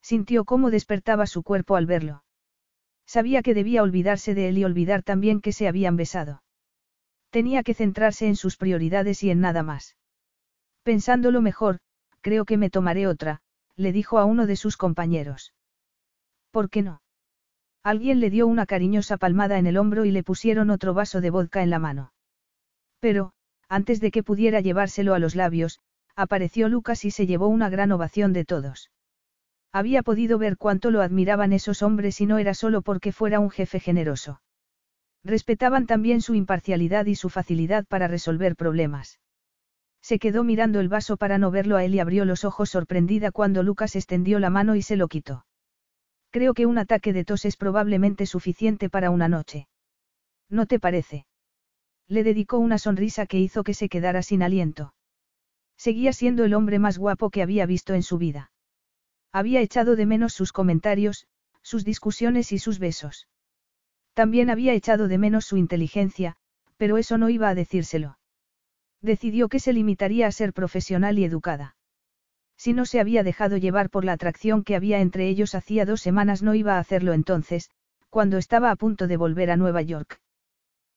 Sintió cómo despertaba su cuerpo al verlo. Sabía que debía olvidarse de él y olvidar también que se habían besado. Tenía que centrarse en sus prioridades y en nada más. Pensándolo mejor, creo que me tomaré otra, le dijo a uno de sus compañeros. ¿Por qué no? Alguien le dio una cariñosa palmada en el hombro y le pusieron otro vaso de vodka en la mano. Pero, antes de que pudiera llevárselo a los labios, apareció Lucas y se llevó una gran ovación de todos. Había podido ver cuánto lo admiraban esos hombres y no era solo porque fuera un jefe generoso. Respetaban también su imparcialidad y su facilidad para resolver problemas. Se quedó mirando el vaso para no verlo a él y abrió los ojos sorprendida cuando Lucas extendió la mano y se lo quitó. Creo que un ataque de tos es probablemente suficiente para una noche. ¿No te parece? Le dedicó una sonrisa que hizo que se quedara sin aliento. Seguía siendo el hombre más guapo que había visto en su vida. Había echado de menos sus comentarios, sus discusiones y sus besos. También había echado de menos su inteligencia, pero eso no iba a decírselo. Decidió que se limitaría a ser profesional y educada. Si no se había dejado llevar por la atracción que había entre ellos hacía dos semanas no iba a hacerlo entonces, cuando estaba a punto de volver a Nueva York.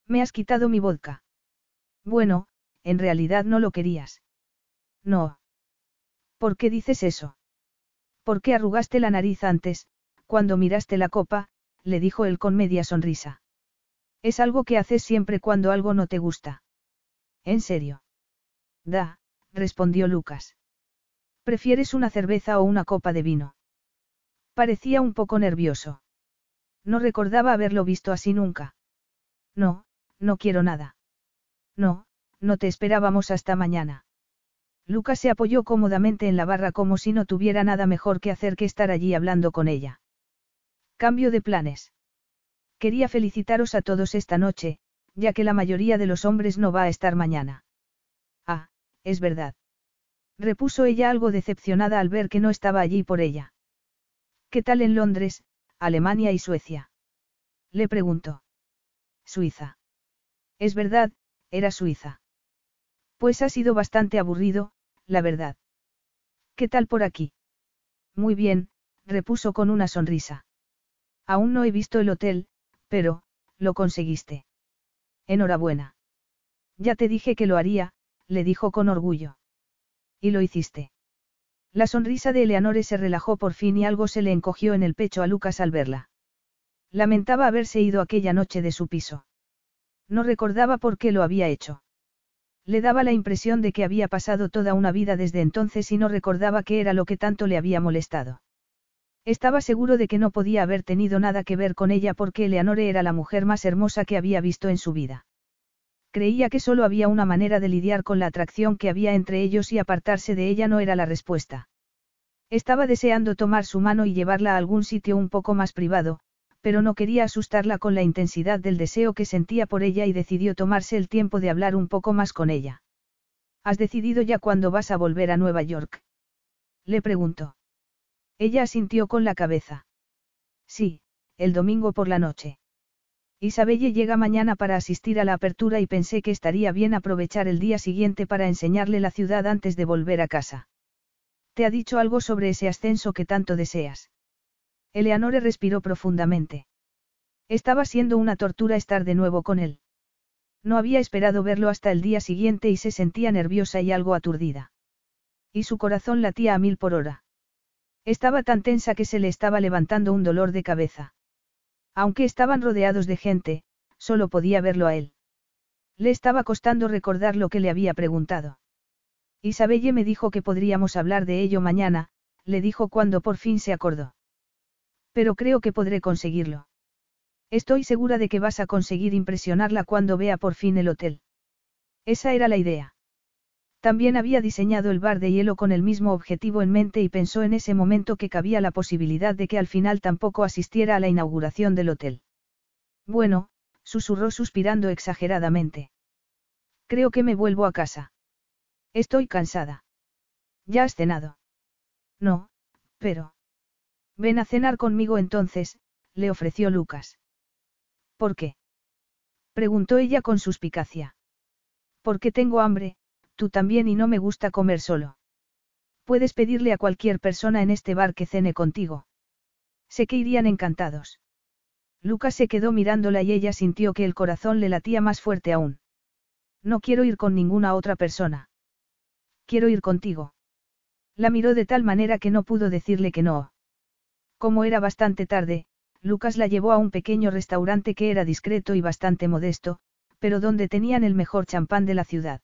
Me has quitado mi vodka. Bueno, en realidad no lo querías. No. ¿Por qué dices eso? ¿Por qué arrugaste la nariz antes, cuando miraste la copa? Le dijo él con media sonrisa. Es algo que haces siempre cuando algo no te gusta. ¿En serio? Da, respondió Lucas. ¿Prefieres una cerveza o una copa de vino? Parecía un poco nervioso. No recordaba haberlo visto así nunca. No, no quiero nada. No, no te esperábamos hasta mañana. Lucas se apoyó cómodamente en la barra como si no tuviera nada mejor que hacer que estar allí hablando con ella. Cambio de planes. Quería felicitaros a todos esta noche, ya que la mayoría de los hombres no va a estar mañana. Ah, es verdad. Repuso ella algo decepcionada al ver que no estaba allí por ella. ¿Qué tal en Londres, Alemania y Suecia? Le preguntó. Suiza. Es verdad, era Suiza. Pues ha sido bastante aburrido, la verdad. ¿Qué tal por aquí? Muy bien, repuso con una sonrisa. Aún no he visto el hotel, pero, lo conseguiste. Enhorabuena. Ya te dije que lo haría, le dijo con orgullo. Y lo hiciste. La sonrisa de Eleanore se relajó por fin y algo se le encogió en el pecho a Lucas al verla. Lamentaba haberse ido aquella noche de su piso. No recordaba por qué lo había hecho. Le daba la impresión de que había pasado toda una vida desde entonces y no recordaba qué era lo que tanto le había molestado. Estaba seguro de que no podía haber tenido nada que ver con ella porque Eleanore era la mujer más hermosa que había visto en su vida. Creía que solo había una manera de lidiar con la atracción que había entre ellos y apartarse de ella no era la respuesta. Estaba deseando tomar su mano y llevarla a algún sitio un poco más privado, pero no quería asustarla con la intensidad del deseo que sentía por ella y decidió tomarse el tiempo de hablar un poco más con ella. ¿Has decidido ya cuándo vas a volver a Nueva York? Le preguntó. Ella asintió con la cabeza. Sí, el domingo por la noche. Isabelle llega mañana para asistir a la apertura y pensé que estaría bien aprovechar el día siguiente para enseñarle la ciudad antes de volver a casa. ¿Te ha dicho algo sobre ese ascenso que tanto deseas? Eleanore respiró profundamente. Estaba siendo una tortura estar de nuevo con él. No había esperado verlo hasta el día siguiente y se sentía nerviosa y algo aturdida. Y su corazón latía a mil por hora. Estaba tan tensa que se le estaba levantando un dolor de cabeza. Aunque estaban rodeados de gente, solo podía verlo a él. Le estaba costando recordar lo que le había preguntado. Isabelle me dijo que podríamos hablar de ello mañana, le dijo cuando por fin se acordó. Pero creo que podré conseguirlo. Estoy segura de que vas a conseguir impresionarla cuando vea por fin el hotel. Esa era la idea. También había diseñado el bar de hielo con el mismo objetivo en mente y pensó en ese momento que cabía la posibilidad de que al final tampoco asistiera a la inauguración del hotel. Bueno, susurró suspirando exageradamente. Creo que me vuelvo a casa. Estoy cansada. ¿Ya has cenado? No, pero... Ven a cenar conmigo entonces, le ofreció Lucas. ¿Por qué? preguntó ella con suspicacia. Porque tengo hambre, tú también y no me gusta comer solo. Puedes pedirle a cualquier persona en este bar que cene contigo. Sé que irían encantados. Lucas se quedó mirándola y ella sintió que el corazón le latía más fuerte aún. No quiero ir con ninguna otra persona. Quiero ir contigo. La miró de tal manera que no pudo decirle que no. Como era bastante tarde, Lucas la llevó a un pequeño restaurante que era discreto y bastante modesto, pero donde tenían el mejor champán de la ciudad.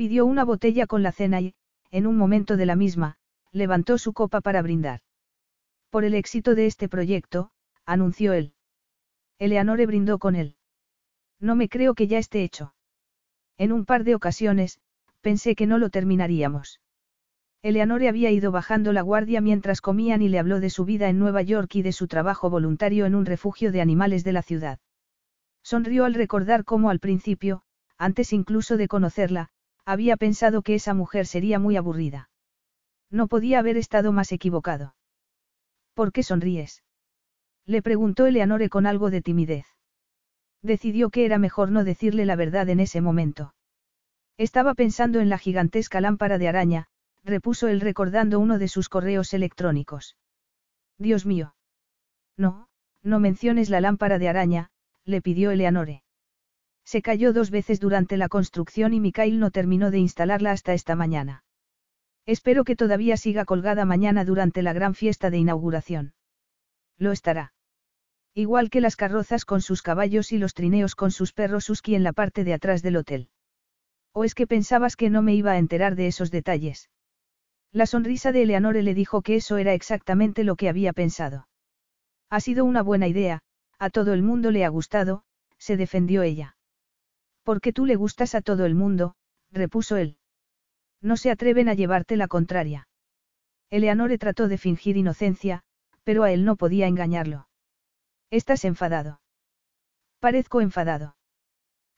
Pidió una botella con la cena y, en un momento de la misma, levantó su copa para brindar. Por el éxito de este proyecto, anunció él. Eleanore brindó con él. No me creo que ya esté hecho. En un par de ocasiones, pensé que no lo terminaríamos. Eleanore había ido bajando la guardia mientras comían y le habló de su vida en Nueva York y de su trabajo voluntario en un refugio de animales de la ciudad. Sonrió al recordar cómo al principio, antes incluso de conocerla, había pensado que esa mujer sería muy aburrida. No podía haber estado más equivocado. ¿Por qué sonríes? Le preguntó Eleanore con algo de timidez. Decidió que era mejor no decirle la verdad en ese momento. Estaba pensando en la gigantesca lámpara de araña, repuso él recordando uno de sus correos electrónicos. Dios mío. No, no menciones la lámpara de araña, le pidió Eleanore. Se cayó dos veces durante la construcción y Mikhail no terminó de instalarla hasta esta mañana. Espero que todavía siga colgada mañana durante la gran fiesta de inauguración. Lo estará. Igual que las carrozas con sus caballos y los trineos con sus perros Husky en la parte de atrás del hotel. ¿O es que pensabas que no me iba a enterar de esos detalles? La sonrisa de Eleanore le dijo que eso era exactamente lo que había pensado. Ha sido una buena idea, a todo el mundo le ha gustado, se defendió ella. Porque tú le gustas a todo el mundo, repuso él. No se atreven a llevarte la contraria. Eleanore trató de fingir inocencia, pero a él no podía engañarlo. ¿Estás enfadado? Parezco enfadado.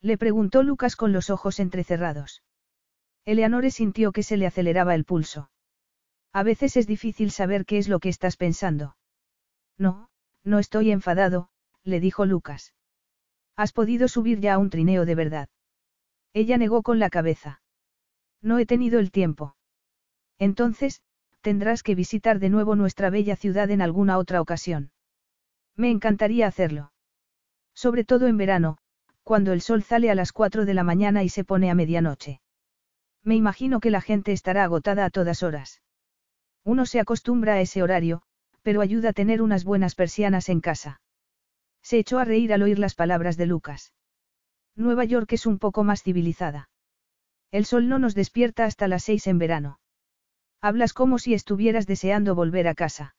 Le preguntó Lucas con los ojos entrecerrados. Eleanore sintió que se le aceleraba el pulso. A veces es difícil saber qué es lo que estás pensando. No, no estoy enfadado, le dijo Lucas. Has podido subir ya a un trineo de verdad. Ella negó con la cabeza. No he tenido el tiempo. Entonces, tendrás que visitar de nuevo nuestra bella ciudad en alguna otra ocasión. Me encantaría hacerlo. Sobre todo en verano, cuando el sol sale a las 4 de la mañana y se pone a medianoche. Me imagino que la gente estará agotada a todas horas. Uno se acostumbra a ese horario, pero ayuda a tener unas buenas persianas en casa. Se echó a reír al oír las palabras de Lucas. Nueva York es un poco más civilizada. El sol no nos despierta hasta las seis en verano. Hablas como si estuvieras deseando volver a casa.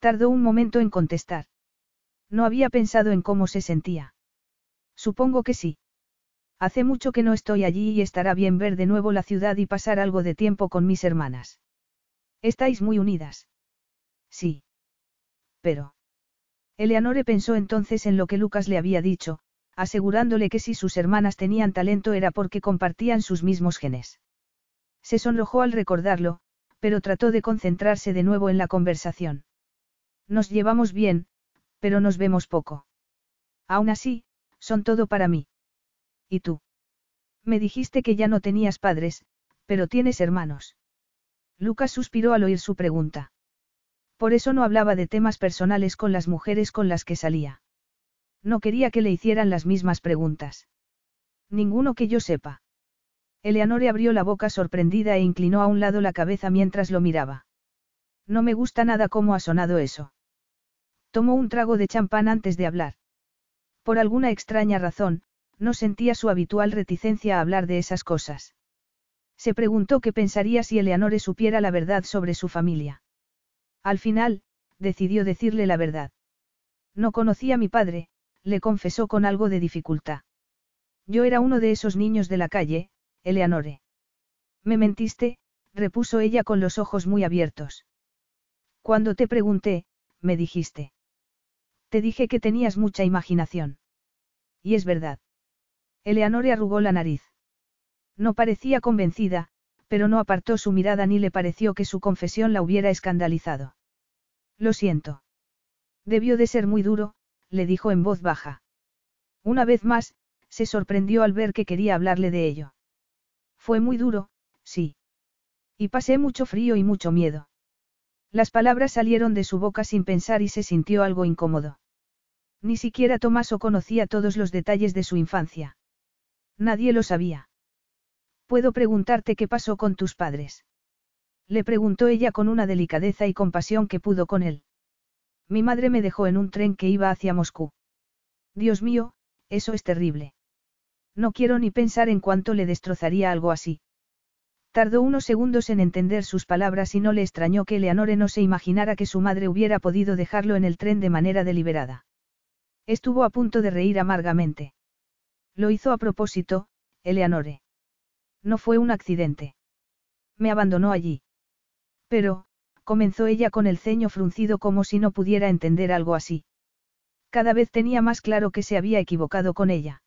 Tardó un momento en contestar. No había pensado en cómo se sentía. Supongo que sí. Hace mucho que no estoy allí y estará bien ver de nuevo la ciudad y pasar algo de tiempo con mis hermanas. Estáis muy unidas. Sí. Pero. Eleanore pensó entonces en lo que Lucas le había dicho, asegurándole que si sus hermanas tenían talento era porque compartían sus mismos genes. Se sonrojó al recordarlo, pero trató de concentrarse de nuevo en la conversación. Nos llevamos bien, pero nos vemos poco. Aún así, son todo para mí. ¿Y tú? Me dijiste que ya no tenías padres, pero tienes hermanos. Lucas suspiró al oír su pregunta. Por eso no hablaba de temas personales con las mujeres con las que salía. No quería que le hicieran las mismas preguntas. Ninguno que yo sepa. Eleanore abrió la boca sorprendida e inclinó a un lado la cabeza mientras lo miraba. No me gusta nada cómo ha sonado eso. Tomó un trago de champán antes de hablar. Por alguna extraña razón, no sentía su habitual reticencia a hablar de esas cosas. Se preguntó qué pensaría si Eleanore supiera la verdad sobre su familia. Al final, decidió decirle la verdad. No conocía a mi padre, le confesó con algo de dificultad. Yo era uno de esos niños de la calle, Eleanore. Me mentiste, repuso ella con los ojos muy abiertos. Cuando te pregunté, me dijiste. Te dije que tenías mucha imaginación. Y es verdad. Eleanore arrugó la nariz. No parecía convencida, pero no apartó su mirada ni le pareció que su confesión la hubiera escandalizado. Lo siento. Debió de ser muy duro, le dijo en voz baja. Una vez más, se sorprendió al ver que quería hablarle de ello. Fue muy duro, sí. Y pasé mucho frío y mucho miedo. Las palabras salieron de su boca sin pensar y se sintió algo incómodo. Ni siquiera Tomaso conocía todos los detalles de su infancia. Nadie lo sabía. ¿Puedo preguntarte qué pasó con tus padres? Le preguntó ella con una delicadeza y compasión que pudo con él. Mi madre me dejó en un tren que iba hacia Moscú. Dios mío, eso es terrible. No quiero ni pensar en cuánto le destrozaría algo así. Tardó unos segundos en entender sus palabras y no le extrañó que Eleanore no se imaginara que su madre hubiera podido dejarlo en el tren de manera deliberada. Estuvo a punto de reír amargamente. Lo hizo a propósito, Eleanore. No fue un accidente. Me abandonó allí. Pero, comenzó ella con el ceño fruncido como si no pudiera entender algo así. Cada vez tenía más claro que se había equivocado con ella.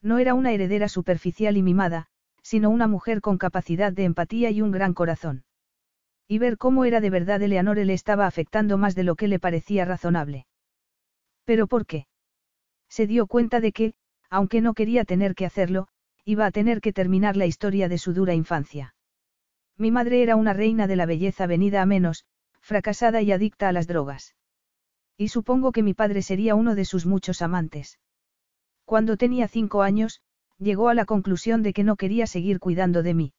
No era una heredera superficial y mimada, sino una mujer con capacidad de empatía y un gran corazón. Y ver cómo era de verdad Eleanore le estaba afectando más de lo que le parecía razonable. ¿Pero por qué? Se dio cuenta de que, aunque no quería tener que hacerlo, iba a tener que terminar la historia de su dura infancia. Mi madre era una reina de la belleza venida a menos, fracasada y adicta a las drogas. Y supongo que mi padre sería uno de sus muchos amantes. Cuando tenía cinco años, llegó a la conclusión de que no quería seguir cuidando de mí.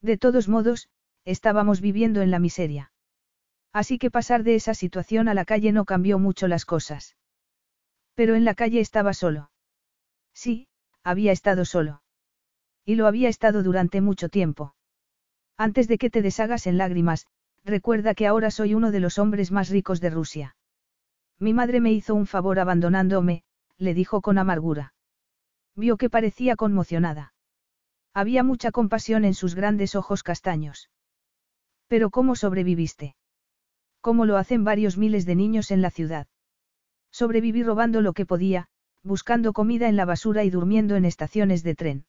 De todos modos, estábamos viviendo en la miseria. Así que pasar de esa situación a la calle no cambió mucho las cosas. Pero en la calle estaba solo. Sí, había estado solo. Y lo había estado durante mucho tiempo. Antes de que te deshagas en lágrimas, recuerda que ahora soy uno de los hombres más ricos de Rusia. Mi madre me hizo un favor abandonándome, le dijo con amargura. Vio que parecía conmocionada. Había mucha compasión en sus grandes ojos castaños. Pero ¿cómo sobreviviste? ¿Cómo lo hacen varios miles de niños en la ciudad? Sobreviví robando lo que podía, buscando comida en la basura y durmiendo en estaciones de tren.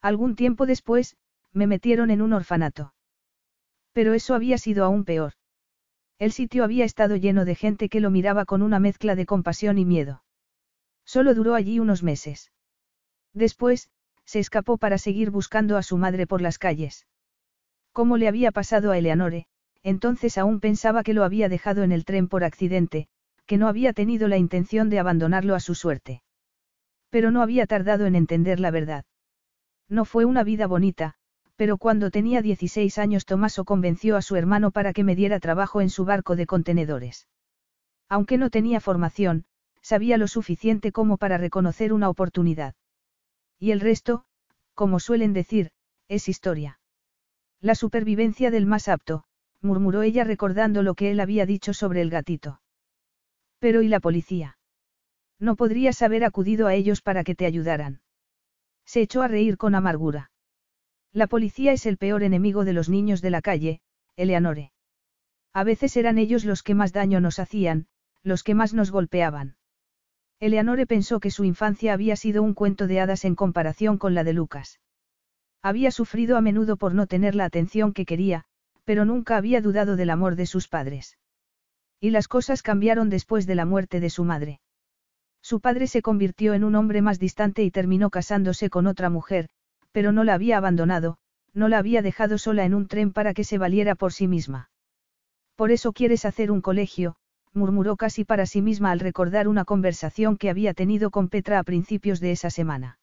Algún tiempo después, me metieron en un orfanato. Pero eso había sido aún peor. El sitio había estado lleno de gente que lo miraba con una mezcla de compasión y miedo. Solo duró allí unos meses. Después, se escapó para seguir buscando a su madre por las calles. ¿Cómo le había pasado a Eleanore? Entonces aún pensaba que lo había dejado en el tren por accidente, que no había tenido la intención de abandonarlo a su suerte. Pero no había tardado en entender la verdad. No fue una vida bonita, pero cuando tenía 16 años Tomaso convenció a su hermano para que me diera trabajo en su barco de contenedores. Aunque no tenía formación, sabía lo suficiente como para reconocer una oportunidad. Y el resto, como suelen decir, es historia. La supervivencia del más apto, murmuró ella recordando lo que él había dicho sobre el gatito. Pero ¿y la policía? No podrías haber acudido a ellos para que te ayudaran. Se echó a reír con amargura. La policía es el peor enemigo de los niños de la calle, Eleanore. A veces eran ellos los que más daño nos hacían, los que más nos golpeaban. Eleanore pensó que su infancia había sido un cuento de hadas en comparación con la de Lucas. Había sufrido a menudo por no tener la atención que quería, pero nunca había dudado del amor de sus padres. Y las cosas cambiaron después de la muerte de su madre. Su padre se convirtió en un hombre más distante y terminó casándose con otra mujer, pero no la había abandonado, no la había dejado sola en un tren para que se valiera por sí misma. Por eso quieres hacer un colegio, murmuró casi para sí misma al recordar una conversación que había tenido con Petra a principios de esa semana.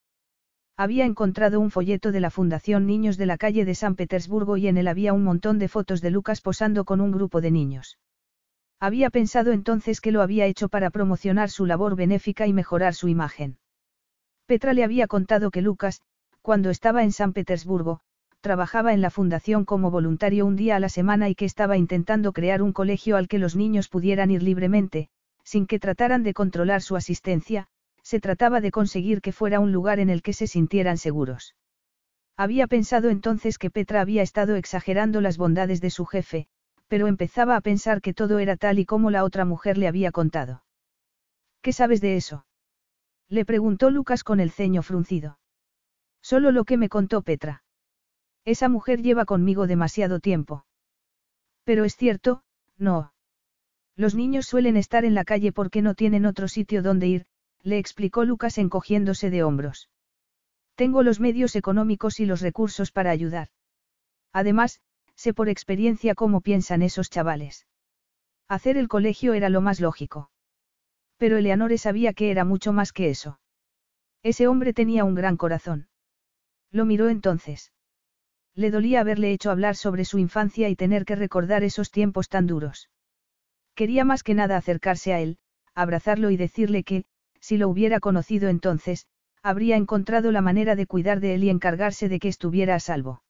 Había encontrado un folleto de la Fundación Niños de la calle de San Petersburgo y en él había un montón de fotos de Lucas posando con un grupo de niños. Había pensado entonces que lo había hecho para promocionar su labor benéfica y mejorar su imagen. Petra le había contado que Lucas, cuando estaba en San Petersburgo, trabajaba en la fundación como voluntario un día a la semana y que estaba intentando crear un colegio al que los niños pudieran ir libremente, sin que trataran de controlar su asistencia, se trataba de conseguir que fuera un lugar en el que se sintieran seguros. Había pensado entonces que Petra había estado exagerando las bondades de su jefe, pero empezaba a pensar que todo era tal y como la otra mujer le había contado. ¿Qué sabes de eso? Le preguntó Lucas con el ceño fruncido. Solo lo que me contó Petra. Esa mujer lleva conmigo demasiado tiempo. Pero es cierto, no. Los niños suelen estar en la calle porque no tienen otro sitio donde ir, le explicó Lucas encogiéndose de hombros. Tengo los medios económicos y los recursos para ayudar. Además, sé por experiencia cómo piensan esos chavales. Hacer el colegio era lo más lógico. Pero Eleanore sabía que era mucho más que eso. Ese hombre tenía un gran corazón. Lo miró entonces. Le dolía haberle hecho hablar sobre su infancia y tener que recordar esos tiempos tan duros. Quería más que nada acercarse a él, abrazarlo y decirle que, si lo hubiera conocido entonces, habría encontrado la manera de cuidar de él y encargarse de que estuviera a salvo.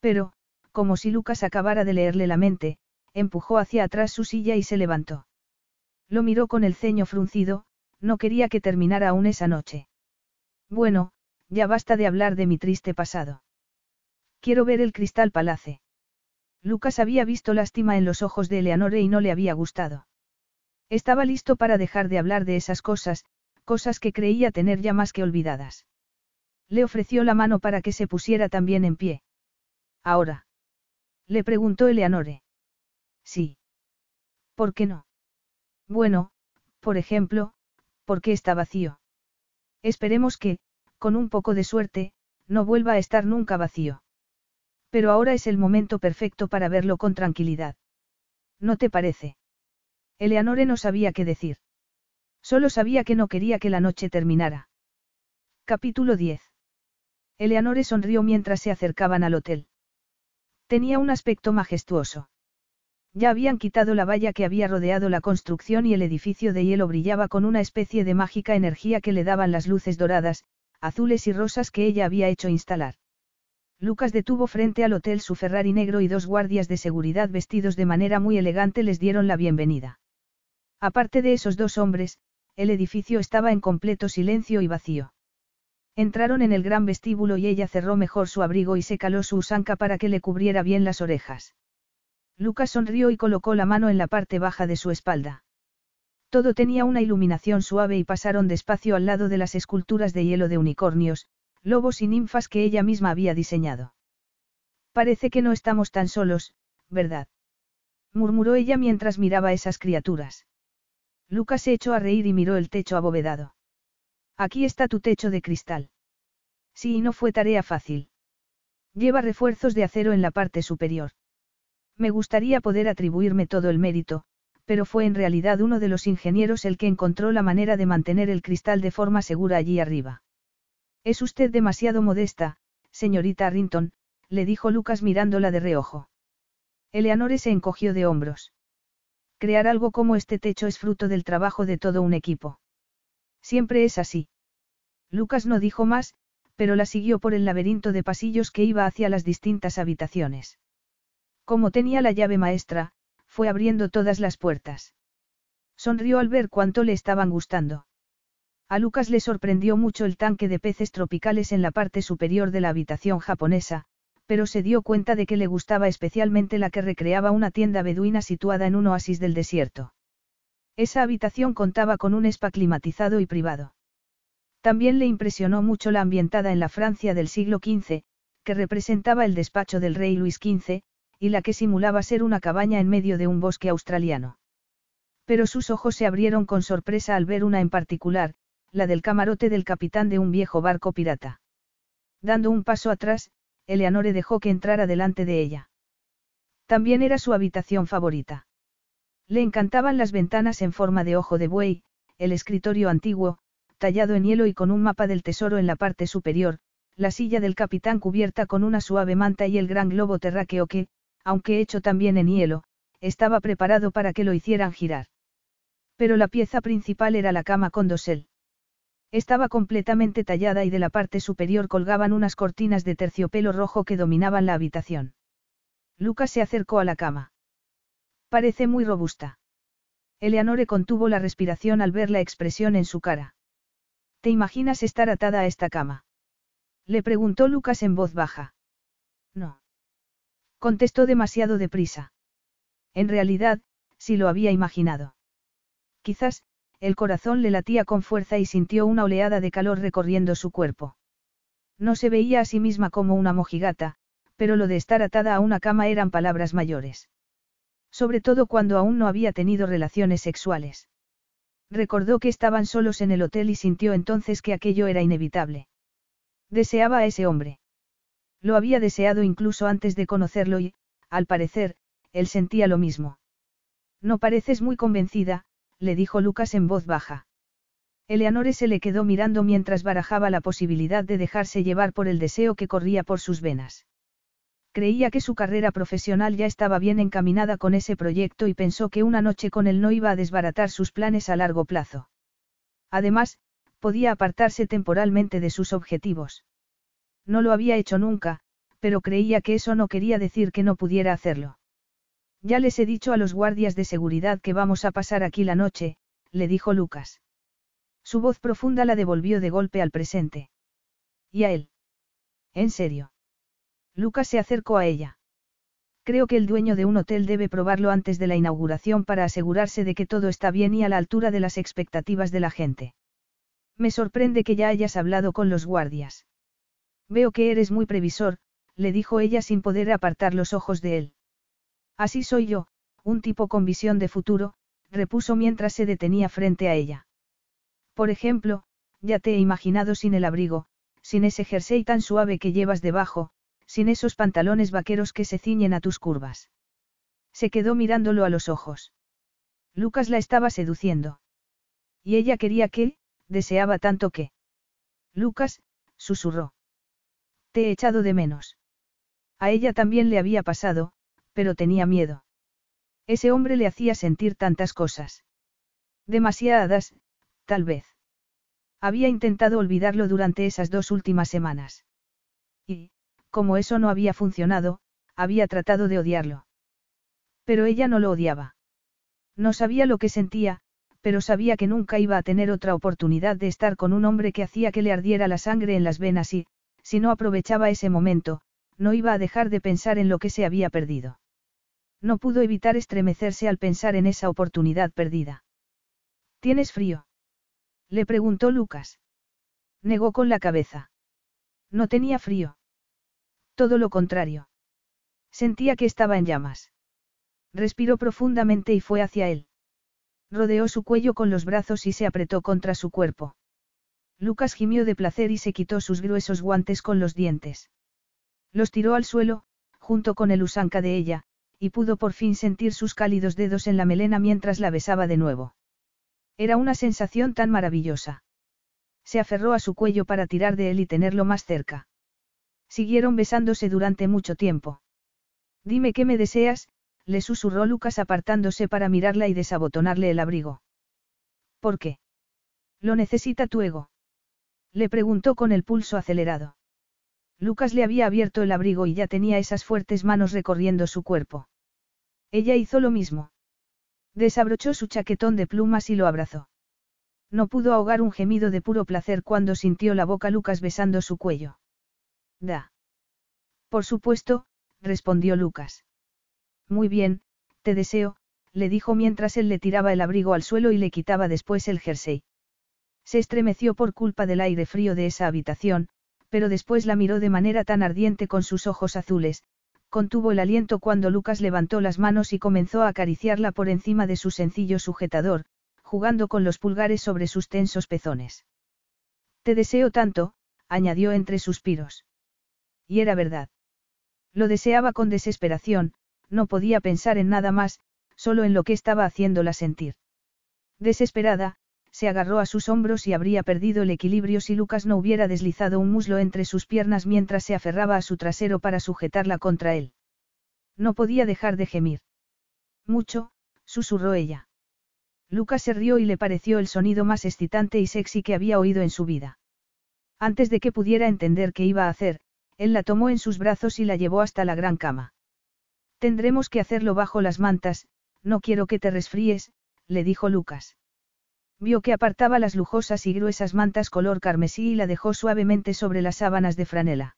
Pero, como si Lucas acabara de leerle la mente, empujó hacia atrás su silla y se levantó. Lo miró con el ceño fruncido, no quería que terminara aún esa noche. Bueno, ya basta de hablar de mi triste pasado. Quiero ver el cristal palace. Lucas había visto lástima en los ojos de Eleanore y no le había gustado. Estaba listo para dejar de hablar de esas cosas, cosas que creía tener ya más que olvidadas. Le ofreció la mano para que se pusiera también en pie. Ahora. Le preguntó Eleanore. Sí. ¿Por qué no? Bueno, por ejemplo, porque está vacío. Esperemos que, con un poco de suerte, no vuelva a estar nunca vacío. Pero ahora es el momento perfecto para verlo con tranquilidad. ¿No te parece? Eleanore no sabía qué decir. Solo sabía que no quería que la noche terminara. Capítulo 10. Eleanore sonrió mientras se acercaban al hotel. Tenía un aspecto majestuoso. Ya habían quitado la valla que había rodeado la construcción y el edificio de hielo brillaba con una especie de mágica energía que le daban las luces doradas, azules y rosas que ella había hecho instalar. Lucas detuvo frente al hotel su Ferrari negro y dos guardias de seguridad vestidos de manera muy elegante les dieron la bienvenida. Aparte de esos dos hombres, el edificio estaba en completo silencio y vacío. Entraron en el gran vestíbulo y ella cerró mejor su abrigo y se caló su usanca para que le cubriera bien las orejas. Lucas sonrió y colocó la mano en la parte baja de su espalda. Todo tenía una iluminación suave y pasaron despacio al lado de las esculturas de hielo de unicornios, lobos y ninfas que ella misma había diseñado. Parece que no estamos tan solos, ¿verdad? murmuró ella mientras miraba esas criaturas. Lucas se echó a reír y miró el techo abovedado. Aquí está tu techo de cristal. Sí, no fue tarea fácil. Lleva refuerzos de acero en la parte superior. Me gustaría poder atribuirme todo el mérito, pero fue en realidad uno de los ingenieros el que encontró la manera de mantener el cristal de forma segura allí arriba. Es usted demasiado modesta, señorita Arrington, le dijo Lucas mirándola de reojo. Eleanore se encogió de hombros. Crear algo como este techo es fruto del trabajo de todo un equipo. Siempre es así. Lucas no dijo más, pero la siguió por el laberinto de pasillos que iba hacia las distintas habitaciones. Como tenía la llave maestra, fue abriendo todas las puertas. Sonrió al ver cuánto le estaban gustando. A Lucas le sorprendió mucho el tanque de peces tropicales en la parte superior de la habitación japonesa, pero se dio cuenta de que le gustaba especialmente la que recreaba una tienda beduina situada en un oasis del desierto. Esa habitación contaba con un spa climatizado y privado. También le impresionó mucho la ambientada en la Francia del siglo XV, que representaba el despacho del rey Luis XV, y la que simulaba ser una cabaña en medio de un bosque australiano. Pero sus ojos se abrieron con sorpresa al ver una en particular, la del camarote del capitán de un viejo barco pirata. Dando un paso atrás, Eleanore dejó que entrara delante de ella. También era su habitación favorita. Le encantaban las ventanas en forma de ojo de buey, el escritorio antiguo, tallado en hielo y con un mapa del tesoro en la parte superior, la silla del capitán cubierta con una suave manta y el gran globo terráqueo que, aunque hecho también en hielo, estaba preparado para que lo hicieran girar. Pero la pieza principal era la cama con dosel. Estaba completamente tallada y de la parte superior colgaban unas cortinas de terciopelo rojo que dominaban la habitación. Lucas se acercó a la cama. Parece muy robusta. Eleanore contuvo la respiración al ver la expresión en su cara. ¿Te imaginas estar atada a esta cama? Le preguntó Lucas en voz baja. No. Contestó demasiado deprisa. En realidad, sí lo había imaginado. Quizás, el corazón le latía con fuerza y sintió una oleada de calor recorriendo su cuerpo. No se veía a sí misma como una mojigata, pero lo de estar atada a una cama eran palabras mayores. Sobre todo cuando aún no había tenido relaciones sexuales. Recordó que estaban solos en el hotel y sintió entonces que aquello era inevitable. Deseaba a ese hombre. Lo había deseado incluso antes de conocerlo y, al parecer, él sentía lo mismo. No pareces muy convencida, le dijo Lucas en voz baja. Eleanore se le quedó mirando mientras barajaba la posibilidad de dejarse llevar por el deseo que corría por sus venas. Creía que su carrera profesional ya estaba bien encaminada con ese proyecto y pensó que una noche con él no iba a desbaratar sus planes a largo plazo. Además, podía apartarse temporalmente de sus objetivos. No lo había hecho nunca, pero creía que eso no quería decir que no pudiera hacerlo. Ya les he dicho a los guardias de seguridad que vamos a pasar aquí la noche, le dijo Lucas. Su voz profunda la devolvió de golpe al presente. ¿Y a él? ¿En serio? Lucas se acercó a ella. Creo que el dueño de un hotel debe probarlo antes de la inauguración para asegurarse de que todo está bien y a la altura de las expectativas de la gente. Me sorprende que ya hayas hablado con los guardias. Veo que eres muy previsor, le dijo ella sin poder apartar los ojos de él. Así soy yo, un tipo con visión de futuro, repuso mientras se detenía frente a ella. Por ejemplo, ya te he imaginado sin el abrigo, sin ese jersey tan suave que llevas debajo, sin esos pantalones vaqueros que se ciñen a tus curvas. Se quedó mirándolo a los ojos. Lucas la estaba seduciendo. Y ella quería que, deseaba tanto que. Lucas, susurró. Te he echado de menos. A ella también le había pasado, pero tenía miedo. Ese hombre le hacía sentir tantas cosas. Demasiadas, tal vez. Había intentado olvidarlo durante esas dos últimas semanas. Y, como eso no había funcionado, había tratado de odiarlo. Pero ella no lo odiaba. No sabía lo que sentía, pero sabía que nunca iba a tener otra oportunidad de estar con un hombre que hacía que le ardiera la sangre en las venas y, si no aprovechaba ese momento, no iba a dejar de pensar en lo que se había perdido. No pudo evitar estremecerse al pensar en esa oportunidad perdida. ¿Tienes frío? Le preguntó Lucas. Negó con la cabeza. No tenía frío. Todo lo contrario. Sentía que estaba en llamas. Respiró profundamente y fue hacia él. Rodeó su cuello con los brazos y se apretó contra su cuerpo. Lucas gimió de placer y se quitó sus gruesos guantes con los dientes. Los tiró al suelo, junto con el usanca de ella, y pudo por fin sentir sus cálidos dedos en la melena mientras la besaba de nuevo. Era una sensación tan maravillosa. Se aferró a su cuello para tirar de él y tenerlo más cerca. Siguieron besándose durante mucho tiempo. Dime qué me deseas, le susurró Lucas apartándose para mirarla y desabotonarle el abrigo. ¿Por qué? ¿Lo necesita tu ego? Le preguntó con el pulso acelerado. Lucas le había abierto el abrigo y ya tenía esas fuertes manos recorriendo su cuerpo. Ella hizo lo mismo. Desabrochó su chaquetón de plumas y lo abrazó. No pudo ahogar un gemido de puro placer cuando sintió la boca Lucas besando su cuello. Da. Por supuesto, respondió Lucas. Muy bien, te deseo, le dijo mientras él le tiraba el abrigo al suelo y le quitaba después el jersey. Se estremeció por culpa del aire frío de esa habitación, pero después la miró de manera tan ardiente con sus ojos azules, contuvo el aliento cuando Lucas levantó las manos y comenzó a acariciarla por encima de su sencillo sujetador, jugando con los pulgares sobre sus tensos pezones. Te deseo tanto, añadió entre suspiros. Y era verdad. Lo deseaba con desesperación, no podía pensar en nada más, solo en lo que estaba haciéndola sentir. Desesperada, se agarró a sus hombros y habría perdido el equilibrio si Lucas no hubiera deslizado un muslo entre sus piernas mientras se aferraba a su trasero para sujetarla contra él. No podía dejar de gemir. Mucho, susurró ella. Lucas se rió y le pareció el sonido más excitante y sexy que había oído en su vida. Antes de que pudiera entender qué iba a hacer, él la tomó en sus brazos y la llevó hasta la gran cama. Tendremos que hacerlo bajo las mantas, no quiero que te resfríes, le dijo Lucas. Vio que apartaba las lujosas y gruesas mantas color carmesí y la dejó suavemente sobre las sábanas de franela.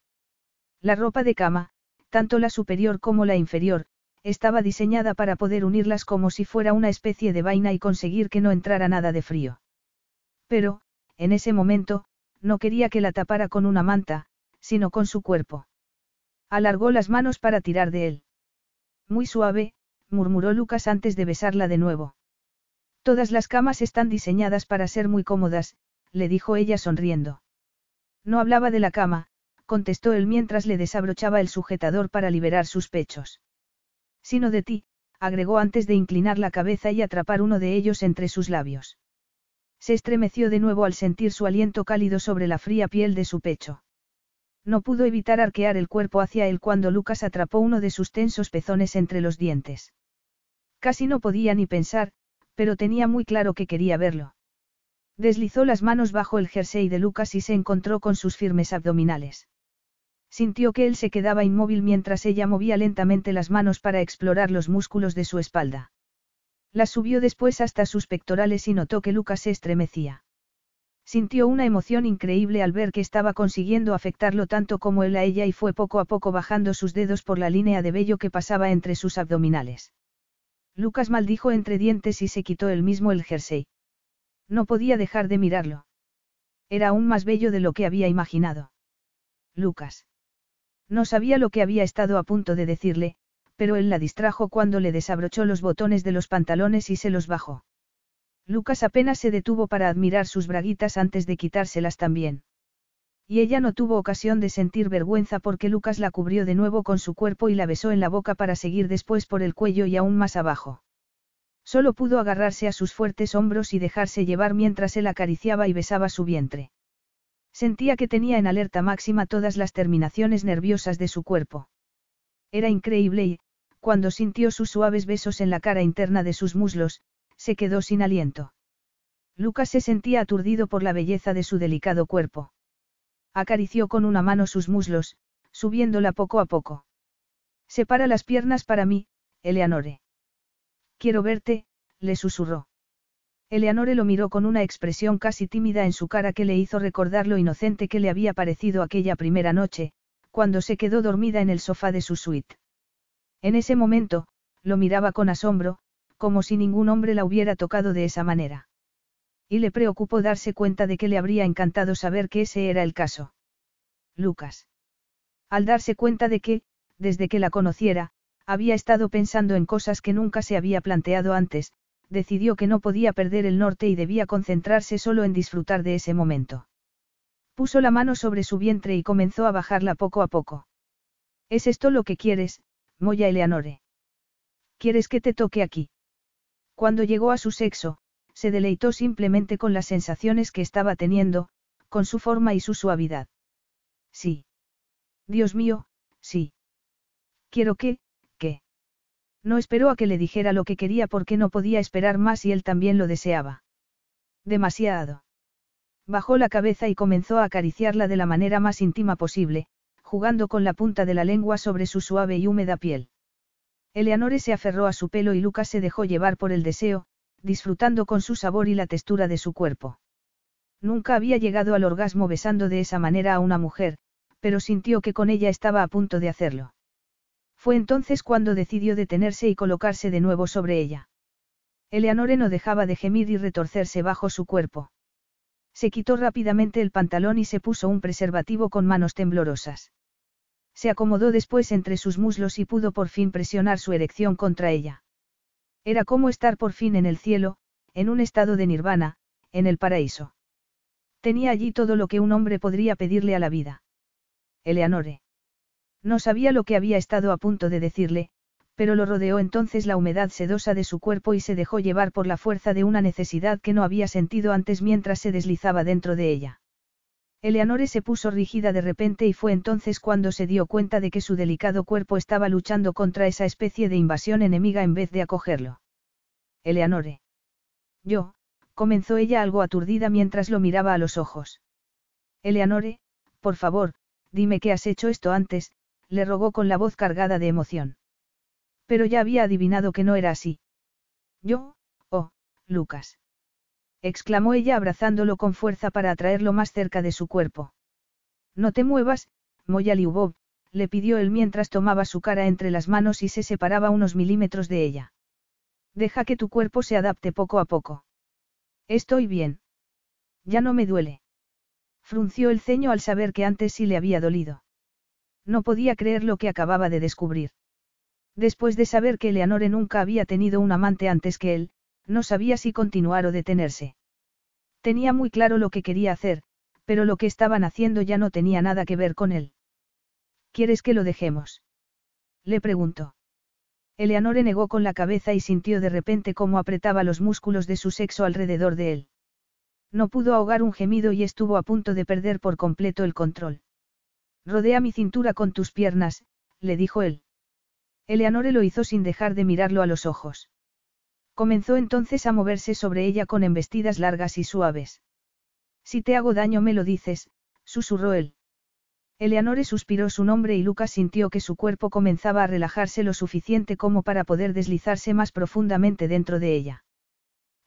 La ropa de cama, tanto la superior como la inferior, estaba diseñada para poder unirlas como si fuera una especie de vaina y conseguir que no entrara nada de frío. Pero, en ese momento, no quería que la tapara con una manta, sino con su cuerpo. Alargó las manos para tirar de él. Muy suave, murmuró Lucas antes de besarla de nuevo. Todas las camas están diseñadas para ser muy cómodas, le dijo ella sonriendo. No hablaba de la cama, contestó él mientras le desabrochaba el sujetador para liberar sus pechos. Sino de ti, agregó antes de inclinar la cabeza y atrapar uno de ellos entre sus labios. Se estremeció de nuevo al sentir su aliento cálido sobre la fría piel de su pecho. No pudo evitar arquear el cuerpo hacia él cuando Lucas atrapó uno de sus tensos pezones entre los dientes. Casi no podía ni pensar, pero tenía muy claro que quería verlo. Deslizó las manos bajo el jersey de Lucas y se encontró con sus firmes abdominales. Sintió que él se quedaba inmóvil mientras ella movía lentamente las manos para explorar los músculos de su espalda. Las subió después hasta sus pectorales y notó que Lucas se estremecía. Sintió una emoción increíble al ver que estaba consiguiendo afectarlo tanto como él a ella y fue poco a poco bajando sus dedos por la línea de vello que pasaba entre sus abdominales. Lucas maldijo entre dientes y se quitó él mismo el jersey. No podía dejar de mirarlo. Era aún más bello de lo que había imaginado. Lucas. No sabía lo que había estado a punto de decirle, pero él la distrajo cuando le desabrochó los botones de los pantalones y se los bajó. Lucas apenas se detuvo para admirar sus braguitas antes de quitárselas también. Y ella no tuvo ocasión de sentir vergüenza porque Lucas la cubrió de nuevo con su cuerpo y la besó en la boca para seguir después por el cuello y aún más abajo. Solo pudo agarrarse a sus fuertes hombros y dejarse llevar mientras él acariciaba y besaba su vientre. Sentía que tenía en alerta máxima todas las terminaciones nerviosas de su cuerpo. Era increíble y, cuando sintió sus suaves besos en la cara interna de sus muslos, se quedó sin aliento. Lucas se sentía aturdido por la belleza de su delicado cuerpo. Acarició con una mano sus muslos, subiéndola poco a poco. Separa las piernas para mí, Eleanore. Quiero verte, le susurró. Eleanore lo miró con una expresión casi tímida en su cara que le hizo recordar lo inocente que le había parecido aquella primera noche, cuando se quedó dormida en el sofá de su suite. En ese momento, lo miraba con asombro, como si ningún hombre la hubiera tocado de esa manera. Y le preocupó darse cuenta de que le habría encantado saber que ese era el caso. Lucas. Al darse cuenta de que, desde que la conociera, había estado pensando en cosas que nunca se había planteado antes, decidió que no podía perder el norte y debía concentrarse solo en disfrutar de ese momento. Puso la mano sobre su vientre y comenzó a bajarla poco a poco. ¿Es esto lo que quieres, Moya Eleanore? ¿Quieres que te toque aquí? Cuando llegó a su sexo, se deleitó simplemente con las sensaciones que estaba teniendo, con su forma y su suavidad. Sí. Dios mío, sí. Quiero que, que. No esperó a que le dijera lo que quería porque no podía esperar más y él también lo deseaba. Demasiado. Bajó la cabeza y comenzó a acariciarla de la manera más íntima posible, jugando con la punta de la lengua sobre su suave y húmeda piel. Eleanore se aferró a su pelo y Lucas se dejó llevar por el deseo, disfrutando con su sabor y la textura de su cuerpo. Nunca había llegado al orgasmo besando de esa manera a una mujer, pero sintió que con ella estaba a punto de hacerlo. Fue entonces cuando decidió detenerse y colocarse de nuevo sobre ella. Eleanore no dejaba de gemir y retorcerse bajo su cuerpo. Se quitó rápidamente el pantalón y se puso un preservativo con manos temblorosas. Se acomodó después entre sus muslos y pudo por fin presionar su erección contra ella. Era como estar por fin en el cielo, en un estado de nirvana, en el paraíso. Tenía allí todo lo que un hombre podría pedirle a la vida. Eleanore. No sabía lo que había estado a punto de decirle, Pero lo rodeó entonces la humedad sedosa de su cuerpo y se dejó llevar por la fuerza de una necesidad que no había sentido antes mientras se deslizaba dentro de ella. Eleanore se puso rígida de repente y fue entonces cuando se dio cuenta de que su delicado cuerpo estaba luchando contra esa especie de invasión enemiga en vez de acogerlo. Eleanore. Yo, comenzó ella algo aturdida mientras lo miraba a los ojos. Eleanore, por favor, dime que has hecho esto antes, le rogó con la voz cargada de emoción. Pero ya había adivinado que no era así. Yo, oh, Lucas. Exclamó ella abrazándolo con fuerza para atraerlo más cerca de su cuerpo. No te muevas, Moya Liubov, le pidió él mientras tomaba su cara entre las manos y se separaba unos milímetros de ella. Deja que tu cuerpo se adapte poco a poco. Estoy bien. Ya no me duele. Frunció el ceño al saber que antes sí le había dolido. No podía creer lo que acababa de descubrir. Después de saber que Eleanore nunca había tenido un amante antes que él, no sabía si continuar o detenerse. Tenía muy claro lo que quería hacer, pero lo que estaban haciendo ya no tenía nada que ver con él. ¿Quieres que lo dejemos? Le preguntó. Eleanore negó con la cabeza y sintió de repente cómo apretaba los músculos de su sexo alrededor de él. No pudo ahogar un gemido y estuvo a punto de perder por completo el control. Rodea mi cintura con tus piernas, le dijo él. Eleanore lo hizo sin dejar de mirarlo a los ojos. Comenzó entonces a moverse sobre ella con embestidas largas y suaves. Si te hago daño me lo dices, susurró él. Eleanore suspiró su nombre y Lucas sintió que su cuerpo comenzaba a relajarse lo suficiente como para poder deslizarse más profundamente dentro de ella.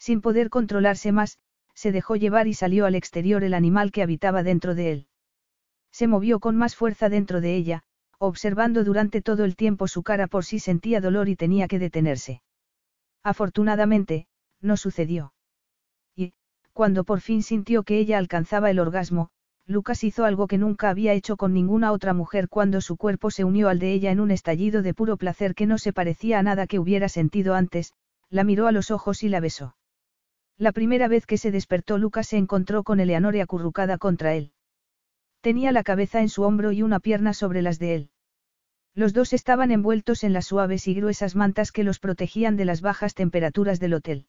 Sin poder controlarse más, se dejó llevar y salió al exterior el animal que habitaba dentro de él. Se movió con más fuerza dentro de ella, observando durante todo el tiempo su cara por si sentía dolor y tenía que detenerse. Afortunadamente, no sucedió. Y, cuando por fin sintió que ella alcanzaba el orgasmo, Lucas hizo algo que nunca había hecho con ninguna otra mujer cuando su cuerpo se unió al de ella en un estallido de puro placer que no se parecía a nada que hubiera sentido antes, la miró a los ojos y la besó. La primera vez que se despertó Lucas se encontró con Eleanore acurrucada contra él. Tenía la cabeza en su hombro y una pierna sobre las de él. Los dos estaban envueltos en las suaves y gruesas mantas que los protegían de las bajas temperaturas del hotel.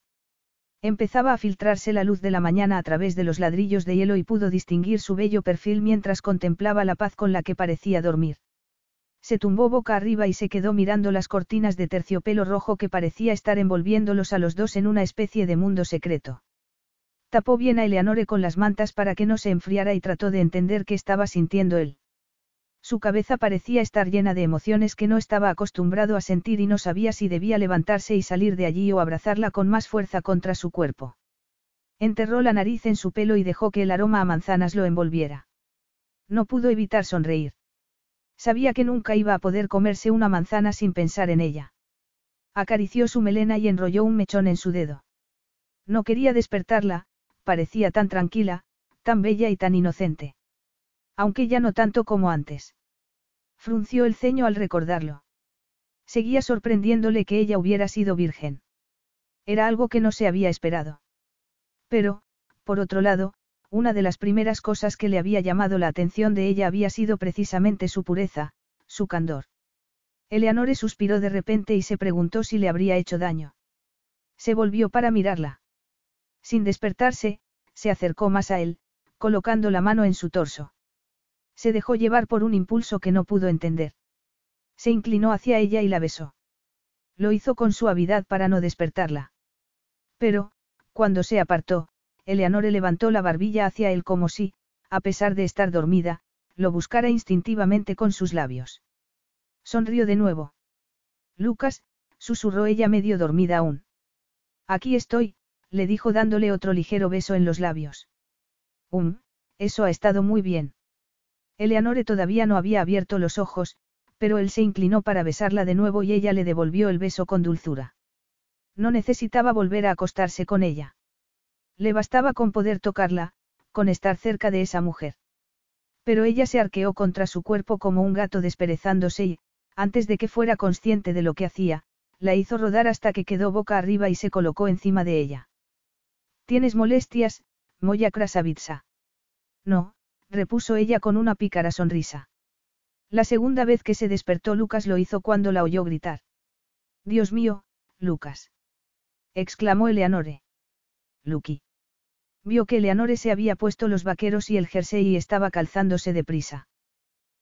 Empezaba a filtrarse la luz de la mañana a través de los ladrillos de hielo y pudo distinguir su bello perfil mientras contemplaba la paz con la que parecía dormir. Se tumbó boca arriba y se quedó mirando las cortinas de terciopelo rojo que parecía estar envolviéndolos a los dos en una especie de mundo secreto. Tapó bien a Eleanore con las mantas para que no se enfriara y trató de entender qué estaba sintiendo él. Su cabeza parecía estar llena de emociones que no estaba acostumbrado a sentir y no sabía si debía levantarse y salir de allí o abrazarla con más fuerza contra su cuerpo. Enterró la nariz en su pelo y dejó que el aroma a manzanas lo envolviera. No pudo evitar sonreír. Sabía que nunca iba a poder comerse una manzana sin pensar en ella. Acarició su melena y enrolló un mechón en su dedo. No quería despertarla, parecía tan tranquila, tan bella y tan inocente. Aunque ya no tanto como antes. Frunció el ceño al recordarlo. Seguía sorprendiéndole que ella hubiera sido virgen. Era algo que no se había esperado. Pero, por otro lado, una de las primeras cosas que le había llamado la atención de ella había sido precisamente su pureza, su candor. Eleanore suspiró de repente y se preguntó si le habría hecho daño. Se volvió para mirarla. Sin despertarse, se acercó más a él, colocando la mano en su torso. Se dejó llevar por un impulso que no pudo entender. Se inclinó hacia ella y la besó. Lo hizo con suavidad para no despertarla. Pero, cuando se apartó, Eleanore levantó la barbilla hacia él como si, a pesar de estar dormida, lo buscara instintivamente con sus labios. Sonrió de nuevo. Lucas, susurró ella medio dormida aún. Aquí estoy, le dijo dándole otro ligero beso en los labios. Um, eso ha estado muy bien. Eleanore todavía no había abierto los ojos, pero él se inclinó para besarla de nuevo y ella le devolvió el beso con dulzura. No necesitaba volver a acostarse con ella. Le bastaba con poder tocarla, con estar cerca de esa mujer. Pero ella se arqueó contra su cuerpo como un gato desperezándose y, antes de que fuera consciente de lo que hacía, la hizo rodar hasta que quedó boca arriba y se colocó encima de ella. ¿Tienes molestias, Moya Krasavitsa? No, repuso ella con una pícara sonrisa. La segunda vez que se despertó Lucas lo hizo cuando la oyó gritar. Dios mío, Lucas. exclamó Eleanore. Lucky. Vio que Eleanore se había puesto los vaqueros y el jersey y estaba calzándose deprisa.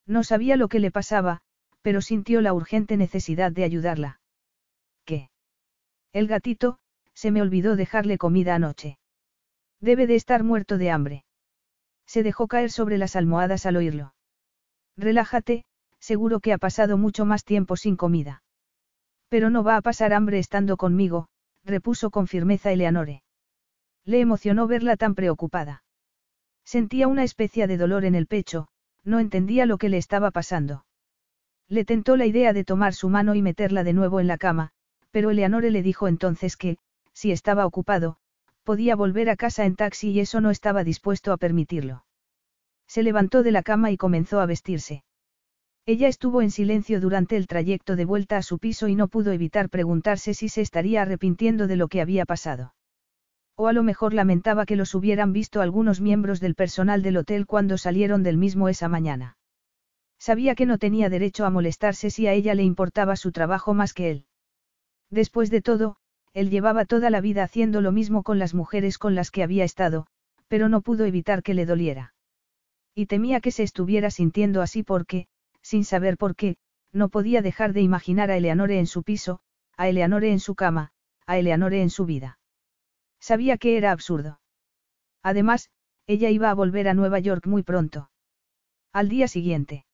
No sabía lo que le pasaba, pero sintió la urgente necesidad de ayudarla. ¿Qué? El gatito, se me olvidó dejarle comida anoche. Debe de estar muerto de hambre. Se dejó caer sobre las almohadas al oírlo. Relájate, seguro que ha pasado mucho más tiempo sin comida. Pero no va a pasar hambre estando conmigo, repuso con firmeza Eleanore. Le emocionó verla tan preocupada. Sentía una especie de dolor en el pecho, no entendía lo que le estaba pasando. Le tentó la idea de tomar su mano y meterla de nuevo en la cama, pero Eleanore le dijo entonces que, si estaba ocupado, podía volver a casa en taxi y eso no estaba dispuesto a permitirlo. Se levantó de la cama y comenzó a vestirse. Ella estuvo en silencio durante el trayecto de vuelta a su piso y no pudo evitar preguntarse si se estaría arrepintiendo de lo que había pasado. O a lo mejor lamentaba que los hubieran visto algunos miembros del personal del hotel cuando salieron del mismo esa mañana. Sabía que no tenía derecho a molestarse si a ella le importaba su trabajo más que él. Después de todo, él llevaba toda la vida haciendo lo mismo con las mujeres con las que había estado, pero no pudo evitar que le doliera. Y temía que se estuviera sintiendo así porque, sin saber por qué, no podía dejar de imaginar a Eleanore en su piso, a Eleanore en su cama, a Eleanore en su vida. Sabía que era absurdo. Además, ella iba a volver a Nueva York muy pronto. Al día siguiente.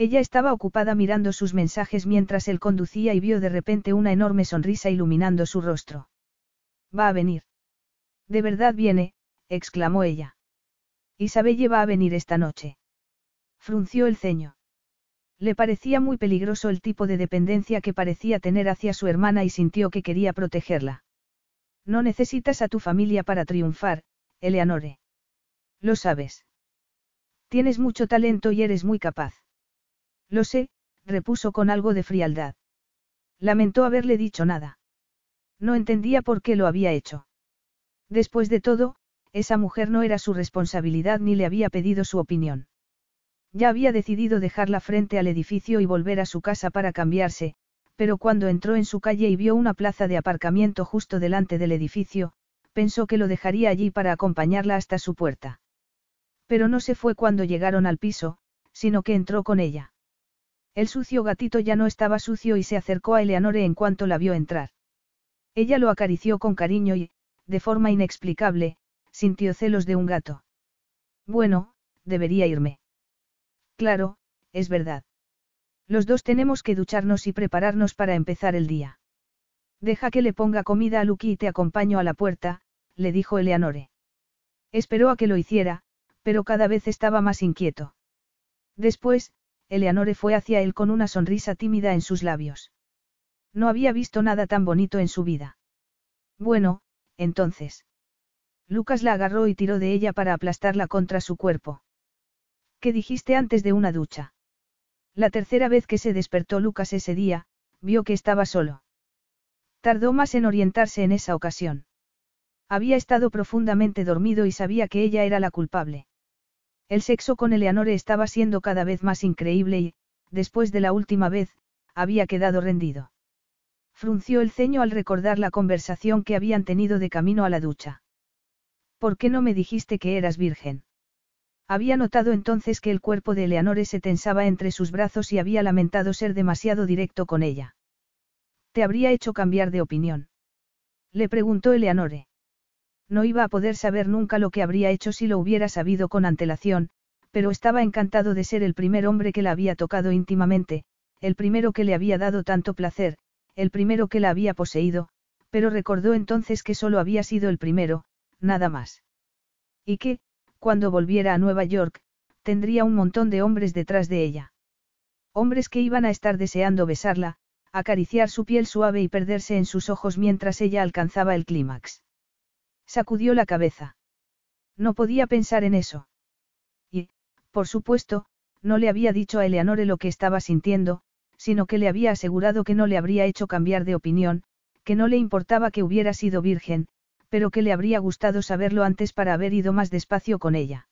Ella estaba ocupada mirando sus mensajes mientras él conducía y vio de repente una enorme sonrisa iluminando su rostro. Va a venir. De verdad viene, exclamó ella. Isabelle va a venir esta noche. Frunció el ceño. Le parecía muy peligroso el tipo de dependencia que parecía tener hacia su hermana y sintió que quería protegerla. No necesitas a tu familia para triunfar, Eleanore. Lo sabes. Tienes mucho talento y eres muy capaz. Lo sé, repuso con algo de frialdad. Lamentó haberle dicho nada. No entendía por qué lo había hecho. Después de todo, esa mujer no era su responsabilidad ni le había pedido su opinión. Ya había decidido dejarla frente al edificio y volver a su casa para cambiarse, pero cuando entró en su calle y vio una plaza de aparcamiento justo delante del edificio, pensó que lo dejaría allí para acompañarla hasta su puerta. Pero no se fue cuando llegaron al piso, sino que entró con ella. El sucio gatito ya no estaba sucio y se acercó a Eleanore en cuanto la vio entrar. Ella lo acarició con cariño y, de forma inexplicable, sintió celos de un gato. Bueno, debería irme. Claro, es verdad. Los dos tenemos que ducharnos y prepararnos para empezar el día. Deja que le ponga comida a Lucky y te acompaño a la puerta, le dijo Eleanore. Esperó a que lo hiciera, pero cada vez estaba más inquieto. Después, Eleanore fue hacia él con una sonrisa tímida en sus labios. No había visto nada tan bonito en su vida. Bueno, entonces. Lucas la agarró y tiró de ella para aplastarla contra su cuerpo. ¿Qué dijiste antes de una ducha? La tercera vez que se despertó Lucas ese día, vio que estaba solo. Tardó más en orientarse en esa ocasión. Había estado profundamente dormido y sabía que ella era la culpable. El sexo con Eleanore estaba siendo cada vez más increíble y, después de la última vez, había quedado rendido. Frunció el ceño al recordar la conversación que habían tenido de camino a la ducha. ¿Por qué no me dijiste que eras virgen? Había notado entonces que el cuerpo de Eleanore se tensaba entre sus brazos y había lamentado ser demasiado directo con ella. ¿Te habría hecho cambiar de opinión? Le preguntó Eleanore. No iba a poder saber nunca lo que habría hecho si lo hubiera sabido con antelación, pero estaba encantado de ser el primer hombre que la había tocado íntimamente, el primero que le había dado tanto placer, el primero que la había poseído, pero recordó entonces que solo había sido el primero, nada más. Y que, cuando volviera a Nueva York, tendría un montón de hombres detrás de ella. Hombres que iban a estar deseando besarla, acariciar su piel suave y perderse en sus ojos mientras ella alcanzaba el clímax. Sacudió la cabeza. No podía pensar en eso. Y, por supuesto, no le había dicho a Eleanore lo que estaba sintiendo, sino que le había asegurado que no le habría hecho cambiar de opinión, que no le importaba que hubiera sido virgen, pero que le habría gustado saberlo antes para haber ido más despacio con ella.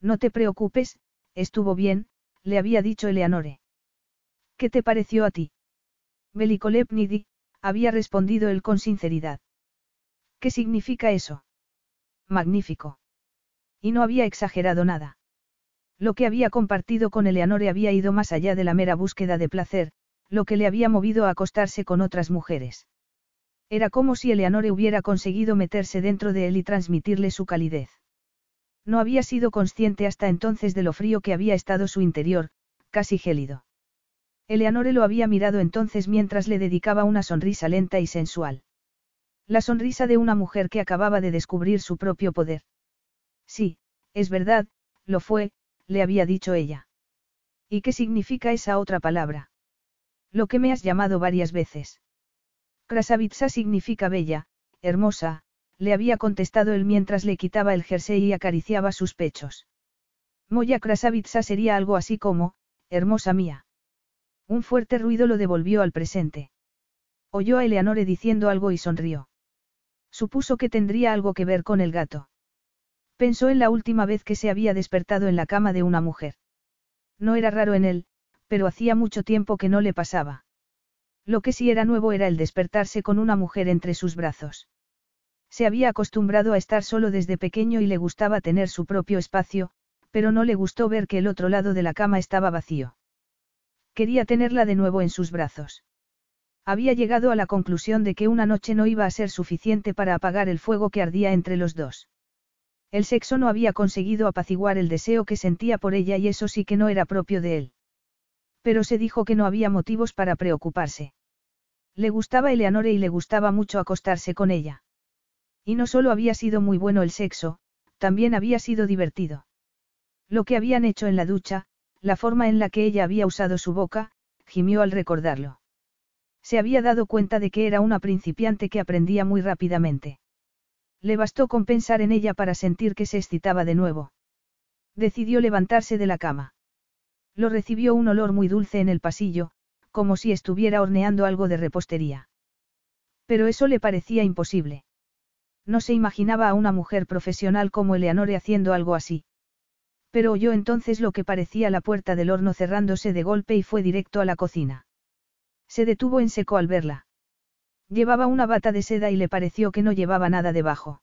No te preocupes, estuvo bien, le había dicho Eleanore. ¿Qué te pareció a ti? Velikolépnidi, había respondido él con sinceridad. ¿Qué significa eso? Magnífico. Y no había exagerado nada. Lo que había compartido con Eleanore había ido más allá de la mera búsqueda de placer, lo que le había movido a acostarse con otras mujeres. Era como si Eleanore hubiera conseguido meterse dentro de él y transmitirle su calidez. No había sido consciente hasta entonces de lo frío que había estado su interior, casi gélido. Eleanore lo había mirado entonces mientras le dedicaba una sonrisa lenta y sensual. La sonrisa de una mujer que acababa de descubrir su propio poder. Sí, es verdad, lo fue, le había dicho ella. ¿Y qué significa esa otra palabra? Lo que me has llamado varias veces. Krasavitsa significa bella, hermosa, le había contestado él mientras le quitaba el jersey y acariciaba sus pechos. Moya Krasavitsa sería algo así como, hermosa mía. Un fuerte ruido lo devolvió al presente. Oyó a Eleanore diciendo algo y sonrió. Supuso que tendría algo que ver con el gato. Pensó en la última vez que se había despertado en la cama de una mujer. No era raro en él, pero hacía mucho tiempo que no le pasaba. Lo que sí era nuevo era el despertarse con una mujer entre sus brazos. Se había acostumbrado a estar solo desde pequeño y le gustaba tener su propio espacio, pero no le gustó ver que el otro lado de la cama estaba vacío. Quería tenerla de nuevo en sus brazos. Había llegado a la conclusión de que una noche no iba a ser suficiente para apagar el fuego que ardía entre los dos. El sexo no había conseguido apaciguar el deseo que sentía por ella y eso sí que no era propio de él. Pero se dijo que no había motivos para preocuparse. Le gustaba Eleanore y le gustaba mucho acostarse con ella. Y no solo había sido muy bueno el sexo, también había sido divertido. Lo que habían hecho en la ducha, la forma en la que ella había usado su boca, gimió al recordarlo. Se había dado cuenta de que era una principiante que aprendía muy rápidamente. Le bastó con pensar en ella para sentir que se excitaba de nuevo. Decidió levantarse de la cama. Lo recibió un olor muy dulce en el pasillo, como si estuviera horneando algo de repostería. Pero eso le parecía imposible. No se imaginaba a una mujer profesional como Eleanore haciendo algo así. Pero oyó entonces lo que parecía la puerta del horno cerrándose de golpe y fue directo a la cocina. Se detuvo en seco al verla. Llevaba una bata de seda y le pareció que no llevaba nada debajo.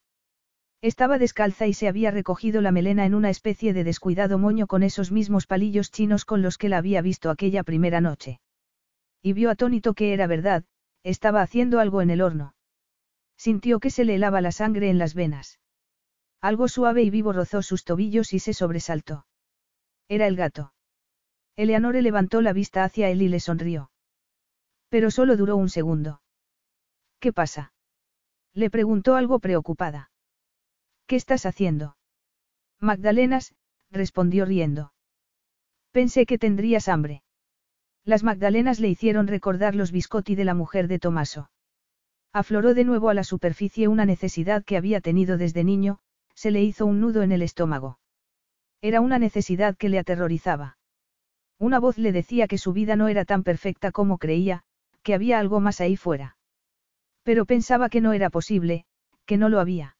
Estaba descalza y se había recogido la melena en una especie de descuidado moño con esos mismos palillos chinos con los que la había visto aquella primera noche. Y vio atónito que era verdad, estaba haciendo algo en el horno. Sintió que se le helaba la sangre en las venas. Algo suave y vivo rozó sus tobillos y se sobresaltó. Era el gato. Eleanore levantó la vista hacia él y le sonrió. Pero solo duró un segundo. ¿Qué pasa? Le preguntó algo preocupada. ¿Qué estás haciendo? Magdalenas, respondió riendo. Pensé que tendrías hambre. Las magdalenas le hicieron recordar los biscotti de la mujer de Tomaso. Afloró de nuevo a la superficie una necesidad que había tenido desde niño, se le hizo un nudo en el estómago. Era una necesidad que le aterrorizaba. Una voz le decía que su vida no era tan perfecta como creía, que había algo más ahí fuera. Pero pensaba que no era posible, que no lo había.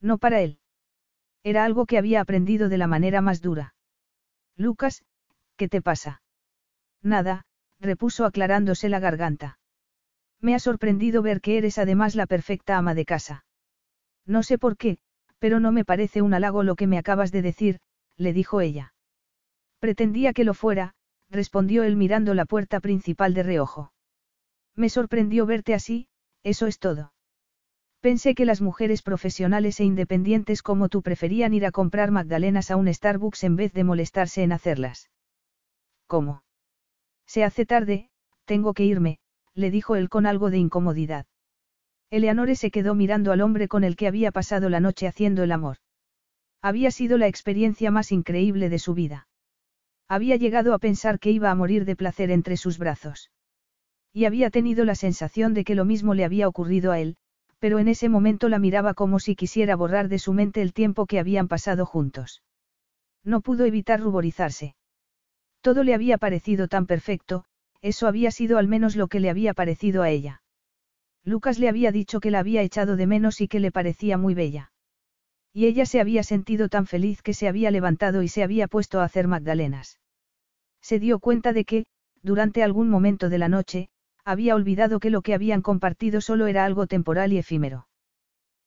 No para él. Era algo que había aprendido de la manera más dura. Lucas, ¿qué te pasa? Nada, repuso aclarándose la garganta. Me ha sorprendido ver que eres además la perfecta ama de casa. No sé por qué, pero no me parece un halago lo que me acabas de decir, le dijo ella. Pretendía que lo fuera, respondió él mirando la puerta principal de reojo. Me sorprendió verte así, eso es todo. Pensé que las mujeres profesionales e independientes como tú preferían ir a comprar magdalenas a un Starbucks en vez de molestarse en hacerlas. ¿Cómo? Se hace tarde, tengo que irme, le dijo él con algo de incomodidad. Eleanore se quedó mirando al hombre con el que había pasado la noche haciendo el amor. Había sido la experiencia más increíble de su vida. Había llegado a pensar que iba a morir de placer entre sus brazos. Y había tenido la sensación de que lo mismo le había ocurrido a él, pero en ese momento la miraba como si quisiera borrar de su mente el tiempo que habían pasado juntos. No pudo evitar ruborizarse. Todo le había parecido tan perfecto, eso había sido al menos lo que le había parecido a ella. Lucas le había dicho que la había echado de menos y que le parecía muy bella. Y ella se había sentido tan feliz que se había levantado y se había puesto a hacer magdalenas. Se dio cuenta de que, durante algún momento de la noche, había olvidado que lo que habían compartido solo era algo temporal y efímero.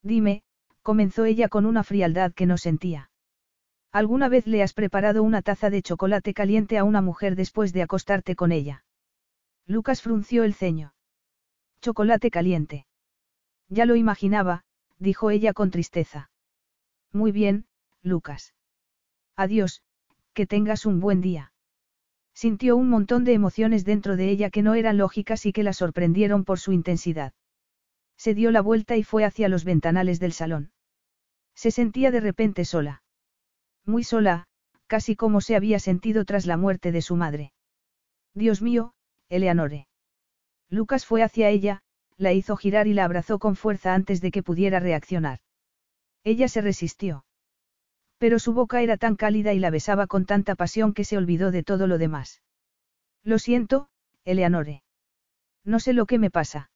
Dime, comenzó ella con una frialdad que no sentía. ¿Alguna vez le has preparado una taza de chocolate caliente a una mujer después de acostarte con ella? Lucas frunció el ceño. Chocolate caliente. Ya lo imaginaba, dijo ella con tristeza. Muy bien, Lucas. Adiós, que tengas un buen día. Sintió un montón de emociones dentro de ella que no eran lógicas y que la sorprendieron por su intensidad. Se dio la vuelta y fue hacia los ventanales del salón. Se sentía de repente sola. Muy sola, casi como se había sentido tras la muerte de su madre. Dios mío, Eleanore. Lucas fue hacia ella, la hizo girar y la abrazó con fuerza antes de que pudiera reaccionar. Ella se resistió. Pero su boca era tan cálida y la besaba con tanta pasión que se olvidó de todo lo demás. Lo siento, Eleanore. No sé lo que me pasa.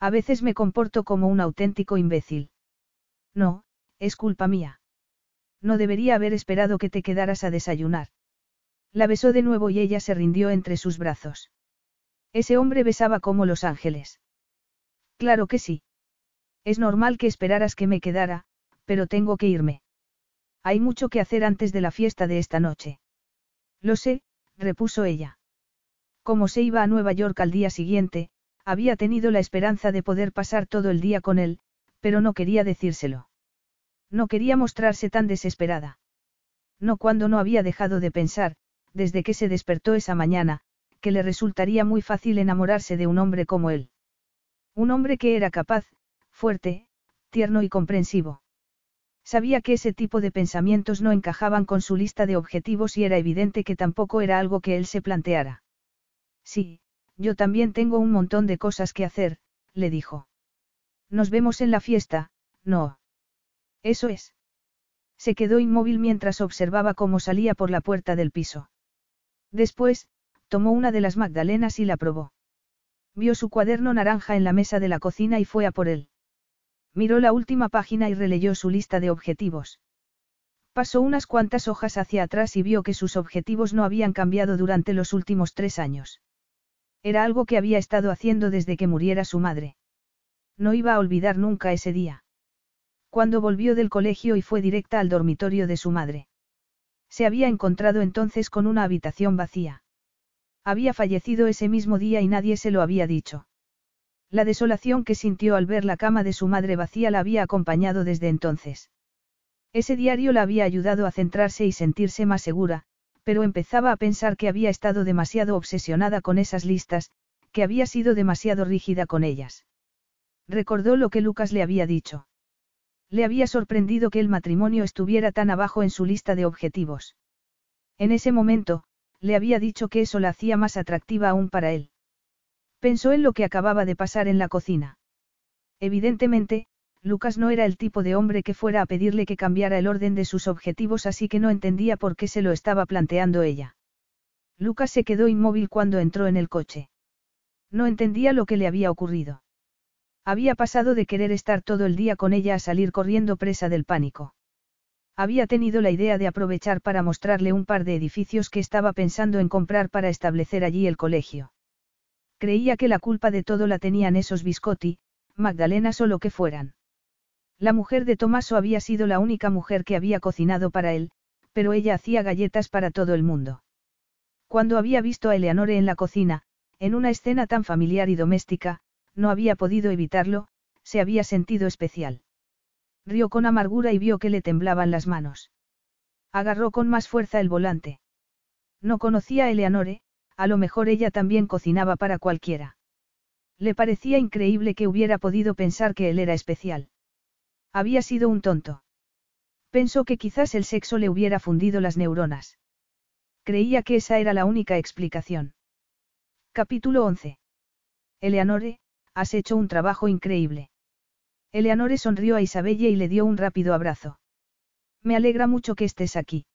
A veces me comporto como un auténtico imbécil. No, es culpa mía. No debería haber esperado que te quedaras a desayunar. La besó de nuevo y ella se rindió entre sus brazos. Ese hombre besaba como los ángeles. Claro que sí. Es normal que esperaras que me quedara, pero tengo que irme. Hay mucho que hacer antes de la fiesta de esta noche. Lo sé, repuso ella. Como se iba a Nueva York al día siguiente, había tenido la esperanza de poder pasar todo el día con él, pero no quería decírselo. No quería mostrarse tan desesperada. No cuando no había dejado de pensar, desde que se despertó esa mañana, que le resultaría muy fácil enamorarse de un hombre como él. Un hombre que era capaz, fuerte, tierno y comprensivo. Sabía que ese tipo de pensamientos no encajaban con su lista de objetivos y era evidente que tampoco era algo que él se planteara. Sí, yo también tengo un montón de cosas que hacer, le dijo. Nos vemos en la fiesta, no. Eso es. Se quedó inmóvil mientras observaba cómo salía por la puerta del piso. Después, tomó una de las magdalenas y la probó. Vio su cuaderno naranja en la mesa de la cocina y fue a por él. Miró la última página y releyó su lista de objetivos. Pasó unas cuantas hojas hacia atrás y vio que sus objetivos no habían cambiado durante los últimos tres años. Era algo que había estado haciendo desde que muriera su madre. No iba a olvidar nunca ese día. Cuando volvió del colegio y fue directa al dormitorio de su madre. Se había encontrado entonces con una habitación vacía. Había fallecido ese mismo día y nadie se lo había dicho. La desolación que sintió al ver la cama de su madre vacía la había acompañado desde entonces. Ese diario la había ayudado a centrarse y sentirse más segura, pero empezaba a pensar que había estado demasiado obsesionada con esas listas, que había sido demasiado rígida con ellas. Recordó lo que Lucas le había dicho. Le había sorprendido que el matrimonio estuviera tan abajo en su lista de objetivos. En ese momento, le había dicho que eso la hacía más atractiva aún para él. Pensó en lo que acababa de pasar en la cocina. Evidentemente, Lucas no era el tipo de hombre que fuera a pedirle que cambiara el orden de sus objetivos así que no entendía por qué se lo estaba planteando ella. Lucas se quedó inmóvil cuando entró en el coche. No entendía lo que le había ocurrido. Había pasado de querer estar todo el día con ella a salir corriendo presa del pánico. Había tenido la idea de aprovechar para mostrarle un par de edificios que estaba pensando en comprar para establecer allí el colegio. Creía que la culpa de todo la tenían esos biscotti, Magdalenas o lo que fueran. La mujer de Tomaso había sido la única mujer que había cocinado para él, pero ella hacía galletas para todo el mundo. Cuando había visto a Eleanore en la cocina, en una escena tan familiar y doméstica, no había podido evitarlo, se había sentido especial. Rió con amargura y vio que le temblaban las manos. Agarró con más fuerza el volante. No conocía a Eleanore, a lo mejor ella también cocinaba para cualquiera. Le parecía increíble que hubiera podido pensar que él era especial. Había sido un tonto. Pensó que quizás el sexo le hubiera fundido las neuronas. Creía que esa era la única explicación. Capítulo 11. Eleanore, has hecho un trabajo increíble. Eleanore sonrió a Isabelle y le dio un rápido abrazo. Me alegra mucho que estés aquí.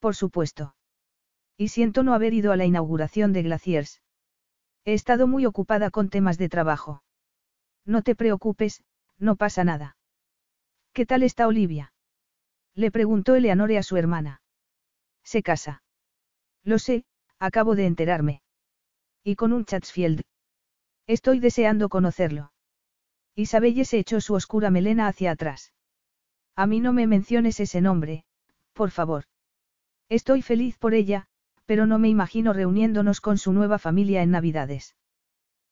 Por supuesto. Y siento no haber ido a la inauguración de Glaciers. He estado muy ocupada con temas de trabajo. No te preocupes, no pasa nada. ¿Qué tal está Olivia? Le preguntó Eleanore a su hermana. Se casa. Lo sé, acabo de enterarme. Y con un Chatsfield, Estoy deseando conocerlo. Isabelle se echó su oscura melena hacia atrás. A mí no me menciones ese nombre, por favor. Estoy feliz por ella, pero no me imagino reuniéndonos con su nueva familia en Navidades.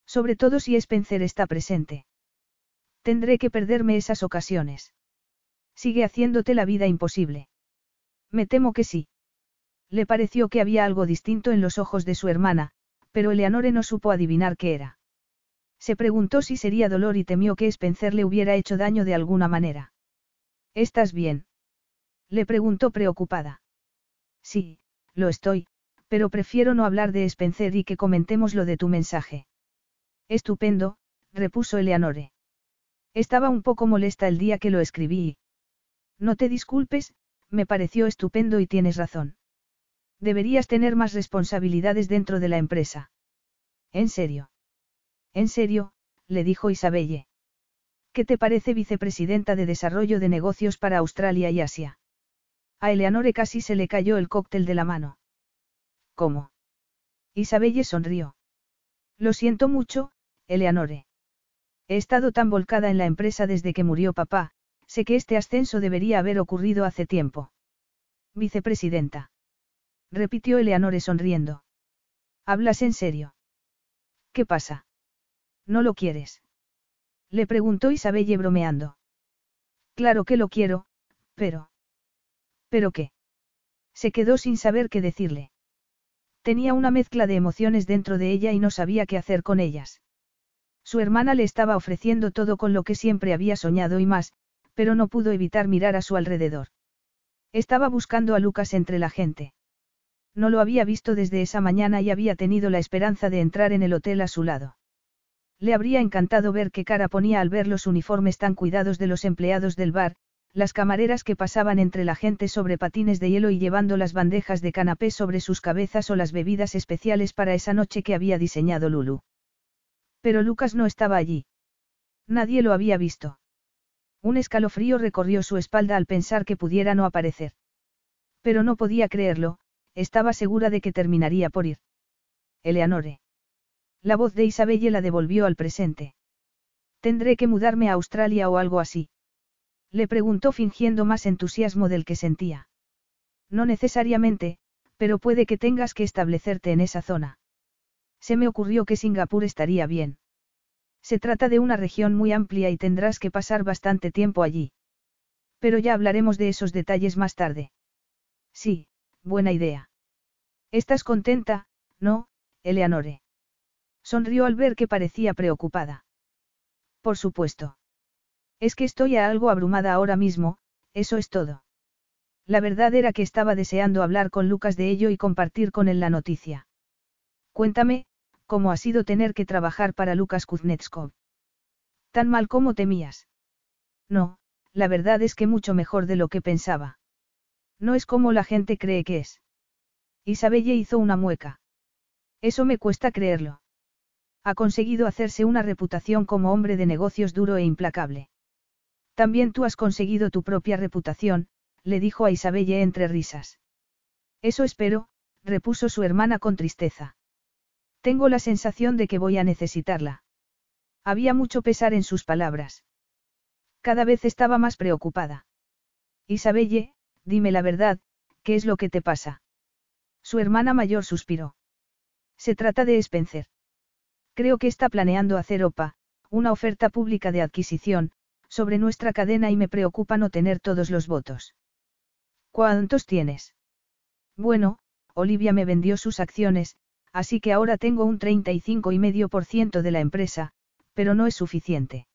Sobre todo si Spencer está presente. Tendré que perderme esas ocasiones. Sigue haciéndote la vida imposible. Me temo que sí. Le pareció que había algo distinto en los ojos de su hermana, pero Eleanore no supo adivinar qué era. Se preguntó si sería dolor y temió que Spencer le hubiera hecho daño de alguna manera. ¿Estás bien? Le preguntó preocupada. Sí, lo estoy, pero prefiero no hablar de Spencer y que comentemos lo de tu mensaje. Estupendo, repuso Eleanore. Estaba un poco molesta el día que lo escribí. No te disculpes, me pareció estupendo y tienes razón. Deberías tener más responsabilidades dentro de la empresa. ¿En serio? En serio, le dijo Isabelle. ¿Qué te parece vicepresidenta de Desarrollo de Negocios para Australia y Asia? A Eleanore casi se le cayó el cóctel de la mano. ¿Cómo? Isabelle sonrió. Lo siento mucho, Eleanore. He estado tan volcada en la empresa desde que murió papá, sé que este ascenso debería haber ocurrido hace tiempo. Vicepresidenta. Repitió Eleanore sonriendo. ¿Hablas en serio? ¿Qué pasa? ¿No lo quieres? Le preguntó Isabelle bromeando. Claro que lo quiero, pero... ¿Pero qué? Se quedó sin saber qué decirle. Tenía una mezcla de emociones dentro de ella y no sabía qué hacer con ellas. Su hermana le estaba ofreciendo todo con lo que siempre había soñado y más, pero no pudo evitar mirar a su alrededor. Estaba buscando a Lucas entre la gente. No lo había visto desde esa mañana y había tenido la esperanza de entrar en el hotel a su lado. Le habría encantado ver qué cara ponía al ver los uniformes tan cuidados de los empleados del bar, las camareras que pasaban entre la gente sobre patines de hielo y llevando las bandejas de canapé sobre sus cabezas o las bebidas especiales para esa noche que había diseñado Lulu. Pero Lucas no estaba allí. Nadie lo había visto. Un escalofrío recorrió su espalda al pensar que pudiera no aparecer. Pero no podía creerlo, estaba segura de que terminaría por ir. Eleanore. La voz de Isabelle la devolvió al presente. Tendré que mudarme a Australia o algo así. Le preguntó fingiendo más entusiasmo del que sentía. No necesariamente, pero puede que tengas que establecerte en esa zona. Se me ocurrió que Singapur estaría bien. Se trata de una región muy amplia y tendrás que pasar bastante tiempo allí. Pero ya hablaremos de esos detalles más tarde. Sí, buena idea. ¿Estás contenta, no, Eleanore? Sonrió al ver que parecía preocupada. Por supuesto. Es que estoy a algo abrumada ahora mismo, eso es todo. La verdad era que estaba deseando hablar con Lucas de ello y compartir con él la noticia. Cuéntame, ¿cómo ha sido tener que trabajar para Lucas Kuznetskov? ¿Tan mal como temías? No, la verdad es que mucho mejor de lo que pensaba. No es como la gente cree que es. Isabelle hizo una mueca. Eso me cuesta creerlo. Ha conseguido hacerse una reputación como hombre de negocios duro e implacable. También tú has conseguido tu propia reputación, le dijo a Isabelle entre risas. Eso espero, repuso su hermana con tristeza. Tengo la sensación de que voy a necesitarla. Había mucho pesar en sus palabras. Cada vez estaba más preocupada. Isabelle, dime la verdad, ¿qué es lo que te pasa? Su hermana mayor suspiró. Se trata de Spencer. Creo que está planeando hacer OPA, una oferta pública de adquisición, sobre nuestra cadena y me preocupa no tener todos los votos. ¿Cuántos tienes? Bueno, Olivia me vendió sus acciones, así que ahora tengo un 35,5% de la empresa, pero no es suficiente.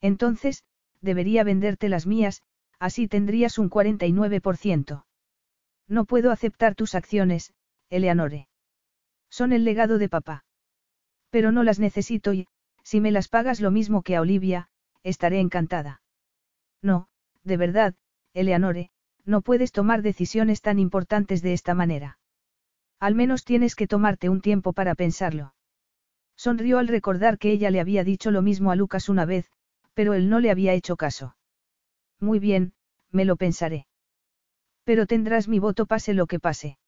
Entonces, debería venderte las mías, así tendrías un 49%. No puedo aceptar tus acciones, Eleanore. Son el legado de papá. Pero no las necesito y, si me las pagas lo mismo que a Olivia, estaré encantada. No, de verdad, Eleanore, no puedes tomar decisiones tan importantes de esta manera. Al menos tienes que tomarte un tiempo para pensarlo. Sonrió al recordar que ella le había dicho lo mismo a Lucas una vez, pero él no le había hecho caso. Muy bien, me lo pensaré. Pero tendrás mi voto pase lo que pase.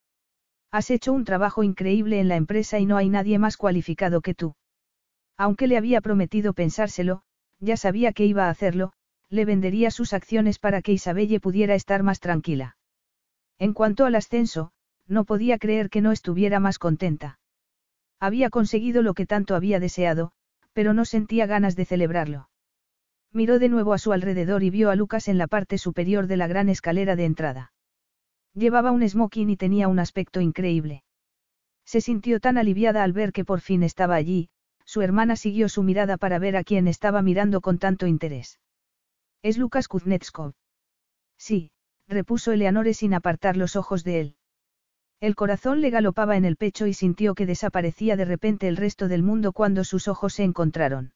Has hecho un trabajo increíble en la empresa y no hay nadie más cualificado que tú. Aunque le había prometido pensárselo, ya sabía que iba a hacerlo, le vendería sus acciones para que Isabelle pudiera estar más tranquila. En cuanto al ascenso, no podía creer que no estuviera más contenta. Había conseguido lo que tanto había deseado, pero no sentía ganas de celebrarlo. Miró de nuevo a su alrededor y vio a Lucas en la parte superior de la gran escalera de entrada. Llevaba un smoking y tenía un aspecto increíble. Se sintió tan aliviada al ver que por fin estaba allí, su hermana siguió su mirada para ver a quién estaba mirando con tanto interés. Es Lucas Kuznetskov. Sí, repuso Eleanore sin apartar los ojos de él. El corazón le galopaba en el pecho y sintió que desaparecía de repente el resto del mundo cuando sus ojos se encontraron.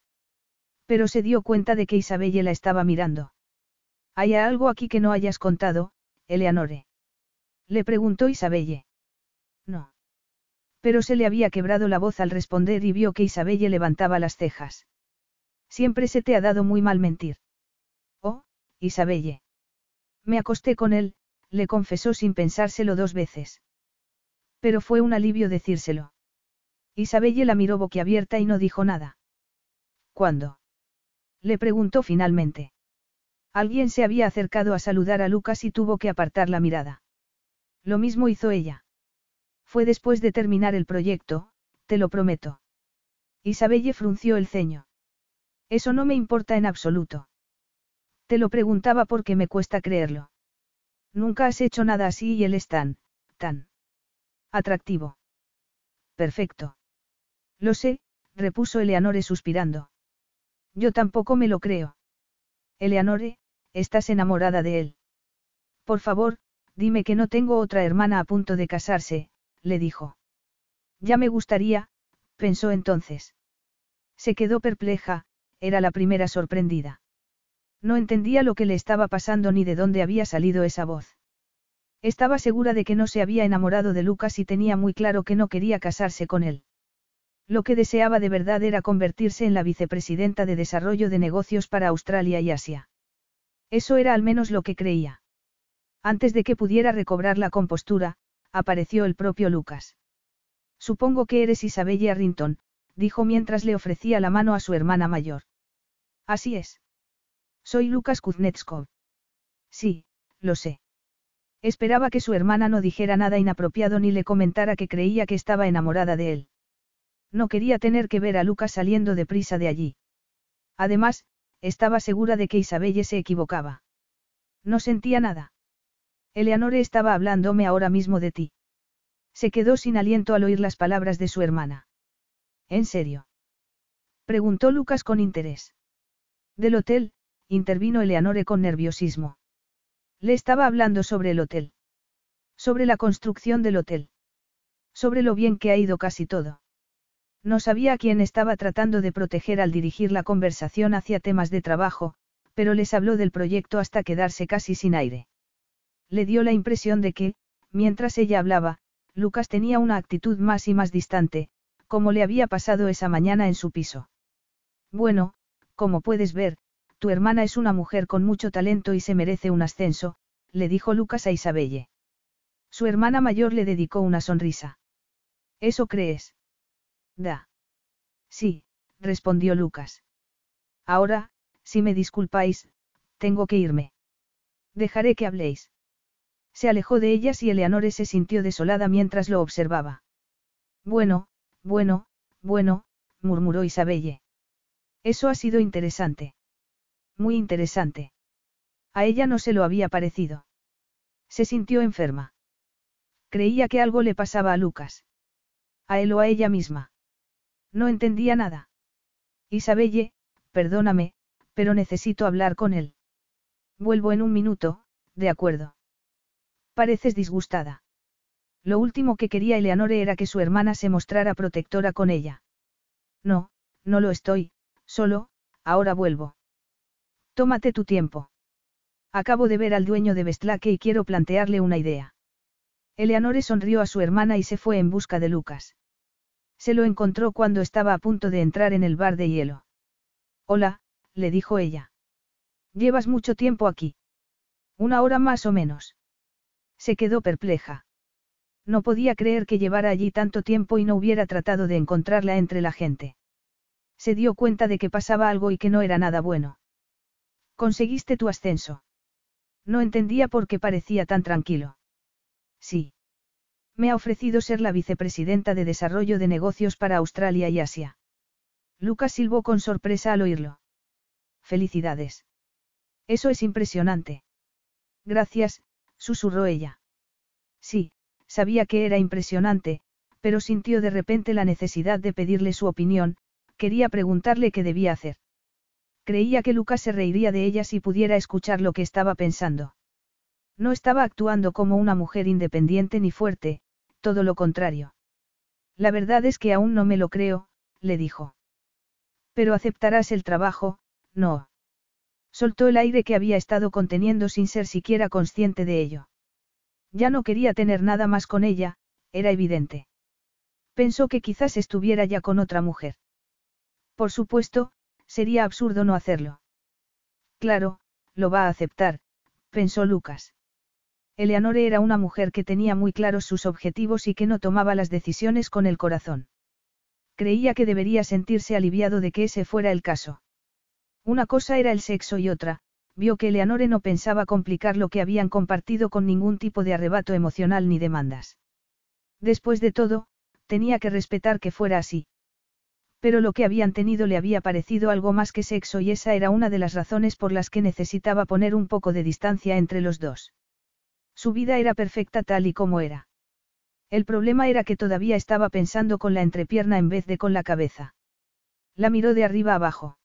Pero se dio cuenta de que Isabelle la estaba mirando. ¿Hay algo aquí que no hayas contado, Eleanore? Le preguntó Isabelle. No. Pero se le había quebrado la voz al responder y vio que Isabelle levantaba las cejas. Siempre se te ha dado muy mal mentir. Oh, Isabelle. Me acosté con él, le confesó sin pensárselo dos veces. Pero fue un alivio decírselo. Isabelle la miró boquiabierta y no dijo nada. ¿Cuándo? Le preguntó finalmente. Alguien se había acercado a saludar a Lucas y tuvo que apartar la mirada. Lo mismo hizo ella. Fue después de terminar el proyecto, te lo prometo. Isabelle frunció el ceño. Eso no me importa en absoluto. Te lo preguntaba porque me cuesta creerlo. Nunca has hecho nada así y él es tan, tan atractivo. Perfecto. Lo sé, repuso Eleanore suspirando. Yo tampoco me lo creo. Eleanore, estás enamorada de él. Por favor, dime que no tengo otra hermana a punto de casarse, le dijo. Ya me gustaría, pensó entonces. Se quedó perpleja, era la primera sorprendida. No entendía lo que le estaba pasando ni de dónde había salido esa voz. Estaba segura de que no se había enamorado de Lucas y tenía muy claro que no quería casarse con él. Lo que deseaba de verdad era convertirse en la vicepresidenta de Desarrollo de Negocios para Australia y Asia. Eso era al menos lo que creía. Antes de que pudiera recobrar la compostura, apareció el propio Lucas. Supongo que eres Isabelle Arrington, dijo mientras le ofrecía la mano a su hermana mayor. Así es. Soy Lucas Kuznetskov. Sí, lo sé. Esperaba que su hermana no dijera nada inapropiado ni le comentara que creía que estaba enamorada de él. No quería tener que ver a Lucas saliendo deprisa de allí. Además, estaba segura de que Isabelle se equivocaba. No sentía nada. Eleanore estaba hablándome ahora mismo de ti. Se quedó sin aliento al oír las palabras de su hermana. ¿En serio? Preguntó Lucas con interés. Del hotel, intervino Eleanore con nerviosismo. Le estaba hablando sobre el hotel. Sobre la construcción del hotel. Sobre lo bien que ha ido casi todo. No sabía a quién estaba tratando de proteger al dirigir la conversación hacia temas de trabajo, pero les habló del proyecto hasta quedarse casi sin aire. Le dio la impresión de que, mientras ella hablaba, Lucas tenía una actitud más y más distante, como le había pasado esa mañana en su piso. Bueno, como puedes ver, tu hermana es una mujer con mucho talento y se merece un ascenso, le dijo Lucas a Isabelle. Su hermana mayor le dedicó una sonrisa. ¿Eso crees? Da. Sí, respondió Lucas. Ahora, si me disculpáis, tengo que irme. Dejaré que habléis. Se alejó de ellas y Eleanore se sintió desolada mientras lo observaba. Bueno, bueno, bueno, murmuró Isabelle. Eso ha sido interesante. Muy interesante. A ella no se lo había parecido. Se sintió enferma. Creía que algo le pasaba a Lucas. A él o a ella misma. No entendía nada. Isabelle, perdóname, pero necesito hablar con él. Vuelvo en un minuto, de acuerdo. Pareces disgustada. Lo último que quería Eleanore era que su hermana se mostrara protectora con ella. No, no lo estoy, solo, ahora vuelvo. Tómate tu tiempo. Acabo de ver al dueño de Vestlake y quiero plantearle una idea. Eleanore sonrió a su hermana y se fue en busca de Lucas. Se lo encontró cuando estaba a punto de entrar en el bar de hielo. Hola, le dijo ella. Llevas mucho tiempo aquí. Una hora más o menos. Se quedó perpleja. No podía creer que llevara allí tanto tiempo y no hubiera tratado de encontrarla entre la gente. Se dio cuenta de que pasaba algo y que no era nada bueno. Conseguiste tu ascenso. No entendía por qué parecía tan tranquilo. Sí. Me ha ofrecido ser la vicepresidenta de Desarrollo de Negocios para Australia y Asia. Lucas silbó con sorpresa al oírlo. Felicidades. Eso es impresionante. Gracias, susurró ella. Sí, sabía que era impresionante, pero sintió de repente la necesidad de pedirle su opinión, quería preguntarle qué debía hacer. Creía que Lucas se reiría de ella si pudiera escuchar lo que estaba pensando. No estaba actuando como una mujer independiente ni fuerte, todo lo contrario. La verdad es que aún no me lo creo, le dijo. Pero aceptarás el trabajo, no. Soltó el aire que había estado conteniendo sin ser siquiera consciente de ello. Ya no quería tener nada más con ella, era evidente. Pensó que quizás estuviera ya con otra mujer. Por supuesto, sería absurdo no hacerlo. Claro, lo va a aceptar, pensó Lucas. Eleanore era una mujer que tenía muy claros sus objetivos y que no tomaba las decisiones con el corazón. Creía que debería sentirse aliviado de que ese fuera el caso. Una cosa era el sexo y otra, vio que Eleanore no pensaba complicar lo que habían compartido con ningún tipo de arrebato emocional ni demandas. Después de todo, tenía que respetar que fuera así. Pero lo que habían tenido le había parecido algo más que sexo y esa era una de las razones por las que necesitaba poner un poco de distancia entre los dos. Su vida era perfecta tal y como era. El problema era que todavía estaba pensando con la entrepierna en vez de con la cabeza. La miró de arriba abajo.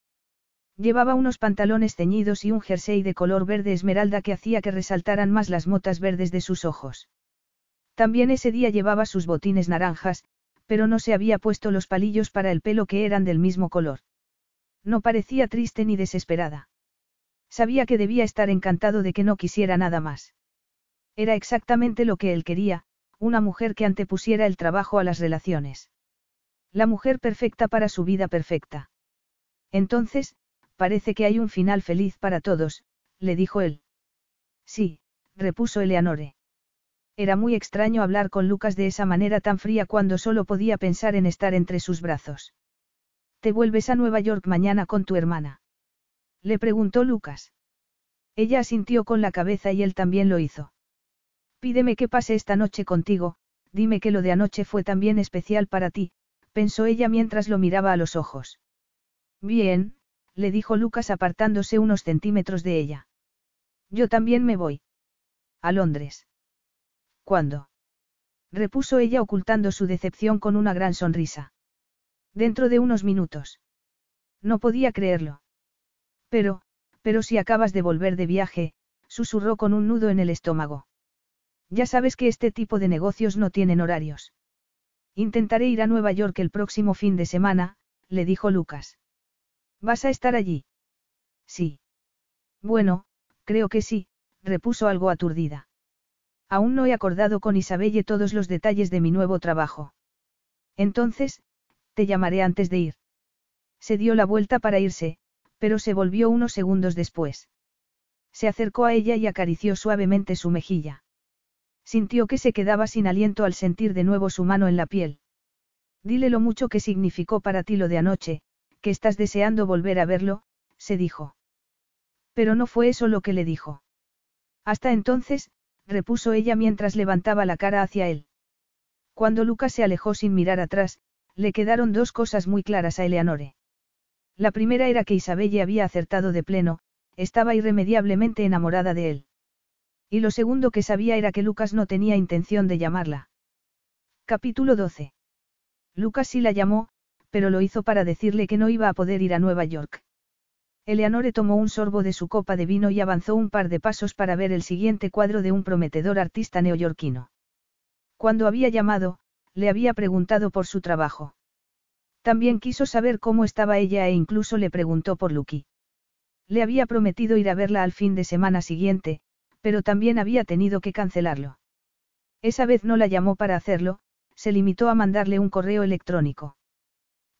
Llevaba unos pantalones ceñidos y un jersey de color verde esmeralda que hacía que resaltaran más las motas verdes de sus ojos. También ese día llevaba sus botines naranjas, pero no se había puesto los palillos para el pelo que eran del mismo color. No parecía triste ni desesperada. Sabía que debía estar encantado de que no quisiera nada más. Era exactamente lo que él quería, una mujer que antepusiera el trabajo a las relaciones. La mujer perfecta para su vida perfecta. Entonces, parece que hay un final feliz para todos, le dijo él. Sí, repuso Eleanore. Era muy extraño hablar con Lucas de esa manera tan fría cuando solo podía pensar en estar entre sus brazos. ¿Te vuelves a Nueva York mañana con tu hermana? Le preguntó Lucas. Ella asintió con la cabeza y él también lo hizo. Pídeme que pase esta noche contigo, dime que lo de anoche fue también especial para ti, pensó ella mientras lo miraba a los ojos. Bien, le dijo Lucas apartándose unos centímetros de ella. Yo también me voy. A Londres. ¿Cuándo? repuso ella ocultando su decepción con una gran sonrisa. Dentro de unos minutos. No podía creerlo. Pero, pero si acabas de volver de viaje, susurró con un nudo en el estómago. Ya sabes que este tipo de negocios no tienen horarios. Intentaré ir a Nueva York el próximo fin de semana, le dijo Lucas. ¿Vas a estar allí? Sí. Bueno, creo que sí, repuso algo aturdida. Aún no he acordado con Isabelle todos los detalles de mi nuevo trabajo. Entonces, te llamaré antes de ir. Se dio la vuelta para irse, pero se volvió unos segundos después. Se acercó a ella y acarició suavemente su mejilla. Sintió que se quedaba sin aliento al sentir de nuevo su mano en la piel. Dile lo mucho que significó para ti lo de anoche, que estás deseando volver a verlo, se dijo. Pero no fue eso lo que le dijo. Hasta entonces, repuso ella mientras levantaba la cara hacia él. Cuando Lucas se alejó sin mirar atrás, le quedaron dos cosas muy claras a Eleanore. La primera era que Isabelle había acertado de pleno, estaba irremediablemente enamorada de él. Y lo segundo que sabía era que Lucas no tenía intención de llamarla. Capítulo 12. Lucas sí la llamó, pero lo hizo para decirle que no iba a poder ir a Nueva York. Eleanore tomó un sorbo de su copa de vino y avanzó un par de pasos para ver el siguiente cuadro de un prometedor artista neoyorquino. Cuando había llamado, le había preguntado por su trabajo. También quiso saber cómo estaba ella e incluso le preguntó por Lucky. Le había prometido ir a verla al fin de semana siguiente, pero también había tenido que cancelarlo. Esa vez no la llamó para hacerlo, se limitó a mandarle un correo electrónico.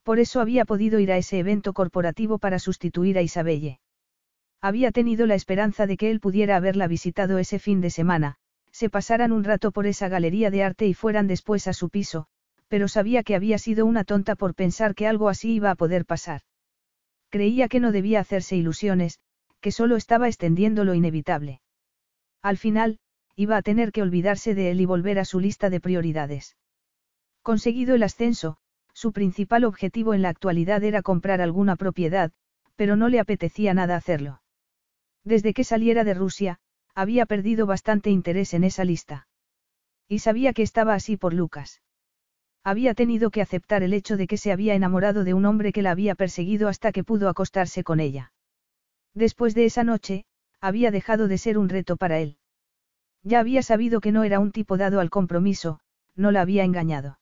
Por eso había podido ir a ese evento corporativo para sustituir a Isabelle. Había tenido la esperanza de que él pudiera haberla visitado ese fin de semana, se pasaran un rato por esa galería de arte y fueran después a su piso, pero sabía que había sido una tonta por pensar que algo así iba a poder pasar. Creía que no debía hacerse ilusiones, que solo estaba extendiendo lo inevitable. Al final, iba a tener que olvidarse de él y volver a su lista de prioridades. Conseguido el ascenso, su principal objetivo en la actualidad era comprar alguna propiedad, pero no le apetecía nada hacerlo. Desde que saliera de Rusia, había perdido bastante interés en esa lista. Y sabía que estaba así por Lucas. Había tenido que aceptar el hecho de que se había enamorado de un hombre que la había perseguido hasta que pudo acostarse con ella. Después de esa noche, había dejado de ser un reto para él. Ya había sabido que no era un tipo dado al compromiso, no la había engañado.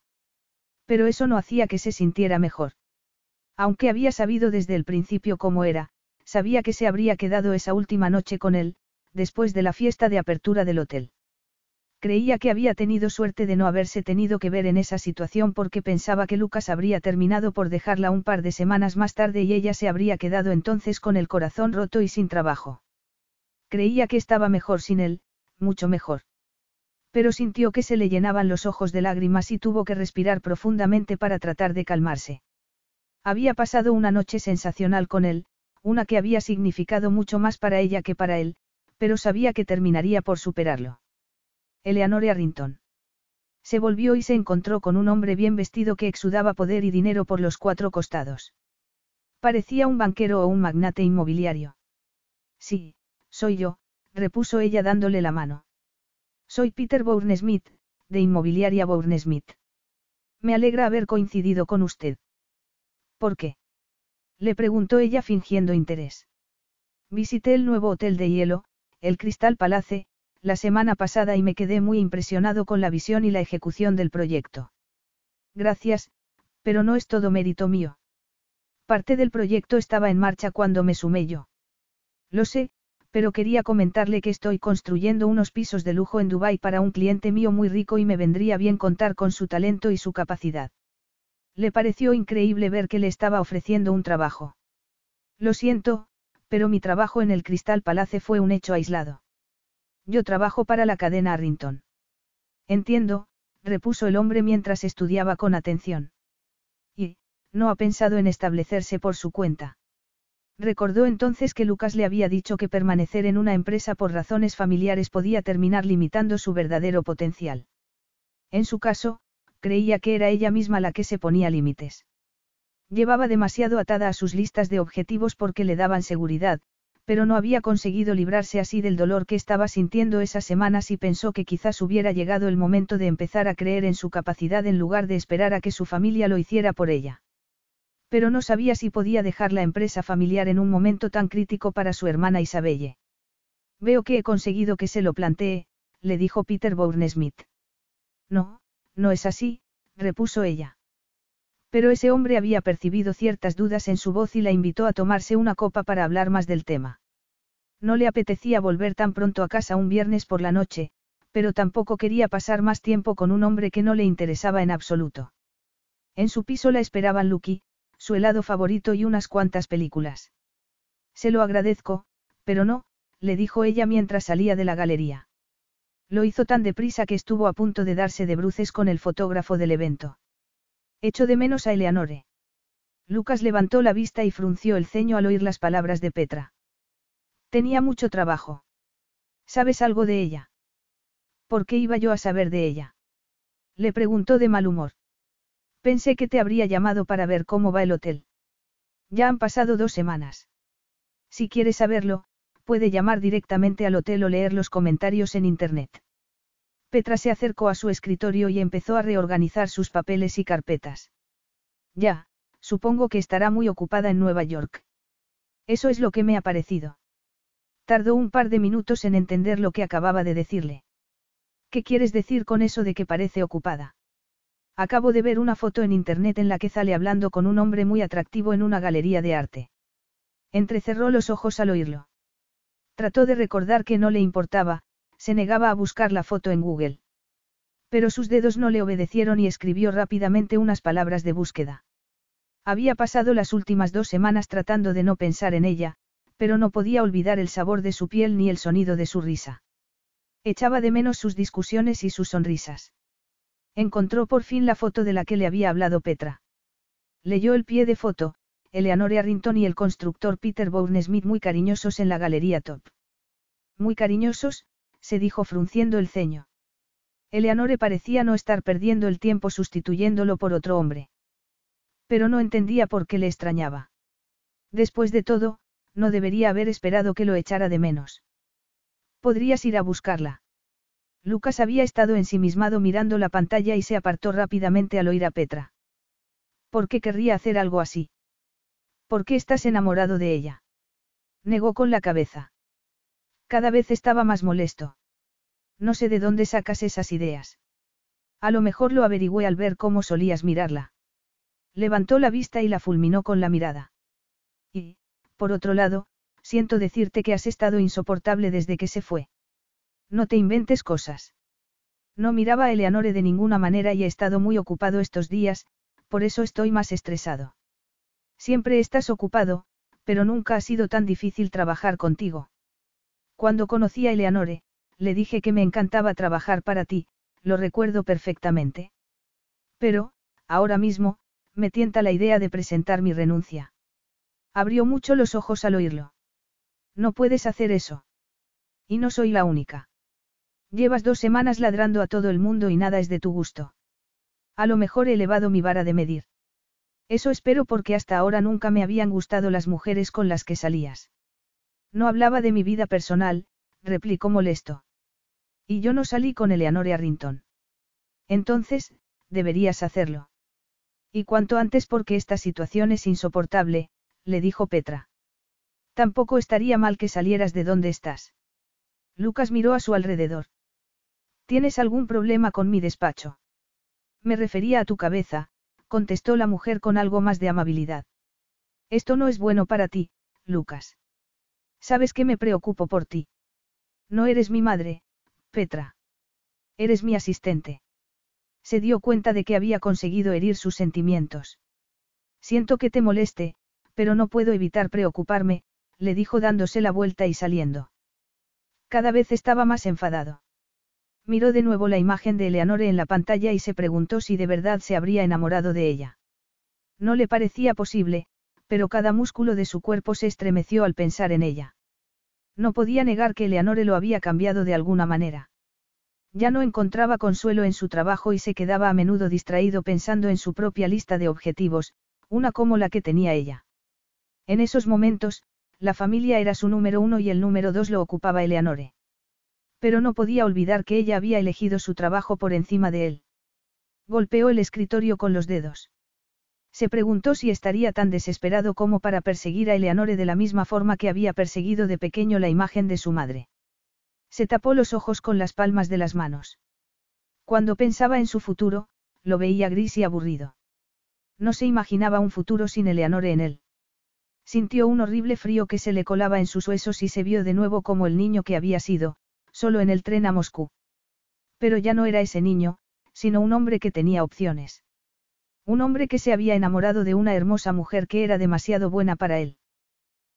Pero eso no hacía que se sintiera mejor. Aunque había sabido desde el principio cómo era, sabía que se habría quedado esa última noche con él, después de la fiesta de apertura del hotel. Creía que había tenido suerte de no haberse tenido que ver en esa situación porque pensaba que Lucas habría terminado por dejarla un par de semanas más tarde y ella se habría quedado entonces con el corazón roto y sin trabajo. Creía que estaba mejor sin él, mucho mejor. Pero sintió que se le llenaban los ojos de lágrimas y tuvo que respirar profundamente para tratar de calmarse. Había pasado una noche sensacional con él, una que había significado mucho más para ella que para él, pero sabía que terminaría por superarlo. Eleanor Arrington. Se volvió y se encontró con un hombre bien vestido que exudaba poder y dinero por los cuatro costados. Parecía un banquero o un magnate inmobiliario. Sí, soy yo, repuso ella dándole la mano. Soy Peter Bourne-Smith, de Inmobiliaria Bourne-Smith. Me alegra haber coincidido con usted. ¿Por qué? Le preguntó ella fingiendo interés. Visité el nuevo hotel de hielo, el Crystal Palace, la semana pasada y me quedé muy impresionado con la visión y la ejecución del proyecto. Gracias, pero no es todo mérito mío. Parte del proyecto estaba en marcha cuando me sumé yo. Lo sé, pero quería comentarle que estoy construyendo unos pisos de lujo en Dubái para un cliente mío muy rico y me vendría bien contar con su talento y su capacidad. Le pareció increíble ver que le estaba ofreciendo un trabajo. Lo siento, pero mi trabajo en el Cristal Palace fue un hecho aislado. Yo trabajo para la cadena Arrington. Entiendo, repuso el hombre mientras estudiaba con atención. Y, no ha pensado en establecerse por su cuenta. Recordó entonces que Lucas le había dicho que permanecer en una empresa por razones familiares podía terminar limitando su verdadero potencial. En su caso, creía que era ella misma la que se ponía límites. Llevaba demasiado atada a sus listas de objetivos porque le daban seguridad, pero no había conseguido librarse así del dolor que estaba sintiendo esas semanas y pensó que quizás hubiera llegado el momento de empezar a creer en su capacidad en lugar de esperar a que su familia lo hiciera por ella. Pero no sabía si podía dejar la empresa familiar en un momento tan crítico para su hermana Isabelle. Veo que he conseguido que se lo plantee, le dijo Peter Bourne-Smith. No, no es así, repuso ella. Pero ese hombre había percibido ciertas dudas en su voz y la invitó a tomarse una copa para hablar más del tema. No le apetecía volver tan pronto a casa un viernes por la noche, pero tampoco quería pasar más tiempo con un hombre que no le interesaba en absoluto. En su piso la esperaban Lucky, su helado favorito y unas cuantas películas. Se lo agradezco, pero no, le dijo ella mientras salía de la galería. Lo hizo tan deprisa que estuvo a punto de darse de bruces con el fotógrafo del evento. Echo de menos a Eleanore. Lucas levantó la vista y frunció el ceño al oír las palabras de Petra. Tenía mucho trabajo. ¿Sabes algo de ella? ¿Por qué iba yo a saber de ella? Le preguntó de mal humor. Pensé que te habría llamado para ver cómo va el hotel. Ya han pasado dos semanas. Si quieres saberlo, puede llamar directamente al hotel o leer los comentarios en Internet. Petra se acercó a su escritorio y empezó a reorganizar sus papeles y carpetas. Ya, supongo que estará muy ocupada en Nueva York. Eso es lo que me ha parecido. Tardó un par de minutos en entender lo que acababa de decirle. ¿Qué quieres decir con eso de que parece ocupada? Acabo de ver una foto en internet en la que sale hablando con un hombre muy atractivo en una galería de arte. Entrecerró los ojos al oírlo. Trató de recordar que no le importaba, se negaba a buscar la foto en Google. Pero sus dedos no le obedecieron y escribió rápidamente unas palabras de búsqueda. Había pasado las últimas dos semanas tratando de no pensar en ella, pero no podía olvidar el sabor de su piel ni el sonido de su risa. Echaba de menos sus discusiones y sus sonrisas. Encontró por fin la foto de la que le había hablado Petra. Leyó el pie de foto, Eleanor Arrington y el constructor Peter Bourne Smith muy cariñosos en la galería top. Muy cariñosos, se dijo frunciendo el ceño. Eleanore parecía no estar perdiendo el tiempo sustituyéndolo por otro hombre. Pero no entendía por qué le extrañaba. Después de todo, no debería haber esperado que lo echara de menos. Podrías ir a buscarla. Lucas había estado ensimismado mirando la pantalla y se apartó rápidamente al oír a Petra. ¿Por qué querría hacer algo así? ¿Por qué estás enamorado de ella? Negó con la cabeza. Cada vez estaba más molesto. No sé de dónde sacas esas ideas. A lo mejor lo averigüé al ver cómo solías mirarla. Levantó la vista y la fulminó con la mirada. Y, por otro lado, siento decirte que has estado insoportable desde que se fue. No te inventes cosas. No miraba a Eleanore de ninguna manera y he estado muy ocupado estos días, por eso estoy más estresado. Siempre estás ocupado, pero nunca ha sido tan difícil trabajar contigo. Cuando conocí a Eleanore, le dije que me encantaba trabajar para ti, lo recuerdo perfectamente. Pero, ahora mismo, me tienta la idea de presentar mi renuncia. Abrió mucho los ojos al oírlo. No puedes hacer eso. Y no soy la única. Llevas dos semanas ladrando a todo el mundo y nada es de tu gusto. A lo mejor he elevado mi vara de medir. Eso espero porque hasta ahora nunca me habían gustado las mujeres con las que salías. No hablaba de mi vida personal, replicó molesto. Y yo no salí con Eleanor Arrington. Entonces, deberías hacerlo. Y cuanto antes porque esta situación es insoportable, le dijo Petra. Tampoco estaría mal que salieras de donde estás. Lucas miró a su alrededor. ¿Tienes algún problema con mi despacho? Me refería a tu cabeza, contestó la mujer con algo más de amabilidad. Esto no es bueno para ti, Lucas. Sabes que me preocupo por ti. No eres mi madre, Petra. Eres mi asistente. Se dio cuenta de que había conseguido herir sus sentimientos. Siento que te moleste, pero no puedo evitar preocuparme, le dijo dándose la vuelta y saliendo. Cada vez estaba más enfadado. Miró de nuevo la imagen de Eleanore en la pantalla y se preguntó si de verdad se habría enamorado de ella. No le parecía posible, pero cada músculo de su cuerpo se estremeció al pensar en ella. No podía negar que Eleanore lo había cambiado de alguna manera. Ya no encontraba consuelo en su trabajo y se quedaba a menudo distraído pensando en su propia lista de objetivos, una como la que tenía ella. En esos momentos, la familia era su número uno y el número dos lo ocupaba Eleanore. Pero no podía olvidar que ella había elegido su trabajo por encima de él. Golpeó el escritorio con los dedos. Se preguntó si estaría tan desesperado como para perseguir a Eleanore de la misma forma que había perseguido de pequeño la imagen de su madre. Se tapó los ojos con las palmas de las manos. Cuando pensaba en su futuro, lo veía gris y aburrido. No se imaginaba un futuro sin Eleanore en él. Sintió un horrible frío que se le colaba en sus huesos y se vio de nuevo como el niño que había sido, solo en el tren a Moscú. Pero ya no era ese niño, sino un hombre que tenía opciones. Un hombre que se había enamorado de una hermosa mujer que era demasiado buena para él.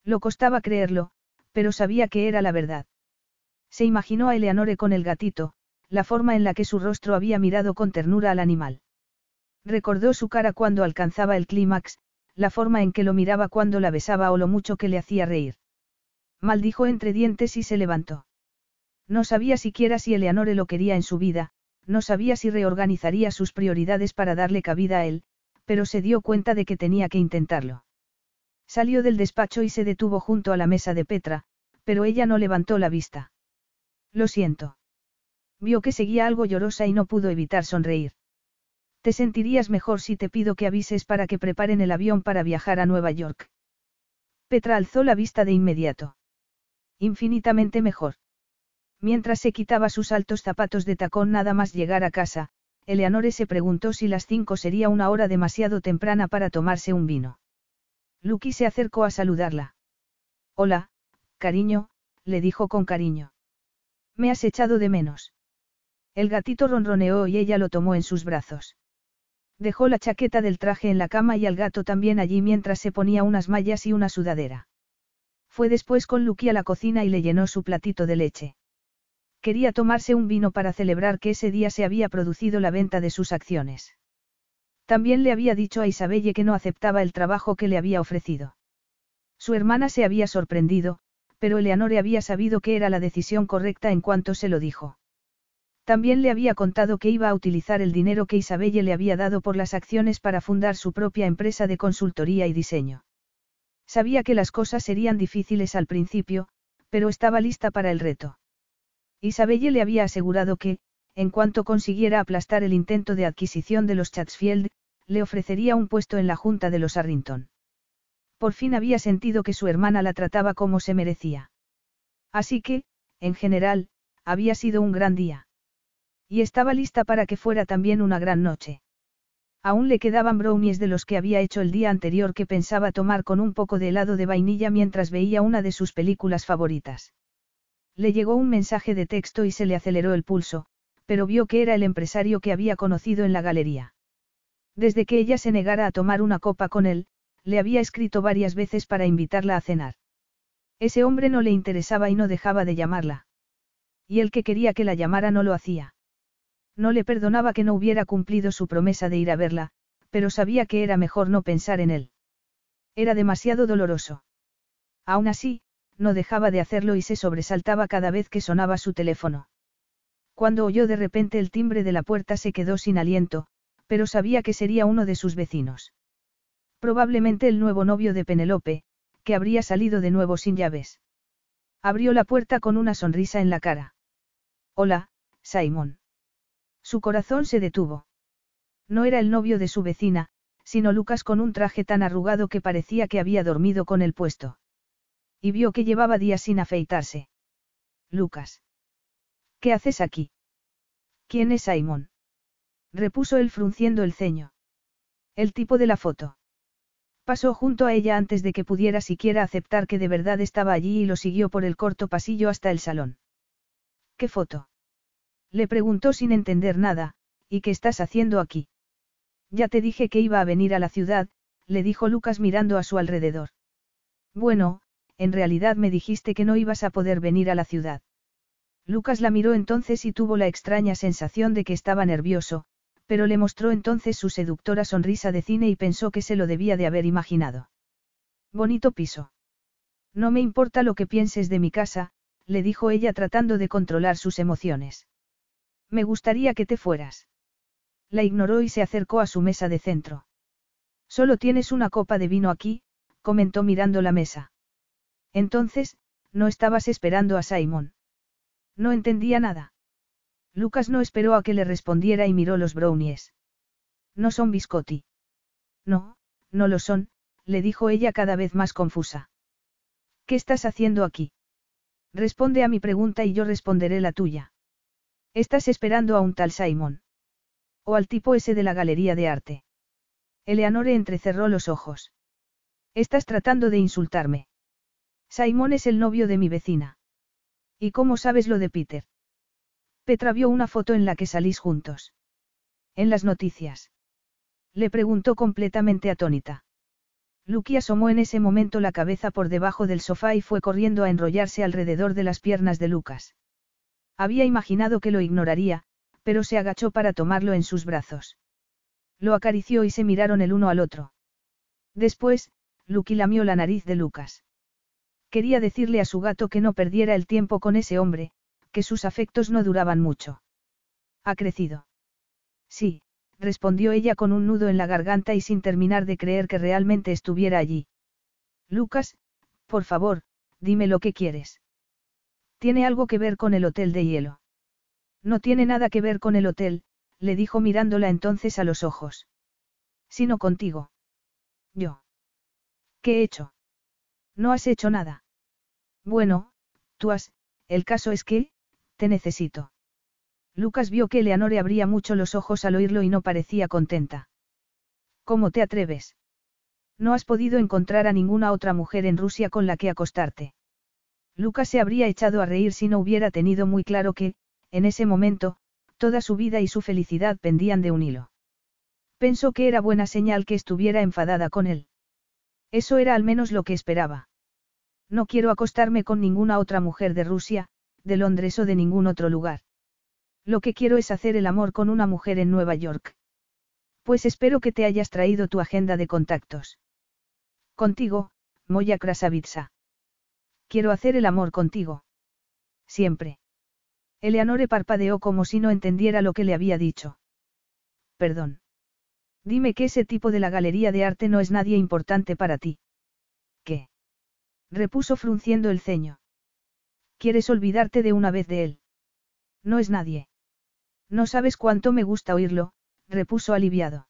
Lo costaba creerlo, pero sabía que era la verdad. Se imaginó a Eleanore con el gatito, la forma en la que su rostro había mirado con ternura al animal. Recordó su cara cuando alcanzaba el clímax, la forma en que lo miraba cuando la besaba o lo mucho que le hacía reír. Maldijo entre dientes y se levantó. No sabía siquiera si Eleanore lo quería en su vida, no sabía si reorganizaría sus prioridades para darle cabida a él, pero se dio cuenta de que tenía que intentarlo. Salió del despacho y se detuvo junto a la mesa de Petra, pero ella no levantó la vista. Lo siento. Vio que seguía algo llorosa y no pudo evitar sonreír. Te sentirías mejor si te pido que avises para que preparen el avión para viajar a Nueva York. Petra alzó la vista de inmediato. Infinitamente mejor. Mientras se quitaba sus altos zapatos de tacón nada más llegar a casa, Eleanore se preguntó si las cinco sería una hora demasiado temprana para tomarse un vino. Lucky se acercó a saludarla. Hola, cariño, le dijo con cariño. Me has echado de menos. El gatito ronroneó y ella lo tomó en sus brazos. Dejó la chaqueta del traje en la cama y al gato también allí mientras se ponía unas mallas y una sudadera. Fue después con Lucky a la cocina y le llenó su platito de leche. Quería tomarse un vino para celebrar que ese día se había producido la venta de sus acciones. También le había dicho a Isabelle que no aceptaba el trabajo que le había ofrecido. Su hermana se había sorprendido, pero Eleanore había sabido que era la decisión correcta en cuanto se lo dijo. También le había contado que iba a utilizar el dinero que Isabelle le había dado por las acciones para fundar su propia empresa de consultoría y diseño. Sabía que las cosas serían difíciles al principio, pero estaba lista para el reto. Isabelle le había asegurado que, en cuanto consiguiera aplastar el intento de adquisición de los Chatsfield, le ofrecería un puesto en la Junta de los Arrington. Por fin había sentido que su hermana la trataba como se merecía. Así que, en general, había sido un gran día. Y estaba lista para que fuera también una gran noche. Aún le quedaban brownies de los que había hecho el día anterior que pensaba tomar con un poco de helado de vainilla mientras veía una de sus películas favoritas. Le llegó un mensaje de texto y se le aceleró el pulso, pero vio que era el empresario que había conocido en la galería. Desde que ella se negara a tomar una copa con él, le había escrito varias veces para invitarla a cenar. Ese hombre no le interesaba y no dejaba de llamarla. Y el que quería que la llamara no lo hacía. No le perdonaba que no hubiera cumplido su promesa de ir a verla, pero sabía que era mejor no pensar en él. Era demasiado doloroso. Aún así, no dejaba de hacerlo y se sobresaltaba cada vez que sonaba su teléfono. Cuando oyó de repente el timbre de la puerta se quedó sin aliento, pero sabía que sería uno de sus vecinos. Probablemente el nuevo novio de Penelope, que habría salido de nuevo sin llaves. Abrió la puerta con una sonrisa en la cara. Hola, Simon. Su corazón se detuvo. No era el novio de su vecina, sino Lucas con un traje tan arrugado que parecía que había dormido con el puesto. Y vio que llevaba días sin afeitarse. Lucas. ¿Qué haces aquí? ¿Quién es Simon? Repuso él frunciendo el ceño. El tipo de la foto. Pasó junto a ella antes de que pudiera siquiera aceptar que de verdad estaba allí y lo siguió por el corto pasillo hasta el salón. ¿Qué foto? Le preguntó sin entender nada, ¿y qué estás haciendo aquí? Ya te dije que iba a venir a la ciudad, le dijo Lucas mirando a su alrededor. Bueno, en realidad me dijiste que no ibas a poder venir a la ciudad. Lucas la miró entonces y tuvo la extraña sensación de que estaba nervioso, pero le mostró entonces su seductora sonrisa de cine y pensó que se lo debía de haber imaginado. Bonito piso. No me importa lo que pienses de mi casa, le dijo ella tratando de controlar sus emociones. Me gustaría que te fueras. La ignoró y se acercó a su mesa de centro. Solo tienes una copa de vino aquí, comentó mirando la mesa. Entonces, no estabas esperando a Simon. No entendía nada. Lucas no esperó a que le respondiera y miró los brownies. No son biscotti. No, no lo son, le dijo ella cada vez más confusa. ¿Qué estás haciendo aquí? Responde a mi pregunta y yo responderé la tuya. Estás esperando a un tal Simon. O al tipo ese de la galería de arte. Eleanore entrecerró los ojos. Estás tratando de insultarme. Simon es el novio de mi vecina. ¿Y cómo sabes lo de Peter? Petra vio una foto en la que salís juntos. En las noticias. Le preguntó completamente atónita. Lucky asomó en ese momento la cabeza por debajo del sofá y fue corriendo a enrollarse alrededor de las piernas de Lucas. Había imaginado que lo ignoraría, pero se agachó para tomarlo en sus brazos. Lo acarició y se miraron el uno al otro. Después, Lucky lamió la nariz de Lucas. Quería decirle a su gato que no perdiera el tiempo con ese hombre, que sus afectos no duraban mucho. ¿Ha crecido? Sí, respondió ella con un nudo en la garganta y sin terminar de creer que realmente estuviera allí. Lucas, por favor, dime lo que quieres. Tiene algo que ver con el hotel de hielo. No tiene nada que ver con el hotel, le dijo mirándola entonces a los ojos. Sino contigo. Yo. ¿Qué he hecho? No has hecho nada. Bueno, tú has, el caso es que, te necesito. Lucas vio que Eleanore abría mucho los ojos al oírlo y no parecía contenta. ¿Cómo te atreves? No has podido encontrar a ninguna otra mujer en Rusia con la que acostarte. Lucas se habría echado a reír si no hubiera tenido muy claro que, en ese momento, toda su vida y su felicidad pendían de un hilo. Pensó que era buena señal que estuviera enfadada con él. Eso era al menos lo que esperaba. No quiero acostarme con ninguna otra mujer de Rusia, de Londres o de ningún otro lugar. Lo que quiero es hacer el amor con una mujer en Nueva York. Pues espero que te hayas traído tu agenda de contactos. Contigo, Moya Krasavitsa. Quiero hacer el amor contigo. Siempre. Eleanore parpadeó como si no entendiera lo que le había dicho. Perdón. Dime que ese tipo de la galería de arte no es nadie importante para ti. ¿Qué? repuso frunciendo el ceño. ¿Quieres olvidarte de una vez de él? No es nadie. No sabes cuánto me gusta oírlo, repuso aliviado.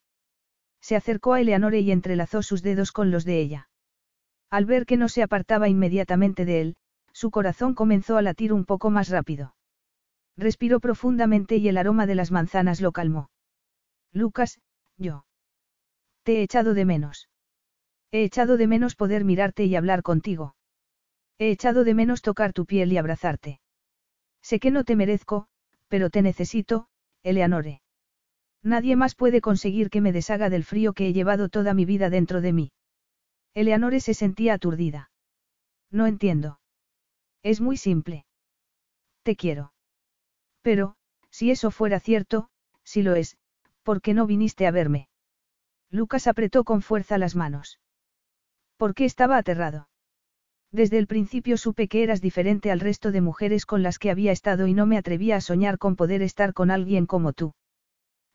Se acercó a Eleanore y entrelazó sus dedos con los de ella. Al ver que no se apartaba inmediatamente de él, su corazón comenzó a latir un poco más rápido. Respiró profundamente y el aroma de las manzanas lo calmó. Lucas, yo. Te he echado de menos. He echado de menos poder mirarte y hablar contigo. He echado de menos tocar tu piel y abrazarte. Sé que no te merezco, pero te necesito, Eleanore. Nadie más puede conseguir que me deshaga del frío que he llevado toda mi vida dentro de mí. Eleanore se sentía aturdida. No entiendo. Es muy simple. Te quiero. Pero, si eso fuera cierto, si lo es, ¿por qué no viniste a verme? Lucas apretó con fuerza las manos. ¿Por qué estaba aterrado? Desde el principio supe que eras diferente al resto de mujeres con las que había estado y no me atrevía a soñar con poder estar con alguien como tú.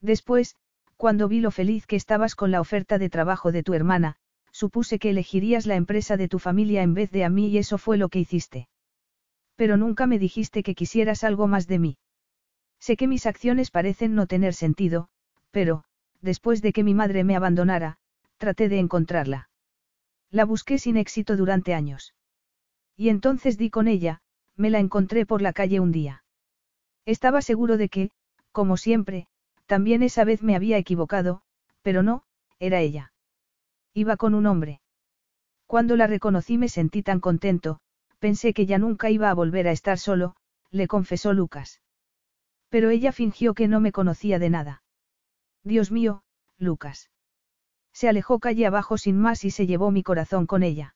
Después, cuando vi lo feliz que estabas con la oferta de trabajo de tu hermana, supuse que elegirías la empresa de tu familia en vez de a mí y eso fue lo que hiciste. Pero nunca me dijiste que quisieras algo más de mí. Sé que mis acciones parecen no tener sentido, pero, después de que mi madre me abandonara, traté de encontrarla. La busqué sin éxito durante años. Y entonces di con ella, me la encontré por la calle un día. Estaba seguro de que, como siempre, también esa vez me había equivocado, pero no, era ella. Iba con un hombre. Cuando la reconocí me sentí tan contento, pensé que ya nunca iba a volver a estar solo, le confesó Lucas. Pero ella fingió que no me conocía de nada. Dios mío, Lucas. Se alejó calle abajo sin más y se llevó mi corazón con ella.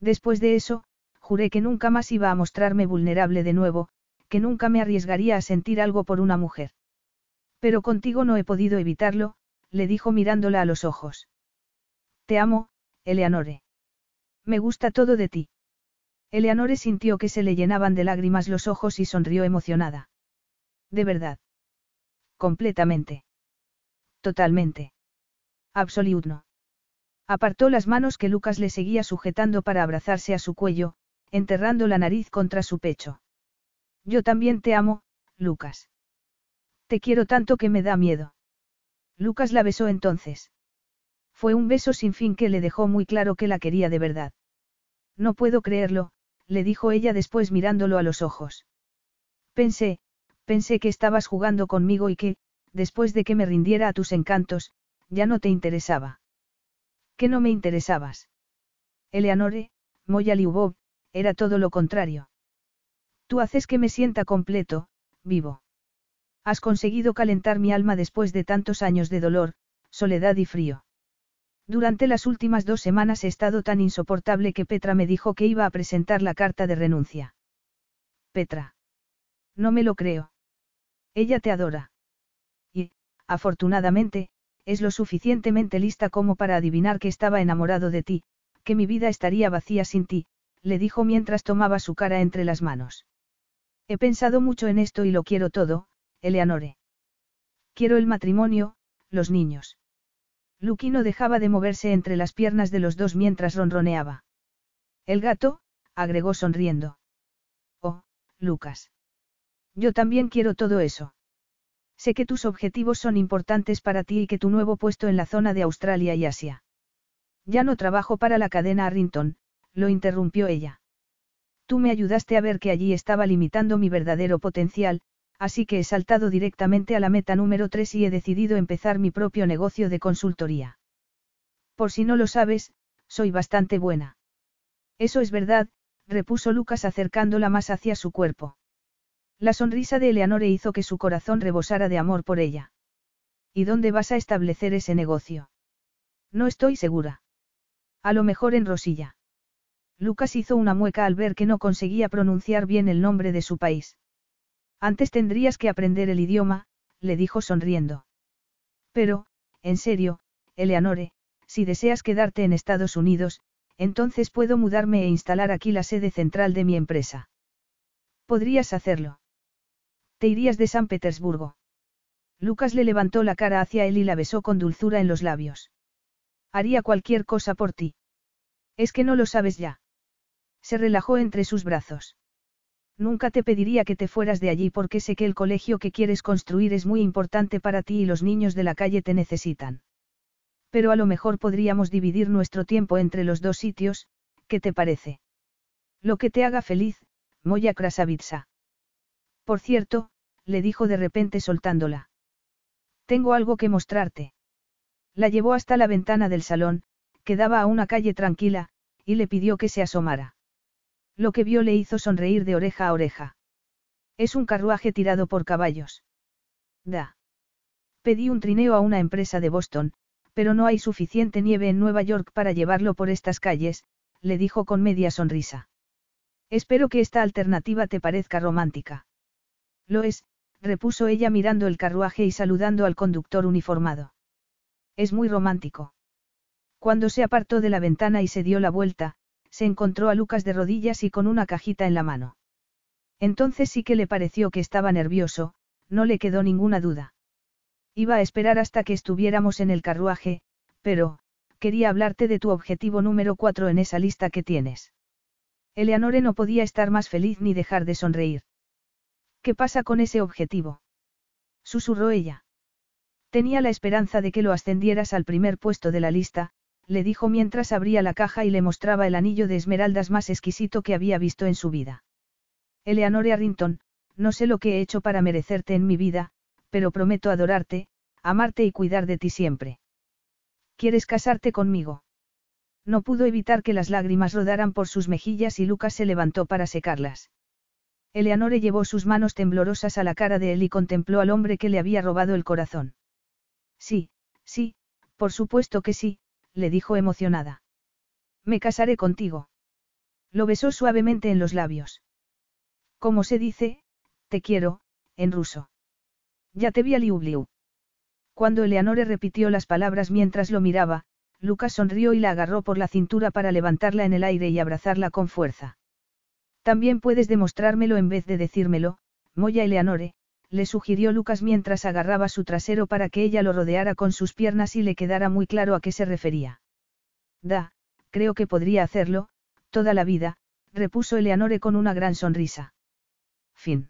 Después de eso, juré que nunca más iba a mostrarme vulnerable de nuevo, que nunca me arriesgaría a sentir algo por una mujer. Pero contigo no he podido evitarlo, le dijo mirándola a los ojos. Te amo, Eleanore. Me gusta todo de ti. Eleanore sintió que se le llenaban de lágrimas los ojos y sonrió emocionada. De verdad. Completamente. Totalmente. Absoluto. Apartó las manos que Lucas le seguía sujetando para abrazarse a su cuello, enterrando la nariz contra su pecho. Yo también te amo, Lucas. Te quiero tanto que me da miedo. Lucas la besó entonces. Fue un beso sin fin que le dejó muy claro que la quería de verdad. No puedo creerlo, le dijo ella después mirándolo a los ojos. Pensé, pensé que estabas jugando conmigo y que, después de que me rindiera a tus encantos, ya no te interesaba. Que no me interesabas. Eleanore, Moya Liubov, era todo lo contrario. Tú haces que me sienta completo, vivo. Has conseguido calentar mi alma después de tantos años de dolor, soledad y frío. Durante las últimas dos semanas he estado tan insoportable que Petra me dijo que iba a presentar la carta de renuncia. Petra. No me lo creo. Ella te adora. Afortunadamente, es lo suficientemente lista como para adivinar que estaba enamorado de ti, que mi vida estaría vacía sin ti, le dijo mientras tomaba su cara entre las manos. He pensado mucho en esto y lo quiero todo, Eleanore. Quiero el matrimonio, los niños. Lucky no dejaba de moverse entre las piernas de los dos mientras ronroneaba. El gato, agregó sonriendo. Oh, Lucas. Yo también quiero todo eso. Sé que tus objetivos son importantes para ti y que tu nuevo puesto en la zona de Australia y Asia. Ya no trabajo para la cadena Arrington, lo interrumpió ella. Tú me ayudaste a ver que allí estaba limitando mi verdadero potencial, así que he saltado directamente a la meta número 3 y he decidido empezar mi propio negocio de consultoría. Por si no lo sabes, soy bastante buena. Eso es verdad, repuso Lucas acercándola más hacia su cuerpo. La sonrisa de Eleanore hizo que su corazón rebosara de amor por ella. ¿Y dónde vas a establecer ese negocio? No estoy segura. A lo mejor en Rosilla. Lucas hizo una mueca al ver que no conseguía pronunciar bien el nombre de su país. Antes tendrías que aprender el idioma, le dijo sonriendo. Pero, en serio, Eleanore, si deseas quedarte en Estados Unidos, entonces puedo mudarme e instalar aquí la sede central de mi empresa. Podrías hacerlo. Te irías de San Petersburgo. Lucas le levantó la cara hacia él y la besó con dulzura en los labios. Haría cualquier cosa por ti. Es que no lo sabes ya. Se relajó entre sus brazos. Nunca te pediría que te fueras de allí porque sé que el colegio que quieres construir es muy importante para ti y los niños de la calle te necesitan. Pero a lo mejor podríamos dividir nuestro tiempo entre los dos sitios, ¿qué te parece? Lo que te haga feliz, Moya Krasavitsa. Por cierto, le dijo de repente soltándola. Tengo algo que mostrarte. La llevó hasta la ventana del salón, que daba a una calle tranquila, y le pidió que se asomara. Lo que vio le hizo sonreír de oreja a oreja. Es un carruaje tirado por caballos. Da. Pedí un trineo a una empresa de Boston, pero no hay suficiente nieve en Nueva York para llevarlo por estas calles, le dijo con media sonrisa. Espero que esta alternativa te parezca romántica. Lo es, repuso ella mirando el carruaje y saludando al conductor uniformado. Es muy romántico. Cuando se apartó de la ventana y se dio la vuelta, se encontró a Lucas de rodillas y con una cajita en la mano. Entonces sí que le pareció que estaba nervioso, no le quedó ninguna duda. Iba a esperar hasta que estuviéramos en el carruaje, pero, quería hablarte de tu objetivo número cuatro en esa lista que tienes. Eleanore no podía estar más feliz ni dejar de sonreír. ¿Qué pasa con ese objetivo? Susurró ella. Tenía la esperanza de que lo ascendieras al primer puesto de la lista, le dijo mientras abría la caja y le mostraba el anillo de esmeraldas más exquisito que había visto en su vida. Eleanor Arrington, no sé lo que he hecho para merecerte en mi vida, pero prometo adorarte, amarte y cuidar de ti siempre. ¿Quieres casarte conmigo? No pudo evitar que las lágrimas rodaran por sus mejillas y Lucas se levantó para secarlas. Eleanore llevó sus manos temblorosas a la cara de él y contempló al hombre que le había robado el corazón. Sí, sí, por supuesto que sí, le dijo emocionada. Me casaré contigo. Lo besó suavemente en los labios. ¿Cómo se dice, te quiero, en ruso? Ya te vi a Liubliu. Cuando Eleanore repitió las palabras mientras lo miraba, Lucas sonrió y la agarró por la cintura para levantarla en el aire y abrazarla con fuerza. También puedes demostrármelo en vez de decírmelo, Moya Eleanore, le sugirió Lucas mientras agarraba su trasero para que ella lo rodeara con sus piernas y le quedara muy claro a qué se refería. Da, creo que podría hacerlo, toda la vida, repuso Eleanore con una gran sonrisa. Fin.